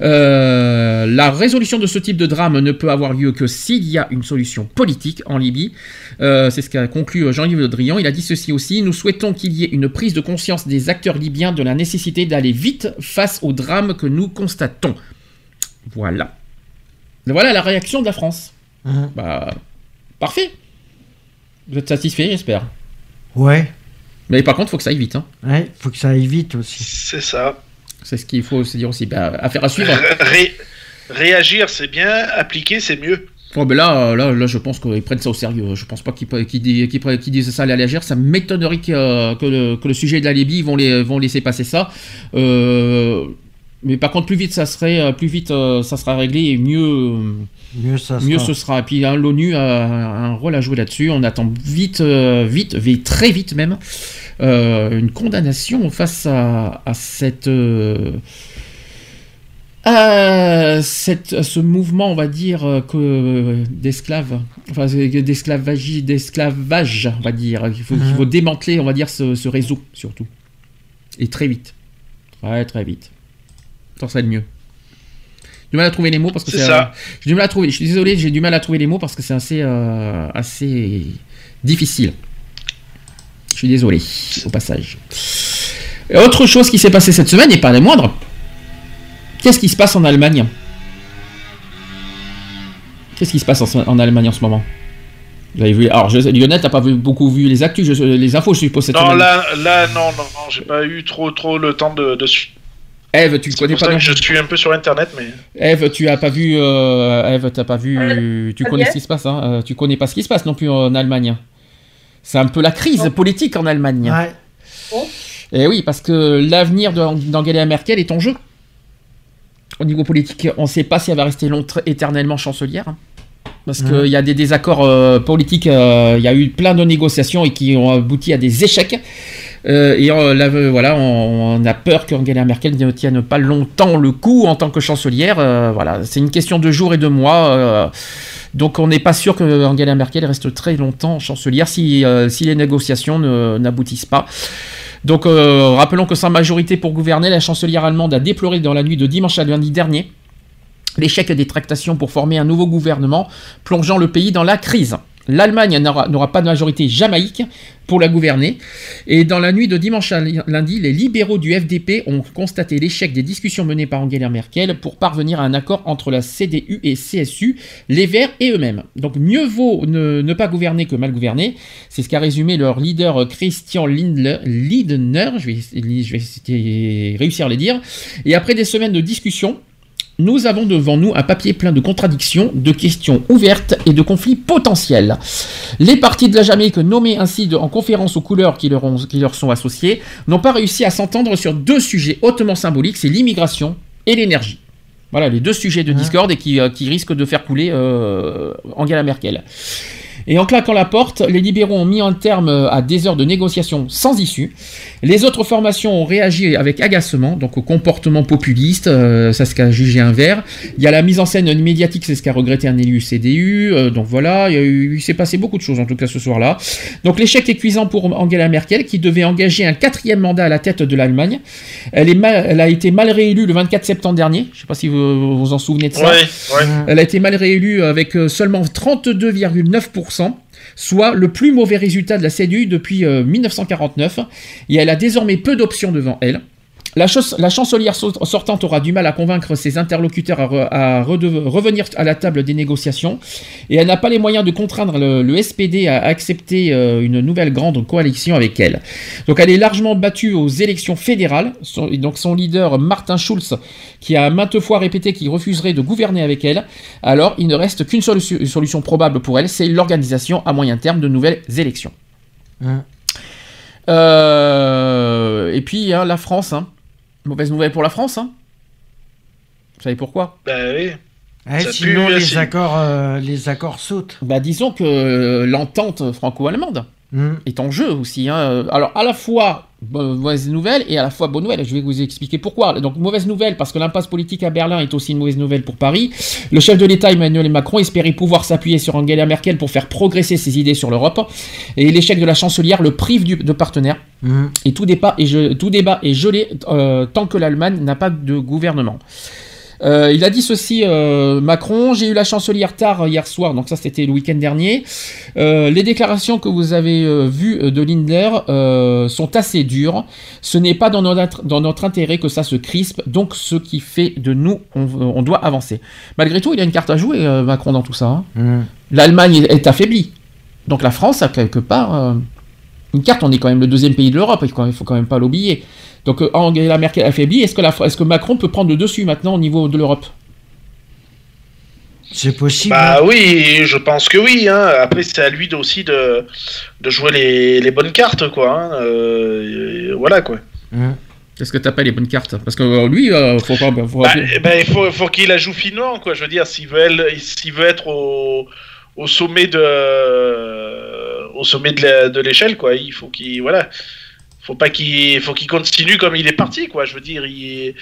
Euh, la résolution de ce type de drame ne peut avoir lieu que s'il y a une solution politique en Libye. Euh, c'est ce qu'a conclu Jean-Yves Le Drian. Il a dit ceci aussi Nous souhaitons qu'il y ait une prise de conscience des acteurs libyens de la nécessité d'aller vite face au drame que nous constatons. Voilà. Voilà la réaction de la France. Bah, parfait. Vous êtes satisfait, j'espère. Ouais. Mais par contre, faut que ça aille vite. Hein. Ouais, faut que ça aille vite aussi. C'est ça. C'est ce qu'il faut se dire aussi. Bah, affaire à suivre. Ré- réagir, c'est bien. Appliquer, c'est mieux. Oh, là, là, là, je pense qu'ils prennent ça au sérieux. Je pense pas qu'ils qu'ils disent, qu'ils disent ça à la légère. Ça m'étonnerait que, euh, que, le, que le sujet de la Libye ils vont, les, vont laisser passer ça. Euh, mais par contre, plus vite ça serait, euh, plus vite euh, ça sera réglé et mieux, Mieux ça mieux sera. ce sera. Et puis hein, l'ONU a un rôle à jouer là-dessus. On attend vite, euh, vite, vite, très vite même, euh, une condamnation face à, à cette. à, cette- à ce mouvement, on va dire, que d'esclaves, enfin d'esclavage, d'esclavage, on va dire. Il faut, il faut démanteler, on va dire, ce, ce réseau surtout. Et très vite. Très très vite. Ça serait le mieux. J'ai du mal à trouver les mots parce que C'est euh, j'ai du mal à trouver. Je suis désolé, j'ai du mal à trouver les mots parce que c'est assez, euh, assez difficile. Je suis désolé au passage. Et autre chose qui s'est passé cette semaine, et pas les moindres. Qu'est-ce qui se passe en Allemagne? Qu'est-ce qui se passe en, en Allemagne en ce moment? Vous avez vu Alors, je, Lionel, t'as pas vu- beaucoup vu les actus, je- les infos, je suppose cette Non, semaine. là, là, non, non, non, j'ai pas eu trop, trop le temps de. de suivre. Eve, tu le connais pour pas ça que je suis un peu sur Internet, mais. Eve, tu as pas vu. Euh, Eve, t'as pas vu. Tu connais ce qui se passe, hein euh, Tu connais pas ce qui se passe non plus en Allemagne. C'est un peu la crise politique en Allemagne. Et oui, parce que l'avenir d'Angela Merkel est en jeu. Au niveau politique, on ne sait pas si elle va rester longtemps, éternellement chancelière. hein. Parce qu'il Mhm. y a des désaccords euh, politiques, euh, il y a eu plein de négociations et qui ont abouti à des échecs. Euh, et euh, euh, voilà, on, on a peur qu'Angela Merkel ne tienne pas longtemps le coup en tant que chancelière. Voilà, c'est une question de jours et de mois. donc on n'est pas sûr que Angela Merkel reste très longtemps chancelière si, si les négociations n'aboutissent pas. Donc rappelons que sans majorité pour gouverner, la chancelière allemande a déploré dans la nuit de dimanche à lundi dernier l'échec des tractations pour former un nouveau gouvernement, plongeant le pays dans la crise. L'Allemagne n'aura pas de majorité jamaïque pour la gouverner. Et dans la nuit de dimanche à lundi, les libéraux du FDP ont constaté l'échec des discussions menées par Angela Merkel pour parvenir à un accord entre la CDU et CSU, les Verts et eux-mêmes. Donc mieux vaut ne, pas gouverner que mal gouverner. C'est ce qu'a résumé leur leader euh, Christian Lindner, je vais, réussir à le dire. Et après des semaines de discussions, nous avons devant nous un papier plein de contradictions, de questions ouvertes et de conflits potentiels. Les partis de la Jamaïque, nommés ainsi de- en conférence aux couleurs qui leur, ont- qui leur sont associées, n'ont pas réussi à s'entendre sur deux sujets hautement symboliques, c'est l'immigration et l'énergie. Voilà les deux sujets de discorde et qui, euh, qui risquent de faire couler euh, Angela Merkel. Et en claquant la porte, les libéraux ont mis un terme à des heures de négociations sans issue. Les autres formations ont réagi avec agacement, donc au comportement populiste, euh, c'est ce qu'a jugé un vert. Il y a la mise en scène médiatique, c'est ce qu'a regretté un élu CDU. euh, donc voilà, il, eu- s'est passé beaucoup de choses en tout cas ce soir-là. Donc l'échec est cuisant pour Angela Merkel, qui devait engager un quatrième mandat à la tête de l'Allemagne. Elle, est mal- elle a été mal réélue le 24 septembre dernier. Je ne sais pas si vous vous en souvenez de ça. Ouais, ouais. Elle a été mal réélue avec euh, seulement 32,9%, soit le plus mauvais résultat de la CDU depuis euh, 1949. Et elle a désormais peu d'options devant elle. La, chancelière so- sortante aura du mal à convaincre ses interlocuteurs à, re- à redeve- revenir à la table des négociations et elle n'a pas les moyens de contraindre le, le SPD à accepter euh, une nouvelle grande coalition avec elle. Donc elle est largement battue aux élections fédérales. Son, et donc son leader Martin Schulz, qui a maintes fois répété qu'il refuserait de gouverner avec elle, alors il ne reste qu'une solution, solution probable pour elle, c'est l'organisation à moyen terme de nouvelles élections. Hein. Euh, et puis hein, la France, hein. Mauvaise nouvelle pour la France. Hein. Vous savez pourquoi? Bah oui. Eh, sinon, pue, les si- accords, euh, les accords sautent. Bah disons que euh, l'entente franco-allemande Hmm. est en jeu aussi. hein. Alors à la fois mauvaise nouvelle et à la fois bonne nouvelle. Je vais vous expliquer pourquoi. Donc mauvaise nouvelle parce que l'impasse politique à Berlin est aussi une mauvaise nouvelle pour Paris. Le chef de l'État Emmanuel Macron espérait pouvoir s'appuyer sur Angela Merkel pour faire progresser ses idées sur l'Europe. Et l'échec de la chancelière le prive du- de partenaires. Et tout débat est, ge- tout débat est gelé euh, tant que l'Allemagne n'a pas de gouvernement. Euh, il a dit ceci, euh, Macron, j'ai eu la chancelière tard hier soir, donc ça c'était le week-end dernier. Euh, les déclarations que vous avez euh, vues euh, de Lindler euh, sont assez dures. Ce n'est pas dans notre, dans notre intérêt que ça se crispe, donc ce qui fait de nous, on, on doit avancer. Malgré tout, il a une carte à jouer, euh, Macron, dans tout ça. hein. L'Allemagne est- affaiblie. Donc la France a quelque part euh, une carte, on est quand même le deuxième pays de l'Europe, il ne faut quand même pas l'oublier. Donc euh, Angela Merkel affaiblie, est-ce que, la, que Macron peut prendre le dessus maintenant au niveau de l'Europe? C'est possible. Bah oui, je pense que oui. Hein. Après, c'est à lui aussi de, de jouer les, les bonnes cartes, quoi. hein. Euh, voilà, quoi. Est-ce que t'as pas les bonnes cartes? Parce que euh, lui, euh, faut pas. faut Bah, eh ben, il faut, faut qu'il la joue finement, quoi. Je veux dire, s'il veut, elle- s'il veut être au, au sommet de, au sommet de l'échelle, quoi. Il faut qu'il, voilà, faut pas qu'il, faut qu'il continue comme il est parti, quoi. Je veux dire, il,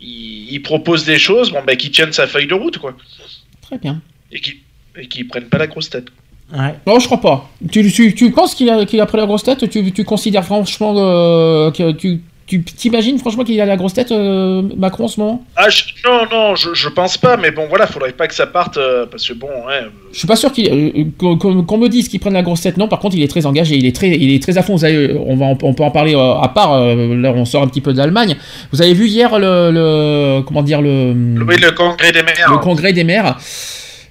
il, il propose des choses, bon, ben, qu'il tienne sa feuille de route, quoi. Très bien. Et qu'il, et qu'il prenne pas la grosse tête. Non, je crois pas. Tu, tu, tu penses qu'il a, qu'il a pris la grosse tête? Tu, tu considères franchement euh, que tu, tu t'imagines franchement qu'il a la grosse tête, euh, Macron, en ce moment? Ah, je- non, non, je, je pense pas, mais bon, voilà, faudrait pas que ça parte, euh, parce que bon, ouais, Je suis pas sûr qu'il euh, qu'on qu'on- me dise qu'il prenne la grosse tête. Non, par contre, il est très engagé, il est très, il est très à fond. Vous avez- on va, on peut en parler euh, à part. euh, là, on sort un petit peu de l'Allemagne. Vous avez vu hier le, le- comment dire le, oui, le congrès des maires. le congrès des maires.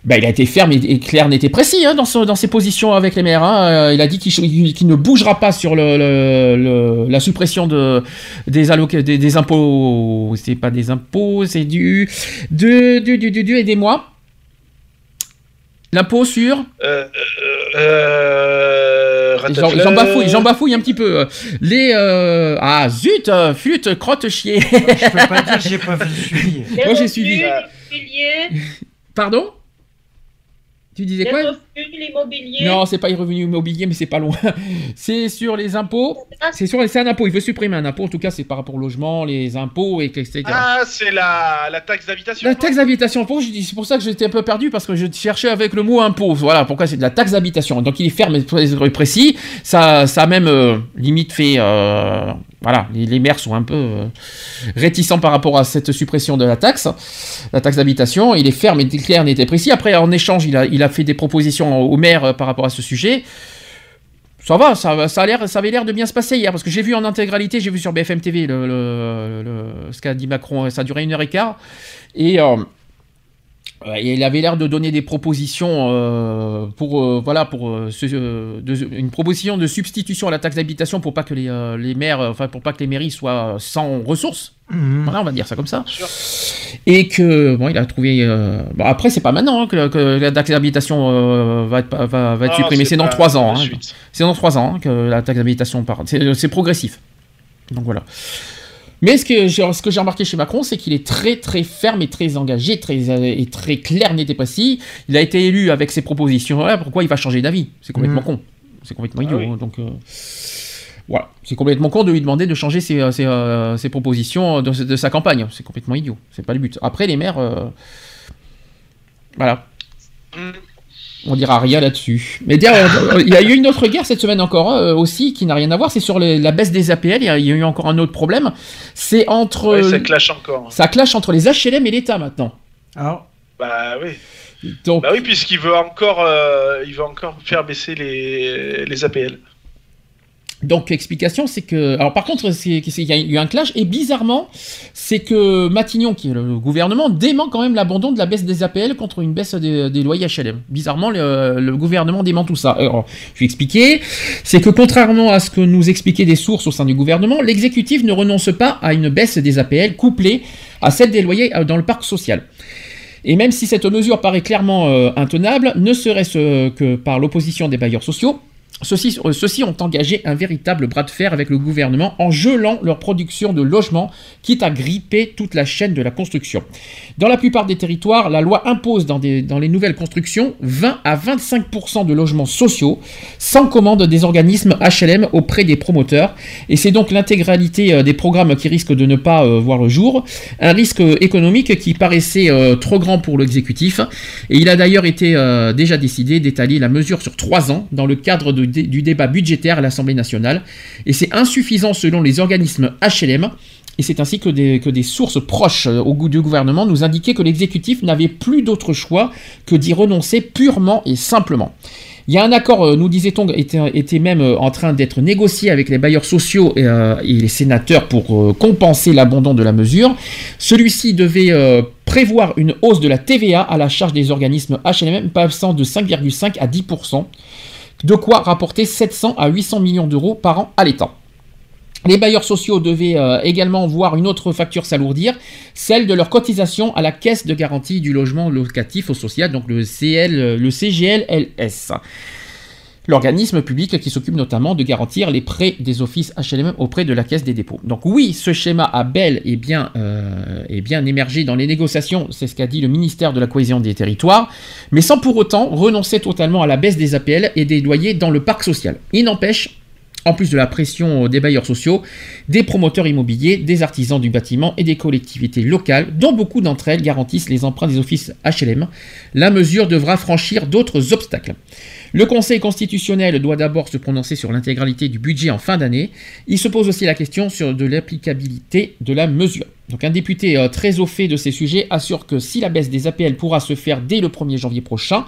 Bah, il a été ferme et, clair, n'était précis hein, dans, ce- dans ses positions avec les maires. hein. Euh, il a dit qu'il ne bougera pas sur le, le- le- la suppression de, des, alloc- des, des impôts. C'est pas des impôts, c'est du, du, du, du, du, du- aidez-moi. L'impôt sur? Euh, euh, J'en ratafle- j'en bafouille, un petit peu. Les. euh, Ah zut, euh, flûte, crotte, chier. Je peux pas dire que j'ai pas suivi. Moi j'ai suivi. Pardon? Tu disais les quoi? revenus, l'immobilier. Non, c'est pas les revenus immobiliers, mais c'est pas loin. C'est sur les impôts. C'est sur c'est un impôt. Il veut supprimer un impôt. En tout cas, c'est par rapport au logement, les impôts, et etc. Ah, c'est la, la taxe d'habitation. La taxe d'habitation, impôt, je dis- c'est pour ça que j'étais un peu perdu parce que je cherchais avec le mot impôt. Voilà pourquoi c'est de la taxe d'habitation. Donc il est ferme et très précis. Ça, ça a même euh, limite fait. euh, voilà, les, maires sont un peu euh, réticents par rapport à cette suppression de la taxe, la taxe d'habitation. Il est ferme et clair, net et précis. Après, en échange, il a, fait des propositions aux maires euh, par rapport à ce sujet. Ça va, ça, a ça avait l'air de bien se passer hier, parce que j'ai vu en intégralité, j'ai vu sur BFM TV ce qu'a dit Macron, ça a duré une heure et quart, et euh, euh, il avait l'air de donner des propositions euh, pour, euh, voilà, pour euh, ce- euh, de- une proposition de substitution à la taxe d'habitation pour pas que les, euh, les maires, enfin pour pas que les mairies soient sans ressources. Voilà, on va dire ça comme ça. Et que, bon, il a trouvé. euh, bon, après, c'est pas maintenant hein, que, que la taxe d'habitation euh, va être, va, va être Non, supprimée. c'est C'est dans trois ans. hein. C'est dans trois ans hein, que la taxe d'habitation part. C'est c'est progressif. Donc voilà. Mais ce que j'ai ce que j'ai remarqué chez Macron, c'est qu'il est très très ferme et très engagé, très euh, et très clair, net et précis. Il a été élu avec ses propositions. pourquoi il va changer d'avis? C'est complètement Mhm. con. C'est complètement idiot. hein, donc euh, voilà, c'est complètement con de lui demander de changer ses, euh, ses, ses propositions de, de sa campagne. C'est complètement idiot. C'est pas le but. Après, les maires, euh, voilà. On dira rien là-dessus. Mais d'ailleurs, il y a eu une autre guerre cette semaine encore euh, aussi qui n'a rien à voir. C'est sur les- la baisse des APL. Il y, a, il y a eu encore un autre problème. C'est entre. Ouais, ça clash encore. Ça clash entre les HLM et l'État maintenant. Alors Bah oui. Donc, Bah oui, puisqu'il veut encore, euh, il veut encore faire baisser les, les APL. Donc, explication, c'est que. Alors, par contre, il y a eu un clash, et bizarrement, c'est que Matignon, qui est le gouvernement, dément quand même l'abandon de la baisse des APL contre une baisse des, loyers HLM. Bizarrement, le, le gouvernement dément tout ça. Alors, je vais expliquer. C'est que contrairement à ce que nous expliquaient des sources au sein du gouvernement, l'exécutif ne renonce pas à une baisse des APL couplée à celle des loyers euh, dans le parc social. Et même si cette mesure paraît clairement euh, intenable, ne serait-ce que par l'opposition des bailleurs sociaux, Ceux-ci, euh, ceux-ci ont engagé un véritable bras de fer avec le gouvernement en gelant leur production de logements, quitte à gripper toute la chaîne de la construction. Dans la plupart des territoires, la loi impose dans, les nouvelles constructions 20 à 25% de logements sociaux, sans commande des organismes HLM auprès des promoteurs. Et c'est donc l'intégralité euh, des programmes qui risquent de ne pas euh, voir le jour. Un risque économique qui paraissait trop grand pour l'exécutif. Et il a d'ailleurs été déjà décidé d'étaler la mesure sur trois ans dans le cadre de- du débat budgétaire à l'Assemblée nationale. Et c'est insuffisant selon les organismes HLM. Et c'est ainsi que des, sources proches euh, au goût du gouvernement nous indiquaient que l'exécutif n'avait plus d'autre choix que d'y renoncer purement et simplement. Il y a un accord, euh, nous disait-on, était, était même euh, en train d'être négocié avec les bailleurs sociaux et, les sénateurs pour compenser l'abandon de la mesure. Celui-ci devait prévoir une hausse de la TVA à la charge des organismes HLM passant de 5,5 à 10%, de quoi rapporter 700 à 800 millions d'euros par an à l'État. Les bailleurs sociaux devaient euh, également voir une autre facture s'alourdir, celle de leur cotisation à la caisse de garantie du logement locatif au social, donc le, CL, euh, le CGLLS. L'organisme public qui s'occupe notamment de garantir les prêts des offices HLM auprès de la Caisse des dépôts. Donc oui, ce schéma a bel et bien, euh, bien émergé dans les négociations, c'est ce qu'a dit le ministère de la Cohésion des Territoires, mais sans pour autant renoncer totalement à la baisse des APL et des loyers dans le parc social. Il n'empêche, en plus de la pression des bailleurs sociaux, des promoteurs immobiliers, des artisans du bâtiment et des collectivités locales, dont beaucoup d'entre elles garantissent les emprunts des offices HLM, la mesure devra franchir d'autres obstacles. Le Conseil constitutionnel doit d'abord se prononcer sur l'intégralité du budget en fin d'année. Il se pose aussi la question sur de l'applicabilité de la mesure. Donc un député euh, très au fait de ces sujets assure que si la baisse des APL pourra se faire dès le 1er janvier prochain,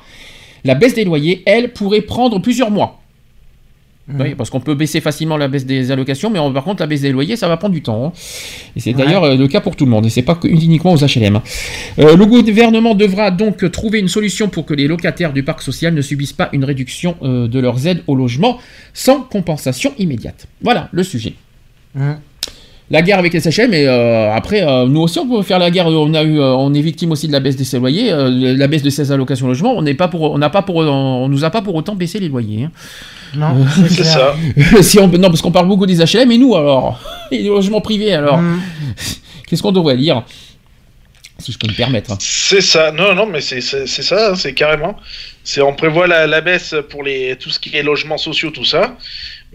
la baisse des loyers, elle, pourrait prendre plusieurs mois. Oui, parce qu'on peut baisser facilement la baisse des allocations, mais on- par contre la baisse des loyers, ça va prendre du temps. hein. Et c'est d'ailleurs euh, le cas pour tout le monde, et c'est pas que- uniquement aux HLM. Euh, le gouvernement devra donc trouver une solution pour que les locataires du parc social ne subissent pas une réduction euh, de leurs aides au logement sans compensation immédiate. Voilà le sujet. La guerre avec les HLM, et euh, après, euh, nous aussi, on peut faire la guerre. On, a eu, euh, on est victime aussi de la baisse des loyers, la baisse de ces allocations logement. On n'est pas pour, on n'a pas pour, on nous a pas pour autant baissé les loyers. hein. Non, Euh, c'est si on, non, parce qu'on parle beaucoup des HLM, et nous alors Et les logements privés alors Qu'est-ce qu'on devrait dire Si je peux me permettre. hein. C'est ça, non, non, mais c'est ça, c'est carrément. C'est on prévoit la, la baisse pour les tout ce qui est logements sociaux, tout ça,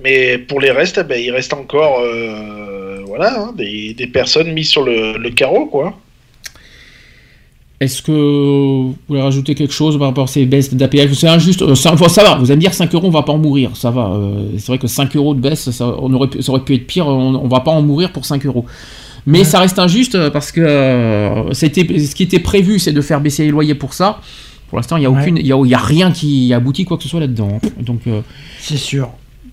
mais pour les restes, eh ben, il reste encore, euh, voilà, hein, des, des personnes mises sur le, le carreau, quoi. Est-ce que vous voulez rajouter quelque chose par rapport à ces baisses d'APL? C'est injuste. euh, ça, va, vous allez me dire 5 euros, on va pas en mourir. Ça va. euh, c'est vrai que 5 euros de baisse, ça, on aurait, pu- ça aurait pu être pire. On, on va pas en mourir pour 5 euros. Mais ça reste injuste euh, parce que euh, c'était, ce qui était prévu, c'est de faire baisser les loyers pour ça. Pour l'instant, il n'y a, aucune- il y a, il y a rien qui aboutit quoi que ce soit là-dedans. Donc, c'est sûr.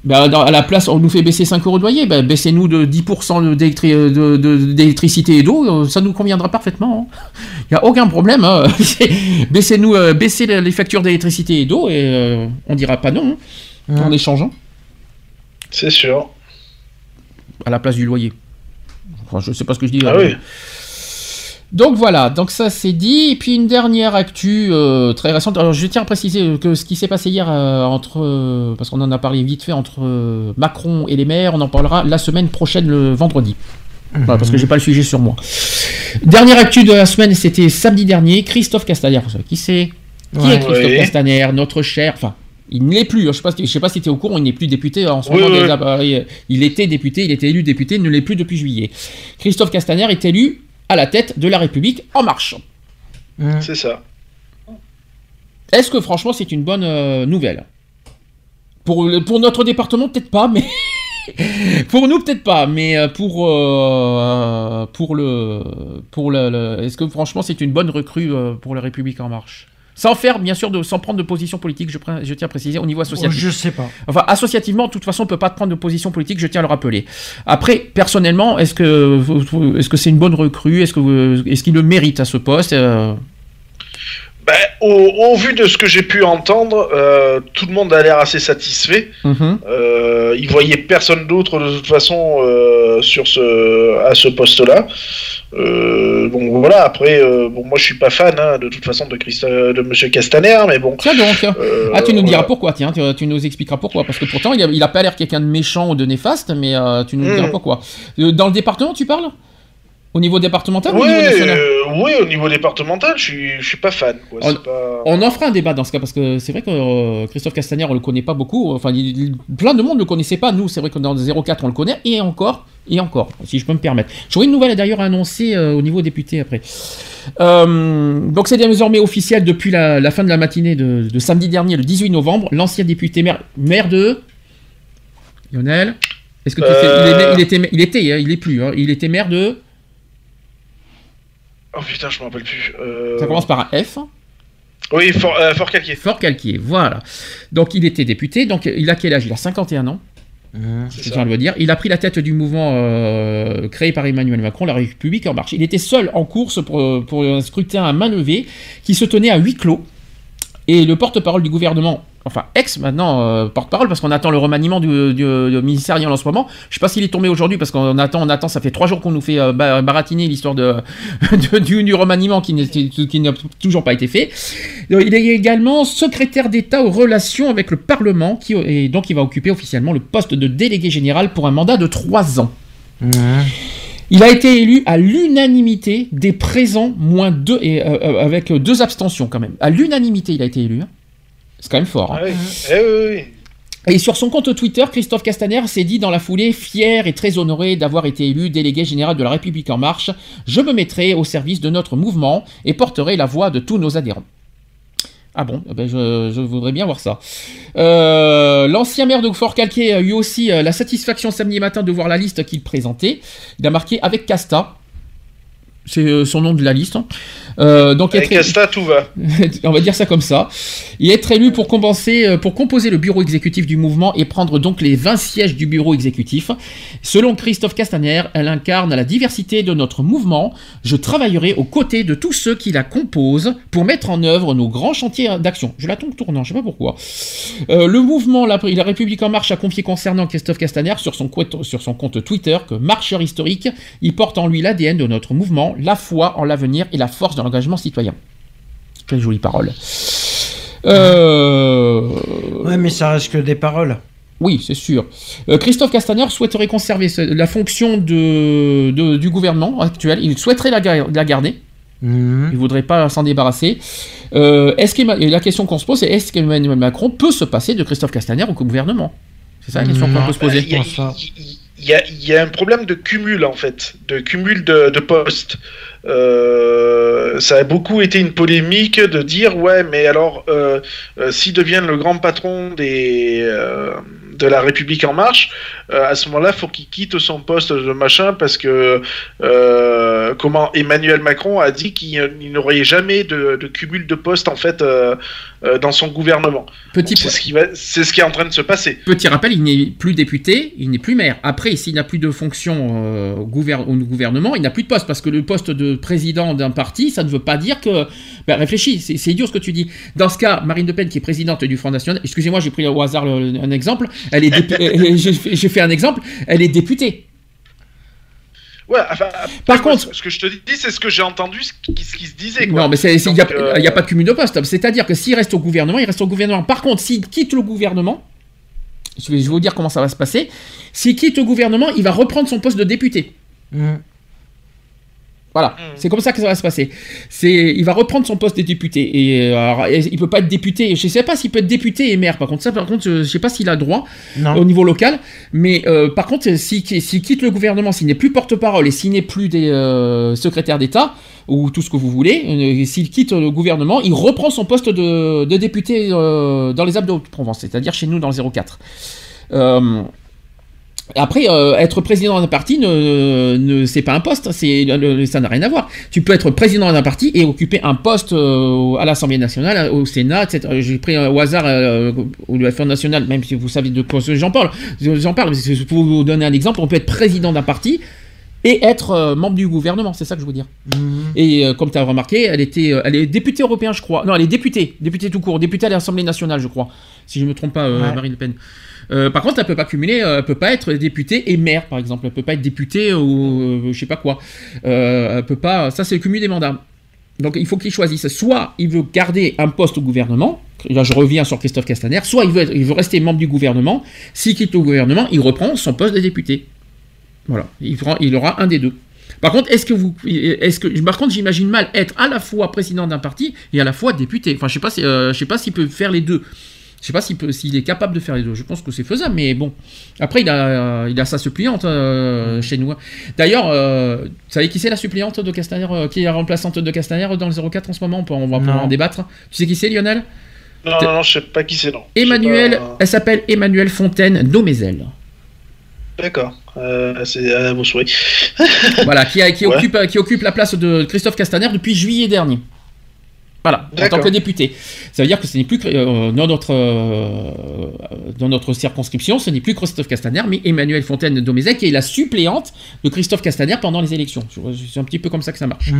Bah, dans- à la place, on nous fait baisser 5 euros de loyer, bah, baissez-nous de 10% de- d'électri- de- de- d'électricité et d'eau, euh, ça nous conviendra parfaitement. Il n'y a aucun problème. hein. Baissez-nous, euh, baissez les factures d'électricité et d'eau et euh, on dira pas non hein, en échangeant. C'est sûr. À la place du loyer. Enfin, je sais pas ce que je dis. Ah là. oui. Donc voilà, donc ça c'est dit. Et puis une dernière actu euh, très récente. Alors je tiens à préciser que ce qui s'est passé hier euh, entre, euh, parce qu'on en a parlé vite fait entre Macron et les maires, on en parlera la semaine prochaine le vendredi. Voilà, parce que j'ai pas le sujet sur moi. Dernière actu de la semaine, c'était samedi dernier. Christophe Castaner, vous savez qui c'est Qui Ouais. est Christophe Oui. Castaner, notre cher, enfin. Il ne l'est plus, je sais pas, je sais pas si tu es au courant, il n'est plus député en ce Oui, moment. oui, appareils- Il était député, il était élu député, il ne l'est plus depuis juillet. Christophe Castaner est élu à la tête de la République en marche. C'est ça. Est-ce que franchement c'est une bonne euh, nouvelle? Pour, le- pour notre département, peut-être pas, mais. pour nous, peut-être pas, mais euh, pour, euh, pour le. Pour le, le- Est-ce que franchement c'est une bonne recrue pour la République En Marche? Sans faire, bien sûr, de, sans prendre de position politique, je, tiens à préciser, au niveau associatif. Je sais pas. Enfin, associativement, de toute façon, on peut pas prendre de position politique, je tiens à le rappeler. Après, personnellement, est-ce que est-ce que c'est une bonne recrue? Est-ce que est-ce qu'il le mérite à ce poste? Euh, Ben, au, au vu de ce que j'ai pu entendre, euh, tout le monde a l'air assez satisfait. mhm. Euh, il voyait personne d'autre de toute façon euh, sur ce à ce poste-là. Euh, bon voilà après euh, bon moi je suis pas fan hein, de toute façon de Christ de Monsieur Castaner mais bon. Tiens donc. Euh, ah, tu nous diras voilà. pourquoi, tiens, tu, tu nous expliqueras pourquoi. Parce que pourtant, il a, il a pas l'air quelqu'un de méchant ou de néfaste, mais euh, tu nous Mm. diras pourquoi. Dans le département, tu parles? Au niveau départemental ou au Oui, niveau national euh, oui, au niveau départemental, je suis, je suis pas fan. Quoi. On, pas- on en fera un débat dans ce cas parce que c'est vrai que euh, Christophe Castaner on le connaît pas beaucoup. Enfin, il- plein de monde ne le connaissait pas. Nous, c'est vrai que dans le 04 on le connaît et encore et encore, si je peux me permettre. J'aurais une nouvelle d'ailleurs à annoncer euh, au niveau député après. Euh, donc c'est désormais officiel depuis la, la fin de la matinée de, de samedi dernier, le 18 novembre. L'ancien député maire, maire de Lionel. Est-ce que tu sais- il, est- il était, il était, hein, il est plus. hein, il était maire de. Oh putain, je me rappelle plus. Euh, Ça commence par un F. Oui, Fort, euh, Fort Calquier. Fort Calquier, voilà. Donc il était député, donc il a quel âge? Il a 51 ans. Je tiens à le dire. Il a pris la tête du mouvement euh, créé par Emmanuel Macron, La République en marche. Il était seul en course pour, pour un scrutin à main levée qui se tenait à huis clos. Et le porte-parole du gouvernement, enfin ex maintenant euh, porte-parole, parce qu'on attend le remaniement du, du- du ministériel en ce moment. Je sais pas s'il est tombé aujourd'hui, parce qu'on attend, on attend, ça fait trois jours qu'on nous fait euh, ba- baratiner l'histoire de, de- du, du remaniement qui n'a toujours pas été fait. Euh, Il est également secrétaire d'État aux relations avec le Parlement, qui, et donc il va occuper officiellement le poste de délégué général pour un mandat de trois ans. Il a été élu à l'unanimité des présents, moins deux, et, euh, avec deux abstentions quand même. À l'unanimité, il a été élu. hein. C'est quand même fort. hein. Ah oui. Eh oui, oui, oui. Et sur son compte Twitter, Christophe Castaner s'est dit dans la foulée fier et très honoré d'avoir été élu délégué général de la République en marche. Je me mettrai au service de notre mouvement et porterai la voix de tous nos adhérents. Ah bon, eh ben je, je voudrais bien voir ça. Euh, L'ancien maire de Fort Calquier a eu aussi euh, la satisfaction samedi matin de voir la liste qu'il présentait. Il a marqué avec Casta. C'est euh, son nom de la liste. Euh, donc Avec être- tout va. on va dire ça comme ça, et être élu pour compenser, euh, pour composer le bureau exécutif du mouvement et prendre donc les 20 sièges du bureau exécutif. Selon Christophe Castaner, elle incarne la diversité de notre mouvement. Je travaillerai aux côtés de tous ceux qui la composent pour mettre en œuvre nos grands chantiers d'action. Je l'attends tournant, je sais pas pourquoi. Euh, le mouvement La, la République en marche a confié concernant Christophe Castaner sur son, compte- sur son compte Twitter que marcheur historique, il porte en lui l'ADN de notre mouvement, la foi en l'avenir et la force de l'engagement citoyen. Quelle jolie parole. Euh... Ouais, mais ça reste que des paroles. Oui, c'est sûr. Euh, Christophe Castaner souhaiterait conserver ce- la fonction de, de- du gouvernement actuel. Il souhaiterait la, gar- la garder. Mhm. Il voudrait pas s'en débarrasser. Euh, est-ce la question qu'on se pose, c'est est-ce qu'Emmanuel Macron peut se passer de Christophe Castaner au gouvernement? C'est ça la question qu'on peut se poser. Il y, a, il y a- il y a un problème de cumul en fait, de cumul de, de postes. Euh, ça a beaucoup été une polémique de dire ouais mais alors euh, euh, s'il devient le grand patron des euh, de la République en marche, à ce moment-là faut qu'il quitte son poste de machin parce que euh, comment Emmanuel Macron a dit qu'il il n'aurait jamais de, cumul de postes en fait euh, dans son gouvernement. Petit c'est ce qui va, c'est ce qui est en train de se passer. Petit rappel, il n'est plus député, il n'est plus maire. Après, s'il n'a plus de fonction euh, au, gouver- au gouvernement, il n'a plus de poste, parce que le poste de président d'un parti, ça ne veut pas dire que... Ben, réfléchis, c'est c'est idiot ce que tu dis. Dans ce cas, Marine Le Pen, qui est présidente du Front National, excusez-moi, j'ai pris au hasard le- un exemple, elle est dépu- j'ai fait un exemple, elle est députée. Ouais, enfin, Par contre- ce que je te dis, c'est ce que j'ai entendu, ce qui, ce qui se disait. Quoi. Non, mais il n'y a, euh, il y a pas de cumul de poste. C'est-à-dire que s'il reste au gouvernement, il reste au gouvernement. Par contre, s'il quitte le gouvernement, je vais, je vais vous dire comment ça va se passer. S'il quitte le gouvernement, il va reprendre son poste de député. Voilà, c'est comme ça que ça va se passer. C'est, il va reprendre son poste de député et, euh, alors, et il peut pas être député. Je sais pas s'il peut être député et maire. Par contre, ça, par contre, je, je sais pas s'il a droit Non. au niveau local. Mais euh, par contre, s'il s'il quitte le gouvernement, s'il n'est plus porte-parole et s'il n'est plus des euh, secrétaires d'État ou tout ce que vous voulez, euh, s'il quitte le gouvernement, il reprend son poste de, de député euh, dans les Alpes de Haute-Provence, c'est-à-dire chez nous dans le 04. Euh, après, euh, être président d'un parti, ne, ne, c'est pas un poste, c'est, le- ça n'a rien à voir. Tu peux être président d'un parti et occuper un poste euh, à l'Assemblée nationale, au Sénat, etc. J'ai pris euh, au hasard euh, au Front national, même si vous savez de quoi j'en parle. J'en parle, pour vous donner un exemple. On peut être président d'un parti et être euh, membre du gouvernement, c'est ça que je veux dire. Et euh, comme tu as remarqué, elle était, euh, elle est députée européenne, je crois. Non, elle est députée, députée tout court, députée à l'Assemblée nationale, je crois, si je ne me trompe pas, euh, Ouais. Marine Le Pen. Euh, par contre, elle peut pas cumuler, euh, elle peut pas être députée et maire, par exemple. Elle peut pas être députée ou euh, je sais pas quoi. Elle peut pas. Ça, c'est le cumul des mandats. Donc, il faut qu'il choisisse. Soit il veut garder un poste au gouvernement. Là, je reviens sur Christophe Castaner. Soit il veut, rester membre du gouvernement. S'il quitte le gouvernement, il reprend son poste de député. Voilà. Il, aura un des deux. Par contre, est-ce que vous, est-ce que, par contre, j'imagine mal être à la fois président d'un parti et à la fois député? Enfin, je sais pas, si, je sais pas s'il peut faire les deux. Je sais pas s'il peut, s'il est capable de faire les deux. Je pense que c'est faisable, mais bon. Après, il a, il a sa suppliante euh, chez nous. D'ailleurs, euh, vous savez qui c'est la suppliante de Castaner, euh, qui est la remplaçante de Castaner dans le 04 en ce moment? On, peut, on va pouvoir en débattre. Tu sais qui c'est, Lionel? Non, non, non, je sais pas qui c'est, non. Emmanuel, pas. elle s'appelle Emmanuel Fontaine Domézel. D'accord. Euh, c'est à vos souhaits. voilà, qui, a- qui Ouais. occupe, qui occupe la place de Christophe Castaner depuis juillet dernier. Voilà, en tant que député. Ça veut dire que ce n'est plus euh, dans notre euh, dans notre circonscription, ce n'est plus Christophe Castaner, mais Emmanuel Fontaine Domézel qui est la suppléante de Christophe Castaner pendant les élections. C'est un petit peu comme ça que ça marche.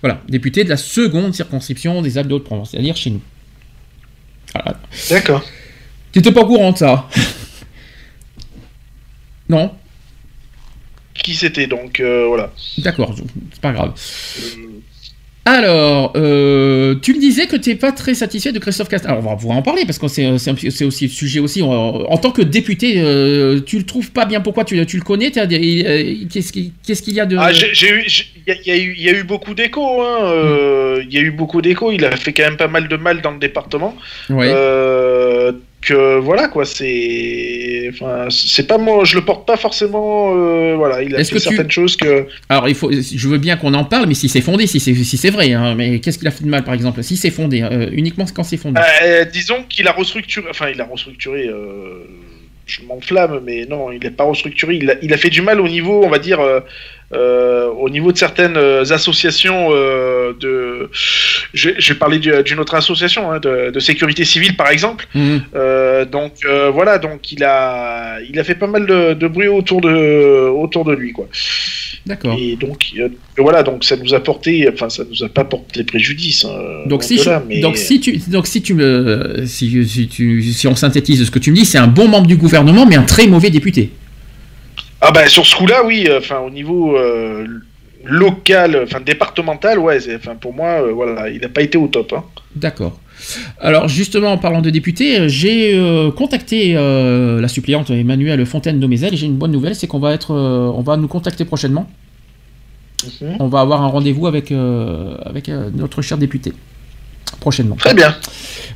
Voilà, député de la seconde circonscription des Alpes de Haute-Provence, c'est-à-dire chez nous. Voilà. D'accord. Tu n'étais pas au courant de ça Non Qui c'était donc euh, voilà. D'accord, c'est pas grave. Alors, euh, tu me disais que tu n'es pas très satisfait de Christophe Castaner. Alors, on va pouvoir en parler parce que c'est aussi le sujet aussi. En, en tant que député, euh, tu le trouves pas bien. Pourquoi tu, tu le connais euh, Qu'est-ce qu'il y a de. Ah, il y, a- il y eu, il y a eu beaucoup d'échos. hein, euh, Il y a eu beaucoup d'échos. Il a fait quand même pas mal de mal dans le département. Ouais. Euh, que voilà quoi, c'est, enfin, c'est pas moi. Je le porte pas forcément. euh, voilà, il a Est-ce fait que tu- certaines choses que. Alors, il faut, je veux bien qu'on en parle, mais si c'est fondé, si c'est si c'est vrai. hein, mais qu'est-ce qu'il a fait de mal, par exemple Si c'est fondé, euh, uniquement quand c'est fondé? Euh, disons qu'il a restructuré. Enfin, il a restructuré. Je m'enflamme, mais non, il n'est pas restructuré. Il a, il a fait du mal au niveau, on va dire, euh, euh, au niveau de certaines euh, associations euh, de. Je, je vais parler du- d'une autre association hein, de, de sécurité civile, par exemple. Mhm. Donc voilà, donc il a, il a fait pas mal de, de bruit autour de, autour de lui, quoi. D'accord. Et donc euh, voilà, donc ça nous a porté, enfin ça nous a pas porté préjudice. hein, Donc si, mais- donc si tu donc si tu me si, si tu si on synthétise ce que tu me dis, c'est un bon membre du gouvernement, mais un très mauvais député. Ah bah sur ce coup-là, oui. Enfin, au niveau euh, local, enfin départemental, ouais. Enfin, pour moi, euh, voilà, il n'a pas été au top. Hein. D'accord. Alors justement, en parlant de député, euh, j'ai euh, contacté euh, la suppléante Emmanuelle Fontaine Domézel et j'ai une bonne nouvelle, c'est qu'on va être, euh, on va nous contacter prochainement. On va avoir un rendez-vous avec avec notre cher député prochainement. Très bien.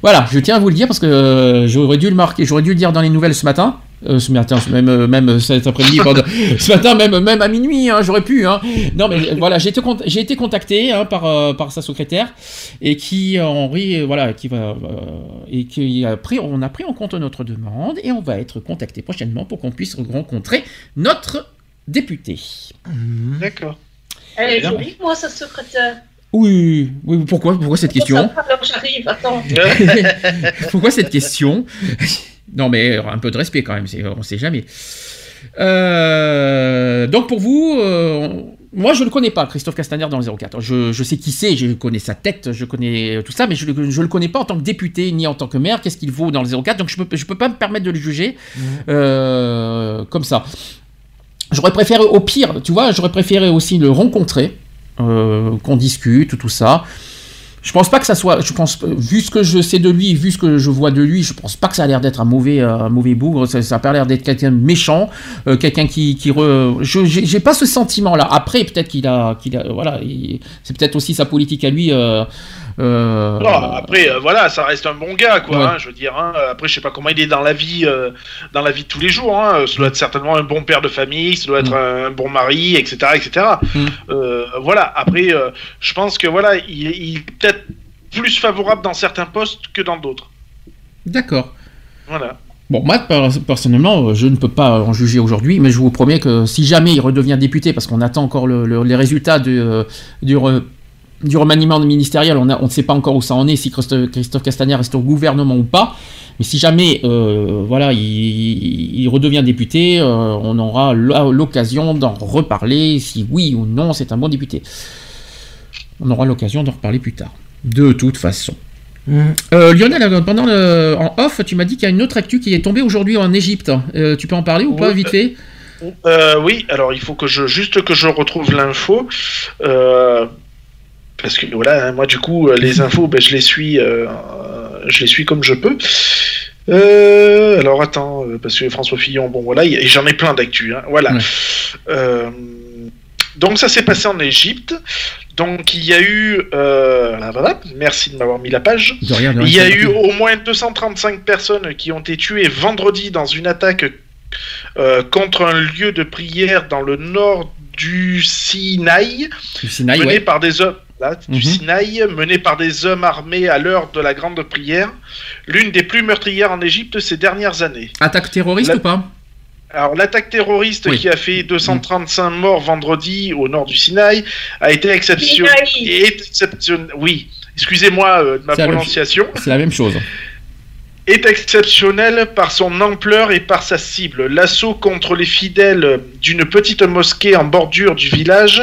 Voilà, je tiens à vous le dire parce que j'aurais dû le marquer, j'aurais dû le dire dans les nouvelles ce matin. Euh, ce matin, même, euh, même cet après-midi, pardon. ce matin, même, même à minuit, hein, j'aurais pu. Hein. Non, mais euh, voilà, j'ai été, j'ai été contacté hein, par, euh, par sa secrétaire et qui, euh, Henri, euh, voilà, qui va euh, et qui a pris, on a pris en compte notre demande et on va être contacté prochainement pour qu'on puisse rencontrer notre député. D'accord. Elle est jolie, moi, sa secrétaire. Oui, oui. Pourquoi, pourquoi cette question Alors j'arrive, attends. Pourquoi cette question? Non, mais un peu de respect quand même, on ne sait jamais. Euh, donc pour vous, euh, moi je ne le connais pas, Christophe Castaner dans le 04. Je, je sais qui c'est, je connais sa tête, je connais tout ça, mais je ne le connais pas en tant que député ni en tant que maire. Qu'est-ce qu'il vaut dans le 04 Donc je ne peux, je peux pas me permettre de le juger euh, comme ça. J'aurais préféré, au pire, tu vois, j'aurais préféré aussi le rencontrer, euh, qu'on discute, tout ça. Je pense pas que ça soit, je pense, vu ce que je sais de lui, vu ce que je vois de lui, je pense pas que ça a l'air d'être un mauvais, euh, un mauvais bougre. Ça, ça a pas l'air d'être quelqu'un de méchant, euh, quelqu'un qui, qui je, j'ai pas ce sentiment-là. Après, peut-être qu'il a, qu'il a, voilà, il- c'est peut-être aussi sa politique à lui. euh, euh, Non, après, euh, voilà, ça reste un bon gars, quoi. Ouais. hein, je veux dire. hein. Après, je sais pas comment il est dans la vie, euh, dans la vie de tous les jours. Hein. Ça doit être certainement un bon père de famille, ça doit être Mm. un bon mari, etc., etc. Euh, voilà. Après, je pense que voilà, il, il est peut-être plus favorable dans certains postes que dans d'autres. D'accord. Voilà. Bon, moi, per- personnellement, je ne peux pas en juger aujourd'hui, mais je vous promets que si jamais il redevient député, parce qu'on attend encore le- le- les résultats du, du, du remaniement ministériel, on, a- on ne sait pas encore où ça en est, si Christophe, Castaner reste au gouvernement ou pas. Mais si jamais, euh, voilà, il, il redevient député, euh, on aura l'o- l'occasion d'en reparler, si oui ou non c'est un bon député. On aura l'occasion d'en reparler plus tard. De toute façon. Euh, Lionel, pendant le, en off, tu m'as dit qu'il y a une autre actu qui est tombée aujourd'hui en Égypte. Tu peux en parler ou pas, vite fait? Oui, alors il faut que je juste que je retrouve l'info. Parce que voilà, hein, moi du coup, euh, les infos, ben, je les suis, euh, je les suis comme je peux. Euh, alors attends, parce que François Fillon, bon voilà, j'en ai plein d'actu. hein, voilà. Euh, donc ça s'est passé en Égypte. Donc il y a eu, euh, là, merci de m'avoir mis la page. De rien, de rien, il y a eu au moins 235 personnes qui ont été tuées vendredi dans une attaque euh, contre un lieu de prière dans le nord du Sinaï, Du Sinaï, ouais. par des hommes. Là, du Mhm. Sinaï, mené par des hommes armés à l'heure de la grande prière, l'une des plus meurtrières en Égypte ces dernières années. Attaque terroriste La- ou pas Alors, l'attaque terroriste Oui. qui a fait 235 morts vendredi au nord du Sinaï a été exceptionnelle. Oui, excusez-moi euh, de ma prononciation. C'est la même chose. Est exceptionnel par son ampleur et par sa cible. L'assaut contre les fidèles d'une petite mosquée en bordure du village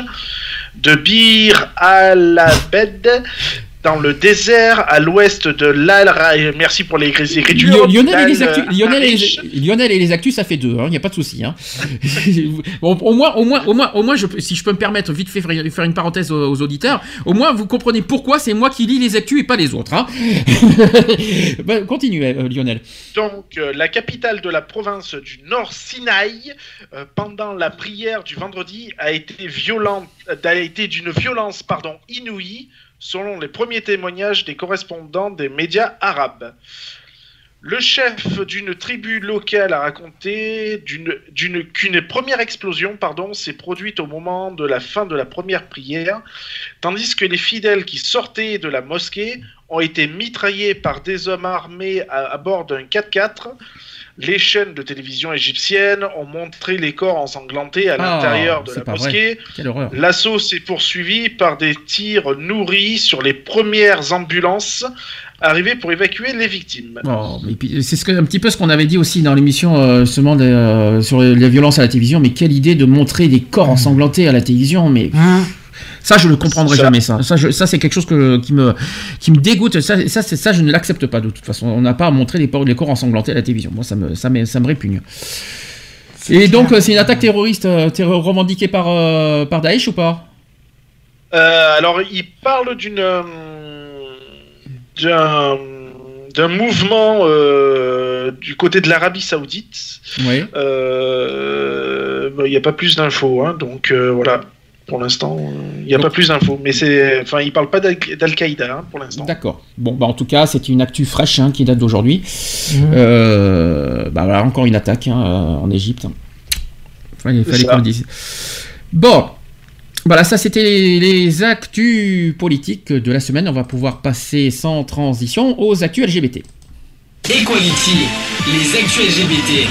de Bir al-Abed dans le désert à l'ouest de l'Al Merci pour les écritures. Lio- Lionel, et les actus, Lionel, et Arish. les, Lionel et les actus, ça fait deux, il n'y a pas de souci. Hein. Bon, au moins, au moins, au moins, au moins je, peux- si je peux me permettre vite fait faire une parenthèse aux, aux auditeurs, au moins vous comprenez pourquoi c'est moi qui lis les actus et pas les autres. Hein. Bah, continue, euh, Lionel. Donc, euh, la capitale de la province du Nord Sinaï, euh, pendant la prière du vendredi, a été violente, euh, a été d'une violence, pardon, inouïe, selon les premiers témoignages des correspondants des médias arabes. Le chef d'une tribu locale a raconté qu'une première explosion pardon, s'est produite au moment de la fin de la première prière, tandis que les fidèles qui sortaient de la mosquée ont été mitraillés par des hommes armés à, à bord d'un 4x4. Les chaînes de télévision égyptiennes ont montré les corps ensanglantés à Ah, l'intérieur de c'est la pas mosquée. vrai. Quelle horreur. L'assaut s'est poursuivi par des tirs nourris sur les premières ambulances arrivées pour évacuer les victimes. Oh, mais puis, c'est ce un petit peu ce qu'on avait dit aussi dans l'émission euh, seulement de, euh, sur les les violences à la télévision. Mais quelle idée de montrer des corps ensanglantés à la télévision. Mais ça, je le comprendrai Ça. jamais. Ça, ça, je- ça, c'est quelque chose que, qui me qui me dégoûte. Ça, ça, je ne l'accepte pas de toute façon. On n'a pas à montrer les, les corps ensanglantés à la télévision. Moi, ça me ça me, ça me répugne. Et donc, euh, c'est une attaque terroriste euh, terror- revendiquée par euh, par Daesh ou pas? Euh, alors, il parle d'une euh, d'un d'un mouvement euh, du côté de l'Arabie Saoudite. Oui. Euh, bah, Il n'y a pas plus d'infos, hein, donc euh, voilà. Pour l'instant, euh, il n'y a pas plus d'infos, mais c'est, enfin, il parle pas d'Al- d'Al-Qaïda hein, pour l'instant. D'accord. Bon, bah en tout cas, c'est une actu fraîche hein, qui date d'aujourd'hui. Euh, bah voilà, encore une attaque hein, euh, en Égypte. Enfin, il fallait qu'on le dise. Bon. Voilà, ça c'était les, les actus politiques de la semaine. On va pouvoir passer sans transition aux actus LGBT. Equality, les actus LGBT.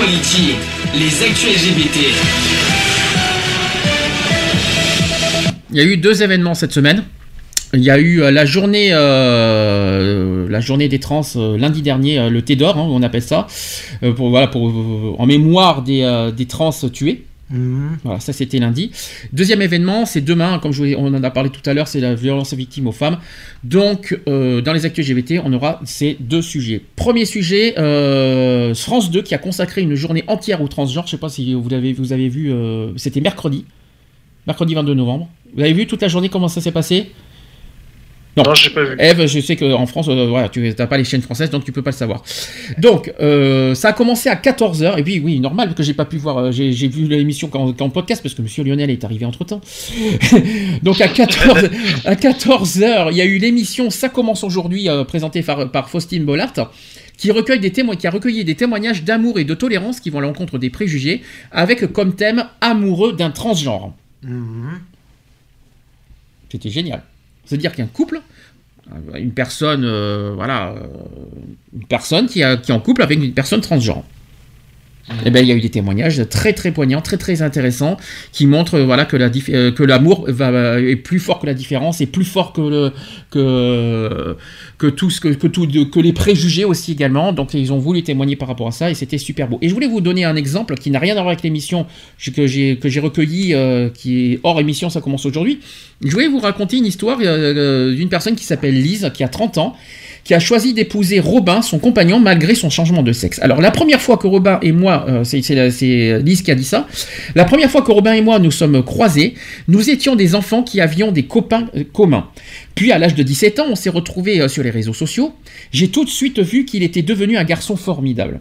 Les actus LGBT. Il y a eu deux événements cette semaine. Il y a eu euh, la journée, euh, la journée des trans euh, lundi dernier, le Thé d'or, hein, on appelle ça, pour, en mémoire des, des trans tués. Voilà, ça c'était lundi. Deuxième événement, c'est demain, comme je on en a parlé tout à l'heure, c'est la violence victime aux femmes. Donc, euh, dans les actus LGBT, on aura ces deux sujets. Premier sujet, euh, France 2 qui a consacré une journée entière aux transgenres. Je sais pas si vous vous avez vu, euh, c'était mercredi, mercredi 22 novembre. Vous avez vu toute la journée comment ça s'est passé? Non, j'ai pas vu. Eve, je sais qu'en France, euh, voilà, tu n'as pas les chaînes françaises, donc tu peux pas le savoir. Donc, euh, ça a commencé à 14h, et puis oui, normal que j'ai pas pu voir, euh, j'ai j'ai vu l'émission qu'en qu'en podcast, parce que Monsieur Lionel est arrivé entre-temps. donc à 14 à 14h, il y a eu l'émission Ça commence aujourd'hui, euh, présentée par, par Faustine Bollard, qui, recueille des témoins, qui a recueilli des témoignages d'amour et de tolérance qui vont à l'encontre des préjugés, avec comme thème amoureux d'un transgenre. C'était génial. C'est-à-dire qu'un couple, euh, une personne, euh, voilà, euh, une personne qui, qui est en couple avec une personne transgenre. Eh ben, il y a eu des témoignages très très poignants, très très intéressants, qui montrent euh, voilà euh, que l'amour va, va- est plus fort que la différence, est plus fort que que tout ce que que tout que les préjugés aussi également. Donc ils ont voulu témoigner par rapport à ça et c'était super beau. Et je voulais vous donner un exemple qui n'a rien à voir avec l'émission que j'ai que j'ai recueilli, euh, qui est hors émission, ça commence aujourd'hui. Je voulais vous raconter une histoire euh, euh, d'une personne qui s'appelle Lise, qui a 30 ans, qui a choisi d'épouser Robin, son compagnon, malgré son changement de sexe. Alors la première fois que Robin et moi, euh, c'est- c'est Lise qui a dit ça, la première fois que Robin et moi nous sommes croisés, nous étions des enfants qui avions des copains euh, communs. Puis à l'âge de 17 ans, on s'est retrouvés euh, sur les réseaux sociaux. J'ai tout de suite vu qu'il était devenu un garçon formidable.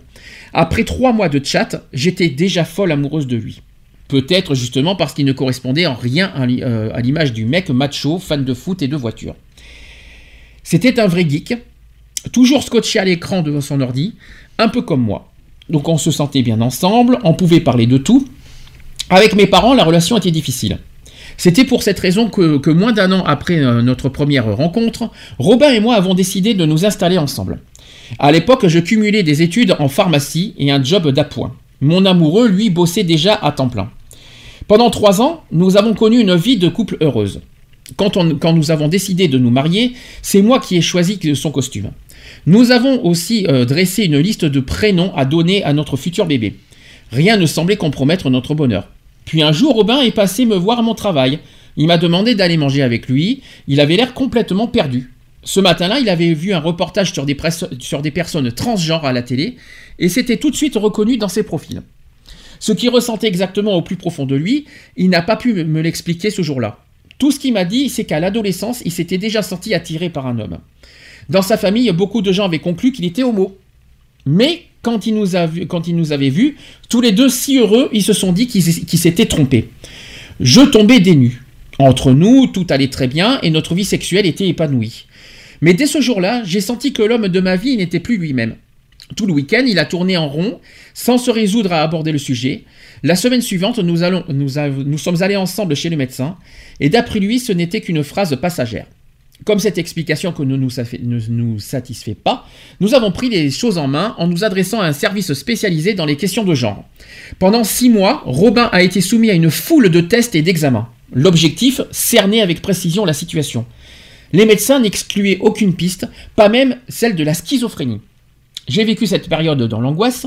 Après trois mois de chat, j'étais déjà folle amoureuse de lui. Peut-être justement parce qu'il ne correspondait en rien euh, à l'image du mec macho, fan de foot et de voiture. C'était un vrai geek, toujours scotché à l'écran devant son ordi, un peu comme moi. Donc on se sentait bien ensemble, on pouvait parler de tout. Avec mes parents, la relation était difficile. C'était pour cette raison que, moins d'un an après euh, notre première rencontre, Robin et moi avons décidé de nous installer ensemble. À l'époque, je cumulais des études en pharmacie et un job d'appoint. Mon amoureux, lui, bossait déjà à temps plein. Pendant trois ans, nous avons connu une vie de couple heureuse. Quand nous avons décidé de nous marier, c'est moi qui ai choisi son costume. Nous avons aussi euh, dressé une liste de prénoms à donner à notre futur bébé. Rien ne semblait compromettre notre bonheur. Puis un jour, Robin est passé me voir à mon travail. Il m'a demandé d'aller manger avec lui. Il avait l'air complètement perdu. Ce matin-là, il avait vu un reportage sur des, sur des personnes transgenres à la télé et s'était tout de suite reconnu dans ses profils. Ce qu'il ressentait exactement au plus profond de lui, il n'a pas pu me l'expliquer ce jour-là. Tout ce qu'il m'a dit, c'est qu'à l'adolescence, il s'était déjà senti attiré par un homme. Dans sa famille, beaucoup de gens avaient conclu qu'il était homo. Mais quand il nous, a vu, quand il nous avait vus, tous les deux si heureux, ils se sont dit qu'ils s'étaient trompés. Je tombais des. Entre nous, tout allait très bien et notre vie sexuelle était épanouie. Mais dès ce jour-là, j'ai senti que l'homme de ma vie n'était plus lui-même. Tout le week-end, il a tourné en rond, sans se résoudre à aborder le sujet. La semaine suivante, nous sommes allés ensemble chez le médecin, et d'après lui, ce n'était qu'une phrase passagère. Comme cette explication ne nous, satisfait pas, nous avons pris les choses en main en nous adressant à un service spécialisé dans les questions de genre. Pendant six mois, Robin a été soumis à une foule de tests et d'examens. L'objectif, cerner avec précision la situation. Les médecins n'excluaient aucune piste, pas même celle de la schizophrénie. J'ai vécu cette période dans l'angoisse,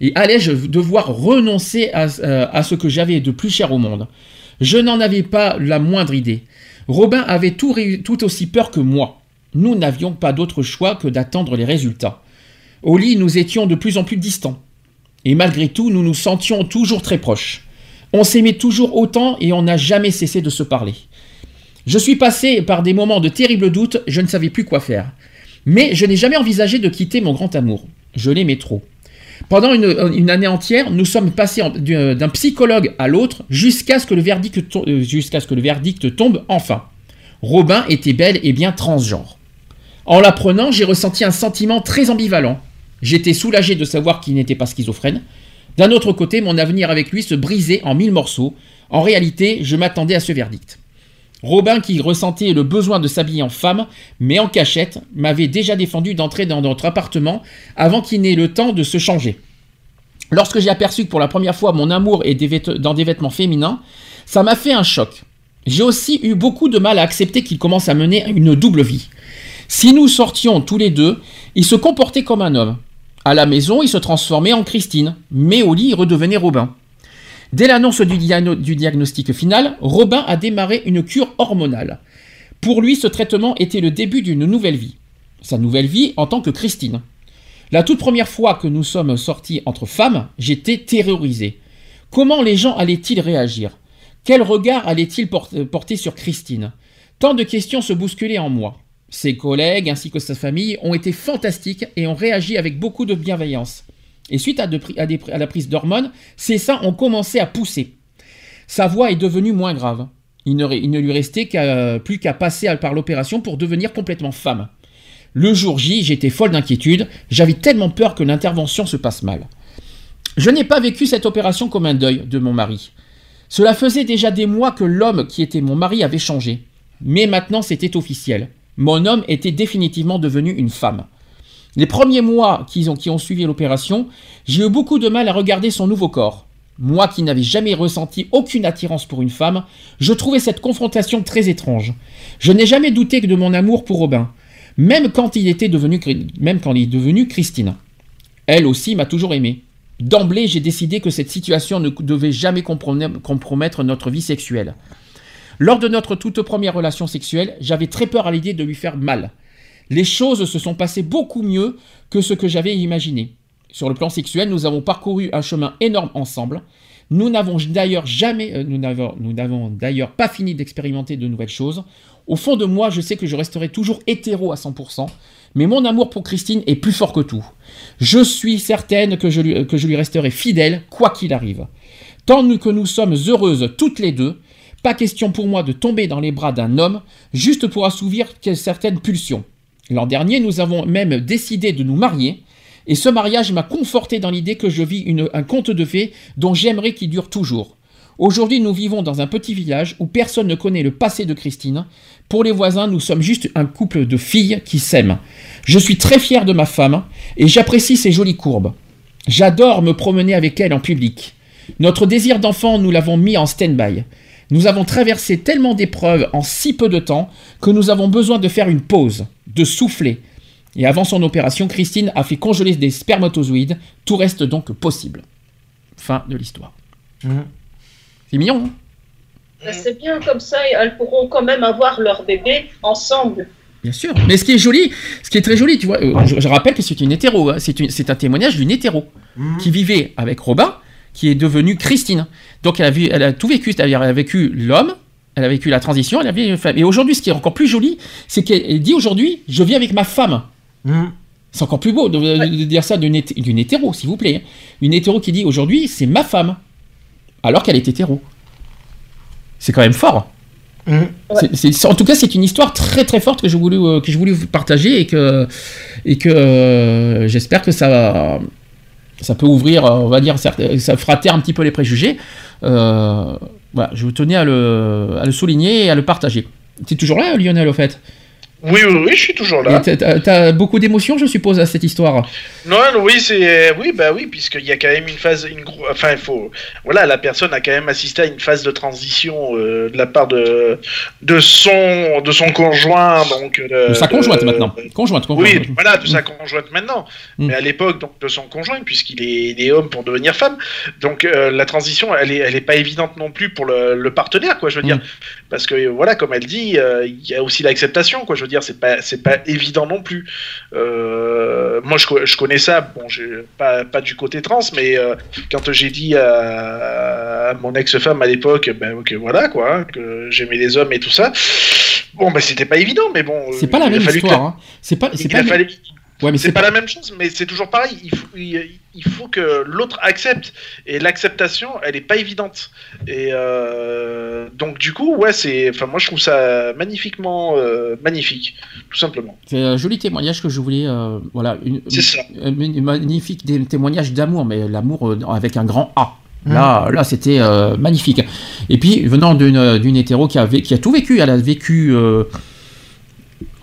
et allais-je devoir renoncer à, euh, à ce que j'avais de plus cher au monde? Je n'en avais pas la moindre idée. Robin avait tout, aussi peur que moi. Nous n'avions pas d'autre choix que d'attendre les résultats. Au lit, nous étions de plus en plus distants. Et malgré tout, nous nous sentions toujours très proches. On s'aimait toujours autant et on n'a jamais cessé de se parler. Je suis passé par des moments de terribles doutes, je ne savais plus quoi faire. Mais je n'ai jamais envisagé de quitter mon grand amour. Je l'aimais trop. Pendant une, année entière, nous sommes passés en- d'un psychologue à l'autre jusqu'à ce, que le verdict euh, jusqu'à ce que le verdict tombe enfin. Robin était bel et bien transgenre. En l'apprenant, j'ai ressenti un sentiment très ambivalent. J'étais soulagé de savoir qu'il n'était pas schizophrène. D'un autre côté, mon avenir avec lui se brisait en mille morceaux. En réalité, je m'attendais à ce verdict. Robin, qui ressentait le besoin de s'habiller en femme, mais en cachette, m'avait déjà défendu d'entrer dans notre appartement avant qu'il n'ait le temps de se changer. Lorsque j'ai aperçu que pour la première fois mon amour est dans des vêtements féminins, ça m'a fait un choc. J'ai aussi eu beaucoup de mal à accepter qu'il commence à mener une double vie. Si nous sortions tous les deux, il se comportait comme un homme. À la maison, il se transformait en Christine, mais au lit, il redevenait Robin. Dès l'annonce du, diagno- du diagnostic final, Robin a démarré une cure hormonale. Pour lui, ce traitement était le début d'une nouvelle vie. Sa nouvelle vie en tant que Christine. La toute première fois que nous sommes sortis entre femmes, j'étais terrorisé. Comment les gens allaient-ils réagir? Quel regard allaient-ils por- porter sur Christine? Tant de questions se bousculaient en moi. Ses collègues ainsi que sa famille ont été fantastiques et ont réagi avec beaucoup de bienveillance. Et suite à, la prise d'hormones, ses seins ont commencé à pousser. Sa voix est devenue moins grave. Il ne, lui restait plus qu'à passer par l'opération pour devenir complètement femme. Le jour J, j'étais folle d'inquiétude, j'avais tellement peur que l'intervention se passe mal. Je n'ai pas vécu cette opération comme un deuil de mon mari. Cela faisait déjà des mois que l'homme qui était mon mari avait changé. Mais maintenant c'était officiel. Mon homme était définitivement devenu une femme. Les premiers mois qui ont, suivi l'opération, j'ai eu beaucoup de mal à regarder son nouveau corps. Moi qui n'avais jamais ressenti aucune attirance pour une femme, je trouvais cette confrontation très étrange. Je n'ai jamais douté que de mon amour pour Robin, même quand il était devenu, même quand il est devenu Christine. Elle aussi m'a toujours aimé. D'emblée, j'ai décidé que cette situation ne devait jamais compromettre notre vie sexuelle. Lors de notre toute première relation sexuelle, j'avais très peur à l'idée de lui faire mal. Les choses se sont passées beaucoup mieux que ce que j'avais imaginé. Sur le plan sexuel, nous avons parcouru un chemin énorme ensemble. Nous n'avons d'ailleurs jamais, euh, d'ailleurs pas fini d'expérimenter de nouvelles choses. Au fond de moi, je sais que je resterai toujours hétéro à 100%, mais mon amour pour Christine est plus fort que tout. Je suis certaine que je lui, que je lui resterai fidèle, quoi qu'il arrive. Tant que nous sommes heureuses toutes les deux, pas question pour moi de tomber dans les bras d'un homme juste pour assouvir certaines pulsions. L'an dernier, nous avons même décidé de nous marier, et ce mariage m'a conforté dans l'idée que je vis un conte de fées dont j'aimerais qu'il dure toujours. Aujourd'hui, nous vivons dans un petit village où personne ne connaît le passé de Christine. Pour les voisins, nous sommes juste un couple de filles qui s'aiment. Je suis très fier de ma femme et j'apprécie ses jolies courbes. J'adore me promener avec elle en public. Notre désir d'enfant, nous l'avons mis en stand-by. Nous avons traversé tellement d'épreuves en si peu de temps que nous avons besoin de faire une pause, de souffler. Et avant son opération, Christine a fait congeler des spermatozoïdes. Tout reste donc possible. Fin de l'histoire. C'est mignon, hein? Mais C'est bien comme ça, elles pourront quand même avoir leur bébé ensemble. Bien sûr. Mais ce qui est joli, ce qui est très joli, tu vois, euh, je, je rappelle que c'est une hétéro, hein, c'est un témoignage d'une hétéro qui vivait avec Robin, qui est devenue Christine. Donc elle a, vu, elle a tout vécu, c'est-à-dire elle a vécu l'homme, elle a vécu la transition, elle a vécu une femme. Et aujourd'hui, ce qui est encore plus joli, c'est qu'elle dit aujourd'hui, je vis avec ma femme. C'est encore plus beau de, de- de dire ça d'une hété- d'une hétéro, s'il vous plaît. hein. Une hétéro qui dit aujourd'hui, c'est ma femme, alors qu'elle est hétéro. C'est quand même fort. C'est- en tout cas, c'est une histoire très très forte que je voulais euh, que je voulais vous partager et que et que euh, j'espère que ça va- ça peut ouvrir, euh, on va dire, certes- ça fera taire un petit peu les préjugés. Euh, voilà, je tenais à le, à le souligner et à le partager. T'es toujours là, Lionel, au fait? Oui, oui, oui, je suis toujours là. T'as- t'as beaucoup d'émotions, je suppose, à cette histoire? Non, oui, c'est oui, bah oui, puisqu'il y a quand même une phase, une enfin, il faut, voilà, la personne a quand même assisté à une phase de transition euh, de la part de de son de son conjoint, donc euh, De sa conjointe de- maintenant. Conjointe, conjointe. Oui, voilà, de sa conjointe maintenant, Mm. mais à l'époque donc de son conjoint, puisqu'il est, il est homme pour devenir femme. Donc euh, la transition, elle est, elle est pas évidente non plus pour le, le partenaire, quoi. Je veux dire, parce que voilà, comme elle dit, euh, il y a aussi l'acceptation, quoi. Je veux dire, c'est pas, c'est pas évident non plus. Euh, moi, je, co- je connais ça. Bon, pas, pas du côté trans, mais euh, quand j'ai dit à, à mon ex-femme à l'époque, ben que voilà, quoi, hein, que j'aimais les hommes et tout ça. Bon, ben c'était pas évident, mais bon. C'est pas la même que histoire. hein. C'est pas. C'est il pas. a fallu- Ouais, mais c'est pas la même chose, mais c'est toujours pareil. Il faut, il, il faut que l'autre accepte. Et l'acceptation, elle est pas évidente. Et euh, donc, du coup, ouais, c'est. Enfin, moi, je trouve ça magnifiquement euh, magnifique, tout simplement. C'est un joli témoignage que je voulais. euh, voilà, une, C'est ça. un- un magnifique témoignage d'amour, mais l'amour euh, avec un grand A. Là, là c'était euh, magnifique. Et puis, venant d'une d'une hétéro qui a, qui a tout vécu, elle a vécu euh,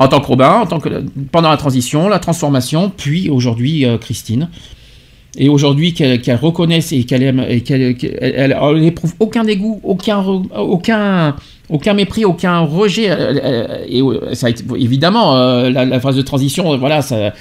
en tant que Robin, en tant que, pendant la transition, la transformation, puis aujourd'hui euh, Christine. Et aujourd'hui, qu'elle reconnaisse et qu'elle aime, et qu'elle qu'elle- elle- elle n'éprouve aucun dégoût, aucun, aucun, aucun mépris, aucun rejet. Et euh, ça évidemment, euh, la, la phase de transition, voilà, ça.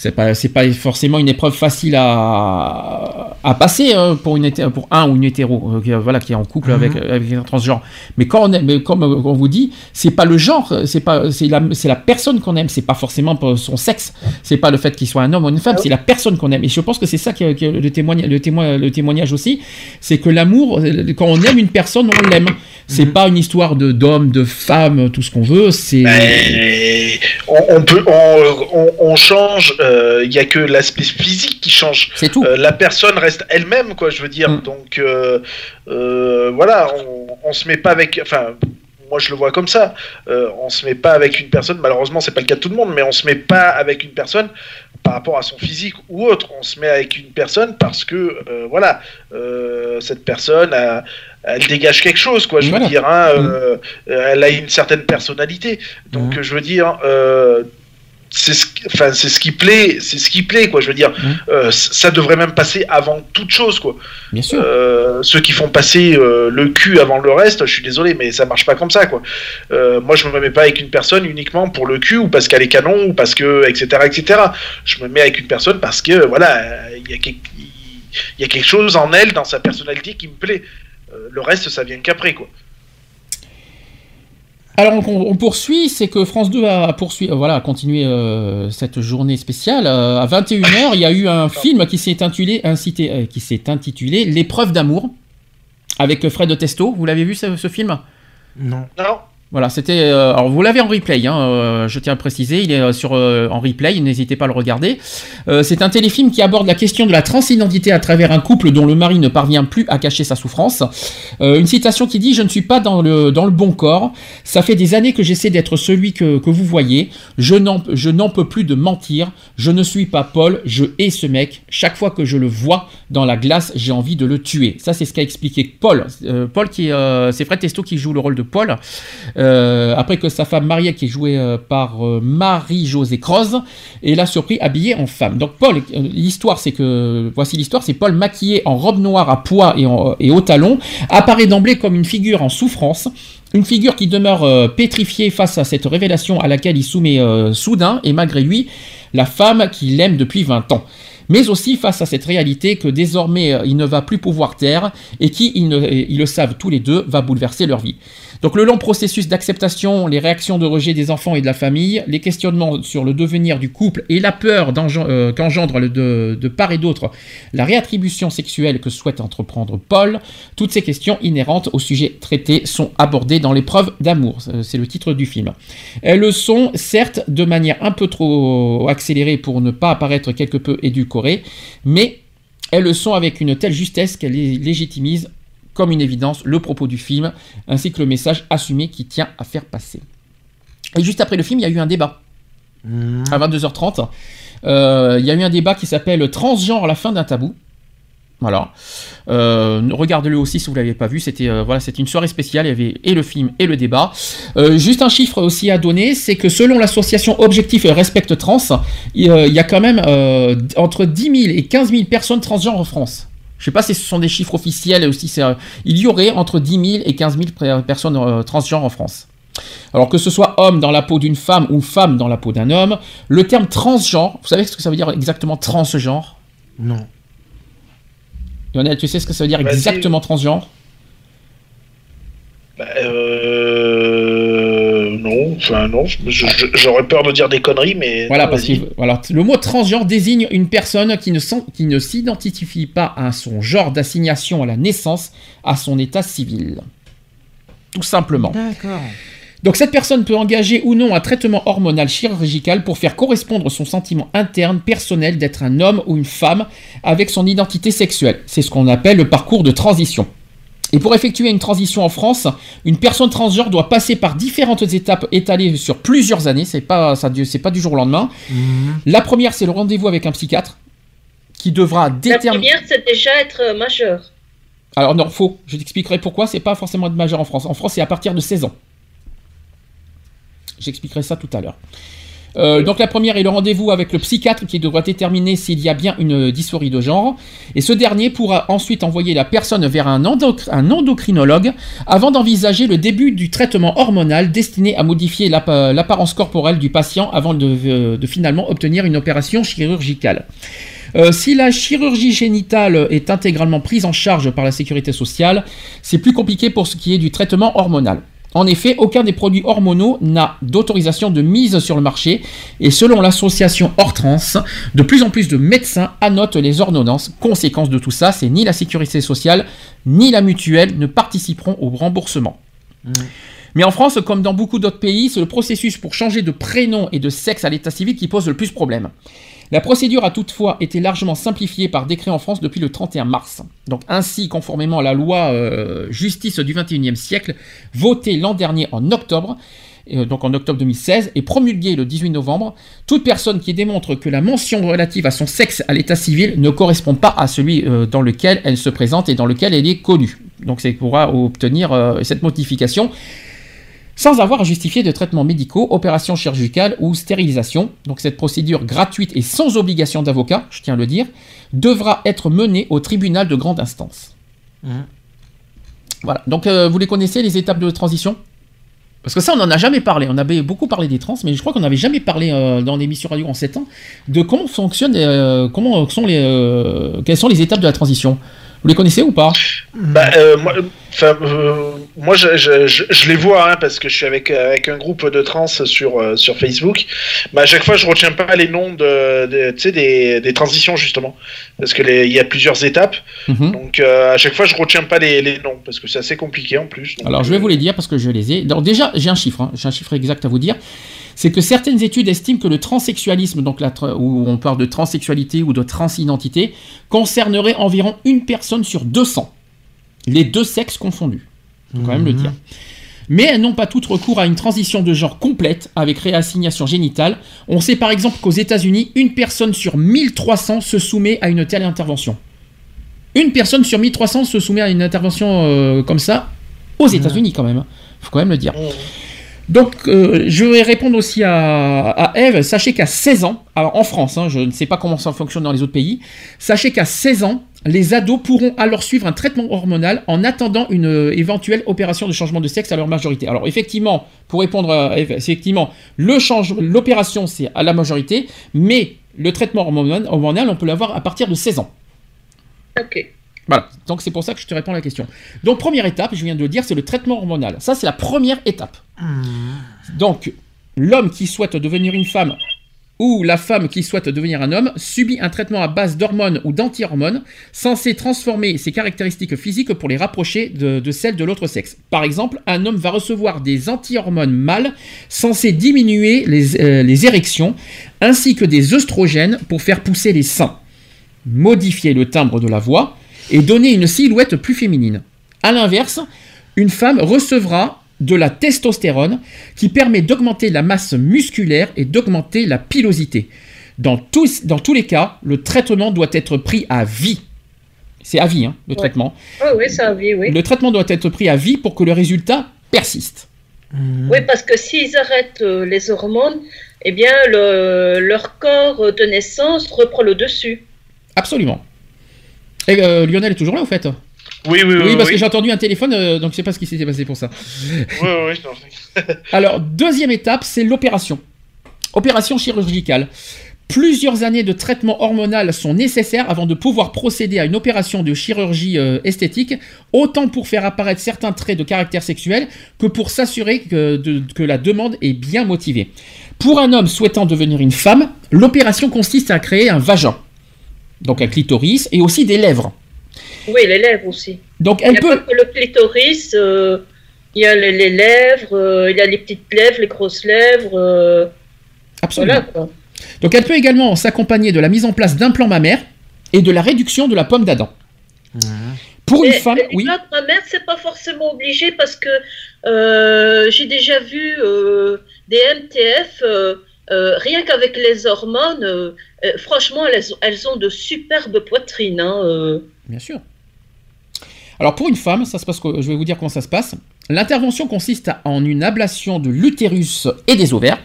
C'est pas, c'est pas forcément une épreuve facile à, à passer euh, pour, une, pour un ou une hétéro euh, qui, euh, voilà, qui est en couple Mhm. avec, avec un transgenre. Mais quand on aime, mais comme euh, on vous dit, c'est pas le genre, c'est pas, c'est la, c'est la personne qu'on aime, c'est pas forcément son sexe, c'est pas le fait qu'il soit un homme ou une femme, c'est la personne qu'on aime. Et je pense que c'est ça que le, témoignage, le, témoin, le témoignage aussi, c'est que l'amour, quand on aime une personne, on l'aime. C'est pas une histoire de d'homme, de femme, tout ce qu'on veut. C'est Et on, on peut, on, on- on change. euh, Il y a que l'aspect physique qui change. C'est tout. la personne reste elle-même, quoi. Je veux dire. Donc euh, euh, voilà, on, on se met pas avec. Enfin. Moi, je le vois comme ça. Euh, on se met pas avec une personne. Malheureusement, c'est pas le cas de tout le monde, mais on se met pas avec une personne par rapport à son physique ou autre. On se met avec une personne parce que, euh, voilà, euh, cette personne, a- elle dégage quelque chose, quoi. Je Voilà. veux dire, hein, euh, elle a une certaine personnalité. Donc, je veux dire, euh, c'est ce, qui- enfin, c'est ce qui plaît, c'est ce qui plaît, quoi. Je veux dire, euh, c- ça devrait même passer avant toute chose, quoi. Bien sûr. Euh, ceux qui font passer euh, le cul avant le reste, je suis désolé, mais ça marche pas comme ça, quoi. Euh, moi, je me mets pas avec une personne uniquement pour le cul ou parce qu'elle est canon ou parce que, etc., etc. Je me mets avec une personne parce que, voilà, euh, il y a quelque, il y a quelque chose en elle, dans sa personnalité, qui me plaît. Euh, le reste, ça vient qu'après, quoi. Alors on, on poursuit, c'est que France 2 a poursuivi, euh, voilà, a continué euh, cette journée spéciale. Euh, à 21h, il y a eu un film qui s'est intitulé, incité- euh, qui s'est intitulé L'épreuve d'amour avec Fred Testo. Vous l'avez vu ce, ce film? Non. Non. Voilà, c'était. euh, alors vous l'avez en replay, hein, euh, je tiens à préciser, il est euh, sur en replay, n'hésitez pas à le regarder. C'est un téléfilm qui aborde la question de la transidentité à travers un couple dont le mari ne parvient plus à cacher sa souffrance. Une citation qui dit Je ne suis pas dans le, bon corps, ça fait des années que j'essaie d'être celui que, que vous voyez, je n'en, peux plus de mentir, je ne suis pas Paul, je hais ce mec, chaque fois que je le vois dans la glace, j'ai envie de le tuer. Ça, c'est ce qu'a expliqué Paul. Paul, qui, est, c'est Fred Testo qui joue le rôle de Paul. Euh, après que sa femme Maria, qui est jouée euh, par euh, Marie-Josée Croze, est là surpris habillée en femme. Donc Paul, l'histoire c'est que, voici l'histoire, c'est Paul maquillé en robe noire à pois et, et au talon, apparaît d'emblée comme une figure en souffrance. Une figure qui demeure pétrifiée face à cette révélation à laquelle il soumet soudain, et malgré lui, la femme qu'il aime depuis 20 ans. Mais aussi face à cette réalité que désormais il ne va plus pouvoir taire et qui, ils le savent tous les deux, va bouleverser leur vie. Donc le long processus d'acceptation, les réactions de rejet des enfants et de la famille, les questionnements sur le devenir du couple et la peur euh, qu'engendre de, de part et d'autre la réattribution sexuelle que souhaite entreprendre Paul, toutes ces questions inhérentes au sujet traité sont abordées dans l'épreuve d'amour. Euh, C'est le titre du film. Elles le sont, certes, de manière un peu trop accélérée pour ne pas apparaître quelque peu édulcorée, mais elles le sont avec une telle justesse qu'elle lé- légitimise comme une évidence le propos du film, ainsi que le message assumé qui tient à faire passer. Et juste après le film, il y a eu un débat. À 22h30, euh, il y a eu un débat qui s'appelle Transgenre à la fin d'un tabou. Voilà. Euh, Regardez-le aussi si vous ne l'avez pas vu. C'était euh, voilà, c'était une soirée spéciale. Il y avait et le film et le débat. Euh, juste un chiffre aussi à donner, c'est que selon l'association Objectif et Respect Trans, il il y a quand même entre 10 000 et 15 000 personnes transgenres en France. Je sais pas si ce sont des chiffres officiels aussi. c'est, euh, il y aurait entre 10 000 et 15 000 pré- personnes euh, transgenres en France. Alors que ce soit homme dans la peau d'une femme ou femme dans la peau d'un homme, le terme transgenre, vous savez ce que ça veut dire exactement transgenre? Non. Lionel, tu sais ce que ça veut dire Vas-y. exactement transgenre? Bah, euh... Non, enfin non, j'aurais peur de dire des conneries, mais... Voilà, non, parce que voilà, le mot transgenre désigne une personne qui ne, qui ne s'identifie pas à son genre d'assignation à la naissance, à son état civil. Tout simplement. D'accord. Donc cette personne peut engager ou non un traitement hormonal chirurgical pour faire correspondre son sentiment interne personnel d'être un homme ou une femme avec son identité sexuelle. C'est ce qu'on appelle le parcours de transition. Et pour effectuer une transition en France, une personne transgenre doit passer par différentes étapes étalées sur plusieurs années. C'est pas ça, c'est pas du jour au lendemain. La première, c'est le rendez-vous avec un psychiatre qui devra La déterminer. première, c'est déjà être euh, majeur. Alors non, faux. Je t'expliquerai pourquoi. C'est pas forcément être majeur en France. En France, c'est à partir de 16 ans. J'expliquerai ça tout à l'heure. Euh, donc la première est le rendez-vous avec le psychiatre qui devra déterminer s'il y a bien une dysphorie de genre. Et ce dernier pourra ensuite envoyer la personne vers un, endocr- un endocrinologue avant d'envisager le début du traitement hormonal destiné à modifier l'app- l'apparence corporelle du patient avant de, euh, finalement obtenir une opération chirurgicale. Euh, si la chirurgie génitale est intégralement prise en charge par la sécurité sociale, c'est plus compliqué pour ce qui est du traitement hormonal. En effet, aucun des produits hormonaux n'a d'autorisation de mise sur le marché et selon l'association Hortrans, de plus en plus de médecins annotent les ordonnances. Conséquence de tout ça, c'est ni la sécurité sociale ni la mutuelle ne participeront au remboursement. Mais en France, comme dans beaucoup d'autres pays, c'est le processus pour changer de prénom et de sexe à l'état civil qui pose le plus problème. La procédure a toutefois été largement simplifiée par décret en France depuis le 31 mars. Donc ainsi, conformément à la loi euh, justice du 21e siècle, votée l'an dernier en octobre, euh, donc en octobre 2016, et promulguée le 18 novembre, toute personne qui démontre que la mention relative à son sexe à l'état civil ne correspond pas à celui euh, dans lequel elle se présente et dans lequel elle est connue. Donc c'est pourra obtenir cette modification. Sans avoir à justifier de traitements médicaux, opérations chirurgicales ou stérilisation. Donc cette procédure gratuite et sans obligation d'avocat, je tiens à le dire, devra être menée au tribunal de grande instance. Voilà, donc euh, vous les connaissez, les étapes de transition? Parce que ça, on n'en a jamais parlé. On avait beaucoup parlé des trans, mais je crois qu'on n'avait jamais parlé euh, dans l'émission radio en 7 ans de comment fonctionnent, euh, comment sont les, euh, quelles sont les étapes de la transition? Vous les connaissez ou pas? Bah, euh, moi, euh, moi je, je, je, je les vois hein, parce que je suis avec, avec un groupe de trans sur, euh, sur Facebook. Mais à chaque fois, je retiens pas les noms de, de- des, des transitions justement. Parce que les- il y a plusieurs étapes. Mhm. Donc euh, à chaque fois, je retiens pas les, les noms parce que c'est assez compliqué en plus. Donc, Alors je vais vous les dire parce que je les ai. Donc déjà, j'ai un chiffre, hein, j'ai un chiffre exact à vous dire. C'est que certaines études estiment que le transsexualisme, donc où on parle de transsexualité ou de transidentité, concernerait environ une personne sur 200. Les deux sexes confondus. Faut quand même le dire. Mais elles n'ont pas toutes recours à une transition de genre complète avec réassignation génitale. On sait par exemple qu'aux États-Unis, une personne sur 1300 se soumet à une telle intervention. Une personne sur 1300 se soumet à une intervention euh, comme ça aux États-Unis quand même. Faut quand même le dire. Donc, euh, je vais répondre aussi à, Eve. Sachez qu'à 16 ans, alors en France, hein, je ne sais pas comment ça fonctionne dans les autres pays, sachez qu'à 16 ans, les ados pourront alors suivre un traitement hormonal en attendant une euh, éventuelle opération de changement de sexe à leur majorité. Alors effectivement, pour répondre à Eve, effectivement, l'opération c'est à la majorité, mais le traitement hormonal, hormonal, on peut l'avoir à partir de 16 ans. Ok. Voilà, donc c'est pour ça que je te réponds à la question. Donc première étape, je viens de le dire, c'est le traitement hormonal. Ça, c'est la première étape. Donc, l'homme qui souhaite devenir une femme ou la femme qui souhaite devenir un homme subit un traitement à base d'hormones ou d'anti-hormones censé transformer ses caractéristiques physiques pour les rapprocher de, de celles de l'autre sexe. Par exemple, un homme va recevoir des anti-hormones mâles censés diminuer les, euh, les érections ainsi que des œstrogènes pour faire pousser les seins, modifier le timbre de la voix et donner une silhouette plus féminine. A l'inverse, une femme recevra de la testostérone qui permet d'augmenter la masse musculaire et d'augmenter la pilosité. Dans tous, dans tous les cas, le traitement doit être pris à vie. C'est à vie, hein, le Ouais. traitement. Ah oui, ça oui, oui. Le traitement doit être pris à vie pour que le résultat persiste. Oui, parce que s'ils arrêtent euh, les hormones, eh bien, le- leur corps de naissance reprend le dessus. Absolument. Et euh, Lionel est toujours là, au fait Oui, oui, oui. Oui, parce oui. que j'ai entendu un téléphone, euh, donc je sais pas ce qui s'était passé pour ça. Oui, oui, oui. Alors, deuxième étape, c'est l'opération. Opération chirurgicale. Plusieurs années de traitement hormonal sont nécessaires avant de pouvoir procéder à une opération de chirurgie euh, esthétique, autant pour faire apparaître certains traits de caractère sexuel que pour s'assurer que, de- que la demande est bien motivée. Pour un homme souhaitant devenir une femme, l'opération consiste à créer un vagin, donc un clitoris, et aussi des lèvres. Oui, les lèvres aussi. Donc Il elle n'y a peut... pas que le clitoris, euh, il y a les, les lèvres, euh, il y a les petites lèvres, les grosses lèvres. euh, Absolument. Voilà, quoi. Donc elle peut également s'accompagner de la mise en place d'implants mammaires et de la réduction de la pomme d'Adam. Pour une Et- femme, et oui. là, ma mère, c'est pas forcément obligé parce que euh, j'ai déjà vu euh, des MTF, euh, rien qu'avec les hormones, euh, euh, franchement, elles, ont de superbes poitrines. hein. Bien sûr. Alors pour une femme, ça se passe, je vais vous dire comment ça se passe. L'intervention consiste en une ablation de l'utérus et des ovaires,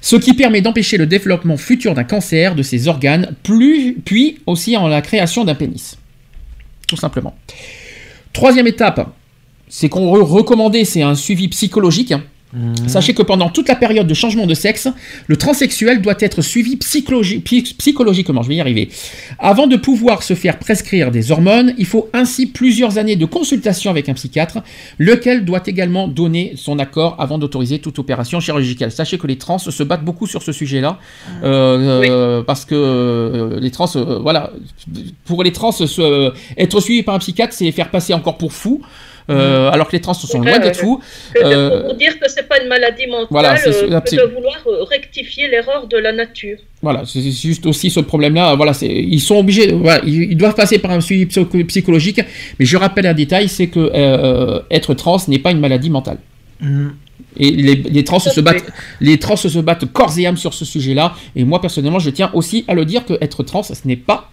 ce qui permet d'empêcher le développement futur d'un cancer de ses organes, plus, puis aussi en la création d'un pénis. Tout simplement. Troisième étape, c'est qu'on re- recommandait, c'est un suivi psychologique. hein. Sachez que pendant toute la période de changement de sexe, le transsexuel doit être suivi psychologi- psy- psychologiquement, je vais y arriver. Avant de pouvoir se faire prescrire des hormones, il faut ainsi plusieurs années de consultation avec un psychiatre, lequel doit également donner son accord avant d'autoriser toute opération chirurgicale. Sachez que les trans se battent beaucoup sur ce sujet-là, euh, euh, parce que euh, les trans, euh, voilà, pour les trans, être suivi par un psychiatre, c'est les faire passer encore pour fous. Euh, alors que les trans sont Ouais, loin ouais, d'être fous. Euh, pour dire que c'est pas une maladie mentale, voilà, c'est- euh, que de vouloir euh, rectifier l'erreur de la nature. Voilà, c'est juste aussi ce problème-là. Voilà, ils sont obligés, voilà, ils, ils doivent passer par un suivi psycho- psychologique. Mais je rappelle un détail, c'est que euh, être trans n'est pas une maladie mentale. Et les, les trans se battent, les trans se battent corps et âme sur ce sujet-là. Et moi personnellement, je tiens aussi à le dire que être trans, ce n'est pas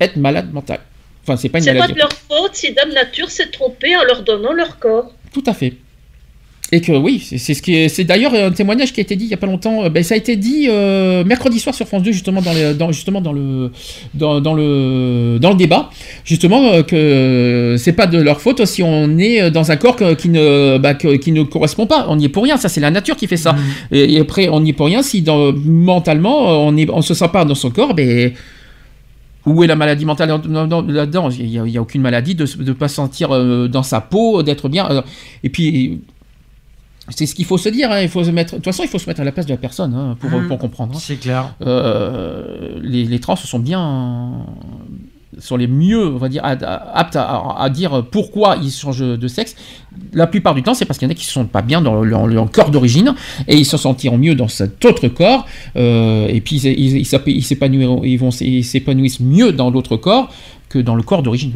être malade mental. Enfin, c'est pas une C'est pas maladie. de leur faute si Dame Nature s'est trompée en leur donnant leur corps. Tout à fait. Et que oui, c'est ce qui est- c'est d'ailleurs un témoignage qui a été dit il y a pas longtemps. euh, Ben, ça a été dit euh, mercredi soir sur France 2 justement dans, les, dans justement dans le dans, dans le dans le débat justement euh, que c'est pas de leur faute si on est dans un corps que- qui ne bah, que- qui ne correspond pas. On n'y est pour rien. Ça c'est la nature qui fait ça. Et, et après on n'y est pour rien si dans, mentalement euh, on est on se sent pas dans son corps. Ben où est la maladie mentale là- là- là-dedans? Il n'y a, aucune maladie de ne pas se sentir euh, dans sa peau, d'être bien. euh, et puis, c'est ce qu'il faut se dire. hein, Il faut se mettre. De toute façon, il faut se mettre à la place de la personne hein, pour, Mhm. pour comprendre. hein. C'est clair. Euh, les, les trans sont bien sont les mieux, on va dire, aptes à, à- à dire pourquoi ils changent de sexe. La plupart du temps, c'est parce qu'il y en a qui ne se sentent pas bien dans leur, leur corps d'origine et ils se sentiront mieux dans cet autre corps. euh, et puis ils ils- ils s'app- ils s'épanouiront- ils vont ils s'épanouissent mieux dans l'autre corps que dans le corps d'origine.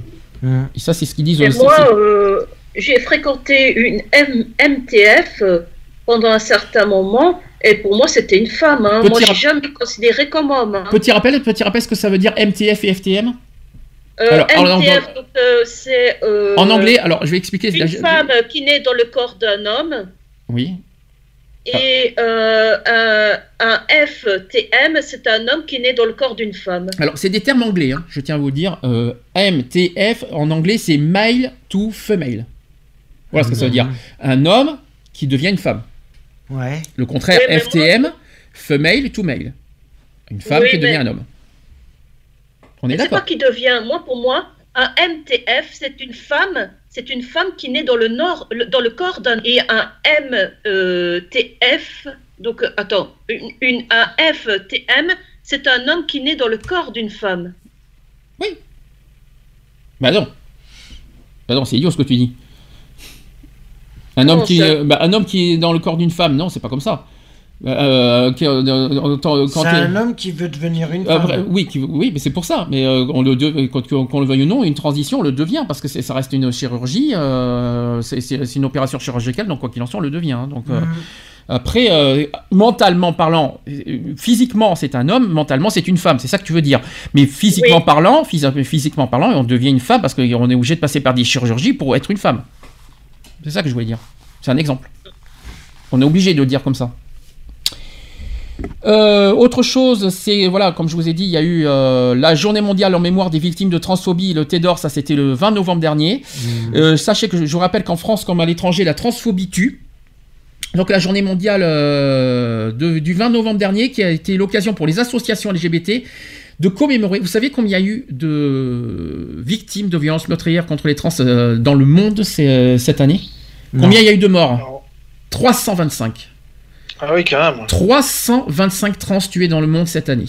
Et ça, c'est ce qu'ils disent. Et moi, euh, j'ai fréquenté une M- MTF euh, pendant un certain moment, et pour moi, c'était une femme. Hein. Moi, j'ai rap- jamais considéré comme homme. hein. Petit rappel, petit rappel, ce que ça veut dire MTF et FTM Alors, alors, MTF, donc, euh, c'est euh, En anglais, alors je vais expliquer. une femme qui naît dans le corps d'un homme. Oui. Et euh, un, un FTM, c'est un homme qui naît dans le corps d'une femme. Alors, c'est des termes anglais, hein, je tiens à vous le dire. Euh, MTF, en anglais, c'est male to female. Voilà ce que ça veut dire. Un homme qui devient une femme. Ouais. Le contraire, Oui, FTM, female to male. Une femme Oui, qui mais- devient un homme. On est C'est pas qui devient. Moi, pour moi, un MTF, c'est une femme. C'est une femme qui naît dans le nord, le- dans le corps d'un. Et un MTF, donc attends, une, une- un FTM, c'est un homme qui naît dans le corps d'une femme. Bah non. Bah non, c'est idiot ce que tu dis. Un homme, qui, euh, bah, un homme qui est dans le corps d'une femme, non, c'est pas comme ça. Euh, qui, euh, quand- C'est un homme qui veut devenir une Euh, femme. oui, qui- oui, mais c'est pour ça. Mais euh, on le de- quand- qu'on le veuille ou non, une transition, on le devient parce que c'est- ça reste une chirurgie, euh, c'est une opération chirurgicale, donc quoi qu'il en soit, on le devient. hein. donc euh, Mhm. après, euh, mentalement parlant, physiquement c'est un homme, mentalement c'est une femme. C'est ça que tu veux dire. Mais physiquement Oui. parlant, phys- physiquement parlant, on devient une femme parce qu'on est obligé de passer par des chirurgies pour être une femme. C'est ça que je voulais dire. C'est un exemple. On est obligé de le dire comme ça. Euh, autre chose, c'est voilà, comme je vous ai dit, il y a eu euh, la journée mondiale en mémoire des victimes de transphobie, le TEDOR, ça c'était le 20 novembre dernier. Euh, sachez que je, vous rappelle qu'en France, comme à l'étranger, la transphobie tue. Donc la journée mondiale de- du 20 novembre dernier, qui a été l'occasion pour les associations LGBT de commémorer. Vous savez combien il y a eu de victimes de violences meurtrières contre les trans dans le monde cette année? Non. Combien il y a eu de morts? 325. Ah oui, quand même. 325 trans tués dans le monde cette année.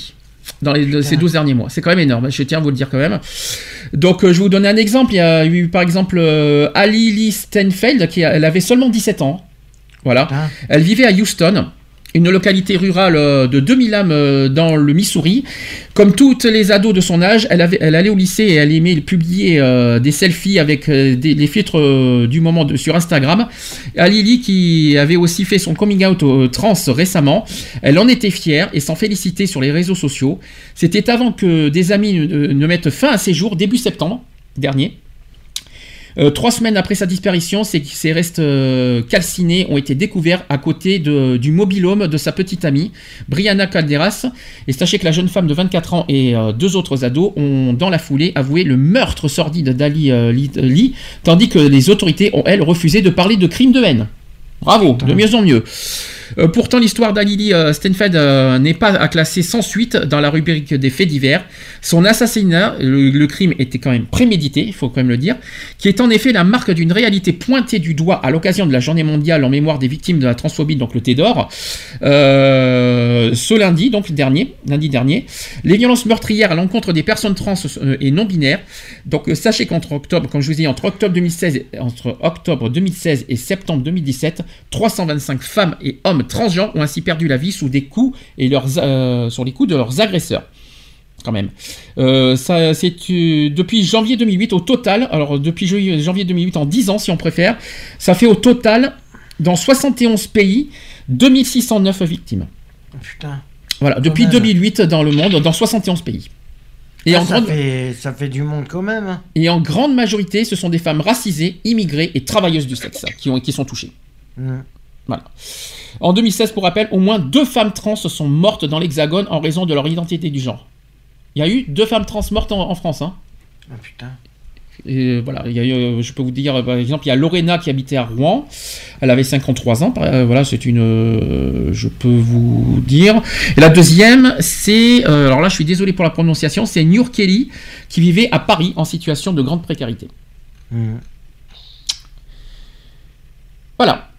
Dans les, ces 12 derniers mois. C'est quand même énorme, je tiens à vous le dire quand même. Donc, euh, je vais vous donner un exemple. Il y a eu, par exemple, euh, Ali Lee Stenfeld, qui a- elle avait seulement 17 ans. Voilà. Elle vivait à Houston, une localité rurale euh, de 2000 âmes euh, dans le Missouri. Comme toutes les ados de son âge, elle, allait au lycée et elle aimait publier euh, des selfies avec des, les filtres du moment sur Instagram. Alili, qui avait aussi fait son coming out trans récemment, elle en était fière et s'en félicitait sur les réseaux sociaux. C'était avant que des amis ne mettent fin à ses jours, début septembre dernier. Euh, trois semaines après sa disparition, ses, ses restes euh, calcinés ont été découverts à côté de- du mobilhome de sa petite amie, Brianna Calderas. Et sachez que la jeune femme de 24 ans et euh, deux autres ados ont, dans la foulée, avoué le meurtre sordide d'Ali Lee, Lee, tandis que les autorités ont, elles, refusé de parler de crimes de haine. Bravo, de mieux en mieux. Euh, pourtant, l'histoire d'Alili euh, Stenfeld euh, n'est pas à classer sans suite dans la rubrique des faits divers. Son assassinat, le, crime était quand même prémédité, il faut quand même le dire, qui est en effet la marque d'une réalité pointée du doigt à l'occasion de la journée mondiale en mémoire des victimes de la transphobie, donc le TEDOR, euh, ce lundi, donc dernier, lundi dernier, les violences meurtrières à l'encontre des personnes trans et non binaires. Donc sachez qu'entre octobre, comme je vous ai dit, entre octobre 2016, et- entre octobre 2016 et septembre 2017, 325 femmes et hommes transgenres ont ainsi perdu la vie sous des coups et leurs, euh, sur les coups de leurs agresseurs quand même. Euh, ça, c'est euh, depuis janvier 2008 au total, alors depuis janvier 2008 en 10 ans si on préfère, ça fait au total dans 71 pays 2609 victimes. Putain. Voilà, depuis même. 2008 dans le monde, dans 71 pays. Et, Ah, en ça, grande, fait, ça fait du monde quand même. hein. et en grande majorité, ce sont des femmes racisées, immigrées et travailleuses du sexe qui, ont, qui sont touchées. Voilà. En 2016, pour rappel, au moins deux femmes trans sont mortes dans l'Hexagone en raison de leur identité du genre. Il y a eu deux femmes trans mortes en, en France. Hein. Ah putain. Et voilà, il y a eu, euh, je peux vous dire, euh, par exemple, il y a Lorena qui habitait à Rouen. Elle avait 53 ans. euh, voilà, c'est une. euh, je peux vous dire. Et la deuxième, c'est. euh, alors là, je suis désolé pour la prononciation. C'est Nur Kelly qui vivait à Paris en situation de grande précarité. Voilà.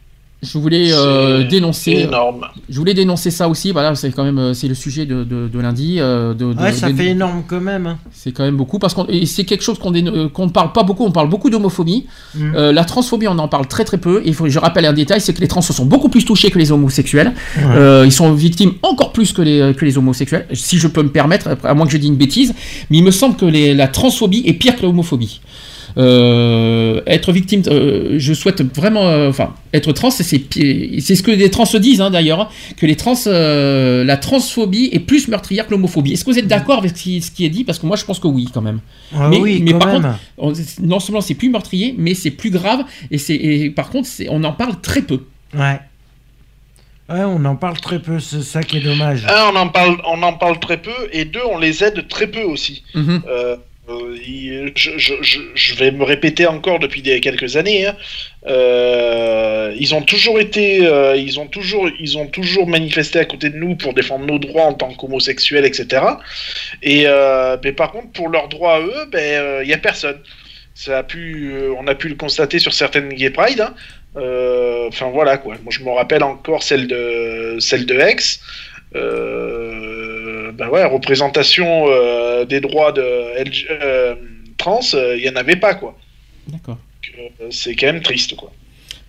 Je voulais euh, dénoncer. énorme. Je voulais dénoncer ça aussi. Voilà, c'est quand même euh, c'est le sujet de, de- de lundi. euh, de, de- Ouais, ça de- fait énorme quand même. hein. c'est quand même beaucoup parce qu'on c'est quelque chose qu'on qu'on ne parle pas beaucoup. On parle beaucoup d'homophobie. Mm. Euh, la transphobie, on en parle très très peu. Et faut, je rappelle un détail, c'est que les trans sont beaucoup plus touchés que les homosexuels. Ouais. Euh, ils sont victimes encore plus que les que les homosexuels. Si je peux me permettre, à moins que je dise une bêtise, mais il me semble que les- la transphobie est pire que l'homophobie. Euh, être victime, euh, je souhaite vraiment, euh, enfin, être trans, c'est ce que les trans se disent hein, d'ailleurs, hein, que les trans, euh, la transphobie est plus meurtrière que l'homophobie. Est-ce que vous êtes d'accord avec ce qui, est dit? Parce que moi, je pense que oui, quand même. Ah mais, oui, mais quand par même. contre, on- non seulement c'est plus meurtrier, mais c'est plus grave, et c'est, et par contre, on en parle très peu. Ouais. Ouais, on en parle très peu, c'est ça qui est dommage. Un, on en parle, on en parle très peu, et deux, on les aide très peu aussi. Mhm. Euh, euh, je, vais me répéter encore depuis quelques années. hein. Euh, ils ont toujours été, euh, ils ont toujours, ils ont toujours manifesté à côté de nous pour défendre nos droits en tant qu'homosexuels, etc. Et mais par contre, pour leurs droits à eux, ben il y a personne. Ça a pu, on a pu le constater sur certaines gay pride. hein. Enfin voilà quoi. Moi je me rappelle encore celle de celle de Aix. Ben ouais, représentation euh, des droits de LG euh, trans, il y en avait pas quoi. D'accord. C'est quand même triste quoi.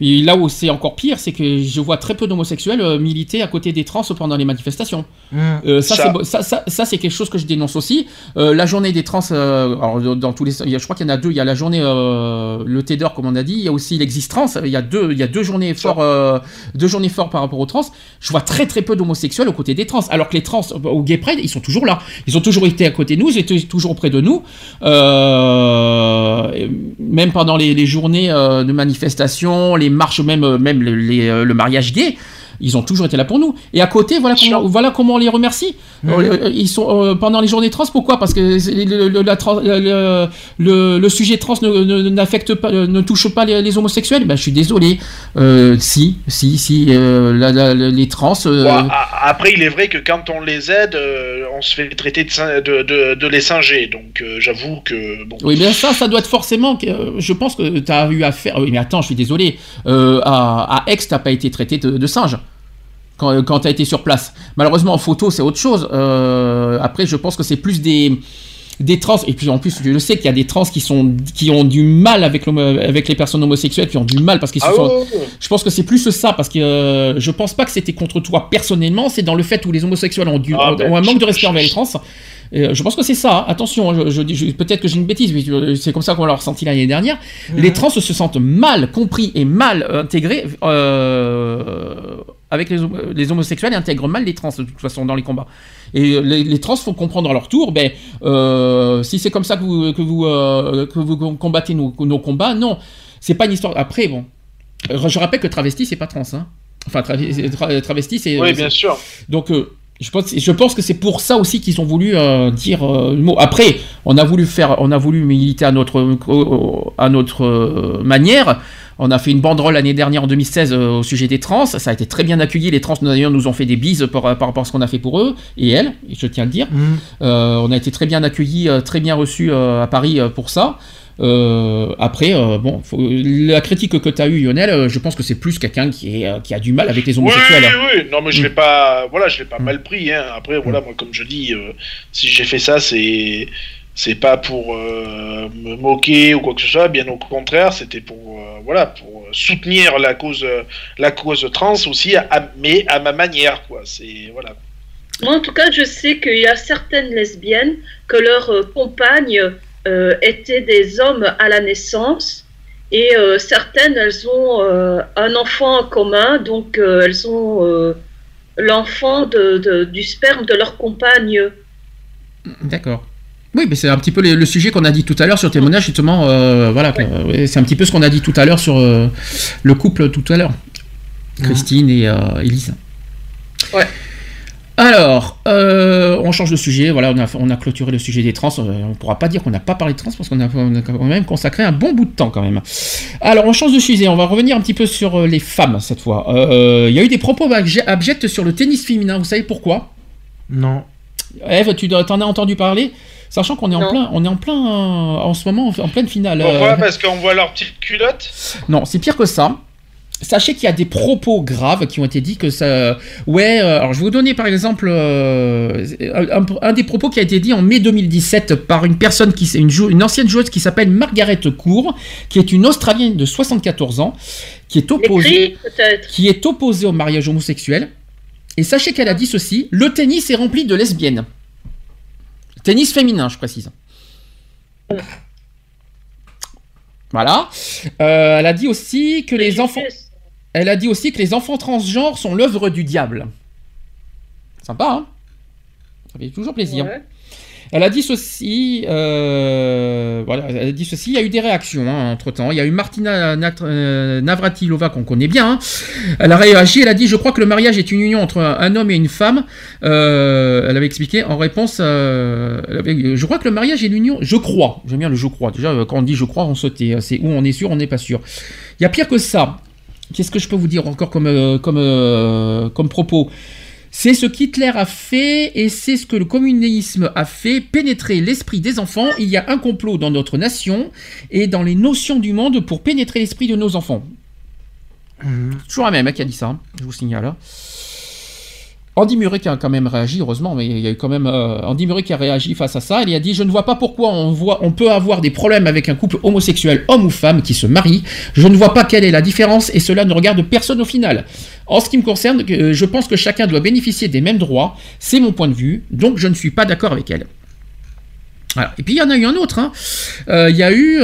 Et là où c'est encore pire, c'est que je vois très peu d'homosexuels euh, militer à côté des trans pendant les manifestations. Mmh. Euh, ça, Ça. c'est ça, ça, ça, c'est quelque chose que je dénonce aussi. Euh, la journée des trans, euh, alors, dans- tous les, je crois qu'il y en a deux. Il y a la journée euh, le TEDR, comme on a dit. Il y a aussi l'existe trans. Il y a deux, il y a deux journées forts, euh, deux journées fortes par rapport aux trans. Je vois très très peu d'homosexuels aux côtés des trans. Alors que les trans au Gay Pride, ils sont toujours là. Ils ont toujours été à côté de nous. Ils étaient toujours auprès de nous. Euh, même pendant les, les journées euh, de manifestation, les marches, même euh, même les, euh, le mariage gay. Ils ont toujours été là pour nous. Et à côté, voilà comment, voilà comment on les remercie. Euh, Ils sont euh, pendant les journées trans. Pourquoi? Parce que le, le- la trans- le, le- le sujet trans n'affecte pas, euh, ne touche pas les, les homosexuels. Ben, je suis désolé. Euh, si, si, si, euh, la- la- les trans. euh, Bon, après, il est vrai que quand on les aide, euh, on se fait traiter de, de, de, de les singer. Donc, euh, j'avoue que bon. Oui, mais ça, ça doit être forcément. euh, je pense que tu as eu affaire. Oui, mais attends, je suis désolé. Euh, à, à Aix, tu pas été traité de, de singe quand, quand tu as été sur place. Malheureusement, en photo, c'est autre chose. Euh, après, je pense que c'est plus des. Des trans, et puis en plus, je sais qu'il y a des trans qui, sont, qui ont du mal avec, avec les personnes homosexuelles, qui ont du mal parce qu'ils se Ah sont. Je pense que c'est plus ça, parce que euh, je pense pas que c'était contre toi personnellement, c'est dans le fait où les homosexuels ont, du, Ah, ont- ben, ont un manque de respect envers les trans. Euh, je pense que c'est ça. hein. Attention, hein, je, je dis- je- peut-être que j'ai une bêtise, mais euh, c'est comme ça qu'on l'a ressenti l'année dernière. Les trans se sentent mal compris et mal euh, intégrés euh, avec les, les homosexuels et intègrent mal les trans de toute façon dans les combats. Et euh, les, les trans font comprendre à leur tour, ben, euh, si c'est comme ça que vous, que vous, euh, que vous combattez nos, nos combats, non. C'est pas une histoire. Après, bon. Je rappelle que travesti, c'est pas trans. Hein. Enfin, travi- tra- travesti, c'est. Oui, bien sûr. Donc, euh, je pense, je pense que c'est pour ça aussi qu'ils ont voulu dire le mot. Après, on a voulu faire, on a voulu militer à notre, à notre manière. On a fait une banderole l'année dernière en 2016 euh, au sujet des trans. Ça a été très bien accueilli. Les trans d'ailleurs nous ont fait des bises par, par rapport à ce qu'on a fait pour eux et elles. et je tiens à le dire. Euh, on a été très bien accueillis, euh, très bien reçus euh, à Paris pour ça. Euh, après, euh, bon, faut- la critique que tu as eue, Lionel, euh, je pense que c'est plus quelqu'un qui, euh, a du mal avec les homosexuels. Oui, oui, oui. Non, mais je Mm. l'ai pas, voilà, je l'ai pas mal pris. Hein. Après, voilà, moi, comme je dis, euh, si j'ai fait ça, c'est, c'est pas pour euh, me moquer ou quoi que ce soit. Bien au contraire, c'était pour, euh, voilà, pour soutenir la cause, euh, la cause trans aussi, à, mais à ma manière, quoi. C'est, voilà. Moi, en tout cas, je sais qu'il y a certaines lesbiennes que leurs euh, compagnes euh, étaient des hommes à la naissance. Et euh, certaines, elles ont euh, un enfant en commun, donc euh, elles ont euh, l'enfant de, de- du sperme de leur compagne. D'accord. Oui, mais c'est un petit peu le, le sujet qu'on a dit tout à l'heure sur témoignage, justement. euh, voilà, ouais, c'est un petit peu ce qu'on a dit tout à l'heure sur euh, le couple tout à l'heure. Christine et euh, Elise. Ouais. Alors, euh, on change de sujet. Voilà, on a, on a clôturé le sujet des trans. Euh, on ne pourra pas dire qu'on n'a pas parlé de trans parce qu'on a, quand même consacré un bon bout de temps quand même. Alors, on change de sujet. On va revenir un petit peu sur euh, les femmes cette fois. Euh, Il y a eu des propos abje- abjects sur le tennis féminin. Vous savez pourquoi? Non. Eve, tu t'en as entendu parler? Sachant qu'on est en plein, on est en plein, euh, en ce moment, en pleine finale. euh, Pourquoi Parce qu'on voit leurs petites culottes non, c'est pire que ça. Sachez qu'il y a des propos graves qui ont été dits que ça. Ouais, euh, alors je vais vous donner par exemple euh, un, un des propos qui a été dit en mai 2017 par une personne qui une, jou- une ancienne joueuse qui s'appelle Margaret Court, qui est une Australienne de 74 ans, qui est opposée, qui est opposée au mariage homosexuel. Et sachez qu'elle a dit ceci le tennis est rempli de lesbiennes. Tennis féminin, je précise. Voilà. Euh, elle a dit aussi que les enfants. Transgenres sont l'œuvre du diable. Sympa, hein? Ça fait toujours plaisir. Elle a dit ceci, euh, voilà, elle a dit ceci, il y a eu des réactions entre temps. Il y a eu Martina euh, Navratilova qu'on connaît bien. hein. Elle a réagi, elle a dit Je crois que le mariage est une union entre un, homme et une femme. Euh, elle avait expliqué en réponse Je crois que le mariage est l'union. Je crois, j'aime bien le je crois. Déjà, quand on dit je crois, on se tait. C'est où on est sûr, on n'est pas sûr. Il y a pire que ça. Qu'est-ce que je peux vous dire encore comme propos? C'est ce qu'Hitler a fait et c'est ce que le communisme a fait, pénétrer l'esprit des enfants. Il y a un complot dans notre nation et dans les notions du monde pour pénétrer l'esprit de nos enfants. Toujours la même hein, qui a dit ça, hein, je vous signale. Andy Murray qui a quand même réagi, heureusement, mais il y a eu quand même euh, Andy Murray qui a réagi face à ça. Il a dit Je ne vois pas pourquoi on, peut avoir des problèmes avec un couple homosexuel, homme ou femme, qui se marie. Je ne vois pas quelle est la différence et cela ne regarde personne au final. En ce qui me concerne, euh, je pense que chacun doit bénéficier des mêmes droits. C'est mon point de vue, donc je ne suis pas d'accord avec elle. Et puis il y en a eu un autre. hein. Euh, Il y a eu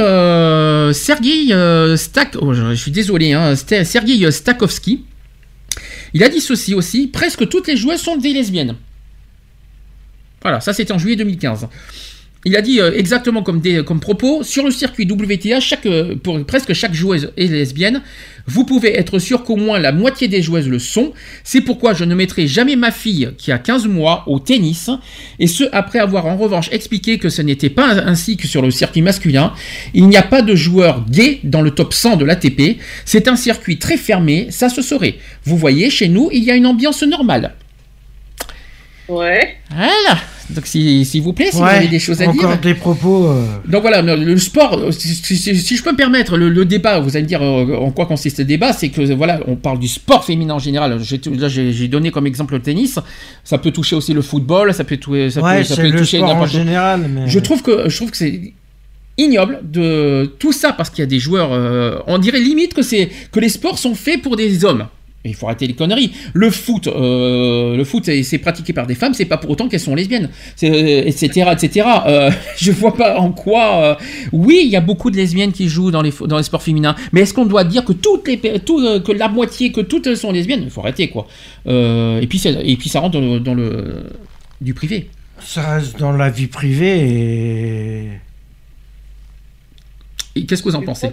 Sergei Stak. oh, je, suis désolé. Hein, Sergei Stakovski. Il a dit ceci aussi. Presque toutes les joueuses sont des lesbiennes. Voilà, ça c'était en juillet 2015. Il a dit euh, exactement comme, des, comme propos, sur le circuit WTA, chaque, euh, pour presque chaque joueuse est lesbienne. Vous pouvez être sûr qu'au moins la moitié des joueuses le sont. C'est pourquoi je ne mettrai jamais ma fille, qui a 15 mois, au tennis. Et ce, après avoir en revanche expliqué que ce n'était pas ainsi que sur le circuit masculin. Il n'y a pas de joueurs gays dans le top 100 de l'ATP. C'est un circuit très fermé, ça se saurait. Vous voyez, chez nous, il y a une ambiance normale. Ouais. Voilà. Donc, si- s'il vous plaît, si vous avez des choses à dire. Encore des propos. euh, Donc voilà, le, sport, si, si- si- si je peux me permettre, le, le débat, vous allez me dire euh, en quoi consiste le débat, c'est que voilà, on parle du sport féminin en général. Là, j'ai donné comme exemple le tennis. Ça peut toucher aussi le football, ça peut, ça Ouais, peut, ça peut le toucher sport en général, mais- Je trouve que je trouve que c'est ignoble de tout ça parce qu'il y a des joueurs. euh, on dirait limite que c'est que les sports sont faits pour des hommes. Il faut arrêter les conneries. Le foot, euh, le foot, c'est pratiqué par des femmes, c'est pas pour autant qu'elles sont lesbiennes, C'est, euh, etc., etc. Euh, je vois pas en quoi. Oui, il y a beaucoup de lesbiennes qui jouent dans les dans les sports féminins, mais est-ce qu'on doit dire que toutes les tout, que la moitié, que toutes sont lesbiennes? Il faut arrêter quoi. Et puis c'est- et puis ça rentre dans le, dans le du privé. Ça reste dans la vie privée et. Qu'est-ce que vous en pensez.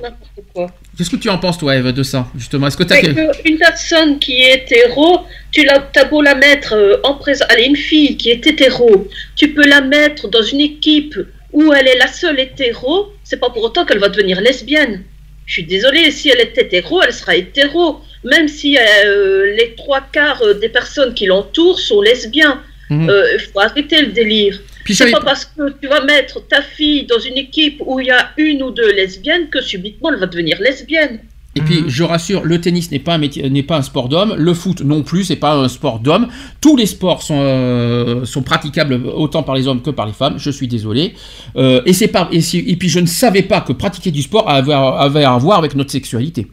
Qu'est-ce que tu en penses, toi, Eve, de ça, justement? Est-ce que tu as. Mais que une personne qui est hétéro, tu t'as beau la mettre euh, en présence, allez, une fille qui est hétéro, tu peux la mettre dans une équipe où elle est la seule hétéro, c'est pas pour autant qu'elle va devenir lesbienne. Je suis désolée, si elle est hétéro, elle sera hétéro, même si euh, les trois quarts euh, des personnes qui l'entourent sont lesbiens. Mhm. Euh, Il faut arrêter le délire. Puis C'est pas parce que tu vas mettre ta fille dans une équipe où il y a une ou deux lesbiennes que subitement elle va devenir lesbienne. Et puis, je rassure, le tennis n'est pas un métier, n'est pas un sport d'homme. Le foot non plus, c'est pas un sport d'homme. Tous les sports sont euh, sont praticables autant par les hommes que par les femmes. Je suis désolé. Euh, et c'est pas et, si- et puis je ne savais pas que pratiquer du sport avait, avait à voir avec notre sexualité.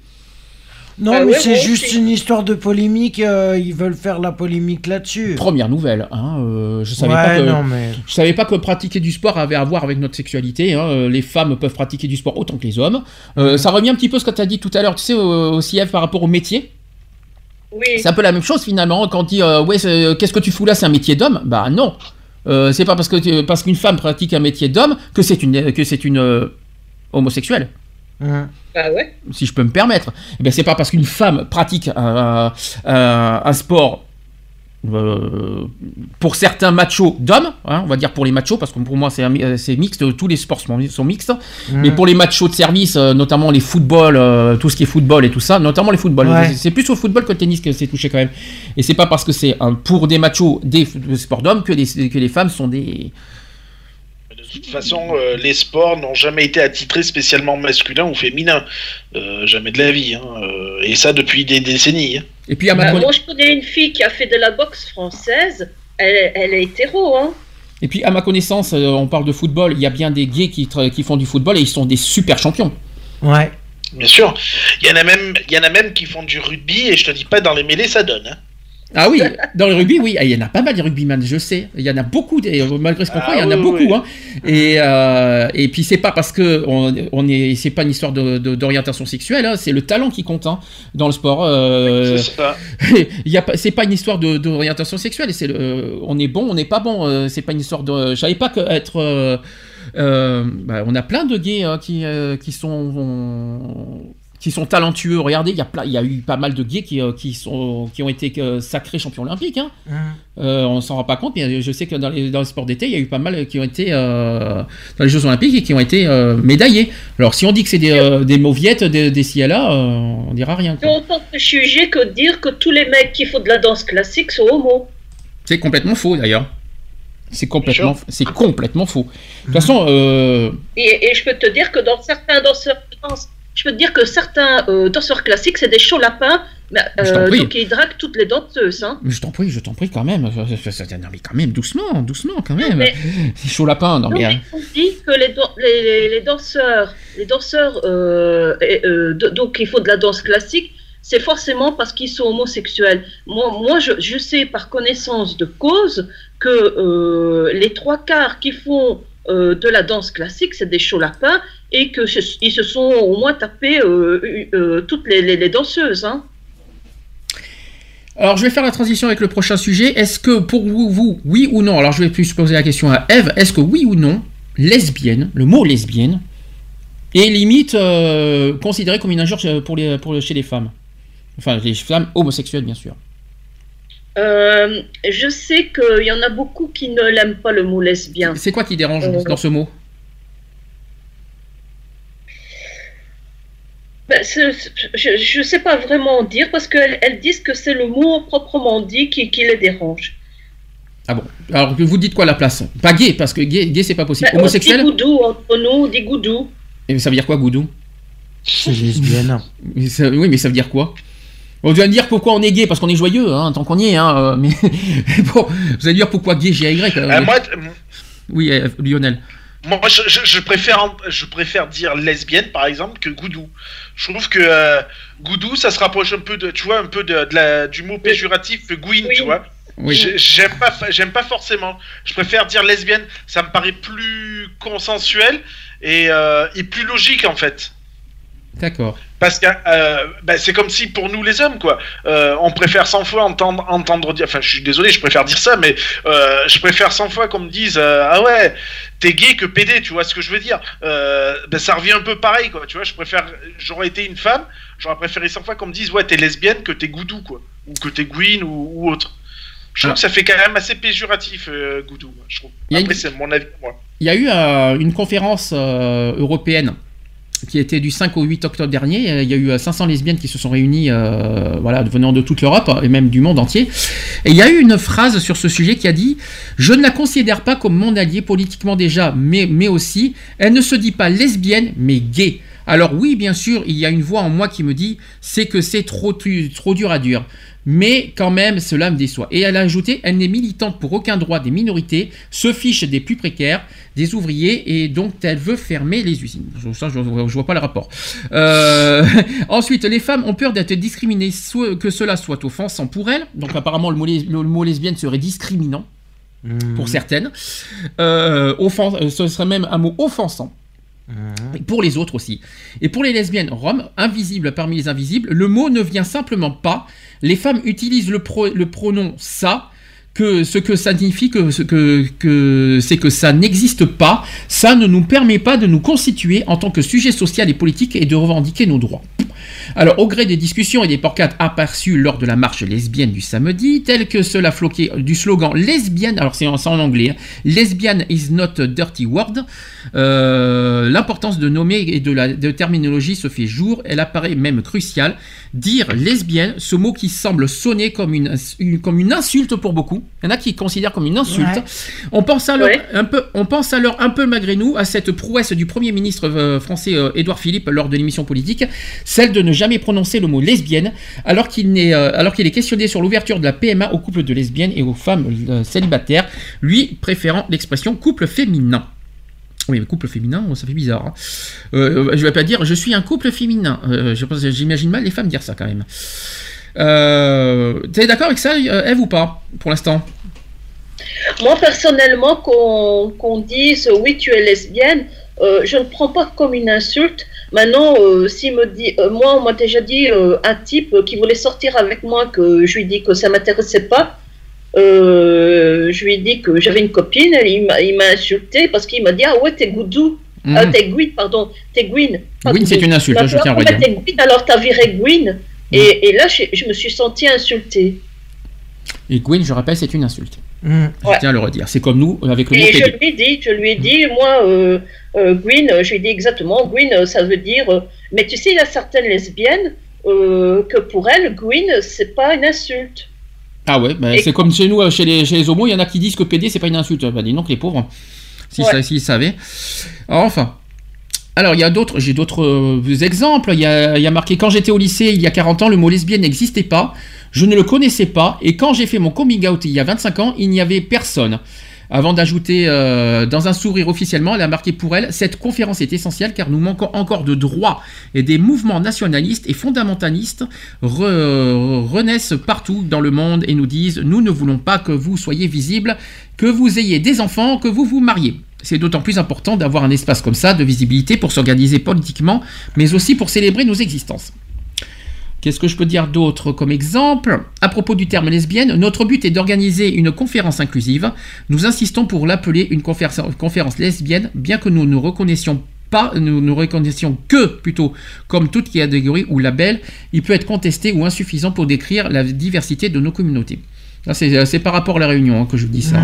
Non, Ah mais ouais, c'est juste une histoire de polémique. euh, ils veulent faire la polémique là-dessus. Première nouvelle. Hein, euh, je savais Ouais, pas que non, mais- je savais pas que pratiquer du sport avait à voir avec notre sexualité. hein. Euh, Les femmes peuvent pratiquer du sport autant que les hommes. Euh, Ça revient un petit peu à ce que tu as dit tout à l'heure. Tu sais aussi Eve, par rapport au métier. Oui. C'est un peu la même chose finalement quand on dit euh, ouais c'est- qu'est-ce que tu fous là c'est un métier d'homme? Bah non Euh, c'est pas parce que parce qu'une femme pratique un métier d'homme que c'est une que c'est une euh, homosexuelle Bah ouais. si je peux me permettre. Eh ben, c'est pas parce qu'une femme pratique un, un- un sport euh, pour certains machos d'hommes, hein, on va dire pour les machos, parce que pour moi c'est euh, mixte, tous les sports sont, sont mixtes, Mhm. mais pour les machos de service, euh, notamment les footballs, euh, tout ce qui est football et tout ça, notamment les footballs, Ouais. c'est- plus au football que le tennis que c'est touché quand même. Et c'est pas parce que c'est pour des machos des f- sports d'hommes que les, que les femmes sont des... De toute façon, euh, les sports n'ont jamais été attitrés spécialement masculins ou féminins. Euh, jamais de la vie. hein. Euh, et ça depuis des décennies. hein. Et puis à Bah, ma moi, je connais une fille qui a fait de la boxe française. Elle, elle est hétéro, hein. Et puis, à ma connaissance, euh, on parle de football, il y a bien des gays qui, font du football et ils sont des super champions. Ouais. Bien sûr. Il y en a même, il y en a même qui font du rugby et je te dis pas dans les mêlées ça donne. hein. Ah oui, dans le rugby, oui, il y en a pas mal des rugbyman, je sais. Il y en a beaucoup, malgré ce qu'on Ah croit, il y en a oui, beaucoup. oui. Hein. Et, euh, et puis, c'est pas parce que on, on est, c'est pas une histoire de- de- d'orientation sexuelle, hein, c'est le talent qui compte hein, dans le sport. euh, C'est ça. il y a pas, c'est pas une histoire de- d'orientation sexuelle. C'est le, on est bon, on n'est pas bon. euh, c'est pas une histoire de. Je savais pas que être. euh, euh, bah, on a plein de gays qui, euh, qui sont qui sont talentueux. Regardez, il y a plein, il y a eu pas mal de gays qui, euh, qui sont qui ont été euh, sacrés champions olympiques. Hein. Euh, on s'en rend pas compte, mais je sais que dans les, dans le sport d'été, il y a eu pas mal qui ont été euh, dans les Jeux Olympiques et qui ont été euh, médaillés. Alors, si on dit que c'est des, euh, des mauviettes, des, des ci et là, euh, on dira rien. C'est autant préjugé que de dire que tous les mecs qui font de la danse classique sont homos. C'est complètement faux d'ailleurs. C'est complètement, c'est complètement faux. De toute façon, euh, Et, et je peux te dire que dans certains danseurs de danse, je peux te dire que certains euh, danseurs classiques, c'est des chauds lapins, mais, euh, donc ils draguent toutes les danseuses. Hein. mais je t'en prie, je t'en prie quand même. Non, mais quand même, doucement, doucement quand même. mais- C'est chaud lapin. Non, Non, mais, mais on dit que les, dan- les, les- les danseurs, les danseurs euh, et, euh, de- donc il faut de la danse classique, c'est forcément parce qu'ils sont homosexuels. Moi, moi je, je sais par connaissance de cause que les trois quarts qui font de la danse classique, c'est des chauds lapins et que se- ils se sont au moins tapés euh, euh, toutes les, les- les danseuses. Hein. Alors, je vais faire la transition avec le prochain sujet. Est-ce que pour vous, vous, oui ou non, alors je vais plus poser la question à Eve, est-ce que oui ou non, lesbienne, le mot lesbienne, est limite euh, considéré comme une injure chez- pour les, pour, chez les femmes? Enfin, les femmes homosexuelles, bien sûr. Euh, je sais qu'il y en a beaucoup qui ne l'aiment pas le mot lesbien. C'est quoi qui dérange Euh, dans ce mot? Ben, c'est- je ne sais pas vraiment dire parce qu'elles elles disent que c'est le mot proprement dit qui, qui les dérange. Ah bon Alors, vous dites quoi à la place? Pas gay, parce que gay, gay c'est pas possible. Ben, on dit Homosexuel goudou entre nous, on dit goudou. Et ça veut dire quoi, goudou? C'est lesbienne. Mais ça- Oui, mais ça veut dire quoi? On doit dire pourquoi on est gay, parce qu'on est joyeux, hein, tant qu'on y est. Hein, euh, mais bon, vous allez dire pourquoi gay, G-Y. euh, Euh, moi, Oui, euh, Lionel. Moi, je, je- je préfère, en- je préfère dire lesbienne, par exemple, que goudou. Je trouve que euh, goudou, ça se rapproche un peu de, tu vois, un peu de, de la, du mot péjoratif gouine, tu vois. Oui. J'aime pas, fa- j'aime pas forcément. Je préfère dire lesbienne. Ça me paraît plus consensuel et, euh, et plus logique en fait. D'accord. Parce que euh, bah, c'est comme si pour nous les hommes quoi, euh, on préfère 100 fois entendre entendre dire, enfin je suis désolé, je préfère dire ça, mais euh, je préfère 100 fois qu'on me dise ah ouais t'es gay que pédé, tu vois ce que je veux dire. Ben, ça revient un peu pareil quoi, tu vois. Je préfère, j'aurais été une femme, j'aurais préféré 100 fois qu'on me dise ouais t'es lesbienne que t'es goudou quoi, ou que t'es gouine ou, ou autre. Je trouve Ah. que ça fait quand même assez péjoratif goudou, je trouve. Il y a Après une- c'est mon avis moi. Il y a eu une conférence européenne qui était du 5 au 8 octobre dernier. Euh, Il y a eu euh, 500 lesbiennes qui se sont réunies, euh, voilà, venant de toute l'Europe et même du monde entier. Et il y a eu une phrase sur ce sujet qui a dit Je ne la considère pas comme mon allié politiquement déjà, mais aussi, elle ne se dit pas lesbienne, mais gay. Alors oui, bien sûr, il y a une voix en moi qui me dit c'est que c'est trop, dur à dur. Mais quand même, cela me déçoit. Et elle a ajouté, elle n'est militante pour aucun droit des minorités, se fiche des plus précaires, des ouvriers, et donc elle veut fermer les usines. Je- Ça, je, je vois pas le rapport. Euh, ensuite, les femmes ont peur d'être discriminées, que cela soit offensant pour elles. Donc apparemment, le mot, les- le mot lesbienne serait discriminant pour certaines. Euh, offen- euh, ce serait même un mot offensant. Pour les autres aussi. Et pour les lesbiennes roms, invisibles parmi les invisibles, le mot ne vient simplement pas. Les femmes utilisent le, pro- le pronom ça que ce que ça signifie, que, ce que, que c'est que ça n'existe pas, ça ne nous permet pas de nous constituer en tant que sujet social et politique et de revendiquer nos droits. Alors, au gré des discussions et des porcades aperçues lors de la marche lesbienne du samedi, tel que cela floquait du slogan lesbienne, alors c'est en, anglais, hein, lesbian is not a dirty word, euh, l'importance de nommer et de la de terminologie se fait jour, elle apparaît même cruciale. Dire lesbienne, ce mot qui semble sonner comme une, une- comme une insulte pour beaucoup, il y en a qui considèrent comme une insulte. Ouais. On pense alors un peu, on pense alors un peu malgré nous à cette prouesse du premier ministre euh, français euh, Édouard Philippe lors de l'émission politique, celle de ne jamais prononcer le mot lesbienne, alors qu'il n'est, euh, alors qu'il est questionné sur l'ouverture de la PMA aux couples de lesbiennes et aux femmes euh, célibataires, lui préférant l'expression couple féminin. Oui, mais couple féminin, ça fait bizarre. hein. Euh, je vais pas dire je suis un couple féminin. Euh, j'imagine mal les femmes dire ça quand même. T'es d'accord avec ça, Eve, ou pas, pour l'instant? Moi, personnellement, qu'on qu'on dise oui, tu es lesbienne, je ne prends pas comme une insulte. Maintenant, euh, s'il me dit, euh, moi, on m'a déjà dit euh, un type qui voulait sortir avec moi, que je lui dis que ça m'intéressait pas. Je lui ai dit que j'avais une copine, et il m'a- insulté parce qu'il m'a dit Ah ouais, t'es goudou. Mhm. Ah, t'es Gwyn, pardon, t'es Gwyn. Gwyn, c'est une insulte, m'a je tiens à redire. t'es Gwyn, alors t'as viré Gwyn. Et, et là, je, je me suis sentie insultée. Et Gwen, je rappelle, c'est une insulte. Je tiens à le redire. C'est comme nous, avec le mot Et je lui ai dit, je lui ai dit, moi, euh, euh, Gwyn, je lui ai dit exactement, Gwyn, euh, ça veut dire. euh, mais tu sais, il y a certaines lesbiennes euh, que pour elles, Gwyn, c'est pas une insulte. Ah ouais, bah, Et- c'est comme chez nous, chez les, chez les homos, il y en a qui disent que PD, c'est pas une insulte. Bah dis donc, les pauvres, Ouais. s'ils savaient. Alors, enfin. Alors, il y a d'autres, j'ai d'autres euh, exemples. Il y, a, marqué quand j'étais au lycée il y a 40 ans, le mot lesbienne n'existait pas. Je ne le connaissais pas. Et quand j'ai fait mon coming out il y a 25 ans, il n'y avait personne. Avant d'ajouter euh, dans un sourire officiellement, elle a marqué pour elle Cette conférence est essentielle car nous manquons encore de droits et des mouvements nationalistes et fondamentalistes re- renaissent partout dans le monde et nous disent Nous ne voulons pas que vous soyez visibles, que vous ayez des enfants, que vous vous mariez. C'est d'autant plus important d'avoir un espace comme ça de visibilité pour s'organiser politiquement, mais aussi pour célébrer nos existences. Qu'est-ce que je peux dire d'autre comme exemple? À propos du terme lesbienne, notre but est d'organiser une conférence inclusive. Nous insistons pour l'appeler une conférence, lesbienne, bien que nous ne reconnaissions pas, nous ne reconnaissions que plutôt comme toute catégorie ou label, il peut être contesté ou insuffisant pour décrire la diversité de nos communautés. Là, C'est c'est par rapport à la réunion hein, que je vous dis ça.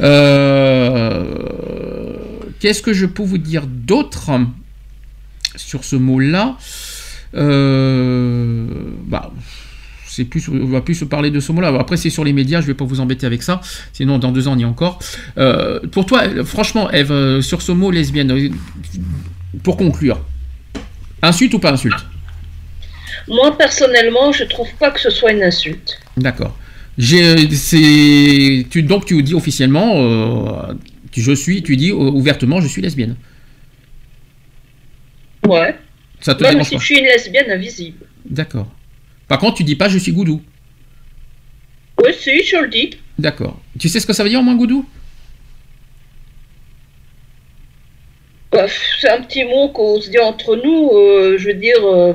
Euh, Qu'est-ce que je peux vous dire d'autre sur ce mot-là? Euh, bah, c'est plus, on va plus se parler de ce mot-là. Après, c'est sur les médias, je vais pas vous embêter avec ça. Sinon, dans deux ans, on y est encore. Euh, pour toi, franchement, Eve, euh, sur ce mot lesbienne, euh, pour conclure, insulte ou pas insulte? Moi, personnellement, je trouve pas que ce soit une insulte. D'accord. Tu, donc tu dis officiellement, euh, tu- je suis, tu dis euh, ouvertement, je suis lesbienne. Ouais. Ça te Même si pas je suis une lesbienne invisible. D'accord. Par contre, tu dis pas je suis goudou. Oui, si, je le dis. D'accord. Tu sais ce que ça veut dire au moins goudou? Bah, C'est un petit mot qu'on se dit entre nous. euh, je veux dire. euh,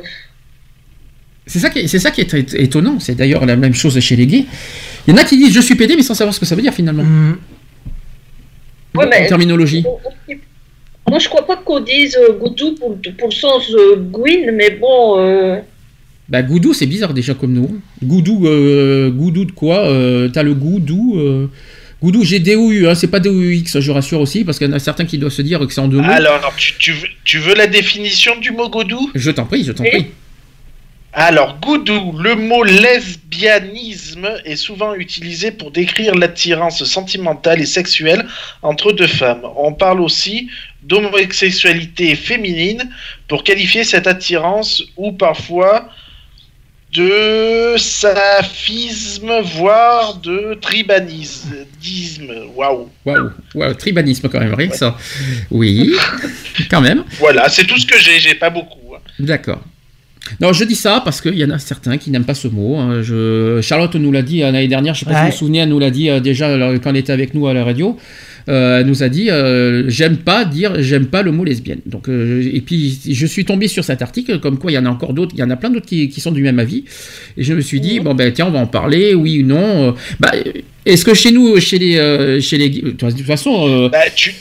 C'est ça qui est, c'est ça qui est très étonnant. C'est d'ailleurs la même chose chez les gays. Il y en a qui disent je suis pédé mais sans savoir ce que ça veut dire finalement. Ouais, mais- En terminologie. Moi, je crois pas qu'on dise euh, goudou pour, pour le sens euh, mais bon. euh, Bah goudou c'est bizarre déjà comme nous. Goudou, euh, goudou de quoi Euh, T'as le goudou. Euh... Goudou G-D-O-U, hein, c'est pas D-O-U-X, je rassure aussi, parce qu'il y en a certains qui doivent se dire que c'est en deux mots. Alors, tu, tu veux, tu veux la définition du mot godou Je t'en prie, je t'en prie. Alors, goudou, le mot lesbianisme est souvent utilisé pour décrire l'attirance sentimentale et sexuelle entre deux femmes. On parle aussi d'homosexualité féminine pour qualifier cette attirance ou parfois de saphisme, voire de tribanisme. Waouh. Waouh, waouh, tribanisme quand même, rien ça. Oui, quand même. Voilà, c'est tout ce que j'ai, j'ai pas beaucoup. hein. D'accord. Non, je dis ça parce qu'il y en a certains qui n'aiment pas ce mot. hein. Je... Charlotte nous l'a dit euh, l'année dernière, je sais pas si vous vous souvenez, elle nous l'a dit euh, déjà alors, quand elle était avec nous à la radio. Euh, elle nous a dit euh, j'aime pas dire j'aime pas le mot lesbienne. Donc euh, et puis je suis tombé sur cet article comme quoi il y en a encore d'autres, il y en a plein d'autres qui, qui sont du même avis. Et je me suis dit bon ben tiens on va en parler oui ou non. Euh, Bah, est-ce que chez nous chez les euh, chez les de toute façon euh, Bah, tu,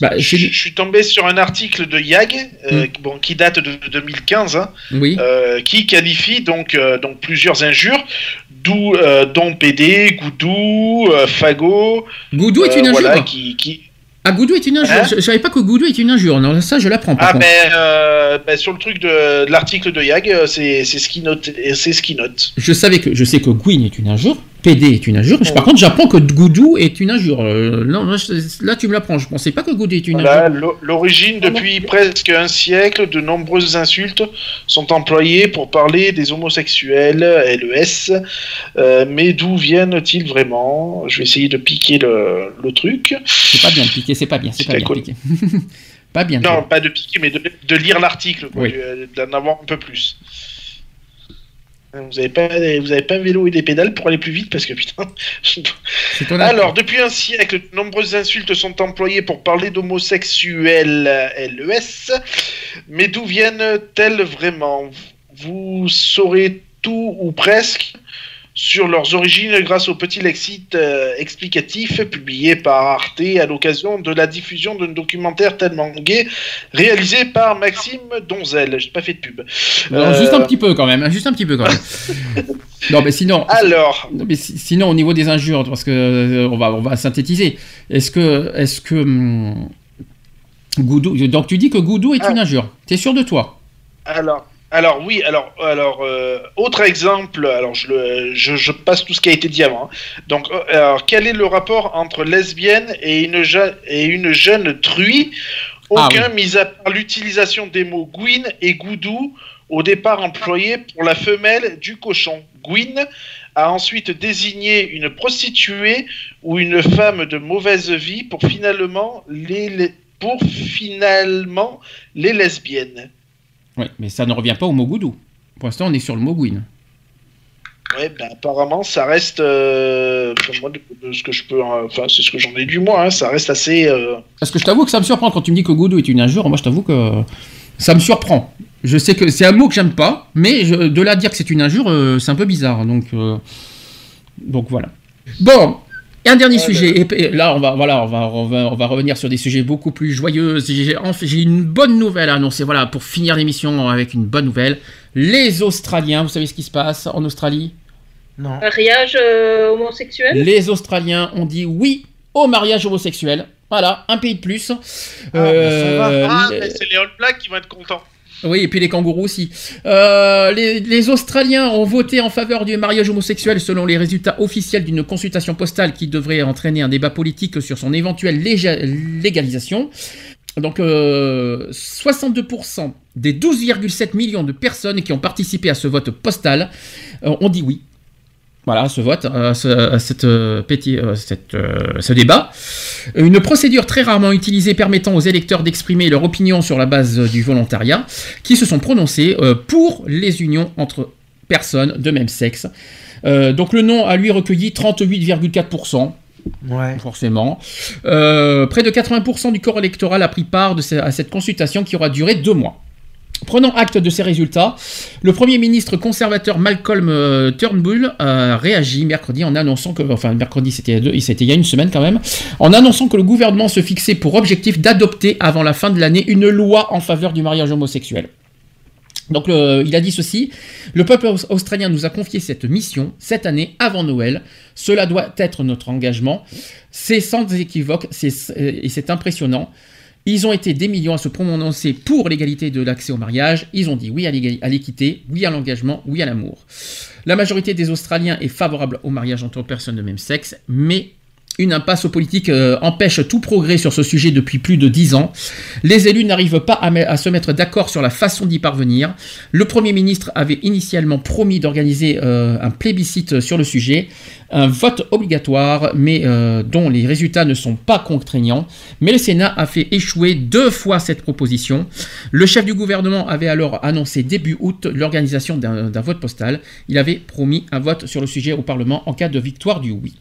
bah, je, je suis tombé sur un article de YAG, euh, bon, qui date de 2015, hein, oui euh, qui qualifie donc, euh, donc plusieurs injures, d'où dont PD, Goudou, Fago. Goudou est une voilà, injure. qui, qui... Ah, Goudou est une injure. Hein je, je savais pas que Goudou est une injure. Non, ça, je l'apprends Ah contre. ben, euh, ben, sur le truc de, de l'article de YAG, c'est c'est ce qui note, c'est ce qui note. Je savais que je sais que Gwyn est une injure, PD est une injure. Par contre, j'apprends que Goudou est une injure. Euh, non, là, tu me l'apprends. Je pensais pas que Goudou est une Voilà, injure. l'o- l'origine depuis presque un siècle, de nombreuses insultes sont employées pour parler des homosexuels, LES. Euh, mais d'où viennent-ils vraiment? Je vais essayer de piquer le, le truc. C'est pas bien de piquer. C'est pas bien. C'est pas bien de piquer. pas bien. Non, pas de piquer, mais de, de lire l'article, Oui. d'en avoir un peu plus. Vous avez pas, vous avez pas un vélo et des pédales pour aller plus vite parce que putain. Alors, depuis un siècle, de nombreuses insultes sont employées pour parler d'homosexuels LES. Mais d'où viennent-elles vraiment? Vous saurez tout ou presque sur leurs origines grâce au petit lexique euh, explicatif publié par Arte à l'occasion de la diffusion d'un documentaire tellement gay réalisé par Maxime Donzel. J'ai pas fait de pub. Alors, Euh, Juste un petit peu quand même. hein, Juste un petit peu quand même. non, mais sinon. Alors. Non, mais si- sinon, au niveau des injures, parce que euh, on va, on va synthétiser. Est-ce que, est-ce que hum, Goudou. Donc, tu dis que Goudou est une injure. T'es sûr de toi? Alors, alors oui, alors, alors euh, autre exemple, alors je, le, je, je passe tout ce qui a été dit avant. hein. Donc, euh, alors, quel est le rapport entre lesbienne et une, je- et une jeune truie? Ah Aucun, mis à part l'utilisation des mots Gwyn et Goudou, au départ employés pour la femelle du cochon. Gwyn a ensuite désigné une prostituée ou une femme de mauvaise vie pour finalement les, les- pour finalement les lesbiennes. Oui, mais ça ne revient pas au mot Goudou. Pour l'instant, on est sur le mot Gwyn. Ouais, ben apparemment, ça reste. euh, moi, de, de ce que je peux. euh, Enfin, c'est ce que j'en ai du moi, hein, ça reste assez. euh, Parce que je t'avoue que ça me surprend quand tu me dis que Goudou est une injure. Moi, je t'avoue que ça me surprend. Je sais que c'est un mot que j'aime pas, mais je- de là à dire que c'est une injure, euh, c'est un peu bizarre. Donc, donc voilà. Bon, et un dernier sujet. Et, et là, on va, voilà, on va, on va, on va revenir sur des sujets beaucoup plus joyeux. J'ai une bonne nouvelle à annoncer. Voilà, pour finir l'émission avec une bonne nouvelle. Les Australiens, vous savez ce qui se passe en Australie? Non. Mariage euh, homosexuel? Les Australiens ont dit oui au mariage homosexuel. Voilà, un pays de plus. Euh, Ah, les- mais c'est les All Blacks qui vont être contents. Oui, et puis les kangourous aussi. Euh, les, Australiens ont voté en faveur du mariage homosexuel selon les résultats officiels d'une consultation postale qui devrait entraîner un débat politique sur son éventuelle léga- légalisation. Donc, euh, 62% des 12,7 millions de personnes qui ont participé à ce vote postal euh, ont dit oui. Voilà, ce vote, ce, cette, euh, péti- euh, cette, euh, ce débat. Une procédure très rarement utilisée permettant aux électeurs d'exprimer leur opinion sur la base du volontariat, qui se sont prononcés pour les unions entre personnes de même sexe. Donc le non a lui recueilli 38,4%. Ouais. Forcément. Près de 80% du corps électoral a pris part de ce- à cette consultation qui aura duré deux mois. Prenant acte de ces résultats, le Premier ministre conservateur Malcolm euh, Turnbull a réagi mercredi en annonçant que, enfin mercredi c'était il y a une semaine quand même, en annonçant que le gouvernement se fixait pour objectif d'adopter avant la fin de l'année une loi en faveur du mariage homosexuel. Donc il a dit ceci, le peuple aus- australien nous a confié cette mission cette année avant Noël, cela doit être notre engagement, c'est sans équivoque c'est, et c'est impressionnant. Ils ont été des millions à se prononcer pour l'égalité de l'accès au mariage, ils ont dit oui à l'équité, oui à l'engagement, oui à l'amour. La majorité des Australiens est favorable au mariage entre personnes de même sexe, mais Une impasse politique euh, empêche tout progrès sur ce sujet depuis plus de dix ans. Les élus n'arrivent pas à, se mettre d'accord sur la façon d'y parvenir. Le Premier ministre avait initialement promis d'organiser euh, un plébiscite sur le sujet, un vote obligatoire, mais euh, dont les résultats ne sont pas contraignants. Mais le Sénat a fait échouer deux fois cette proposition. Le chef du gouvernement avait alors annoncé début août l'organisation d'un vote postal. Il avait promis un vote sur le sujet au Parlement en cas de victoire du oui.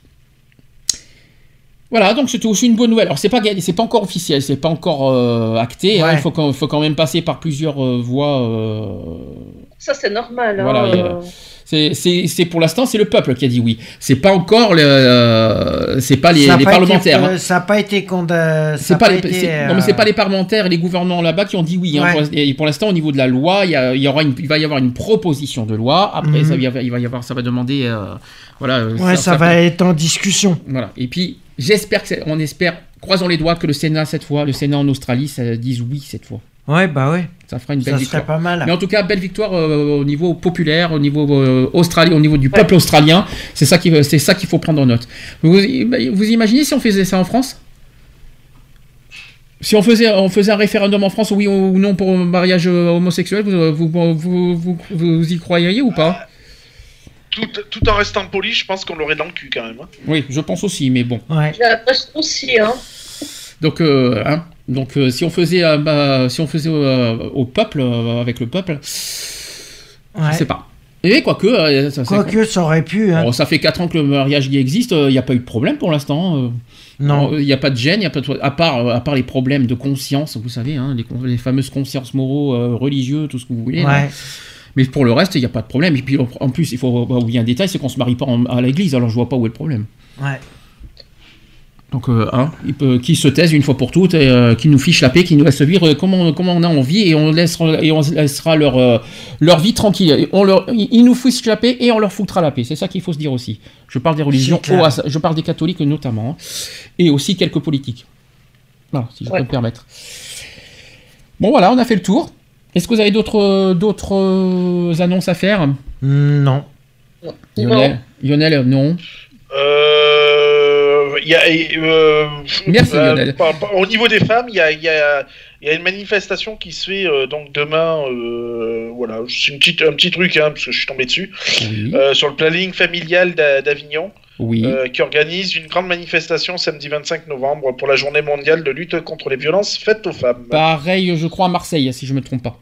Voilà, donc c'était aussi une bonne nouvelle. Alors c'est pas gagné, c'est pas encore officiel, c'est pas encore euh, acté. hein. Il faut quand, faut quand même passer par plusieurs euh, voies. euh, Ça, c'est normal. hein, voilà, et, euh, c'est- pour l'instant c'est le peuple qui a dit oui. C'est pas encore le, euh, c'est pas les, pas été- parlementaires. hein. euh, ça n'a pas été condamné. C'est pas, les, c'est- non mais c'est pas les parlementaires et les gouvernants là-bas qui ont dit oui. hein. Pour, et pour l'instant, au niveau de la loi, il, y a- il y aura une- il va y avoir une proposition de loi. Après, Mhm. ça, il va y avoir, ça va demander, euh, voilà. euh, Ouais, ça va être en discussion. Voilà. Et puis, j'espère que, on espère, croisons les doigts que le Sénat cette fois, le Sénat en Australie, ça dise oui cette fois. Ouais, bah ouais. Ça fera une belle Ça victoire. serait pas mal. Mais en tout cas, belle victoire euh, au niveau populaire, au niveau euh, australien, au niveau du peuple australien. C'est ça qui, c'est ça qu'il faut prendre en note. Vous, vous imaginez si on faisait ça en France? Si on faisait, on faisait un référendum en France, oui ou non pour le mariage euh, homosexuel, vous, vous, vous, vous- vous y croyeriez ou pas? Tout, tout en restant poli, je pense qu'on l'aurait dans le cul quand même. hein. Oui, je pense aussi, mais bon. J'ai l'impression aussi. Hein. Donc, euh, hein, donc euh, si on faisait, euh, bah, si on faisait euh, au peuple, avec le peuple, Ouais. je sais pas. Et quoique, ça, ça- Quoique, ça aurait pu. hein. Bon, ça fait 4 ans que le mariage y existe, il n'y a pas eu de problème pour l'instant. Non. Il n'y a pas de gêne, y a pas de- à, part, à part les problèmes de conscience, vous savez, hein, les, fameuses consciences moraux, religieux, tout ce que vous voulez. Ouais. Mais pour le reste, il n'y a pas de problème. Et puis en- plus, il faut pas oublier un détail, c'est qu'on se marie pas en- à l'église, alors je vois pas où est le problème. Ouais. Donc, euh, hein, il peut, qui se taise une fois pour toutes, et, euh, qui nous fiche la paix, qui nous laisse vivre comme on, comme on a envie, et on laissera, et on laissera leur, euh, leur vie tranquille. On leur, ils nous fichent la paix et on leur foutra la paix. C'est ça qu'il faut se dire aussi. Je parle des religions, au hasard. je parle des catholiques notamment, hein, et aussi quelques politiques. Voilà, si je peux me permettre. Bon, voilà, on a fait le tour. Est-ce que vous avez d'autres d'autres euh, annonces à faire? Non. Lionel, Lionel, non. Euh, y a, euh, Merci, euh, Lionel. par- par- au niveau des femmes, il y a, il y a- il y a une manifestation qui se fait euh, donc demain. euh, voilà, c'est une petite, un petit truc hein, parce que je suis tombé dessus euh, sur le planning familial d'A- d'Avignon. Oui. qui organise une grande manifestation samedi 25 novembre pour la journée mondiale de lutte contre les violences faites aux femmes. Pareil, je crois, à Marseille, si je me trompe pas.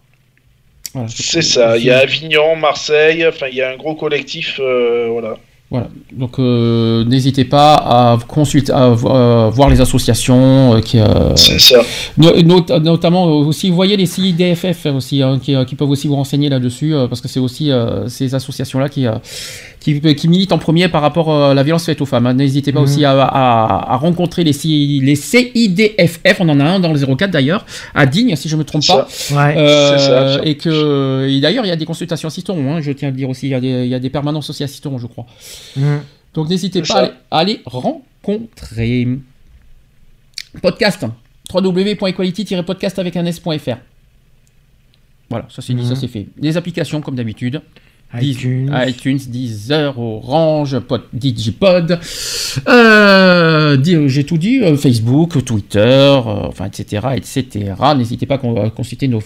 Voilà, C'est ça, il y a Avignon, Marseille, enfin il y a un gros collectif, voilà. Voilà, donc euh, n'hésitez pas à consulter, à euh, voir les associations euh, qui. C'est ça. notamment euh, aussi, vous voyez les CIDFF aussi, hein, qui, euh, qui peuvent aussi vous renseigner là-dessus, euh, parce que c'est aussi euh, ces associations-là qui, euh, qui, qui militent en premier par rapport euh, à la violence faite aux femmes. hein. N'hésitez pas Mhm. aussi à, à- à rencontrer les, CI les CIDFF, on en a un dans le 04 d'ailleurs, à Digne, si je me trompe pas. Ouais. Euh, ça, et que et d'ailleurs, il y a des consultations à Cisteron, hein, je tiens à le dire aussi, il y a des, il y a des permanences aussi à Cisteron, je crois. Mhm. Donc n'hésitez pas à les rencontrer. Podcast www.equality-podcast avec un s.fr. Voilà, ça c'est dit, ça c'est fait. Les applications comme d'habitude. iTunes. ITunes, Deezer, Orange, Pod, Digipod, euh, j'ai tout dit, euh, Facebook, Twitter, euh, enfin, etc., etc. N'hésitez pas à con- à consulter nos,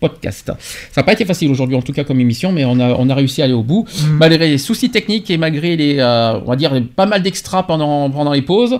podcasts. Ça n'a pas été facile aujourd'hui, en tout cas comme émission, mais on a, on a réussi à aller au bout, Mhm. malgré les soucis techniques et malgré les, on va dire, pas mal d'extras pendant, pendant les pauses.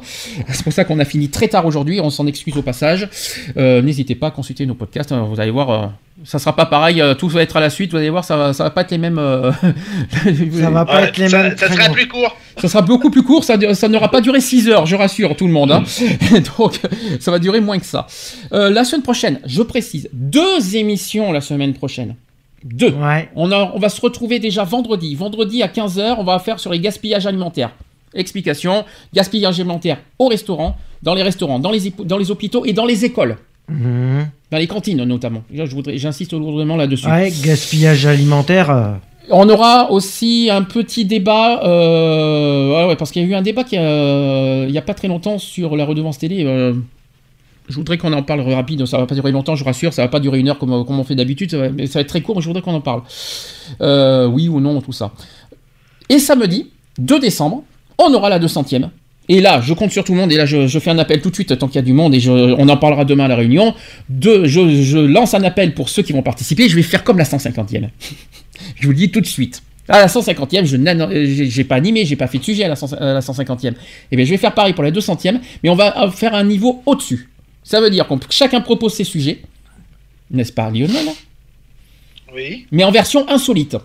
C'est pour ça qu'on a fini très tard aujourd'hui, on s'en excuse au passage. N'hésitez pas à consulter nos podcasts, vous allez voir. Ça sera pas pareil, euh, tout va être à la suite, vous allez voir, ça va, ça va pas être les mêmes. euh, Ça va pas Ouais, être les ça, mêmes. ça sera plus court. ça sera beaucoup plus court, ça, ça n'aura pas duré 6 heures, je rassure tout le monde. hein. Donc, ça va durer moins que ça. Euh, la semaine prochaine, je précise, deux émissions la semaine prochaine. Deux. Ouais. On, a- on va se retrouver déjà vendredi. Vendredi à 15h, on va faire sur les gaspillages alimentaires. Explication, gaspillage alimentaire au restaurant, dans les restaurants, dans les, dans les hôpitaux et dans les écoles. Mhm. Dans les cantines notamment. Je voudrais, j'insiste lourdement là-dessus. Ouais, gaspillage alimentaire. euh, On aura aussi un petit débat, euh, ouais, ouais, parce qu'il y a eu un débat qui a- il n'y a pas très longtemps sur la redevance télé. euh, je voudrais qu'on en parle rapide, ça va pas durer longtemps, je rassure, ça va pas durer une heure comme, comme on fait d'habitude, ça ça va être très court, mais je voudrais qu'on en parle. Euh, oui ou non, tout ça. Et samedi, 2 décembre, on aura la 200e Et là, je compte sur tout le monde, et là, je, je fais un appel tout de suite tant qu'il y a du monde, et je- on en parlera demain à la réunion. Deux, je, je lance un appel pour ceux qui vont participer, je vais faire comme la 150e. je vous le dis tout de suite. À la 150e, je j'ai j'ai pas animé, j'ai pas fait de sujet à la, 100 à la 150e. Et bien, je vais faire pareil pour la 200e, mais on va euh, faire un niveau au-dessus. Ça veut dire qu'on chacun propose ses sujets, n'est-ce pas, Lionel? Oui. mais en version insolite.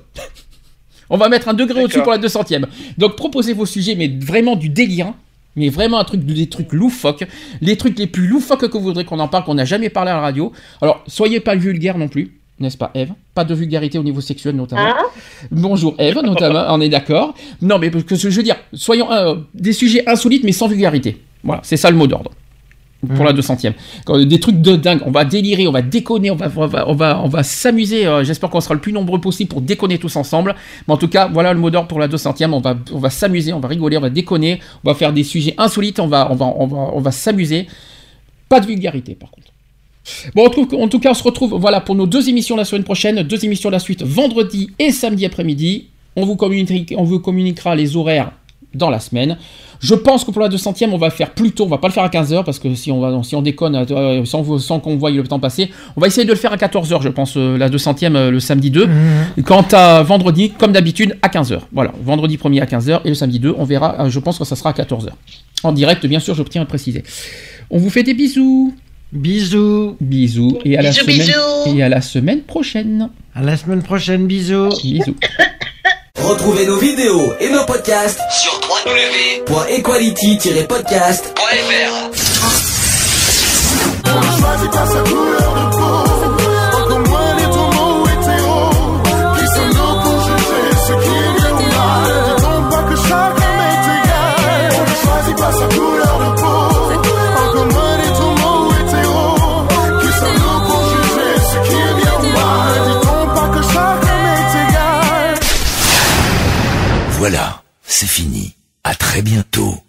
On va mettre un degré au-dessus pour la 200ème. Donc proposez vos sujets, mais vraiment du délire. Mais vraiment un truc, des trucs loufoques. Les trucs les plus loufoques que vous voudrez qu'on en parle, qu'on n'a jamais parlé à la radio. Alors, soyez pas vulgaire non plus, n'est-ce pas, Eve? Pas de vulgarité au niveau sexuel, notamment. Hein? Bonjour, Eve, notamment, on est d'accord. Non, mais que je veux dire, soyons euh, des sujets insolites, mais sans vulgarité. Voilà, c'est ça le mot d'ordre. Pour la 200ème. Quand- Des trucs de dingue, on va délirer, on va déconner, on va, on va, on va, on va s'amuser. euh, J'espère qu'on sera le plus nombreux possible pour déconner tous ensemble. Mais en tout cas, voilà le mot d'ordre pour la 200ème. On va, on va s'amuser, on va rigoler, on va déconner, on va faire des sujets insolites, on va, on va, on va, on va s'amuser. Pas de vulgarité, par contre. Bon, en tout, en tout cas, on se retrouve voilà, pour nos deux émissions la semaine prochaine. Deux émissions la suite, vendredi et samedi après-midi. On vous, communiquera, on vous communiquera les horaires dans la semaine. Je pense que pour la 200ème, on va faire plus tôt. On va pas le faire à 15h parce que si on, va, si on déconne, euh, sans, sans qu'on voie le temps passer, on va essayer de le faire à 14h, je pense, euh, la 200ème euh, le samedi 2. Quant à vendredi, comme d'habitude, à 15h. Voilà, vendredi 1er à 15h et le samedi 2, on verra. euh, je pense que ça sera à 14h. En direct, bien sûr, je tiens à préciser. On vous fait des bisous. Bisous. Bisous. Et à la Bisous, semaine, bisous. Et à la semaine prochaine. À la semaine prochaine, bisous. Bisous. Retrouvez nos vidéos et nos podcasts sur www.equality-podcast.fr. On ne choisit pas sa couleur de peau. Encore moins les tourments ou hétéros. Qui sommes-nous pour juger ce qui est bien ou mal Dit-on pas que chacun est égal. On ne choisit pas sa couleur de peau. Encore moins les tourments ou hétéros. Qui sommes-nous pour juger ce qui est bien ou mal Dit-on pas que chacun est égal Voilà, c'est fini. À très bientôt.